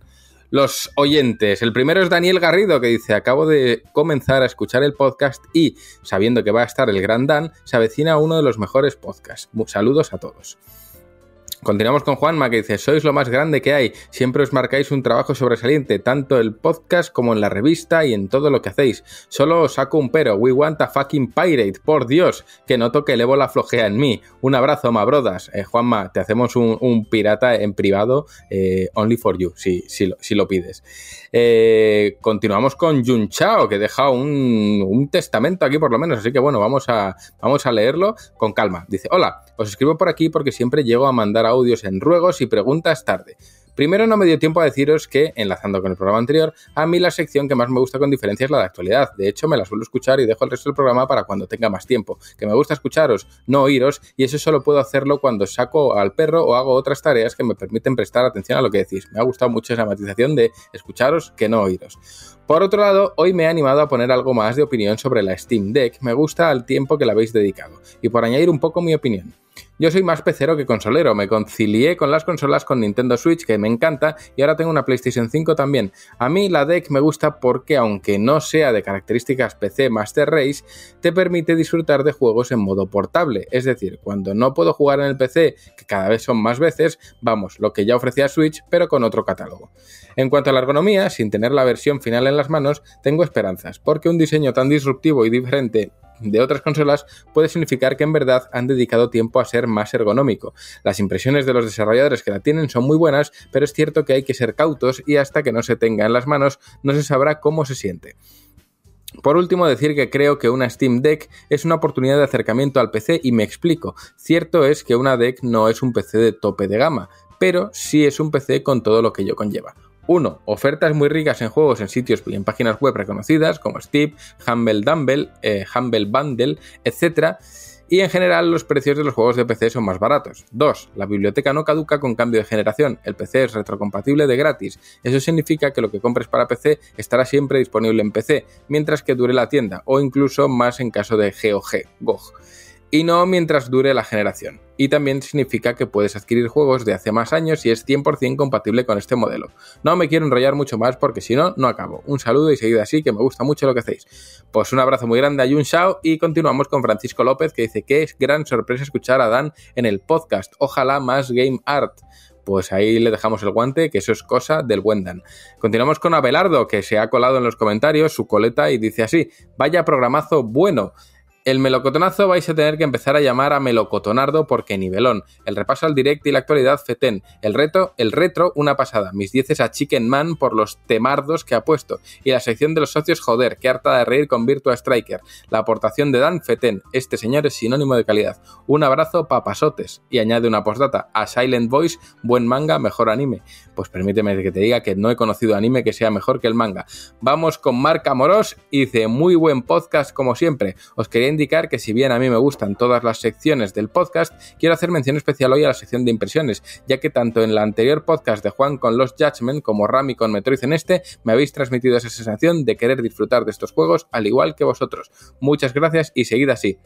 los oyentes. El primero es Daniel Garrido, que dice, acabo de comenzar a escuchar el podcast y, sabiendo que va a estar el Gran Dan, se avecina uno de los mejores podcasts. Saludos a todos. Continuamos con Juanma que dice, sois lo más grande que hay, siempre os marcáis un trabajo sobresaliente, tanto el podcast como en la revista y en todo lo que hacéis. Solo os saco un pero, we want a fucking pirate, por Dios, que noto que el ébola flojea en mí. Un abrazo, mabrodas. Eh, Juanma, te hacemos un, pirata en privado, eh, only for you, si, si, lo, si lo pides. Eh, continuamos con Jun Chao, que deja un, testamento aquí por lo menos, así que bueno, vamos a, vamos a leerlo con calma. Dice, hola, os escribo por aquí porque siempre llego a mandar audios en ruegos y preguntas tarde. Primero no me dio tiempo a deciros que, enlazando con el programa anterior, a mí la sección que más me gusta con diferencia es la de actualidad. De hecho, me la suelo escuchar y dejo el resto del programa para cuando tenga más tiempo. Que me gusta escucharos, no oíros, y eso solo puedo hacerlo cuando saco al perro o hago otras tareas que me permiten prestar atención a lo que decís. Me ha gustado mucho esa matización de escucharos que no oíros. Por otro lado, hoy me he animado a poner algo más de opinión sobre la Steam Deck. Me gusta el tiempo que la habéis dedicado. Y por añadir un poco mi opinión. Yo soy más pecero que consolero, me concilié con las consolas con Nintendo Switch, que me encanta, y ahora tengo una PlayStation 5 también. A mí la Deck me gusta porque, aunque no sea de características PC Master Race, te permite disfrutar de juegos en modo portable. Es decir, cuando no puedo jugar en el PC, que cada vez son más veces, vamos, lo que ya ofrecía Switch, pero con otro catálogo. En cuanto a la ergonomía, sin tener la versión final en las manos, tengo esperanzas, porque un diseño tan disruptivo y diferente de otras consolas puede significar que en verdad han dedicado tiempo a ser más ergonómico. Las impresiones de los desarrolladores que la tienen son muy buenas, pero es cierto que hay que ser cautos y hasta que no se tenga en las manos no se sabrá cómo se siente. Por último, decir que creo que una Steam Deck es una oportunidad de acercamiento al PC y me explico. Cierto es que una Deck no es un PC de tope de gama, pero sí es un PC con todo lo que ello conlleva. 1. Ofertas muy ricas en juegos en sitios y en páginas web reconocidas como Steam, Humble Dumble, eh, Humble Bundle, etc. Y en general los precios de los juegos de PC son más baratos. 2. La biblioteca no caduca con cambio de generación. El PC es retrocompatible de gratis. Eso significa que lo que compres para PC estará siempre disponible en PC, mientras que dure la tienda, o incluso más en caso de GOG, GOG y no mientras dure la generación. Y también significa que puedes adquirir juegos de hace más años y es 100% compatible con este modelo. No me quiero enrollar mucho más porque si no, no acabo. Un saludo y seguid así, que me gusta mucho lo que hacéis. Pues un abrazo muy grande a Yun Shao y continuamos con Francisco López que dice que es gran sorpresa escuchar a Dan en el podcast. Ojalá más Game Art pues ahí le dejamos el guante, que eso es cosa del buen Dan. Continuamos con Abelardo, que se ha colado en los comentarios su coleta y dice así, vaya programazo bueno. El melocotonazo vais a tener que empezar a llamar a melocotonardo porque nivelón. El repaso al direct y la actualidad fetén. El reto, el retro, una pasada. Mis dieces a Chicken Man por los temardos que ha puesto. Y la sección de los socios, joder, que harta de reír con Virtua Striker. La aportación de Dan Fetén. Este señor es sinónimo de calidad. Un abrazo, papasotes. Y añade una postdata. A Silent Voice, buen manga, mejor anime. Pues permíteme que te diga que no he conocido anime que sea mejor que el manga. Vamos con Marc Amorós y dice, muy buen podcast como siempre. Os quería indicar que si bien a mí me gustan todas las secciones del podcast, quiero hacer mención especial hoy a la sección de impresiones, ya que tanto en la anterior podcast de Juan con los Judgment como Rami con Metroid en este, me habéis transmitido esa sensación de querer disfrutar de estos juegos al igual que vosotros. Muchas gracias y seguid así.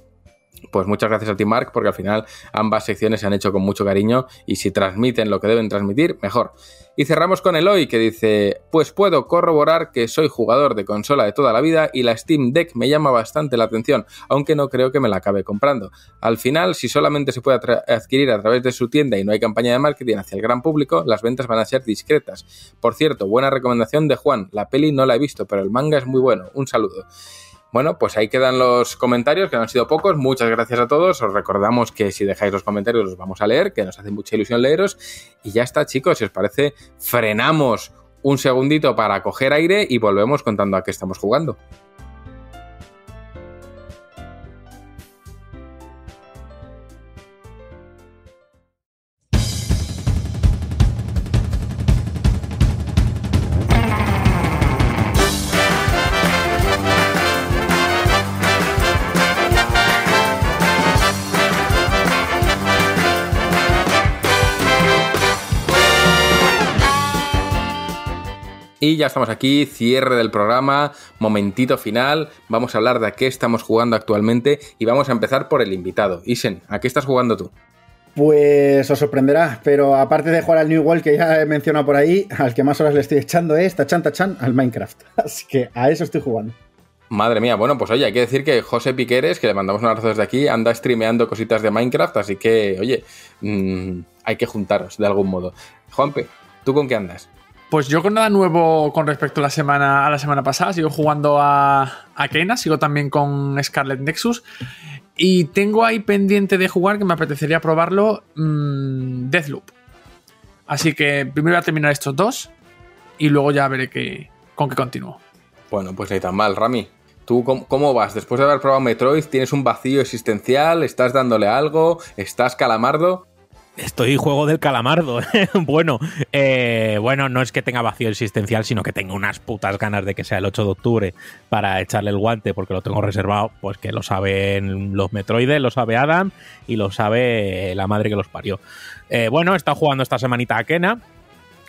Pues muchas gracias a ti, Mark, porque al final ambas secciones se han hecho con mucho cariño y si transmiten lo que deben transmitir, mejor. Y cerramos con Eloy, que dice: Pues puedo corroborar que soy jugador de consola de toda la vida y la Steam Deck me llama bastante la atención, aunque no creo que me la acabe comprando. Al final, si solamente se puede adquirir a través de su tienda y no hay campaña de marketing hacia el gran público, las ventas van a ser discretas. Por cierto, buena recomendación de Juan. La peli no la he visto, pero el manga es muy bueno. Un saludo. Bueno, pues ahí quedan los comentarios, que no han sido pocos. Muchas gracias a todos. Os recordamos que si dejáis los comentarios los vamos a leer, que nos hace mucha ilusión leeros. Y ya está, chicos. Si os parece, frenamos un segundito para coger aire y volvemos contando a qué estamos jugando. Y ya estamos aquí, cierre del programa, momentito final. Vamos a hablar de a qué estamos jugando actualmente y vamos a empezar por el invitado. Isen, ¿a qué estás jugando tú? Pues os sorprenderá, pero aparte de jugar al New World que ya he mencionado por ahí, al que más horas le estoy echando es Tachan Tachan al Minecraft. Así que a eso estoy jugando. Madre mía, bueno, pues oye, hay que decir que José Piqueres, que le mandamos un abrazo desde aquí, anda streameando cositas de Minecraft, así que, oye, mmm, hay que juntaros de algún modo. Juanpe, ¿tú con qué andas? Pues yo con nada nuevo con respecto a la semana, a la semana pasada. Sigo jugando a, a Kena, sigo también con Scarlet Nexus. Y tengo ahí pendiente de jugar, que me apetecería probarlo, mmm, Deathloop. Así que primero voy a terminar estos dos y luego ya veré que, con qué continúo. Bueno, pues ni tan mal, Rami. ¿Tú cómo, vas? Después de haber probado Metroid, ¿tienes un vacío existencial? ¿Estás dándole algo? ¿Estás calamardo? Estoy juego del calamardo. bueno, eh, bueno, no es que tenga vacío existencial, sino que tengo unas putas ganas de que sea el 8 de octubre para echarle el guante, porque lo tengo reservado, pues que lo saben los Metroides, lo sabe Adam y lo sabe la madre que los parió. Eh, bueno, he estado jugando esta semanita a Kena,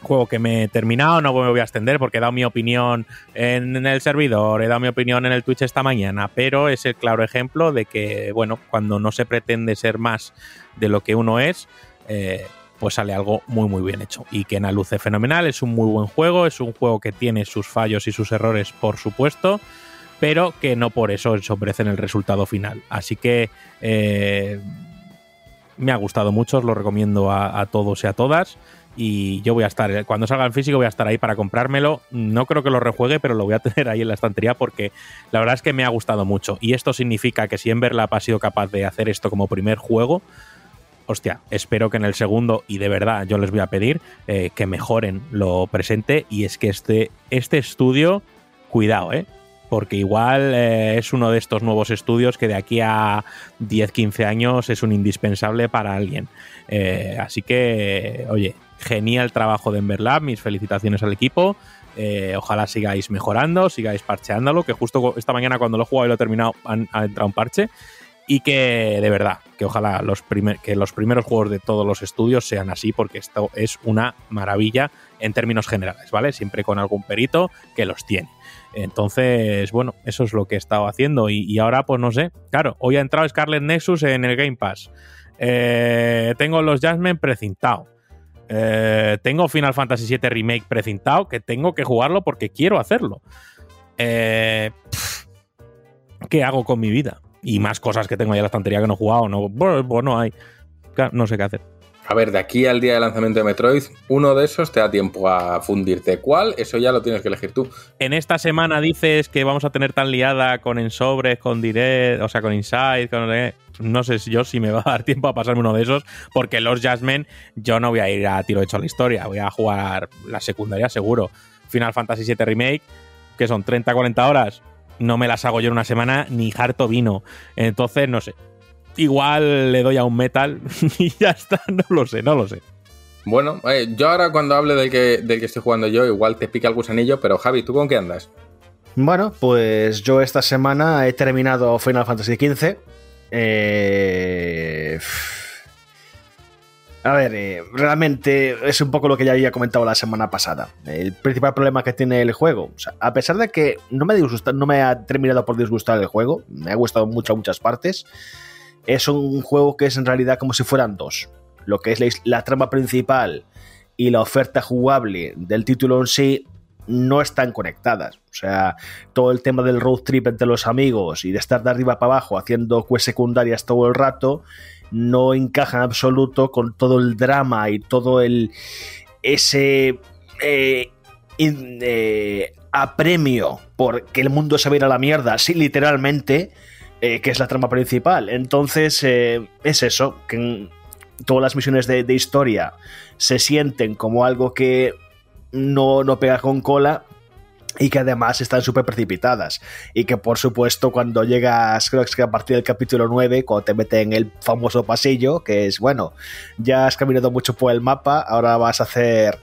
juego que me he terminado, no me voy a extender porque he dado mi opinión en, el servidor, he dado mi opinión en el Twitch esta mañana, pero es el claro ejemplo de que, bueno, cuando no se pretende ser más de lo que uno es, eh, pues sale algo muy muy bien hecho. Y que luce fenomenal, es un muy buen juego, es un juego que tiene sus fallos y sus errores, por supuesto, pero que no por eso en el resultado final. Así que eh, me ha gustado mucho, os lo recomiendo a, todos y a todas. Y yo voy a estar, cuando salga en físico, voy a estar ahí para comprármelo. No creo que lo rejuegue, pero lo voy a tener ahí en la estantería porque la verdad es que me ha gustado mucho. Y esto significa que si Emberlap ha sido capaz de hacer esto como primer juego, hostia, espero que en el segundo, y de verdad yo les voy a pedir eh, que mejoren lo presente, y es que este, este estudio, cuidado, ¿eh? Porque igual eh, es uno de estos nuevos estudios que de aquí a 10-15 años es un indispensable para alguien. Eh, así que, oye, genial trabajo de Emberlab, mis felicitaciones al equipo. ojalá sigáis mejorando, sigáis parcheándolo, que justo esta mañana cuando lo he jugado y lo he terminado ha entrado un parche y que de verdad, que ojalá los, que los primeros juegos de todos los estudios sean así, porque esto es una maravilla en términos generales, ¿vale? Siempre con algún perito que los tiene. Entonces, bueno, eso es lo que he estado haciendo y, ahora, pues no sé, claro, hoy ha entrado Scarlet Nexus en el Game Pass. Eh, tengo los Jasmine precintado. Eh, tengo Final Fantasy VII Remake precintado, que tengo que jugarlo porque quiero hacerlo. Eh, ¿Qué hago con mi vida? Y más cosas que tengo ahí en la estantería que no he jugado. No, pues, no hay. No sé qué hacer. A ver, de aquí al día de lanzamiento de Metroid, uno de esos te da tiempo a fundirte. ¿Cuál? Eso ya lo tienes que elegir tú. En esta semana dices que vamos a tener tan liada con Ensobres, con Direct, o sea, con Inside, con... No sé yo si me va a dar tiempo a pasarme uno de esos, porque los Jasmine yo no voy a ir a tiro hecho a la historia, voy a jugar la secundaria seguro. Final Fantasy VII Remake, que son 30-40 horas, no me las hago yo en una semana ni harto vino. Entonces, no sé. Igual le doy a un metal y ya está, no lo sé, no lo sé. Bueno, eh, yo ahora cuando hable del que, del que estoy jugando yo, igual te pica el gusanillo, pero Javi, ¿tú con qué andas? Bueno, pues yo esta semana he terminado Final Fantasy XV. Eh a ver, eh, realmente es un poco lo que ya había comentado la semana pasada. El principal problema que tiene el juego, a pesar de que no me, no me ha terminado por disgustar el juego, me ha gustado mucho a muchas partes, es un juego que es en realidad como si fueran dos. Lo que es la, trama principal y la oferta jugable del título en sí no están conectadas. O sea, todo el tema del road trip entre los amigos y de estar de arriba para abajo haciendo quests secundarias todo el rato no encaja en absoluto con todo el drama y todo el ese eh, eh, apremio por que el mundo se va a la mierda, sí, literalmente, eh, que es la trama principal. Entonces, es eso, que todas las misiones de, de, historia se sienten como algo que no, no pega con cola, y que además están súper precipitadas. Y que por supuesto cuando llegas, creo que a partir del capítulo 9, cuando te meten en el famoso pasillo, que es, bueno, ya has caminado mucho por el mapa, ahora vas a hacer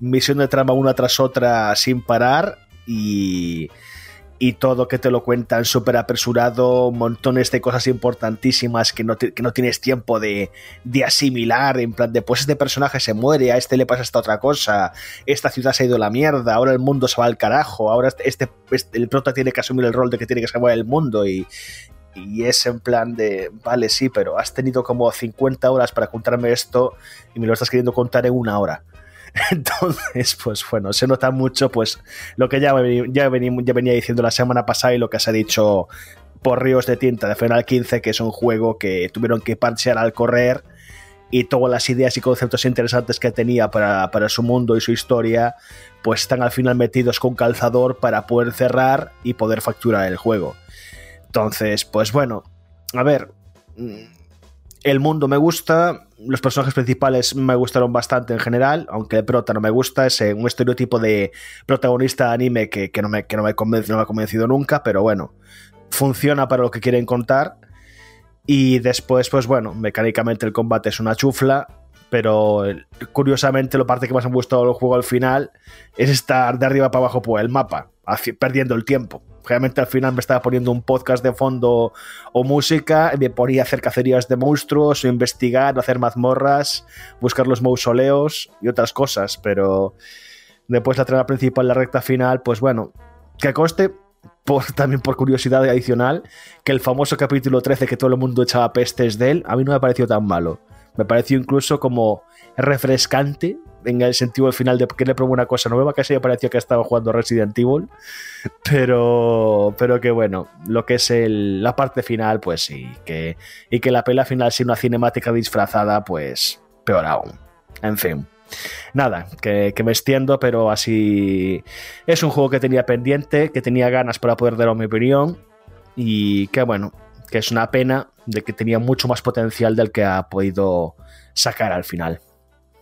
misión de trama una tras otra sin parar y y todo que te lo cuentan súper apresurado, montones de cosas importantísimas que no, que no tienes tiempo de, de, asimilar, en plan de pues este personaje se muere, a este le pasa esta otra cosa, esta ciudad se ha ido a la mierda, ahora el mundo se va al carajo, ahora este, este, este el prota tiene que asumir el rol de que tiene que salvar el mundo y, y es en plan de, vale, sí, pero has tenido como 50 horas para contarme esto y me lo estás queriendo contar en una hora. Entonces, pues bueno, se nota mucho pues lo que ya, ya, venía diciendo la semana pasada y lo que se ha dicho por Ríos de Tinta de Final 15, que es un juego que tuvieron que parchear al correr y todas las ideas y conceptos interesantes que tenía para, para, su mundo y su historia, pues están al final metidos con calzador para poder cerrar y poder facturar el juego. Entonces, pues bueno, a ver, el mundo me gusta, los personajes principales me gustaron bastante en general, aunque el prota no me gusta, es eh, un estereotipo de protagonista anime que, no, me, que no, me convence, no me ha convencido nunca, pero bueno, funciona para lo que quieren contar. Y después, pues bueno, mecánicamente el combate es una chufla, pero curiosamente la parte que más me ha gustado del juego al final es estar de arriba para abajo por el mapa, perdiendo el tiempo. Realmente al final me estaba poniendo un podcast de fondo o música, me ponía a hacer cacerías de monstruos, o investigar, hacer mazmorras, buscar los mausoleos y otras cosas, pero después la trama principal, la recta final, pues bueno, que coste, también por curiosidad adicional, que el famoso capítulo 13 que todo el mundo echaba pestes de él, a mí no me pareció tan malo. Me pareció incluso como refrescante en el sentido al final de que le probó una cosa nueva, casi me pareció que estaba jugando Resident Evil, pero, pero que bueno, lo que es el- la parte final, pues sí, que, y que la pelea final sea una cinemática disfrazada, pues peor aún. En fin. Nada, que, que me extiendo, pero así es un juego que tenía pendiente, que tenía ganas para poder dar mi opinión y que bueno, que es una pena de que tenía mucho más potencial del que ha podido sacar al final.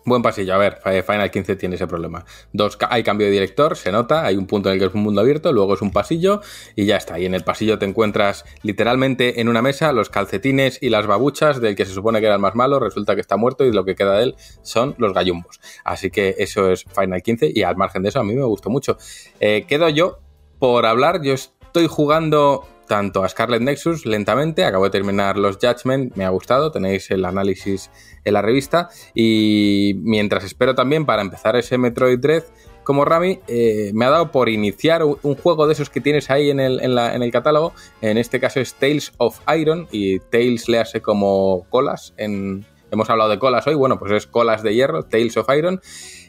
Buen pasillo, a ver, Final 15 tiene ese problema. Dos, hay cambio de director, se nota, hay un punto en el que es un mundo abierto, luego es un pasillo y ya está. Y en el pasillo te encuentras literalmente en una mesa los calcetines y las babuchas del que se supone que era el más malo, resulta que está muerto y lo que queda de él son los gallumbos. Así que eso es Final 15 y al margen de eso a mí me gustó mucho. Eh, quedo yo por hablar, yo estoy jugando tanto a Scarlet Nexus lentamente, acabo de terminar los Judgment, me ha gustado, tenéis el análisis en la revista y mientras espero también para empezar ese Metroid Dread como Rami, eh, me ha dado por iniciar un, juego de esos que tienes ahí en el, en la- en el catálogo, en este caso es Tales of Iron y Tales le hace como colas, hemos hablado de colas hoy, bueno pues es colas de hierro, Tales of Iron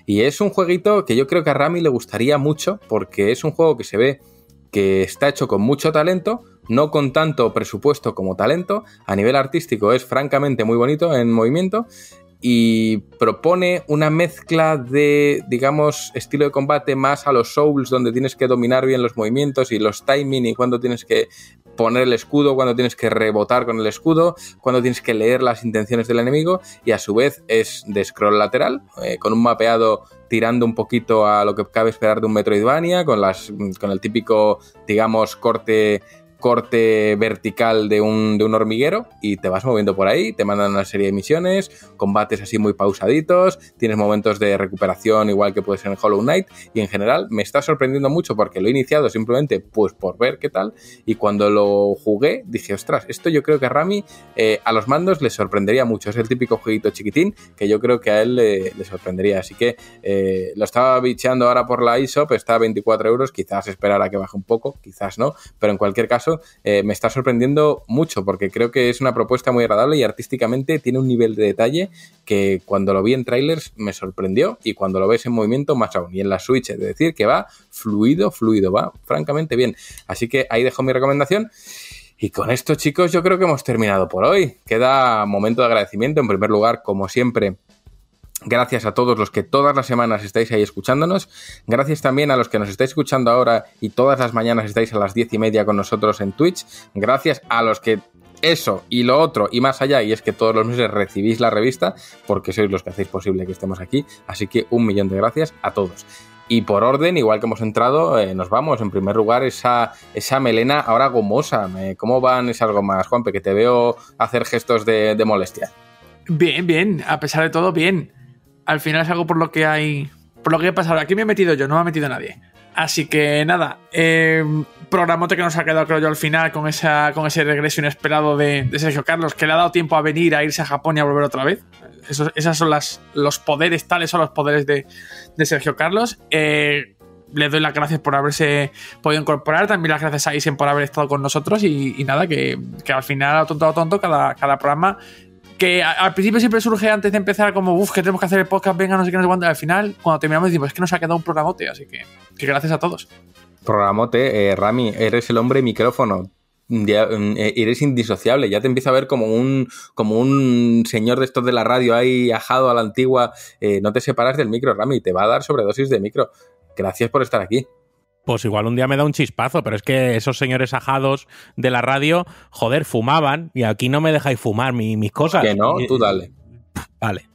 y es un jueguito que yo creo que a Rami le gustaría mucho porque es un juego que se ve que está hecho con mucho talento, no con tanto presupuesto como talento. A nivel artístico es francamente muy bonito en movimiento y propone una mezcla de, digamos, estilo de combate más a los Souls, donde tienes que dominar bien los movimientos y los timing y cuando tienes que poner el escudo, cuando tienes que rebotar con el escudo, cuando tienes que leer las intenciones del enemigo y a su vez es de scroll lateral, eh, con un mapeado tirando un poquito a lo que cabe esperar de un Metroidvania, con, las, con el típico, digamos, corte corte vertical de un, de un hormiguero y te vas moviendo por ahí, te mandan una serie de misiones, combates así muy pausaditos, tienes momentos de recuperación igual que puede ser en Hollow Knight y en general me está sorprendiendo mucho porque lo he iniciado simplemente pues por ver qué tal y cuando lo jugué dije, ostras, esto yo creo que a Rami eh, a los mandos le sorprendería mucho, es el típico jueguito chiquitín que yo creo que a él le, sorprendería, así que eh, lo estaba bicheando ahora por la eShop, está a 24 euros, quizás esperar a que baje un poco, quizás no, pero en cualquier caso eh, me está sorprendiendo mucho porque creo que es una propuesta muy agradable y artísticamente tiene un nivel de detalle que cuando lo vi en trailers me sorprendió y cuando lo ves en movimiento más aún. Y en la Switch, es decir, que va fluido, fluido, va francamente bien. Así que ahí dejo mi recomendación. Y con esto, chicos, yo creo que hemos terminado por hoy. Queda momento de agradecimiento. En primer lugar, como siempre, Gracias a todos los que todas las semanas estáis ahí escuchándonos. Gracias también a los que nos estáis escuchando ahora y todas las mañanas estáis a las diez y media con nosotros en Twitch. Gracias a los que eso y lo otro y más allá, y es que todos los meses recibís la revista, porque sois los que hacéis posible que estemos aquí. Así que un millón de gracias a todos. Y por orden, igual que hemos entrado, eh, nos vamos. En primer lugar, esa, esa melena ahora gomosa. ¿Cómo van esas gomas, Juanpe? Que te veo hacer gestos de molestia. Bien, bien, a pesar de todo, bien. Al final es algo por lo que hay. Por lo que he pasado. Aquí me he metido yo, no me ha metido nadie. Así que nada, eh, programote que nos ha quedado, creo yo, al final con, esa, con ese regreso inesperado de, de Sergio Carlos, que le ha dado tiempo a venir, a irse a Japón y a volver otra vez. Esos, esas son las, los poderes, tales son los poderes de, de Sergio Carlos. Eh, le doy las gracias por haberse podido incorporar, también las gracias a Isen por haber estado con nosotros y, y nada, que, que al final, a tonto a tonto, cada, cada programa que al principio siempre surge antes de empezar como, uff, que tenemos que hacer el podcast, venga, no sé qué, no sé Al final, cuando terminamos, decimos, es que nos ha quedado un programote, así que, que gracias a todos. Programote, eh, Rami, eres el hombre micrófono. Mm, eh, eres indisociable, ya te empiezo a ver como un, como un señor de estos de la radio ahí ajado a la antigua. Eh, no te separas del micro, Rami, te va a dar sobredosis de micro. Gracias por estar aquí. Pues igual un día me da un chispazo, pero es que esos señores ajados de la radio, joder, fumaban y aquí no me dejáis fumar mi- mis cosas. Que no, Y- tú dale. Vale.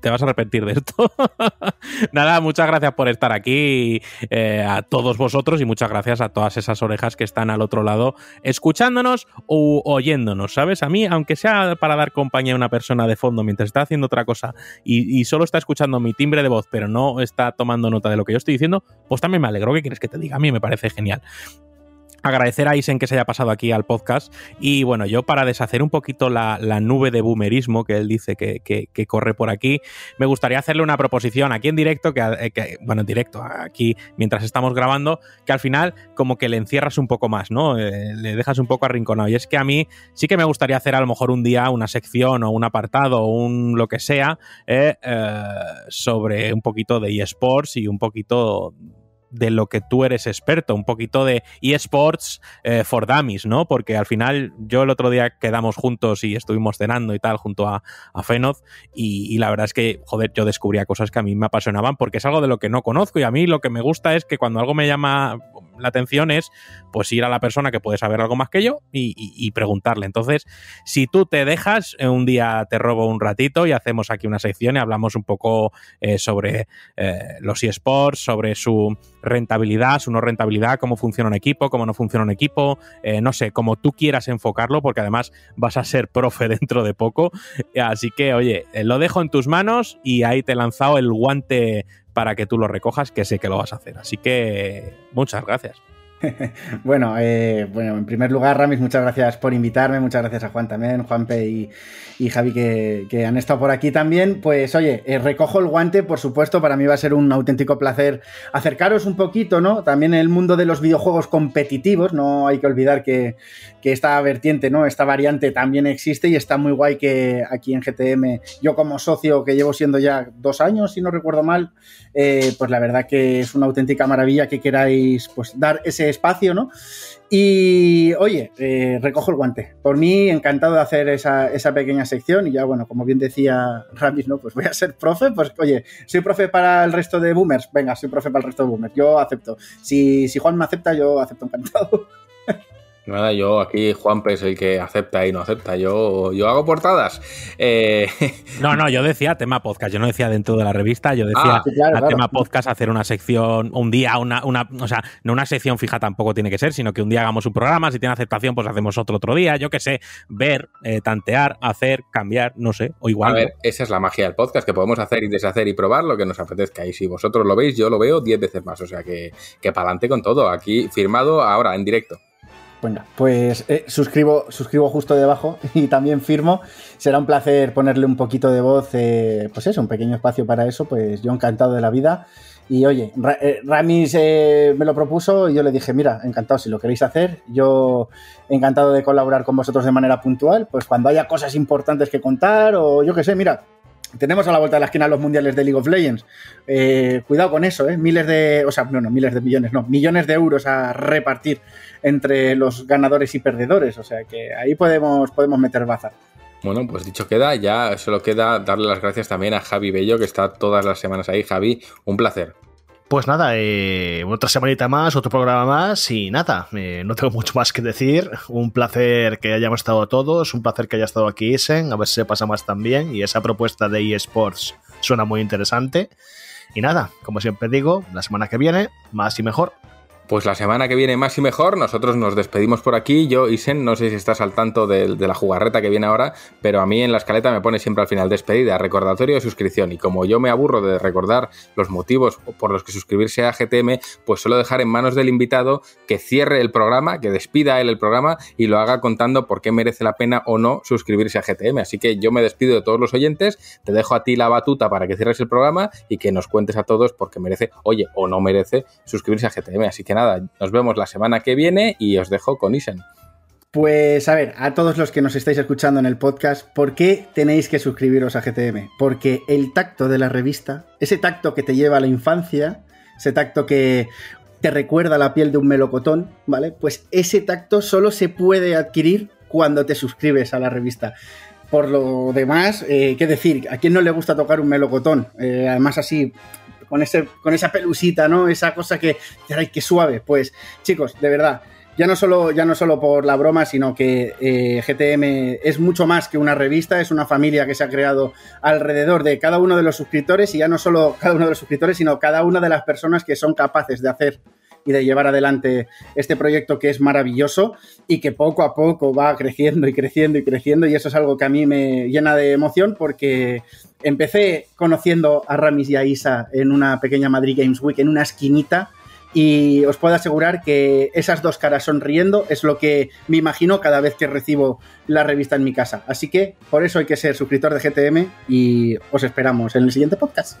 Te vas a arrepentir de esto. Nada, muchas gracias por estar aquí eh, a todos vosotros y muchas gracias a todas esas orejas que están al otro lado escuchándonos o oyéndonos, ¿sabes? A mí, aunque sea para dar compañía a una persona de fondo mientras está haciendo otra cosa y, y solo está escuchando mi timbre de voz, pero no está tomando nota de lo que yo estoy diciendo, pues también me alegro. ¿Qué quieres que te diga? A mí me parece genial agradecer a Isen que se haya pasado aquí al podcast. Y bueno, yo para deshacer un poquito la, nube de boomerismo que él dice que, corre por aquí, me gustaría hacerle una proposición aquí en directo, que, que, bueno, en directo, aquí mientras estamos grabando, que al final como que le encierras un poco más, ¿no? Eh, le dejas un poco arrinconado. Y es que a mí sí que me gustaría hacer a lo mejor un día una sección o un apartado o un lo que sea eh, eh, sobre un poquito de eSports y un poquito de lo que tú eres experto, un poquito de eSports eh, for Dummies, ¿no? Porque al final yo el otro día quedamos juntos y estuvimos cenando y tal junto a, a Fenoz y, la verdad es que, joder, yo descubría cosas que a mí me apasionaban porque es algo de lo que no conozco y a mí lo que me gusta es que cuando algo me llama la atención es pues ir a la persona que puede saber algo más que yo y, preguntarle. Entonces, si tú te dejas, eh, un día te robo un ratito y hacemos aquí una sección y hablamos un poco eh, sobre los eSports, sobre su rentabilidad, su no rentabilidad, cómo funciona un equipo, cómo no funciona un equipo, eh, no sé, como tú quieras enfocarlo, porque además vas a ser profe dentro de poco. Así que, oye, eh, lo dejo en tus manos y ahí te he lanzado el guante para que tú lo recojas, que sé que lo vas a hacer. Así que, muchas gracias. bueno, eh, bueno, en primer lugar, Ramis, muchas gracias por invitarme, muchas gracias a Juan también, Juanpe y, y Javi que, han estado por aquí también. Pues oye, eh, recojo el guante, por supuesto, para mí va a ser un auténtico placer acercaros un poquito, ¿no? También en el mundo de los videojuegos competitivos, no hay que olvidar que, que esta vertiente, ¿no? Esta variante también existe y está muy guay que aquí en GTM, yo como socio que llevo siendo ya dos años, si no recuerdo mal, eh, pues la verdad que es una auténtica maravilla que queráis pues dar ese espacio, ¿no? Y oye, eh, recojo el guante. Por mí, encantado de hacer esa, pequeña sección. Y ya, bueno, como bien decía Ramis, ¿no? Pues voy a ser profe. Pues oye, soy profe para el resto de boomers. Venga, soy profe para el resto de boomers. Yo acepto. Si, si Juan me acepta, yo acepto encantado. Nada, yo aquí Juanpe es el que acepta y no acepta. Yo, yo hago portadas. Eh, no, no, yo decía tema podcast. Yo no decía dentro de la revista. Yo decía ah, tema podcast hacer una sección un día, una, una, o sea, no una sección fija tampoco tiene que ser, sino que un día hagamos un programa. Si tiene aceptación, pues hacemos otro otro día. Yo qué sé, ver, eh, tantear, hacer, cambiar, no sé, o igual. A ver, esa es la magia del podcast, que podemos hacer y deshacer y probar lo que nos apetezca. Y si vosotros lo veis, yo lo veo 10 veces más. O sea que, que para adelante con todo. Aquí firmado ahora en directo. Venga, pues eh, suscribo, suscribo justo debajo y también firmo. Será un placer ponerle un poquito de voz, eh, pues eso, un pequeño espacio para eso, pues yo encantado de la vida. Y oye, eh, Ramis me lo propuso y yo le dije, mira, encantado, si lo queréis hacer, yo encantado de colaborar con vosotros de manera puntual, pues cuando haya cosas importantes que contar o yo qué sé, mira, tenemos a la vuelta de la esquina los mundiales de League of Legends. Eh, cuidado con eso, ¿eh? Miles de. O sea, no, no, miles de millones, no. Millones de euros a repartir entre los ganadores y perdedores. O sea que ahí podemos, podemos meter baza. Bueno, pues dicho queda, ya solo queda darle las gracias también a Javi Bello, que está todas las semanas ahí. Javi, un placer. Pues nada, eh, otra semanita más, otro programa más y nada, eh, no tengo mucho más que decir. Un placer que hayamos estado todos, un placer que haya estado aquí Isen, a ver si se pasa más también. Y esa propuesta de eSports suena muy interesante. Y nada, como siempre digo, la semana que viene, más y mejor. Pues la semana que viene más y mejor, nosotros nos despedimos por aquí. Yo, Isen, no sé si estás al tanto de, la jugarreta que viene ahora, pero a mí en la escaleta me pone siempre al final despedida, recordatorio de suscripción. Y como yo me aburro de recordar los motivos por los que suscribirse a GTM, pues suelo dejar en manos del invitado que cierre el programa, que despida él el programa y lo haga contando por qué merece la pena o no suscribirse a GTM. Así que yo me despido de todos los oyentes, te dejo a ti la batuta para que cierres el programa y que nos cuentes a todos por qué merece, oye, o no merece suscribirse a GTM. Así que nada, nos vemos la semana que viene y os dejo con Isen. Pues a ver, a todos los que nos estáis escuchando en el podcast, ¿por qué tenéis que suscribiros a GTM? Porque el tacto de la revista, ese tacto que te lleva a la infancia, ese tacto que te recuerda la piel de un melocotón, ¿vale? Pues ese tacto solo se puede adquirir cuando te suscribes a la revista. Por lo demás, eh, ¿qué decir? ¿A quién no le gusta tocar un melocotón? Eh, además así, con, ese, con esa pelusita, ¿no? Esa cosa que, ay, qué suave. Pues chicos, de verdad, Ya no solo, ya no solo por la broma, sino que eh, GTM es mucho más que una revista, es una familia que se ha creado alrededor de cada uno de los suscriptores y ya no solo cada uno de los suscriptores, sino cada una de las personas que son capaces de hacer y de llevar adelante este proyecto que es maravilloso y que poco a poco va creciendo y creciendo y creciendo y eso es algo que a mí me llena de emoción porque empecé conociendo a Ramis y a Isa en una pequeña Madrid Games Week, en una esquinita y os puedo asegurar que esas dos caras sonriendo es lo que me imagino cada vez que recibo la revista en mi casa. Así que por eso hay que ser suscriptor de GTM y os esperamos en el siguiente podcast.